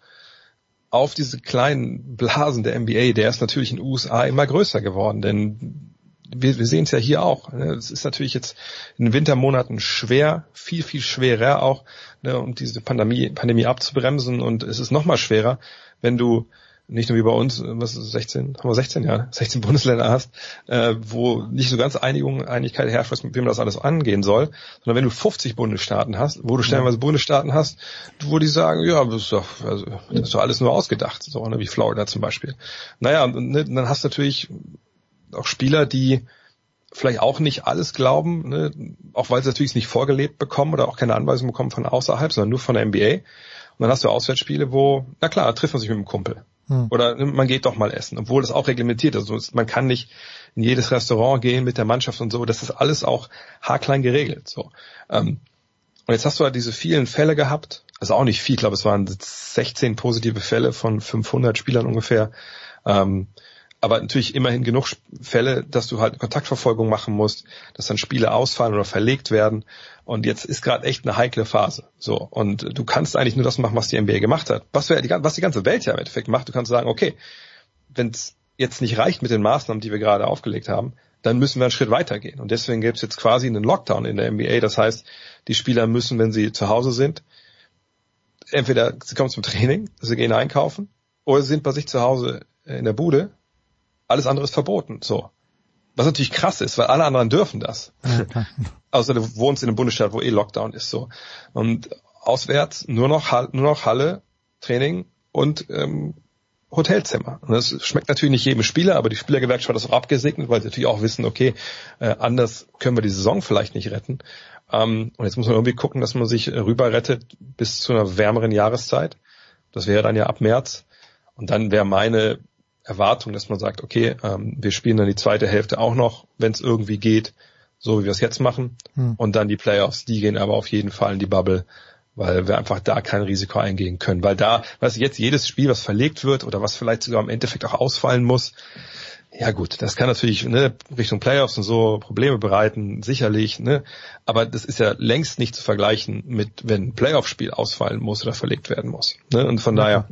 auf diese kleinen Blasen der NBA, der ist natürlich in den USA immer größer geworden, denn wir, wir sehen es ja hier auch. Ne? Es ist natürlich jetzt in den Wintermonaten schwer, viel, viel schwerer auch, ne, um diese Pandemie, Pandemie abzubremsen. Und es ist noch mal schwerer, wenn du nicht nur wie bei uns, was ist 16, haben wir 16 ja, 16 Bundesländer hast, äh, wo nicht so ganz Einigung, Einigkeit herrscht, was, wie man das alles angehen soll, sondern wenn du 50 Bundesstaaten hast, wo du stellenweise Bundesstaaten hast, wo die sagen, ja, das ist doch, also, das ist doch alles nur ausgedacht, so ne, wie Florida zum Beispiel. Naja, ne, dann hast du natürlich auch Spieler, die vielleicht auch nicht alles glauben, ne, auch weil sie natürlich nicht vorgelebt bekommen oder auch keine Anweisung bekommen von außerhalb, sondern nur von der NBA. Und dann hast du Auswärtsspiele, wo, na klar, trifft man sich mit einem Kumpel. Hm. Oder man geht doch mal essen, obwohl das auch reglementiert ist. Also man kann nicht in jedes Restaurant gehen mit der Mannschaft und so. Das ist alles auch haarklein geregelt. So. Ähm, und jetzt hast du halt diese vielen Fälle gehabt. Also auch nicht viel, ich glaube, es waren 16 positive Fälle von 500 Spielern ungefähr. Ähm, aber natürlich immerhin genug Fälle, dass du halt Kontaktverfolgung machen musst, dass dann Spiele ausfallen oder verlegt werden. Und jetzt ist gerade echt eine heikle Phase. So und du kannst eigentlich nur das machen, was die NBA gemacht hat. Was, die, was die ganze Welt ja im Endeffekt macht. Du kannst sagen, okay, wenn es jetzt nicht reicht mit den Maßnahmen, die wir gerade aufgelegt haben, dann müssen wir einen Schritt weitergehen. Und deswegen gibt es jetzt quasi einen Lockdown in der NBA. Das heißt, die Spieler müssen, wenn sie zu Hause sind, entweder sie kommen zum Training, sie gehen einkaufen, oder sie sind bei sich zu Hause in der Bude alles andere ist verboten. So. Was natürlich krass ist, weil alle anderen dürfen das. Außer du wohnst in einem Bundesstaat, wo eh Lockdown ist. So. Und auswärts nur noch, nur noch Halle, Training und ähm, Hotelzimmer. Und das schmeckt natürlich nicht jedem Spieler, aber die Spielergewerkschaft hat das auch abgesegnet, weil sie natürlich auch wissen, okay, äh, anders können wir die Saison vielleicht nicht retten. Ähm, und jetzt muss man irgendwie gucken, dass man sich rüber rettet bis zu einer wärmeren Jahreszeit. Das wäre dann ja ab März. Und dann wäre meine Erwartung, dass man sagt, okay, ähm, wir spielen dann die zweite Hälfte auch noch, wenn es irgendwie geht, so wie wir es jetzt machen. Hm. Und dann die Playoffs, die gehen aber auf jeden Fall in die Bubble, weil wir einfach da kein Risiko eingehen können. Weil da, du, jetzt jedes Spiel, was verlegt wird oder was vielleicht sogar im Endeffekt auch ausfallen muss, ja gut, das kann natürlich ne, Richtung Playoffs und so Probleme bereiten, sicherlich, ne? Aber das ist ja längst nicht zu vergleichen mit, wenn ein Playoff-Spiel ausfallen muss oder verlegt werden muss. Ne? Und von daher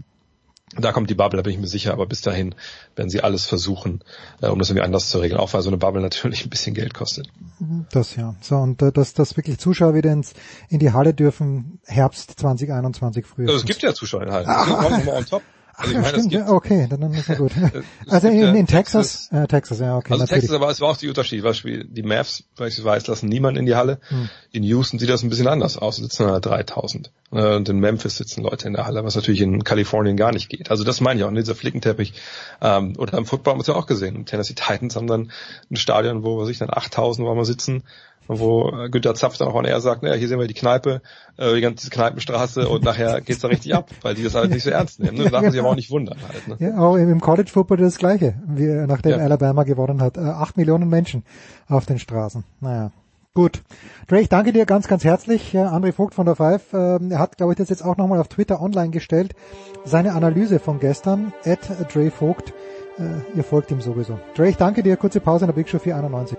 da kommt die Bubble, da bin ich mir sicher, aber bis dahin werden sie alles versuchen, äh, um das irgendwie anders zu regeln, auch weil so eine Bubble natürlich ein bisschen Geld kostet. Das ja. So, und äh, dass, dass wirklich Zuschauer wieder ins, in die Halle dürfen, Herbst 2021 früher. Also es gibt ja Zuschauer in Halle. Das ach, ach, on top. Also Ach, ja, stimmt, ja, okay, dann, dann ist ja gut. also in, in, in Texas, Texas, äh, Texas, ja, okay. Also natürlich. Texas, aber es war auch die Unterschied. Beispiel, die Mavs, beispielsweise, lassen niemanden in die Halle. Hm. In Houston sieht das ein bisschen anders aus, sitzen da 3000. Äh, und in Memphis sitzen Leute in der Halle, was natürlich in Kalifornien gar nicht geht. Also das meine ich auch, in dieser Flickenteppich. Ähm, oder im Football haben wir es ja auch gesehen. Tennessee Titans haben dann ein Stadion, wo wir sich dann 8000 wollen wir sitzen wo äh, Günter Zapf dann auch on air sagt, naja, hier sehen wir die Kneipe, äh, die ganze Kneipenstraße und nachher geht's da richtig ab, weil die das halt nicht so ernst nehmen. Ne? Da darf man sich aber auch nicht wundern halt. Ne? Ja, auch im College Football das gleiche, wie nachdem ja. Alabama gewonnen hat. Äh, acht Millionen Menschen auf den Straßen. Naja. Gut. Dre, ich danke dir ganz, ganz herzlich. André Vogt von der Five, äh, er hat, glaube ich, das jetzt auch nochmal auf Twitter online gestellt. Seine Analyse von gestern, at Dre Vogt, äh, ihr folgt ihm sowieso. Dre, ich danke dir. Kurze Pause in der Big Show 491.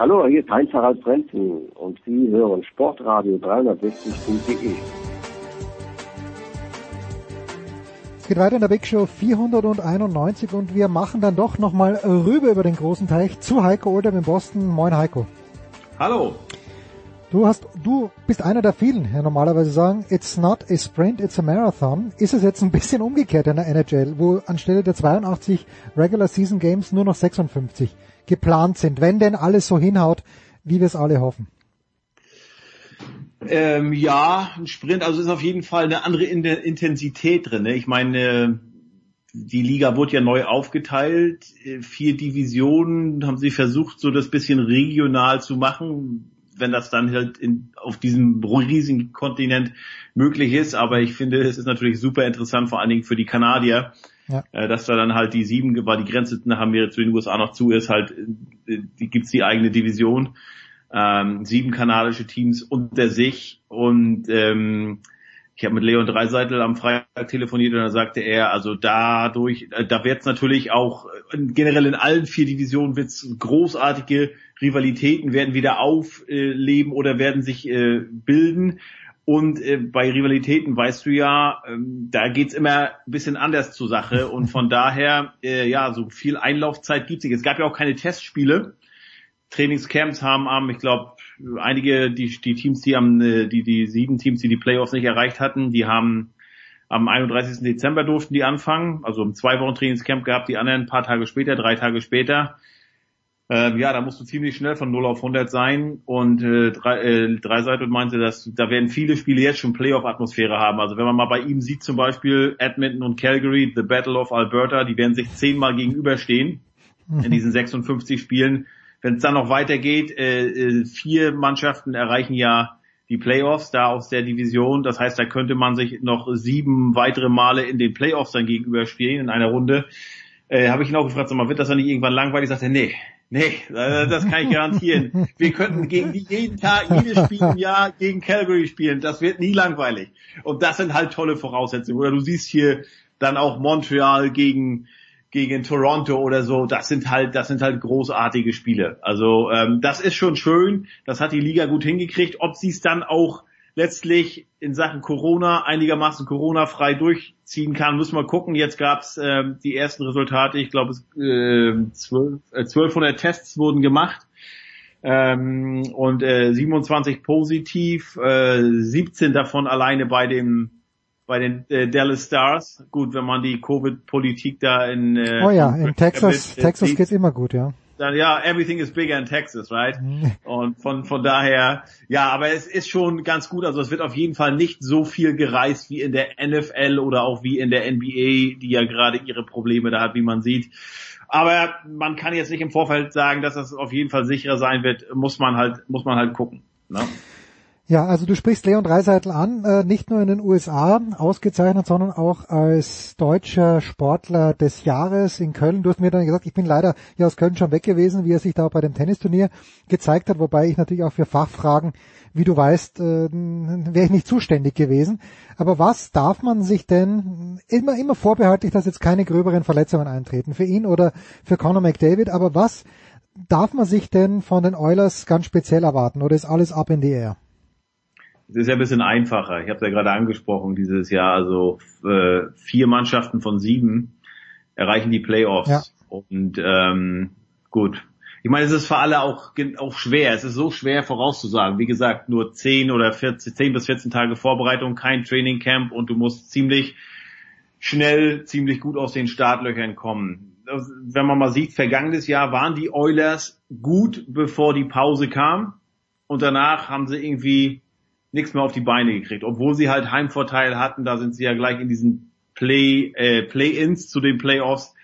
Hallo, hier ist Heinz-Harald Frenzen und Sie hören Sportradio 360.de. Es geht weiter in der Big Show 491 und wir machen dann doch nochmal rüber über den großen Teich zu Heiko Older in Boston. Moin Heiko. Hallo. Du hast, du bist einer der vielen, die normalerweise sagen, it's not a sprint, it's a marathon. Ist es jetzt ein bisschen umgekehrt in der NHL, wo anstelle der 82 Regular Season Games nur noch 56 geplant sind, wenn denn alles so hinhaut, wie wir es alle hoffen? Ähm, ja, ein Sprint, also ist auf jeden Fall eine andere Intensität drin. Ne? Ich meine, die Liga wurde ja neu aufgeteilt, vier Divisionen haben sie versucht, so das bisschen regional zu machen, wenn das dann halt in, auf diesem riesigen Kontinent möglich ist. Aber ich finde, es ist natürlich super interessant, vor allen Dingen für die Kanadier, Ja. äh, dass da dann halt die sieben, weil die Grenze nach Amerika zu den USA noch zu ist, halt äh, die, gibt's die eigene Division. Ähm, sieben kanadische Teams unter sich und ähm, ich habe mit Leon Dreiseitel am Freitag telefoniert und da sagte er, also dadurch, äh, da wird es natürlich auch generell in allen vier Divisionen wird's großartige Rivalitäten werden wieder aufleben oder werden sich äh, bilden. Und äh, bei Rivalitäten weißt du ja, ähm, da geht's immer ein bisschen anders zur Sache. Und von daher, äh, ja, so viel Einlaufzeit gibt's nicht. Es gab ja auch keine Testspiele. Trainingscamps haben am, ich glaube, einige, die, die Teams, die am, äh, die, die sieben Teams, die die Playoffs nicht erreicht hatten, die haben am 31. Dezember durften die anfangen, also um zwei Wochen Trainingscamp gehabt, die anderen ein paar Tage später, drei Tage später. Ähm, ja, da musst du ziemlich schnell von 0 auf 100 sein und äh, drei, äh, Dreiseitel meinte, dass da werden viele Spiele jetzt schon Playoff-Atmosphäre haben. Also wenn man mal bei ihm sieht, zum Beispiel Edmonton und Calgary, The Battle of Alberta, die werden sich zehnmal gegenüberstehen in diesen 56 Spielen. Wenn es dann noch weitergeht, äh, äh, vier Mannschaften erreichen ja die Playoffs da aus der Division. Das heißt, da könnte man sich noch sieben weitere Male in den Playoffs dann gegenüberstehen in einer Runde. Äh, Habe ich ihn auch gefragt, sag mal, wird das dann nicht irgendwann langweilig? Sagt er, nee, nee, äh, das kann ich garantieren. Wir könnten gegen die jeden Tag, jedes Spiel im Jahr gegen Calgary spielen. Das wird nie langweilig. Und das sind halt tolle Voraussetzungen. Oder du siehst hier dann auch Montreal gegen gegen Toronto oder so, das sind halt, das sind halt großartige Spiele. Also ähm, das ist schon schön, das hat die Liga gut hingekriegt. Ob sie es dann auch letztlich in Sachen Corona einigermaßen Corona-frei durchziehen kann, müssen wir gucken. Jetzt gab's ähm, die ersten Resultate, ich glaube, äh, 12, äh, 1200 Tests wurden gemacht. Ähm, und äh, 27 positiv, äh, 17 davon alleine bei dem bei den äh, Dallas Stars. Gut, wenn man die Covid-Politik da in äh, Oh ja, in Texas, äh, Texas geht's immer gut, ja. Dann ja, everything is bigger in Texas, right? Und von von daher, ja, aber es ist schon ganz gut. Also es wird auf jeden Fall nicht so viel gereist wie in der NFL oder auch wie in der NBA, die ja gerade ihre Probleme da hat, wie man sieht. Aber man kann jetzt nicht im Vorfeld sagen, dass das auf jeden Fall sicherer sein wird. Muss man halt, muss man halt gucken. Ne? Ja, also du sprichst Leon Dreiseitel an, äh, nicht nur in den USA ausgezeichnet, sondern auch als deutscher Sportler des Jahres in Köln. Du hast mir dann gesagt, ich bin leider hier aus Köln schon weg gewesen, wie er sich da bei dem Tennisturnier gezeigt hat, wobei ich natürlich auch für Fachfragen, wie du weißt, äh, wäre ich nicht zuständig gewesen. Aber was darf man sich denn immer, immer vorbehaltlich, dass jetzt keine gröberen Verletzungen eintreten für ihn oder für Conor McDavid, aber was darf man sich denn von den Oilers ganz speziell erwarten oder ist alles up in the air? Es ist ja ein bisschen einfacher. Ich habe es ja gerade angesprochen dieses Jahr. Also äh, vier Mannschaften von sieben erreichen die Playoffs. Ja. Und ähm, gut. Ich meine, es ist für alle auch, auch schwer. Es ist so schwer vorauszusagen. Wie gesagt, nur 10 oder 14, 10 bis 14 Tage Vorbereitung, kein Trainingcamp und du musst ziemlich schnell, ziemlich gut aus den Startlöchern kommen. Wenn man mal sieht, vergangenes Jahr waren die Oilers gut, bevor die Pause kam. Und danach haben sie irgendwie nichts mehr auf die Beine gekriegt, obwohl sie halt Heimvorteil hatten. Da sind sie ja gleich in diesen Play äh, Play-ins zu den Playoffs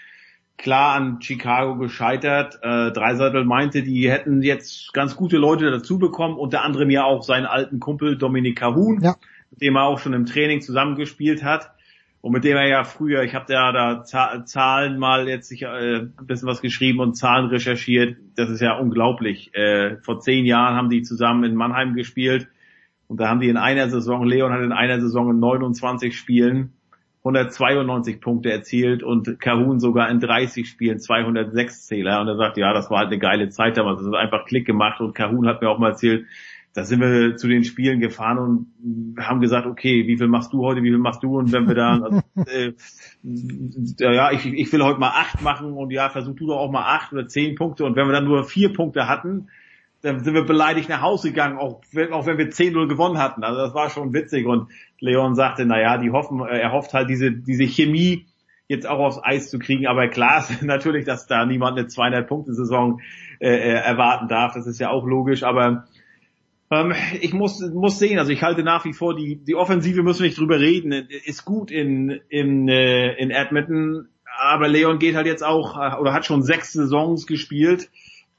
klar an Chicago gescheitert. Äh, Dreiseitel meinte, die hätten jetzt ganz gute Leute dazu bekommen, unter anderem ja auch seinen alten Kumpel Dominik Cahun, ja. mit dem er auch schon im Training zusammengespielt hat. Und mit dem er ja früher, ich habe da da Zahlen mal jetzt sich, äh, ein bisschen was geschrieben und Zahlen recherchiert. Das ist ja unglaublich. Äh, vor zehn Jahren haben die zusammen in Mannheim gespielt und da haben die in einer Saison, Leon hat in einer Saison in 29 Spielen 192 Punkte erzielt und Kahun sogar in 30 Spielen 206 Zähler. Und er sagt, ja, das war halt eine geile Zeit damals. Das hat einfach Klick gemacht. Und Kahun hat mir auch mal erzählt, da sind wir zu den Spielen gefahren und haben gesagt, okay, wie viel machst du heute, wie viel machst du? Und wenn wir da, also, äh, ja, ich, ich will heute mal acht machen und ja, versuch du doch auch mal acht oder zehn Punkte. Und wenn wir dann nur vier Punkte hatten, dann sind wir beleidigt nach Hause gegangen, auch, auch wenn wir 10-0 gewonnen hatten. Also das war schon witzig. Und Leon sagte, na ja, die hoffen, er hofft halt diese, diese Chemie jetzt auch aufs Eis zu kriegen. Aber klar ist natürlich, dass da niemand eine 200-Punkte-Saison äh, erwarten darf. Das ist ja auch logisch. Aber ähm, ich muss, muss sehen, also ich halte nach wie vor, die, die Offensive müssen wir nicht drüber reden, ist gut in, in, äh, in Edmonton. Aber Leon geht halt jetzt auch, oder hat schon sechs Saisons gespielt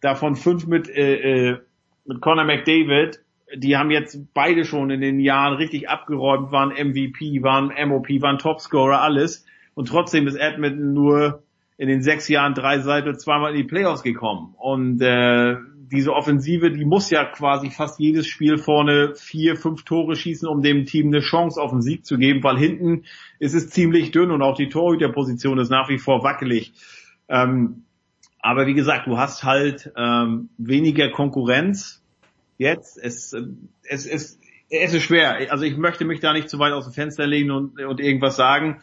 davon fünf mit äh, äh, mit Conor McDavid, die haben jetzt beide schon in den Jahren richtig abgeräumt, waren MVP, waren MOP, waren Topscorer, alles. Und trotzdem ist Edmonton nur in den sechs Jahren drei Seiten zweimal in die Playoffs gekommen. Und äh, diese Offensive, die muss ja quasi fast jedes Spiel vorne vier, fünf Tore schießen, um dem Team eine Chance auf den Sieg zu geben, weil hinten ist es ziemlich dünn und auch die Torhüterposition ist nach wie vor wackelig. Ähm, aber wie gesagt, du hast halt ähm, weniger Konkurrenz jetzt. Es, es, es, es ist schwer. Also ich möchte mich da nicht zu weit aus dem Fenster legen und, und irgendwas sagen.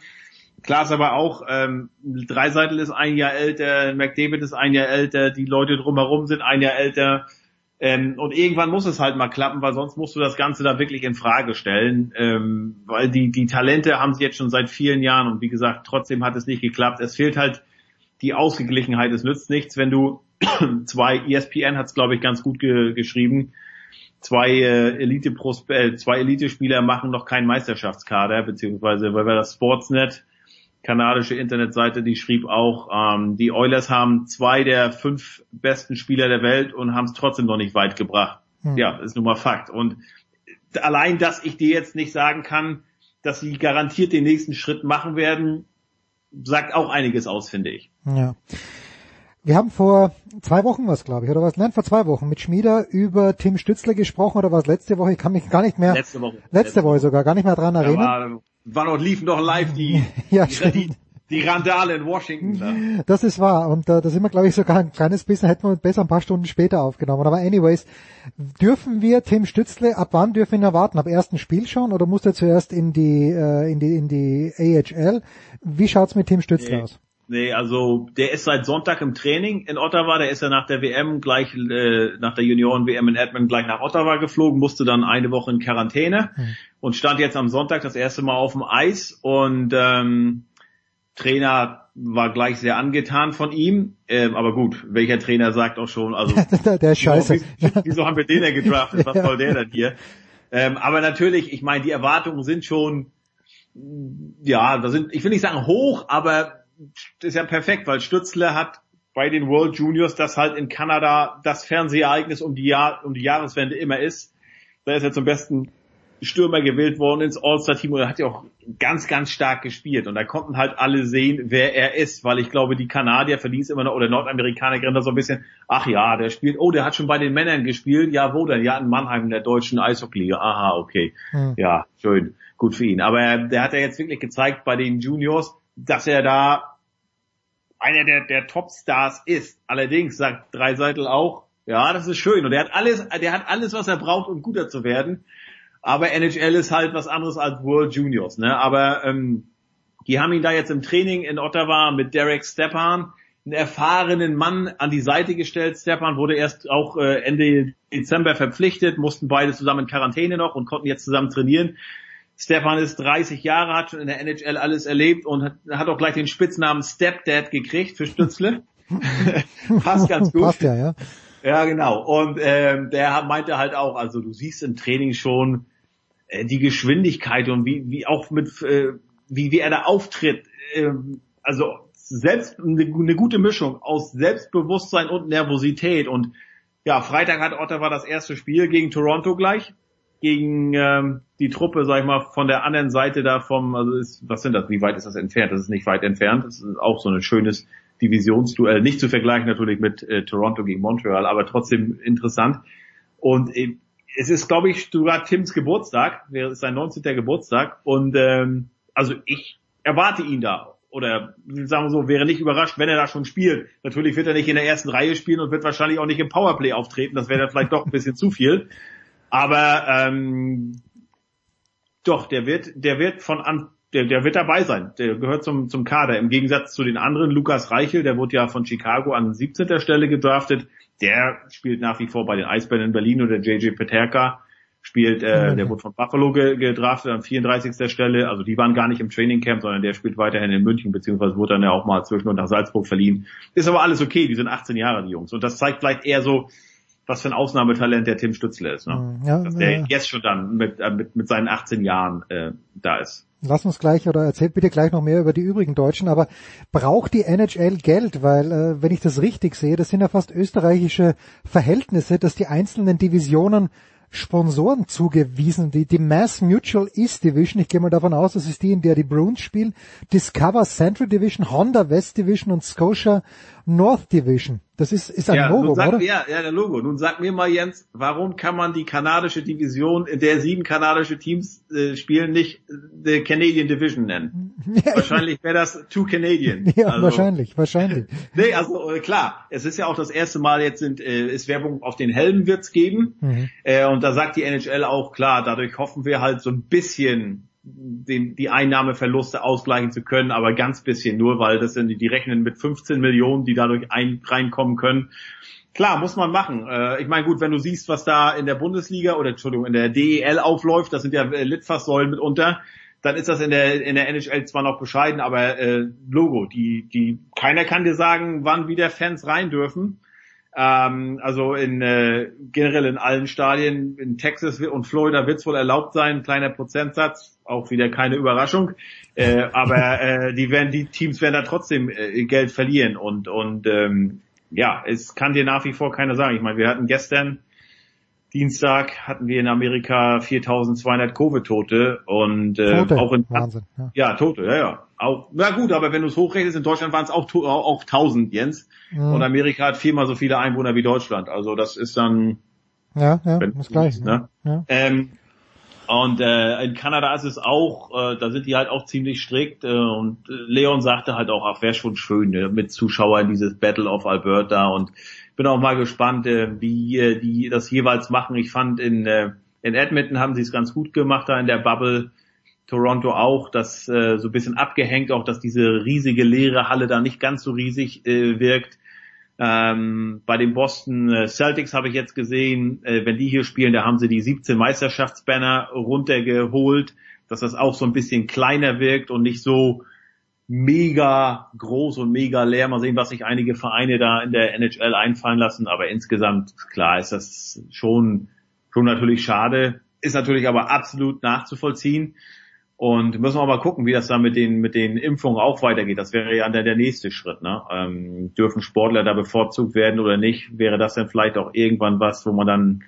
Klar ist aber auch, ähm, Dreiseitel ist ein Jahr älter, McDavid ist ein Jahr älter, die Leute drumherum sind ein Jahr älter. Ähm, und irgendwann muss es halt mal klappen, weil sonst musst du das Ganze da wirklich in Frage stellen. Ähm, weil die, die Talente haben sie jetzt schon seit vielen Jahren und wie gesagt, trotzdem hat es nicht geklappt. Es fehlt halt die Ausgeglichenheit. Es nützt nichts, wenn du zwei, ESPN hat es glaube ich ganz gut ge geschrieben, zwei äh, Elite äh, zwei Elite-Spieler machen noch keinen Meisterschaftskader, beziehungsweise weil wir das Sportsnet kanadische Internetseite, die schrieb auch, ähm, die Oilers haben zwei der fünf besten Spieler der Welt und haben es trotzdem noch nicht weit gebracht. Hm. Ja, ist nun mal Fakt. Und allein, dass ich dir jetzt nicht sagen kann, dass sie garantiert den nächsten Schritt machen werden, sagt auch einiges aus, finde ich. Ja. Wir haben vor zwei Wochen was, glaube ich, oder was? Nein, vor zwei Wochen mit Schmieder über Tim Stützler gesprochen oder was letzte Woche? Ich kann mich gar nicht mehr. Letzte Woche. Letzte, letzte Woche sogar, gar nicht mehr dran erinnern. War, war noch, liefen noch live die, ja, die, die, die Randale in Washington. Da. Das ist wahr. Und äh, da sind wir, glaube ich, sogar ein kleines bisschen, hätten wir besser ein paar Stunden später aufgenommen. Aber anyways, dürfen wir Tim Stützle, ab wann dürfen wir ihn erwarten? Ab ersten Spiel schon oder muss er zuerst in die, äh, in die, in die AHL? Wie schaut's mit Tim Stützle nee. aus? Nee, also der ist seit Sonntag im Training in Ottawa, der ist ja nach der WM gleich, äh, nach der Junioren-WM in Edmonton gleich nach Ottawa geflogen, musste dann eine Woche in Quarantäne hm. und stand jetzt am Sonntag das erste Mal auf dem Eis und ähm, Trainer war gleich sehr angetan von ihm, ähm, aber gut, welcher Trainer sagt auch schon, also der, ist scheiße. Wieso, wieso haben wir den denn gedraftet? Was soll der denn hier? Ähm, aber natürlich, ich meine, die Erwartungen sind schon, ja, da sind, ich will nicht sagen hoch, aber ist ja perfekt, weil Stützle hat bei den World Juniors, das halt in Kanada das Fernsehereignis um die, Jahr, um die Jahreswende immer ist. Da ist er zum besten Stürmer gewählt worden ins All-Star-Team und er hat ja auch ganz, ganz stark gespielt. Und da konnten halt alle sehen, wer er ist, weil ich glaube, die Kanadier verdienen immer noch, oder Nordamerikaner da so ein bisschen, ach ja, der spielt, oh, der hat schon bei den Männern gespielt, ja, wo denn? Ja, in Mannheim in der deutschen Eishockey-Liga. Aha, okay. Hm. Ja, schön, gut für ihn. Aber der hat ja jetzt wirklich gezeigt bei den Juniors, dass er da einer der, der Topstars ist. Allerdings sagt Dreiseitel auch, ja, das ist schön. Und er hat alles, der hat alles, was er braucht, um guter zu werden. Aber NHL ist halt was anderes als World Juniors, ne? Aber ähm, die haben ihn da jetzt im Training in Ottawa mit Derek Stepan, einen erfahrenen Mann an die Seite gestellt. Stepan wurde erst auch äh, Ende Dezember verpflichtet, mussten beide zusammen in Quarantäne noch und konnten jetzt zusammen trainieren. Stefan ist 30 Jahre, hat schon in der NHL alles erlebt und hat, hat auch gleich den Spitznamen Stepdad gekriegt für Stützle. Passt ganz gut. Passt ja, ja. Ja, genau. Und ähm, der meinte halt auch, also du siehst im Training schon äh, die Geschwindigkeit und wie, wie auch mit, äh, wie, wie er da auftritt. Äh, also selbst eine, eine gute Mischung aus Selbstbewusstsein und Nervosität. Und ja, Freitag hat Ottawa das erste Spiel gegen Toronto gleich gegen ähm, die Truppe, sag ich mal, von der anderen Seite da vom, also ist, was sind das, wie weit ist das entfernt? Das ist nicht weit entfernt. Das ist auch so ein schönes Divisionsduell. Nicht zu vergleichen natürlich mit äh, Toronto gegen Montreal, aber trotzdem interessant. Und äh, es ist, glaube ich, sogar Tims Geburtstag, wäre ist sein 19. Geburtstag. Und ähm, also ich erwarte ihn da. Oder sagen wir so, wäre nicht überrascht, wenn er da schon spielt. Natürlich wird er nicht in der ersten Reihe spielen und wird wahrscheinlich auch nicht im Powerplay auftreten. Das wäre dann vielleicht doch ein bisschen zu viel. Aber ähm, doch, der wird, der wird von an, der, der wird dabei sein. Der gehört zum, zum Kader. Im Gegensatz zu den anderen, Lukas Reichel, der wurde ja von Chicago an 17. Stelle gedraftet. Der spielt nach wie vor bei den Eisbären in Berlin oder JJ Peterka spielt, äh, der wurde von Buffalo ge gedraftet an 34. Stelle. Also die waren gar nicht im Training Camp, sondern der spielt weiterhin in München, beziehungsweise wurde dann ja auch mal zwischendurch nach Salzburg verliehen. Ist aber alles okay, die sind 18 Jahre, die Jungs. Und das zeigt vielleicht eher so, was für ein Ausnahmetalent der Tim Stützle ist. Ne? Ja, Dass der äh, jetzt schon dann mit, äh, mit, mit seinen 18 Jahren äh, da ist. Lass uns gleich oder erzählt bitte gleich noch mehr über die übrigen Deutschen, aber braucht die NHL Geld? Weil, äh, wenn ich das richtig sehe, das sind ja fast österreichische Verhältnisse, dass die einzelnen Divisionen Sponsoren zugewiesen. Die, die Mass Mutual East Division, ich gehe mal davon aus, das ist die, in der die Bruins spielen, Discover Central Division, Honda West Division und Scotia North Division. Das ist, ist ein ja, Logo, nun sag, oder? Ja, ja, der Logo. Nun sag mir mal, Jens, warum kann man die kanadische Division, in der sieben kanadische Teams äh, spielen, nicht the Canadian Division nennen? wahrscheinlich wäre das Two Canadian. Ja, Also- wahrscheinlich, wahrscheinlich. Nee, also äh, klar, es ist ja auch das erste Mal jetzt sind, äh, ist Werbung auf den Helmen wird's geben. Mhm. Äh, und da sagt die NHL auch klar, dadurch hoffen wir halt so ein bisschen den, die Einnahmeverluste ausgleichen zu können, aber ganz bisschen nur, weil das sind die, die rechnen mit 15 Millionen, die dadurch ein, reinkommen können. Klar, muss man machen. Äh, ich meine, gut, wenn du siehst, was da in der Bundesliga oder Entschuldigung, in der DEL aufläuft, das sind ja äh, Litfaßsäulen mitunter, dann ist das in der in der NHL zwar noch bescheiden, aber äh, Logo, die die keiner kann dir sagen, wann wieder Fans rein dürfen. Ähm, also in äh, generell in allen Stadien in Texas und Florida wird es wohl erlaubt sein, kleiner Prozentsatz, auch wieder keine Überraschung. Äh, aber äh, die werden die Teams werden da trotzdem äh, Geld verlieren und und ähm, ja, es kann dir nach wie vor keiner sagen. Ich meine, wir hatten gestern Dienstag hatten wir in Amerika 4.200 Covid-Tote und äh, Tote. auch in Wahnsinn. Ja. ja, Tote, ja, ja. Auch, na gut, aber wenn du es hochrechnest, in Deutschland waren es auch, auch, auch 1000, Jens. Mhm. Und Amerika hat viermal so viele Einwohner wie Deutschland. Also das ist dann, Ja, ja, wenn das gleich. ne? Ja. Ähm, und äh, in Kanada ist es auch, äh, da sind die halt auch ziemlich strikt. Äh, und äh, Leon sagte halt auch, ach, wäre schon schön ne, mit Zuschauern dieses Battle of Alberta. Und bin auch mal gespannt, äh, wie äh, die das jeweils machen. Ich fand in, äh, in Edmonton haben sie es ganz gut gemacht da in der Bubble. Toronto auch, das äh, so ein bisschen abgehängt, auch dass diese riesige leere Halle da nicht ganz so riesig äh, wirkt. Ähm, bei den Boston äh, Celtics habe ich jetzt gesehen, äh, wenn die hier spielen, da haben sie die 17 Meisterschaftsbanner runtergeholt, dass das auch so ein bisschen kleiner wirkt und nicht so mega groß und mega leer. Mal sehen, was sich einige Vereine da in der NHL einfallen lassen, aber insgesamt, klar, ist das schon, schon natürlich schade, ist natürlich aber absolut nachzuvollziehen. Und müssen wir mal gucken, wie das dann mit den, mit den Impfungen auch weitergeht. Das wäre ja dann der nächste Schritt. Ne? Ähm, dürfen Sportler da bevorzugt werden oder nicht? Wäre das dann vielleicht auch irgendwann was, wo man dann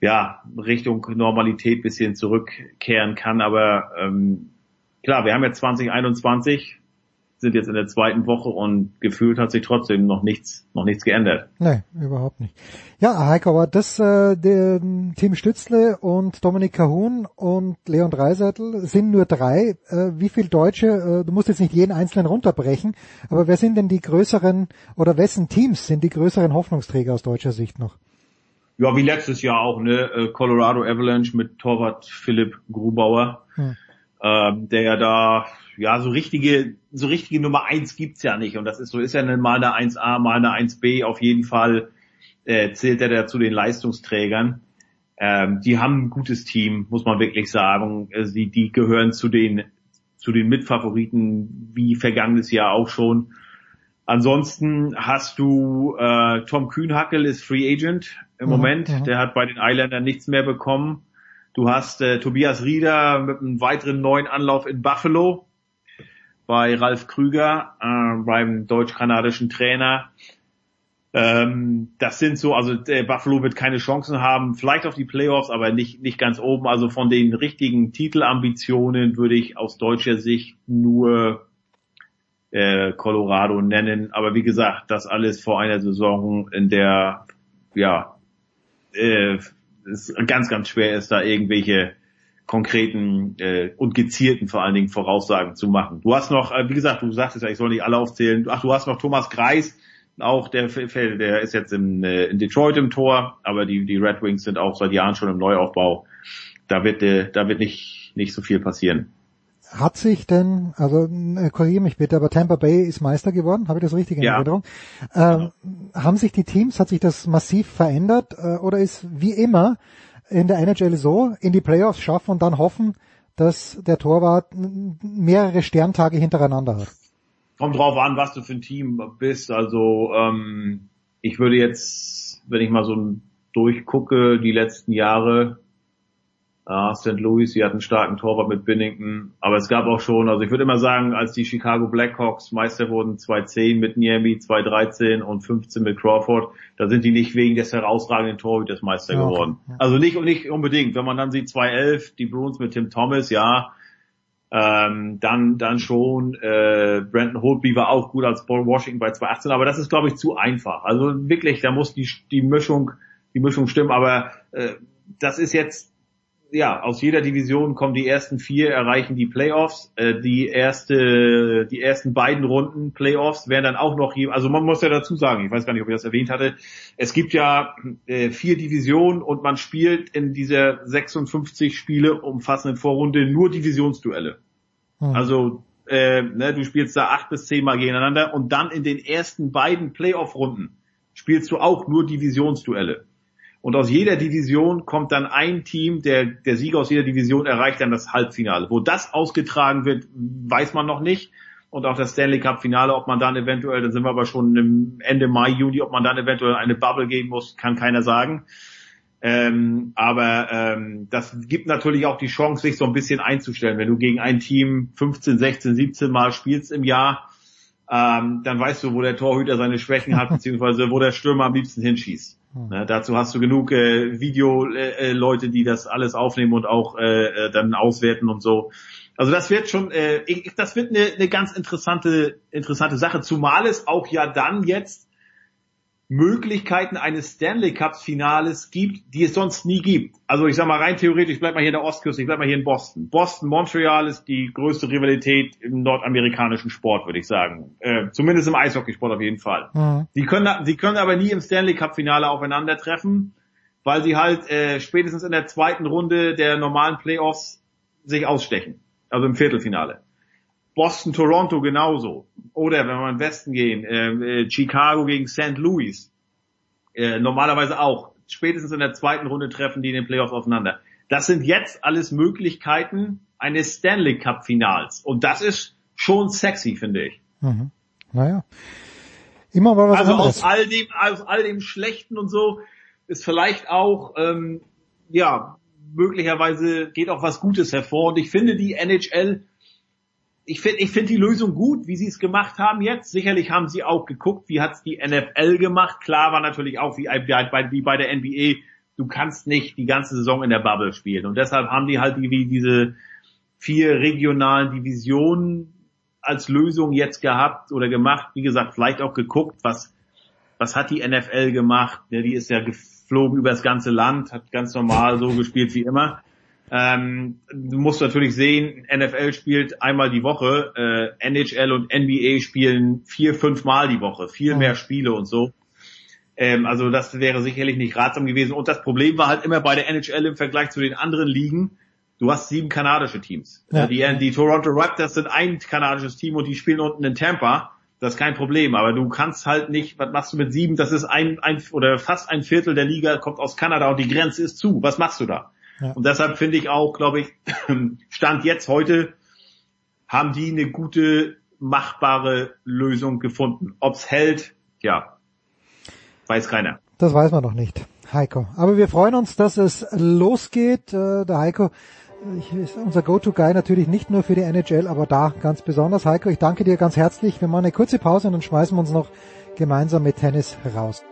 ja Richtung Normalität bisschen zurückkehren kann? Aber ähm, klar, wir haben jetzt 2021, sind jetzt in der zweiten Woche und gefühlt hat sich trotzdem noch nichts, noch nichts geändert. Nee, überhaupt nicht. Ja, Heiko, aber das äh, der, Tim Stützle und Dominik Kahun und Leon Dreiseitel sind nur drei. Äh, wie viel Deutsche, äh, du musst jetzt nicht jeden einzelnen runterbrechen, aber wer sind denn die größeren oder wessen Teams sind die größeren Hoffnungsträger aus deutscher Sicht noch? Ja, wie letztes Jahr auch, ne? Äh, Colorado Avalanche mit Torwart Philipp Grubauer, Hm. ähm, der ja da, ja, so richtige, so richtige Nummer eins gibt's ja nicht. Und das ist so, ist ja mal eine 1A, mal eine 1B. Auf jeden Fall äh, zählt er da zu den Leistungsträgern. Ähm, die haben ein gutes Team, muss man wirklich sagen. Äh, Sie, die gehören zu den, zu den Mitfavoriten, wie vergangenes Jahr auch schon. Ansonsten hast du äh, Tom Kühnhackel ist Free Agent im Mhm, Moment. mhm. Der hat bei den Islandern nichts mehr bekommen. Du hast äh, Tobias Rieder mit einem weiteren neuen Anlauf in Buffalo bei Ralf Krüger, äh, beim deutsch-kanadischen Trainer. Ähm, das sind so, also der Buffalo wird keine Chancen haben, vielleicht auf die Playoffs, aber nicht, nicht ganz oben. Also von den richtigen Titelambitionen würde ich aus deutscher Sicht nur äh, Colorado nennen. Aber wie gesagt, das alles vor einer Saison, in der ja äh, es ganz, ganz schwer ist, da irgendwelche konkreten äh, und gezielten vor allen Dingen Voraussagen zu machen. Du hast noch, äh, wie gesagt, du sagtest ja, ich soll nicht alle aufzählen. Ach, du hast noch Thomas Greis, auch der, der ist jetzt in, äh, in Detroit im Tor, aber die, die Red Wings sind auch seit Jahren schon im Neuaufbau. Da wird, äh, da wird nicht, nicht so viel passieren. Hat sich denn, also äh, korrigiere mich bitte, aber Tampa Bay ist Meister geworden, habe ich das richtig in Ja. Erinnerung? Ähm, haben sich die Teams, hat sich das massiv verändert äh, oder ist wie immer in der NHL so, in die Playoffs schaffen und dann hoffen, dass der Torwart mehrere Sterntage hintereinander hat? Kommt drauf an, was du für ein Team bist. Also ähm, ich würde jetzt wenn ich mal so durchgucke, die letzten Jahre, ja, St. Louis, sie hatten einen starken Torwart mit Binnington, aber es gab auch schon, also ich würde immer sagen, als die Chicago Blackhawks Meister wurden, 2010 mit Miami, 2013 und 15 mit Crawford, da sind die nicht wegen des herausragenden Torhüters Meister ja, geworden. Ja. Also nicht, nicht unbedingt, wenn man dann sieht 2011, die Bruins mit Tim Thomas, ja, ähm, dann dann schon äh, Brandon Holtby war auch gut als Paul Washington bei 2018, aber das ist glaube ich zu einfach. Also wirklich, da muss die die Mischung die Mischung stimmen, aber äh, das ist jetzt ja, aus jeder Division kommen die ersten vier, erreichen die Playoffs. Äh, die erste, die ersten beiden Runden Playoffs werden dann auch noch, also man muss ja dazu sagen, ich weiß gar nicht, ob ich das erwähnt hatte, es gibt ja äh, vier Divisionen und man spielt in dieser 56 Spiele umfassenden Vorrunde nur Divisionsduelle. Hm. Also äh, ne, du spielst da acht bis zehn Mal gegeneinander und dann in den ersten beiden Playoff-Runden spielst du auch nur Divisionsduelle. Und aus jeder Division kommt dann ein Team, der, der Sieger aus jeder Division erreicht dann das Halbfinale. Wo das ausgetragen wird, weiß man noch nicht. Und auch das Stanley Cup Finale, ob man dann eventuell, dann sind wir aber schon im Ende Mai, Juni, ob man dann eventuell eine Bubble geben muss, kann keiner sagen. Ähm, aber ähm, das gibt natürlich auch die Chance, sich so ein bisschen einzustellen. Wenn du gegen ein Team 15, 16, 17 Mal spielst im Jahr, ähm, dann weißt du, wo der Torhüter seine Schwächen hat, beziehungsweise wo der Stürmer am liebsten hinschießt. Hm. Ne, dazu hast du genug äh, Video-Leute, äh, die das alles aufnehmen und auch äh, äh, dann auswerten und so. Also das wird schon, äh, ich, das wird eine, eine ganz interessante, interessante Sache, zumal es auch ja dann jetzt Möglichkeiten eines Stanley Cups Finales gibt, die es sonst nie gibt. Also ich sag mal rein theoretisch, ich bleib mal hier in der Ostküste, ich bleib mal hier in Boston. Boston, Montreal ist die größte Rivalität im nordamerikanischen Sport, würde ich sagen. Äh, zumindest im Eishockeysport auf jeden Fall. Mhm. Die können, die können aber nie im Stanley Cup Finale aufeinandertreffen, weil sie halt äh, spätestens in der zweiten Runde der normalen Playoffs sich ausstechen. Also im Viertelfinale. Boston, Toronto genauso. Oder wenn wir in den Westen gehen, äh, äh, Chicago gegen St. Louis. Äh, normalerweise auch. Spätestens in der zweiten Runde treffen die in den Playoffs aufeinander. Das sind jetzt alles Möglichkeiten eines Stanley Cup Finals. Und das ist schon sexy, finde ich. Mhm. Naja. Immer mal was also anderes. aus all dem, aus all dem Schlechten und so ist vielleicht auch, ähm, ja, möglicherweise geht auch was Gutes hervor. Und ich finde die NHL ich finde ich finde die Lösung gut, wie sie es gemacht haben jetzt. Sicherlich haben sie auch geguckt, wie hat's die NFL gemacht. Klar war natürlich auch wie bei, wie bei der NBA, du kannst nicht die ganze Saison in der Bubble spielen. Und deshalb haben die halt wie diese vier regionalen Divisionen als Lösung jetzt gehabt oder gemacht. Wie gesagt, vielleicht auch geguckt, was, was hat die NFL gemacht. Ja, die ist ja geflogen über das ganze Land, hat ganz normal so gespielt wie immer. Ähm, du musst natürlich sehen, NFL spielt einmal die Woche, äh, NHL und NBA spielen vier, fünf Mal die Woche, viel mhm. mehr Spiele und so. Ähm, also das wäre sicherlich nicht ratsam gewesen. Und das Problem war halt immer bei der NHL im Vergleich zu den anderen Ligen, du hast sieben kanadische Teams. Ja. Die, die Toronto Raptors sind ein kanadisches Team und die spielen unten in Tampa. Das ist kein Problem, aber du kannst halt nicht, was machst du mit sieben? Das ist ein, ein oder fast ein Viertel der Liga kommt aus Kanada und die Grenze ist zu. Was machst du da? Und deshalb finde ich auch, glaube ich, Stand jetzt heute haben die eine gute, machbare Lösung gefunden. Ob's hält, ja, weiß keiner. Das weiß man noch nicht, Heiko. Aber wir freuen uns, dass es losgeht. Äh, der Heiko ist unser Go-To-Guy natürlich nicht nur für die NHL, aber da ganz besonders. Heiko, ich danke dir ganz herzlich. Wir machen eine kurze Pause und dann schmeißen wir uns noch gemeinsam mit Tennis raus.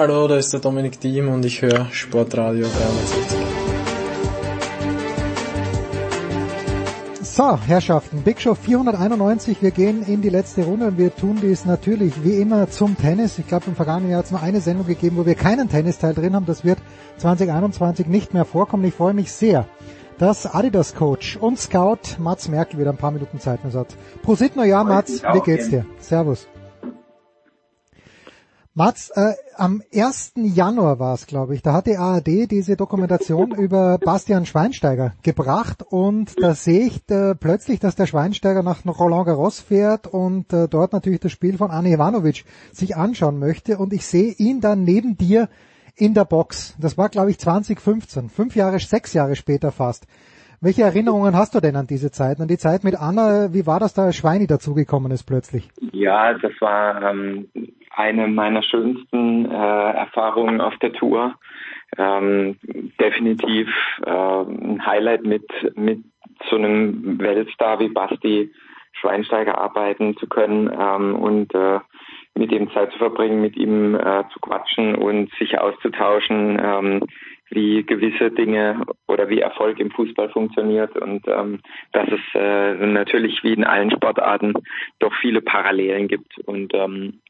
Hallo, da ist der Dominik Diem und ich höre Sportradio 360. So, Herrschaften, Big Show 491, wir gehen in die letzte Runde und wir tun dies natürlich wie immer zum Tennis. Ich glaube, im vergangenen Jahr hat es nur eine Sendung gegeben, wo wir keinen Tennisteil drin haben. Das wird 2021 nicht mehr vorkommen. Ich freue mich sehr, dass Adidas Coach und Scout Mats Merkel wieder ein paar Minuten Zeit mehr hat. Prosit Neujahr, Mats, wie geht's dir? Servus. Mats, äh, am 1. Januar war es, glaube ich, da hat die ARD diese Dokumentation über Bastian Schweinsteiger gebracht und da sehe ich äh, plötzlich, dass der Schweinsteiger nach Roland Garros fährt und äh, dort natürlich das Spiel von Anne Ivanovic sich anschauen möchte und ich sehe ihn dann neben dir in der Box. Das war, glaube ich, 2015, fünf Jahre, sechs Jahre später fast. Welche Erinnerungen hast du denn an diese Zeit? An die Zeit mit Anna, wie war das da, als Schweini dazugekommen ist plötzlich? Ja, das war ähm, eine meiner schönsten äh, Erfahrungen auf der Tour. Ähm, definitiv äh, ein Highlight mit, mit so einem Weltstar wie Basti Schweinsteiger arbeiten zu können ähm, und äh, mit ihm Zeit zu verbringen, mit ihm äh, zu quatschen und sich auszutauschen, ähm, wie gewisse Dinge oder wie Erfolg im Fußball funktioniert und ähm, dass es äh, natürlich wie in allen Sportarten doch viele Parallelen gibt und ähm,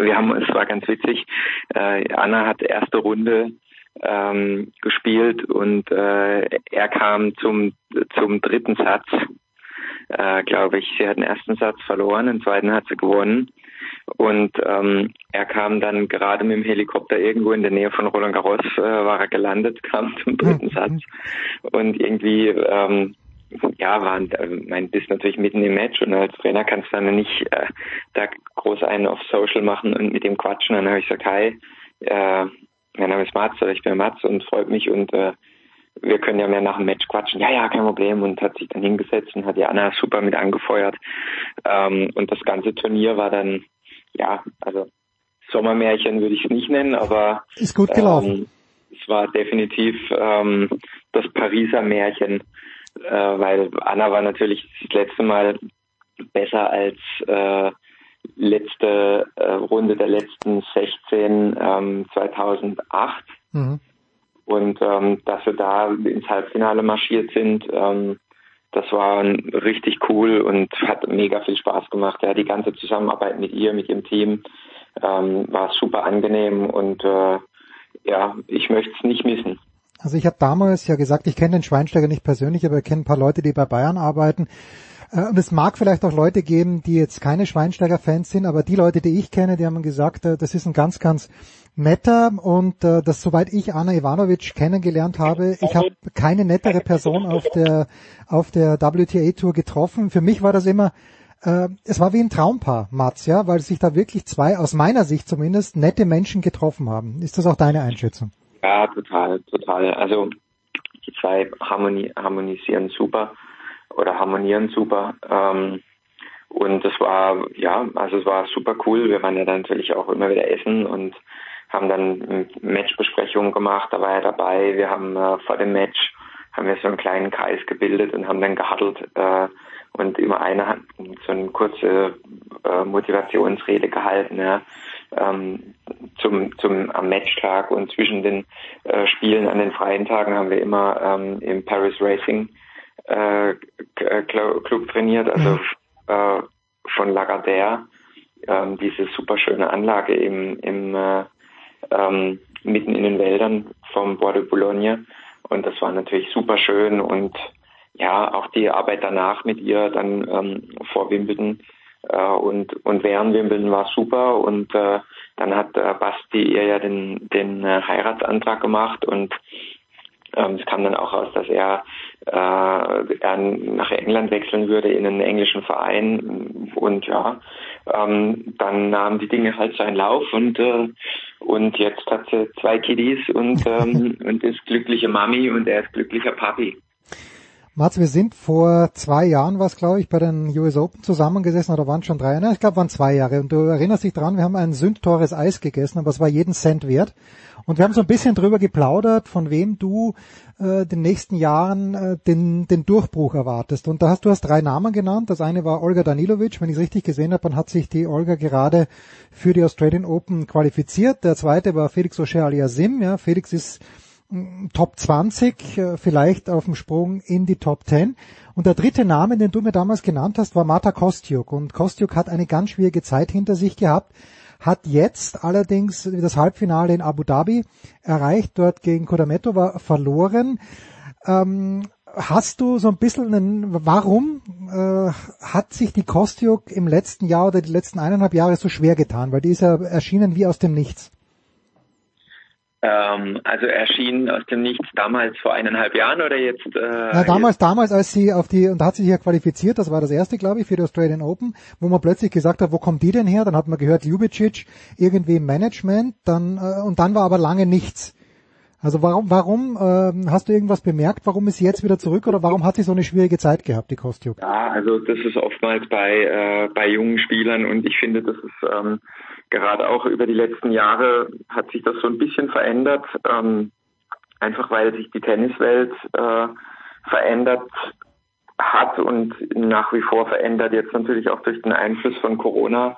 wir haben, es war ganz witzig, äh, Anna hat erste Runde ähm, gespielt und äh, er kam zum zum dritten Satz, äh, glaube ich. Sie hat den ersten Satz verloren, den zweiten hat sie gewonnen. Und ähm, er kam dann gerade mit dem Helikopter irgendwo in der Nähe von Roland Garros, äh, war er gelandet, kam zum dritten Satz. Und irgendwie ähm, ja, waren, äh, mein, bist natürlich mitten im Match und als Trainer kannst du dann nicht äh, da groß einen auf Social machen und mit dem quatschen. Dann habe ich gesagt, hi, äh, mein Name ist Mats, ich bin Mats und freut mich und äh, wir können ja mehr nach dem Match quatschen. Ja, ja, kein Problem. Und hat sich dann hingesetzt und hat die Anna super mit angefeuert. Ähm, und das ganze Turnier war dann, ja, also Sommermärchen würde ich es nicht nennen, aber ist gut gelaufen. Ähm, es war definitiv ähm, das Pariser Märchen, äh, weil Anna war natürlich das letzte Mal besser als äh, letzte äh, Runde der letzten 16 ähm, 2008. Mhm. Und ähm, dass wir da ins Halbfinale marschiert sind, ähm, das war richtig cool und hat mega viel Spaß gemacht. Ja, die ganze Zusammenarbeit mit ihr, mit ihrem Team ähm, war super angenehm und äh, ja, ich möchte es nicht missen. Also ich habe damals ja gesagt, ich kenne den Schweinsteiger nicht persönlich, aber ich kenne ein paar Leute, die bei Bayern arbeiten. Äh, und es mag vielleicht auch Leute geben, die jetzt keine Schweinsteiger-Fans sind, aber die Leute, die ich kenne, die haben gesagt, äh, das ist ein ganz, ganz netter und äh, das soweit ich Anna Ivanovic kennengelernt habe, ich habe keine nettere Person auf der auf der WTA Tour getroffen. Für mich war das immer äh, es war wie ein Traumpaar, Mats, ja, weil sich da wirklich zwei aus meiner Sicht zumindest nette Menschen getroffen haben. Ist das auch deine Einschätzung? Ja, total, total. Also die zwei harmoni harmonisieren super oder harmonieren super. Ähm, und es war, ja, also es war super cool. Wir waren ja dann natürlich auch immer wieder essen und haben dann Matchbesprechungen gemacht, da war er dabei. Wir haben äh, vor dem Match haben wir so einen kleinen Kreis gebildet und haben dann gehaddelt äh, und immer einer hat so eine kurze äh, Motivationsrede gehalten, ja, ähm, zum zum am Matchtag und zwischen den äh, Spielen an den freien Tagen haben wir immer ähm, im Paris Racing äh, Club trainiert, also äh, von Lagardère, ähm, diese super schöne Anlage im, im äh, ähm, mitten in den Wäldern vom Bois de Boulogne. Und das war natürlich super schön und ja, auch die Arbeit danach mit ihr dann ähm, vor Wimbledon äh, und, und während Wimbledon war super und äh, dann hat äh, Basti ihr ja den, den äh, Heiratsantrag gemacht und ähm, es kam dann auch raus, dass er, äh, er nach England wechseln würde in einen englischen Verein und ja, ähm, dann nahmen die Dinge halt seinen Lauf und äh, und jetzt hat sie zwei Kiddies und ähm, und ist glückliche Mami und er ist glücklicher Papi. Mats, wir sind vor zwei Jahren, was glaube ich, bei den US Open zusammengesessen oder waren schon drei Jahre? Ich glaube, waren zwei Jahre. Und du erinnerst dich dran, wir haben ein sündteures Eis gegessen, aber es war jeden Cent wert. Und wir haben so ein bisschen drüber geplaudert, von wem du äh, den nächsten Jahren äh, den, den Durchbruch erwartest. Und da hast du hast drei Namen genannt. Das eine war Olga Danilovic. Wenn ich es richtig gesehen habe, dann hat sich die Olga gerade für die Australian Open qualifiziert. Der zweite war Felix Auger-Aliassime. Ja, Felix ist Top 20, äh, vielleicht auf dem Sprung in die Top 10. Und der dritte Name, den du mir damals genannt hast, war Marta Kostiuk. Und Kostiuk hat eine ganz schwierige Zeit hinter sich gehabt, hat jetzt allerdings das Halbfinale in Abu Dhabi erreicht, dort gegen Kodametova verloren. Ähm, hast du so ein bisschen einen, warum äh, hat sich die Kostiuk im letzten Jahr oder die letzten eineinhalb Jahre so schwer getan? Weil die ist ja erschienen wie aus dem Nichts. Ähm, also erschien aus dem Nichts damals vor eineinhalb Jahren oder jetzt? Äh, Na, damals, jetzt? damals, als sie auf die, und da hat sie sich ja qualifiziert, das war das erste, glaube ich, für die Australian Open, wo man plötzlich gesagt hat, wo kommt die denn her? Dann hat man gehört, Ljubicic irgendwie im Management, dann, äh, und dann war aber lange nichts. Also warum, warum ähm, hast du irgendwas bemerkt? Warum ist sie jetzt wieder zurück oder warum hat sie so eine schwierige Zeit gehabt, die Kostjuk? Ja, also das ist oftmals bei äh, bei jungen Spielern und ich finde, das ist ähm, gerade auch über die letzten Jahre hat sich das so ein bisschen verändert, ähm, einfach weil sich die Tenniswelt äh, verändert hat und nach wie vor verändert jetzt natürlich auch durch den Einfluss von Corona.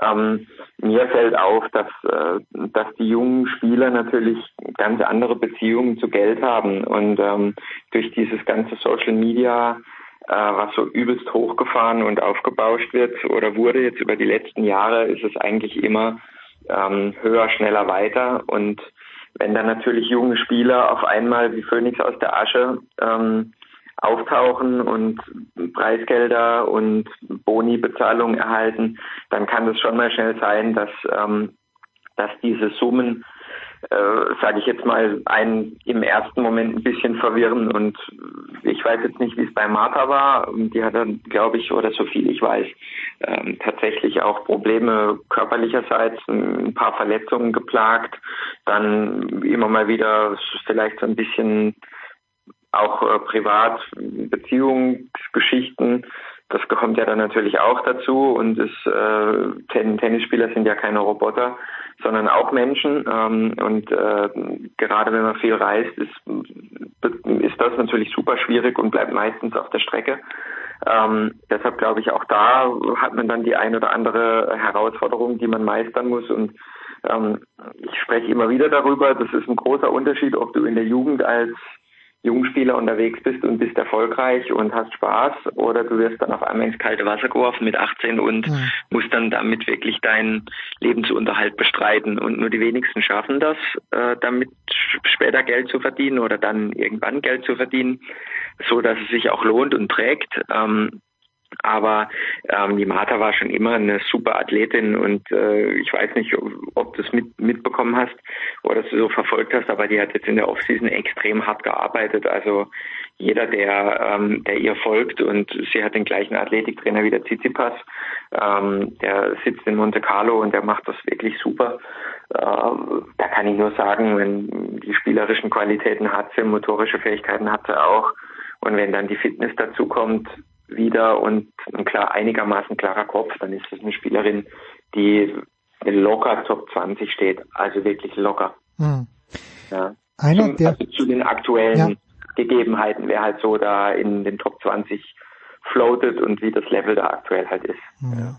Ähm, mir fällt auf, dass, äh, dass die jungen Spieler natürlich ganz andere Beziehungen zu Geld haben und ähm, durch dieses ganze Social Media, äh, was so übelst hochgefahren und aufgebauscht wird oder wurde jetzt über die letzten Jahre, ist es eigentlich immer ähm, höher, schneller, weiter. Und wenn dann natürlich junge Spieler auf einmal wie Phoenix aus der Asche ähm, auftauchen und Preisgelder und Boni-Bezahlung erhalten, dann kann es schon mal schnell sein, dass, ähm, dass diese Summen, äh, sage ich jetzt mal, einen im ersten Moment ein bisschen verwirren. Und ich weiß jetzt nicht, wie es bei Martha war. Die hat dann, glaube ich, oder so viel ich weiß, ähm, tatsächlich auch Probleme körperlicherseits, ein paar Verletzungen geplagt, dann immer mal wieder vielleicht so ein bisschen auch äh, privat Beziehungsgeschichten, das kommt ja dann natürlich auch dazu und es, äh, Ten Tennisspieler sind ja keine Roboter, sondern auch Menschen ähm, und äh, gerade wenn man viel reist, ist, ist das natürlich super schwierig und bleibt meistens auf der Strecke. Ähm, deshalb glaube ich auch da hat man dann die ein oder andere Herausforderung, die man meistern muss und ähm, ich spreche immer wieder darüber, das ist ein großer Unterschied, ob du in der Jugend als Jungspieler unterwegs bist und bist erfolgreich und hast Spaß oder du wirst dann auf einmal ins kalte Wasser geworfen mit 18 und mhm. musst dann damit wirklich deinen Lebensunterhalt bestreiten und nur die wenigsten schaffen das, äh, damit später Geld zu verdienen oder dann irgendwann Geld zu verdienen, so dass es sich auch lohnt und trägt. Ähm, aber ähm, die Martha war schon immer eine super Athletin und äh, ich weiß nicht, ob, du es mit, mitbekommen hast oder du so verfolgt hast, aber die hat jetzt in der Offseason extrem hart gearbeitet. Also jeder, der, ähm, der ihr folgt und sie hat den gleichen Athletiktrainer wie der Tsitsipas, ähm, der sitzt in Monte Carlo und der macht das wirklich super. Ähm, da kann ich nur sagen, wenn die spielerischen Qualitäten hat sie, motorische Fähigkeiten hat sie auch. Und wenn dann die Fitness dazu kommt, wieder und ein klar einigermaßen klarer Kopf, dann ist das eine Spielerin, die locker Top 20 steht, also wirklich locker. Hm. Ja. Einer Zum, der, also zu den aktuellen ja. Gegebenheiten, wer halt so da in den Top 20 floatet und wie das Level da aktuell halt ist. Ja.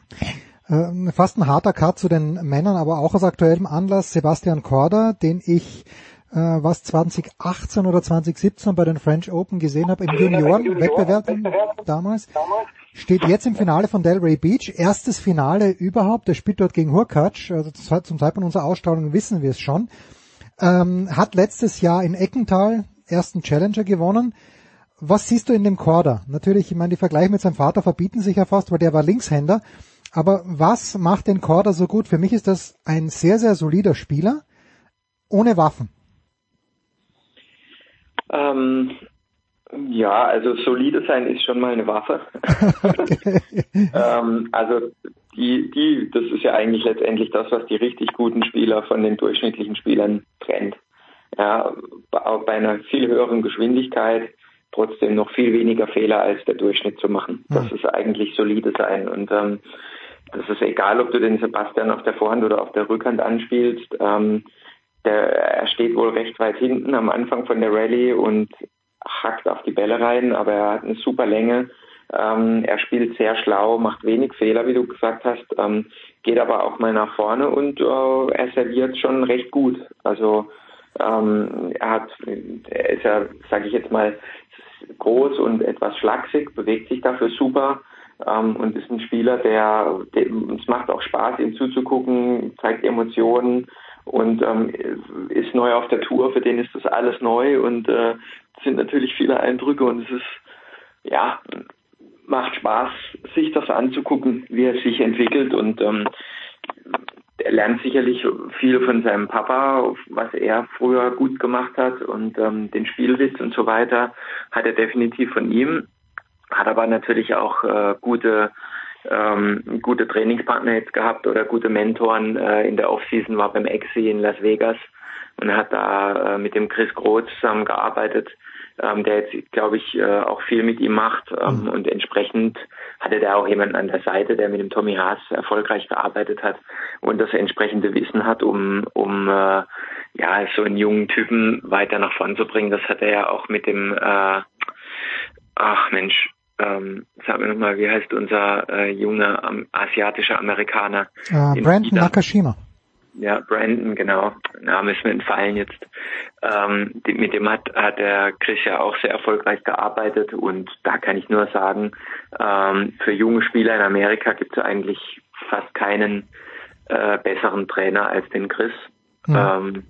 Äh, fast ein harter Cut zu den Männern, aber auch aus aktuellem Anlass Sebastian Korda, den ich äh, was 2018 oder 2017 bei den French Open gesehen habe, im Juniorenwettbewerb damals, steht jetzt im Finale von Delray Beach. Erstes Finale überhaupt. Er spielt dort gegen Hurkacz. Also zum Zeitpunkt unserer Ausstrahlung wissen wir es schon. Ähm, hat letztes Jahr in Eckental ersten Challenger gewonnen. Was siehst du in dem Korder? Natürlich, ich meine, die Vergleiche mit seinem Vater verbieten sich ja fast, weil der war Linkshänder. Aber was macht den Korder so gut? Für mich ist das ein sehr, sehr solider Spieler ohne Waffen. Ähm, ja, also solide sein ist schon mal eine Waffe. ähm, also die, die, das ist ja eigentlich letztendlich das, was die richtig guten Spieler von den durchschnittlichen Spielern trennt. Ja, bei einer viel höheren Geschwindigkeit trotzdem noch viel weniger Fehler als der Durchschnitt zu machen. Das ist eigentlich solide sein und ähm, das ist egal, ob du den Sebastian auf der Vorhand oder auf der Rückhand anspielst. Ähm, der, er steht wohl recht weit hinten am Anfang von der Rallye und hackt auf die Bälle rein, aber er hat eine super Länge. Ähm, er spielt sehr schlau, macht wenig Fehler, wie du gesagt hast, ähm, geht aber auch mal nach vorne und äh, er serviert schon recht gut. Also ähm, er hat, er ist ja, sage ich jetzt mal, groß und etwas schlaksig, bewegt sich dafür super ähm, und ist ein Spieler, der, der es macht auch Spaß, ihm zuzugucken, zeigt Emotionen und ähm, ist neu auf der Tour, für den ist das alles neu und äh, sind natürlich viele Eindrücke und es ist ja macht Spaß, sich das anzugucken, wie er sich entwickelt und ähm, er lernt sicherlich viel von seinem Papa, was er früher gut gemacht hat und ähm, den Spielwitz und so weiter hat er definitiv von ihm, hat aber natürlich auch äh, gute ähm, gute Trainingspartner jetzt gehabt oder gute Mentoren. Äh, in der Offseason war beim Exi in Las Vegas und hat da äh, mit dem Chris Groth zusammengearbeitet, ähm, der jetzt, glaube ich, äh, auch viel mit ihm macht ähm, mhm. und entsprechend hatte der auch jemanden an der Seite, der mit dem Tommy Haas erfolgreich gearbeitet hat und das entsprechende Wissen hat, um, um äh, ja so einen jungen Typen weiter nach vorn zu bringen. Das hat er ja auch mit dem äh, ach Mensch, ähm, sag mir nochmal, wie heißt unser äh, junger ähm, asiatischer Amerikaner? Uh, Brandon Nakashima. Ja, Brandon, genau. Name ist mir entfallen jetzt. Ähm, die, mit dem hat, hat der Chris ja auch sehr erfolgreich gearbeitet und da kann ich nur sagen, ähm, für junge Spieler in Amerika gibt es eigentlich fast keinen äh, besseren Trainer als den Chris. Ja. Ähm,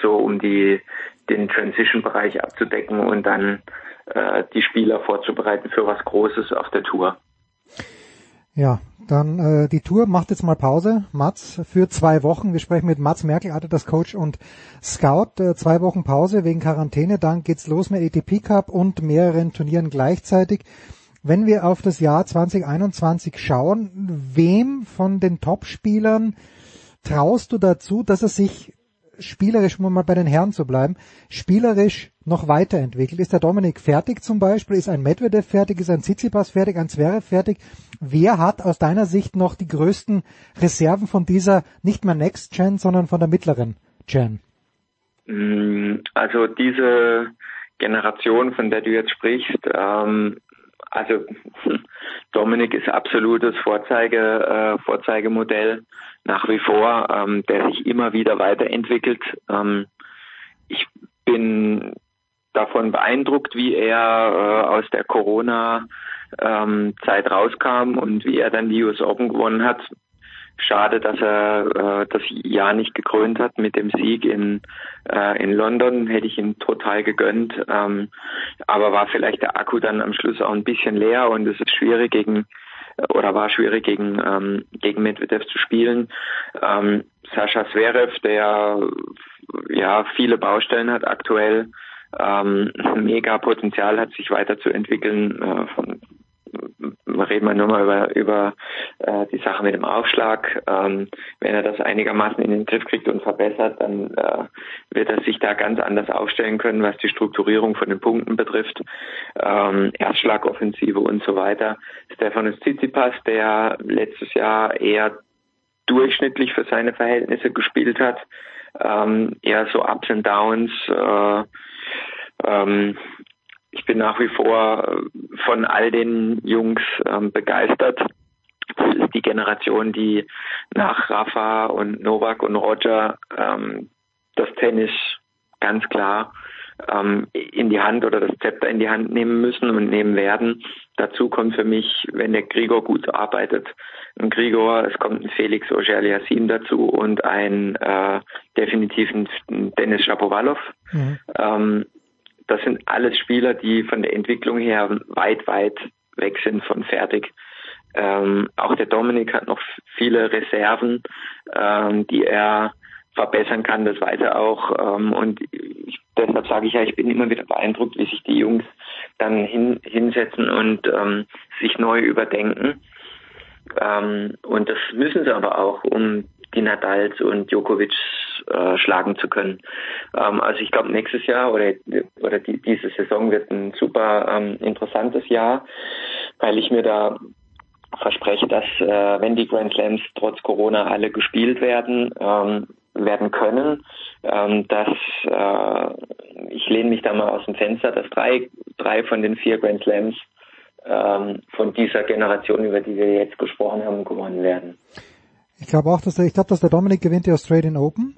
so um die den Transition-Bereich abzudecken und dann äh, die Spieler vorzubereiten für was Großes auf der Tour. Ja, dann äh, die Tour macht jetzt mal Pause, Mats, für zwei Wochen. Wir sprechen mit Mats Merkel, das Coach und Scout. Äh, zwei Wochen Pause wegen Quarantäne, dann geht's los mit ATP Cup und mehreren Turnieren gleichzeitig. Wenn wir auf das Jahr 2021 schauen, wem von den Topspielern traust du dazu, dass er sich spielerisch, um mal bei den Herren zu bleiben, spielerisch noch weiterentwickelt? Ist der Dominik fertig zum Beispiel? Ist ein Medvedev fertig? Ist ein Tsitsipas fertig? Ein Zverev fertig? Wer hat aus deiner Sicht noch die größten Reserven von dieser nicht mehr Next Gen, sondern von der mittleren Gen? Mm, also diese Generation, von der du jetzt sprichst, ähm, also Dominik ist absolutes Vorzeige, äh, Vorzeigemodell nach wie vor, ähm, der sich immer wieder weiterentwickelt. Ähm, ich bin davon beeindruckt, wie er äh, aus der Corona ähm, rauskam und wie er dann die US Open gewonnen hat. Schade, dass er äh, das Jahr nicht gekrönt hat mit dem Sieg in, äh, in London. Hätte ich ihn total gegönnt. Ähm, aber war vielleicht der Akku dann am Schluss auch ein bisschen leer und es ist schwierig gegen oder war schwierig gegen ähm, gegen Medvedev zu spielen. Ähm, Sascha Zverev, der ja viele Baustellen hat aktuell, ähm, mega Potenzial hat, sich weiterzuentwickeln. Äh, von, reden wir nur mal über, über äh, die Sache mit dem Aufschlag. Ähm, wenn er das einigermaßen in den Griff kriegt und verbessert, dann äh, wird er sich da ganz anders aufstellen können, was die Strukturierung von den Punkten betrifft. Ähm, Erstschlagoffensive und so weiter. Stefanos Tsitsipas, der letztes Jahr eher durchschnittlich für seine Verhältnisse gespielt hat, ähm, eher so Ups and Downs, äh, ähm, ich bin nach wie vor äh, von all den Jungs ähm, begeistert. Das ist die Generation, die nach Rafa und Novak und Roger ähm, das Tennis ganz klar ähm, in die Hand oder das Zepter in die Hand nehmen müssen und nehmen werden. Dazu kommt für mich, wenn der Grigor gut arbeitet, ein Grigor, es kommt ein Felix Auger-Aliassime dazu und ein äh, definitiv ein Dennis Shapovalov. Mhm. Ähm, das sind alles Spieler, die von der Entwicklung her weit, weit weg sind von fertig. Ähm, auch der Dominik hat noch viele Reserven, ähm, die er verbessern kann, das weiß er auch. Ähm, und ich, deshalb sage ich ja, ich bin immer wieder beeindruckt, wie sich die Jungs dann hin, hinsetzen und ähm, sich neu überdenken. Ähm, und das müssen sie aber auch, um die Nadals und Djokovic äh, schlagen zu können. Ähm, also ich glaube, nächstes Jahr oder, oder die, diese Saison wird ein super ähm, interessantes Jahr, weil ich mir da verspreche, dass äh, wenn die Grand Slams trotz Corona alle gespielt werden, ähm, werden können, ähm, dass äh, ich lehne mich da mal aus dem Fenster, dass drei, drei von den vier Grand Slams ähm, von dieser Generation, über die wir jetzt gesprochen haben, gewonnen werden. Ich glaube auch, dass der, ich glaube, dass der Dominik gewinnt die Australian Open.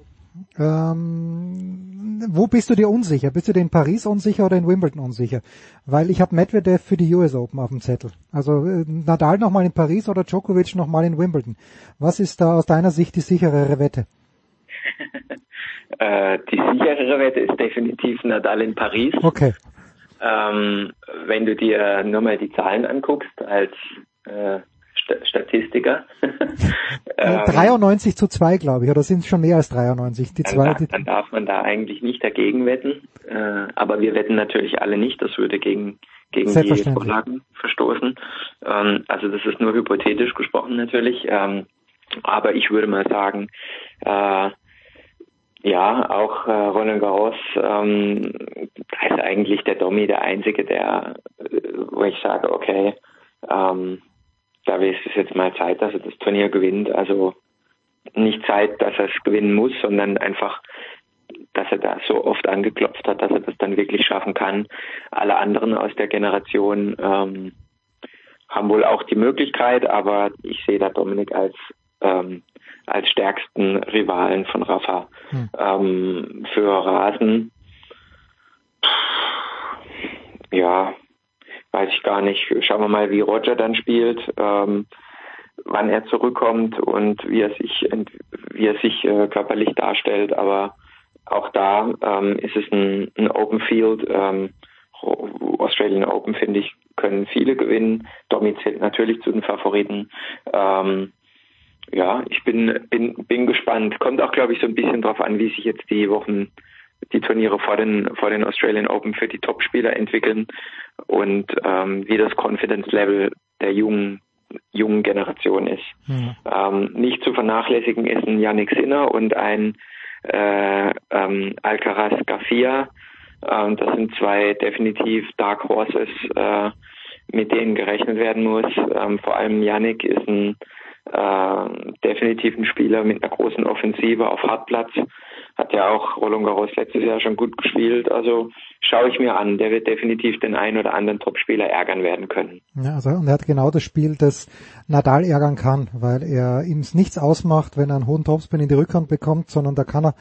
Ähm, wo bist du dir unsicher? Bist du dir in Paris unsicher oder in Wimbledon unsicher? Weil ich habe Medvedev für die US Open auf dem Zettel. Also äh, Nadal nochmal in Paris oder Djokovic nochmal in Wimbledon. Was ist da aus deiner Sicht die sicherere Wette? äh, die sicherere Wette ist definitiv Nadal in Paris. Okay. Ähm, wenn du dir nur mal die Zahlen anguckst als äh, Statistiker. ähm, 93 zu 2, glaube ich, oder sind es schon mehr als 93? Die dann, zwei, darf, dann darf man da eigentlich nicht dagegen wetten. Äh, aber wir wetten natürlich alle nicht, das würde gegen, gegen die Vorlagen verstoßen. Ähm, also das ist nur hypothetisch gesprochen natürlich. Ähm, aber ich würde mal sagen, äh, ja, auch äh, Roland Garros, ähm, da ist eigentlich der Domi der Einzige, der, äh, wo ich sage, okay, ähm, da ist es jetzt mal Zeit, dass er das Turnier gewinnt. Also nicht Zeit, dass er es gewinnen muss, sondern einfach, dass er da so oft angeklopft hat, dass er das dann wirklich schaffen kann. Alle anderen aus der Generation ähm, haben wohl auch die Möglichkeit, aber ich sehe da Dominik als ähm, als stärksten Rivalen von Rafa hm. ähm, für Rasen. Ja, weiß ich gar nicht. Schauen wir mal, wie Roger dann spielt, ähm, wann er zurückkommt und wie er sich wie er sich äh, körperlich darstellt. Aber auch da ähm, ist es ein, ein Open Field. Ähm, Australian Open finde ich können viele gewinnen. Domi zählt natürlich zu den Favoriten. Ähm, ja, ich bin, bin, bin gespannt. Kommt auch, glaube ich, so ein bisschen drauf an, wie sich jetzt die Wochen, die Turniere vor den, vor den Australian Open für die Topspieler entwickeln und ähm, wie das Confidence Level der jungen, jungen Generation ist. Mhm. Ähm, nicht zu vernachlässigen ist ein Yannick Sinner und ein äh, ähm, Alcaraz Garcia. Ähm, das sind zwei definitiv Dark Horses, äh, mit denen gerechnet werden muss. Ähm, vor allem Yannick ist ein äh, definitiv ein Spieler mit einer großen Offensive auf Hartplatz. Hat ja auch Roland Garros letztes Jahr schon gut gespielt. Also schaue ich mir an. Der wird definitiv den einen oder anderen Topspieler ärgern werden können. Ja, also und er hat genau das Spiel, das Nadal ärgern kann, weil er ihm nichts ausmacht, wenn er einen hohen Topspin in die Rückhand bekommt, sondern da kann er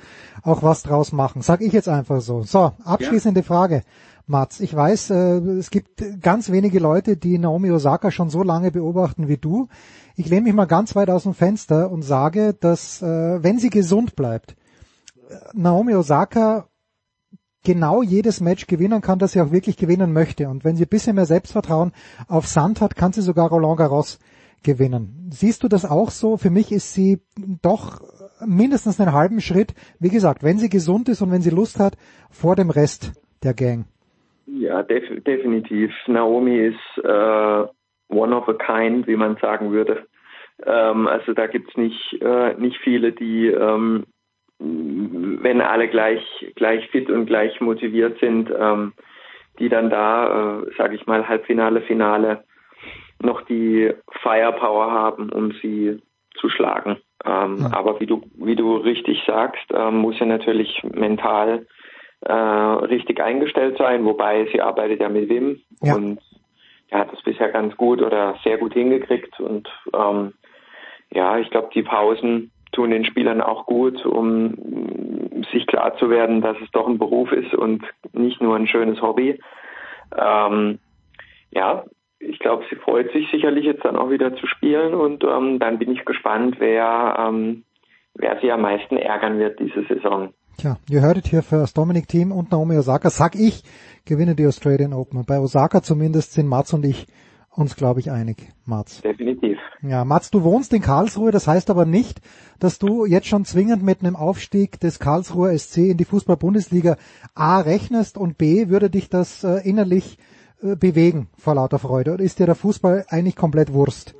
auch was draus machen. Sag ich jetzt einfach so. So, abschließende ja. Frage. Mats, ich weiß, äh, es gibt ganz wenige Leute, die Naomi Osaka schon so lange beobachten wie du. Ich lehne mich mal ganz weit aus dem Fenster und sage, dass äh, wenn sie gesund bleibt, Naomi Osaka genau jedes Match gewinnen kann, das sie auch wirklich gewinnen möchte. Und wenn sie ein bisschen mehr Selbstvertrauen auf Sand hat, kann sie sogar Roland Garros gewinnen. Siehst du das auch so? Für mich ist sie doch mindestens einen halben Schritt, wie gesagt, wenn sie gesund ist und wenn sie Lust hat, vor dem Rest der Gang. Ja, def definitiv. Naomi ist äh, one of a kind, wie man sagen würde. Ähm, also da gibt's nicht, äh, nicht viele, die, ähm, wenn alle gleich, gleich fit und gleich motiviert sind, ähm, die dann da, äh, sage ich mal, Halbfinale, Finale noch die Firepower haben, um sie zu schlagen. Ähm, ja. Aber wie du, wie du richtig sagst, ähm, muss sie natürlich mental äh, richtig eingestellt sein, wobei sie arbeitet ja mit Wim ja. und er hat es bisher ganz gut oder sehr gut hingekriegt und ähm, ja, ich glaube, die Pausen tun den Spielern auch gut, um sich klar zu werden, dass es doch ein Beruf ist und nicht nur ein schönes Hobby. Ähm, ja, ich glaube, sie freut sich sicherlich jetzt dann auch wieder zu spielen und ähm, dann bin ich gespannt, wer, ähm, wer sie am meisten ärgern wird diese Saison. Tja, ihr hörtet hier für das Dominic Team und Naomi Osaka, sag ich, gewinne die Australian Open. Bei Osaka zumindest sind Mats und ich uns, glaube ich, einig, Mats. Definitiv. Ja, Mats, du wohnst in Karlsruhe, das heißt aber nicht, dass du jetzt schon zwingend mit einem Aufstieg des Karlsruher SC in die Fußball-Bundesliga A rechnest und B würde dich das äh, innerlich äh, bewegen vor lauter Freude. Oder ist dir der Fußball eigentlich komplett Wurst?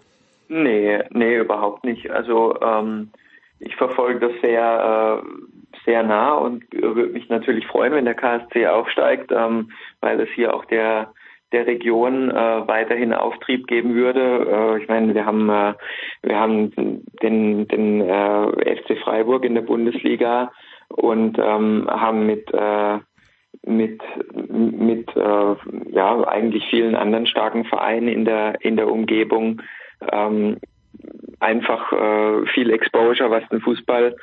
Nee, nee, überhaupt nicht. Also ähm, ich verfolge das sehr, äh, sehr nah und würde mich natürlich freuen, wenn der KSC aufsteigt, ähm, weil es hier auch der der Region äh, weiterhin Auftrieb geben würde. Äh, ich meine, wir haben äh, wir haben den den äh, FC Freiburg in der Bundesliga und ähm, haben mit äh, mit mit äh, ja eigentlich vielen anderen starken Vereinen in der in der Umgebung ähm, einfach äh, viel Exposure, was den Fußball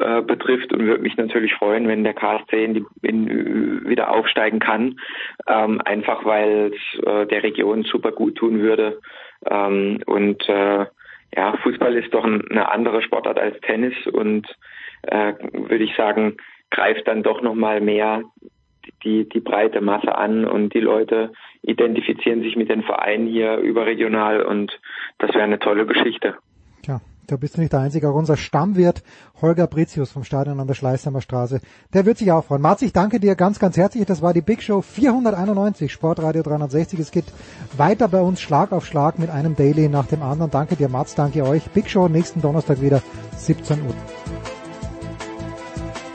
äh, betrifft und würde mich natürlich freuen, wenn der KSC in die, in, wieder aufsteigen kann, ähm, einfach weil es äh, der Region super gut tun würde. Ähm, und äh, ja, Fußball ist doch ein, eine andere Sportart als Tennis und äh, würde ich sagen, greift dann doch nochmal mehr die, die breite Masse an und die Leute identifizieren sich mit den Vereinen hier überregional und das wäre eine tolle Geschichte. Da bist du nicht der Einzige. Auch unser Stammwirt Holger Britius vom Stadion an der Schleißheimer Straße, der wird sich auch freuen. Marz, ich danke dir ganz, ganz herzlich. Das war die Big Show 491, Sportradio 360. Es geht weiter bei uns Schlag auf Schlag mit einem Daily nach dem anderen. Danke dir, Mats, danke euch. Big Show nächsten Donnerstag wieder, 17 Uhr.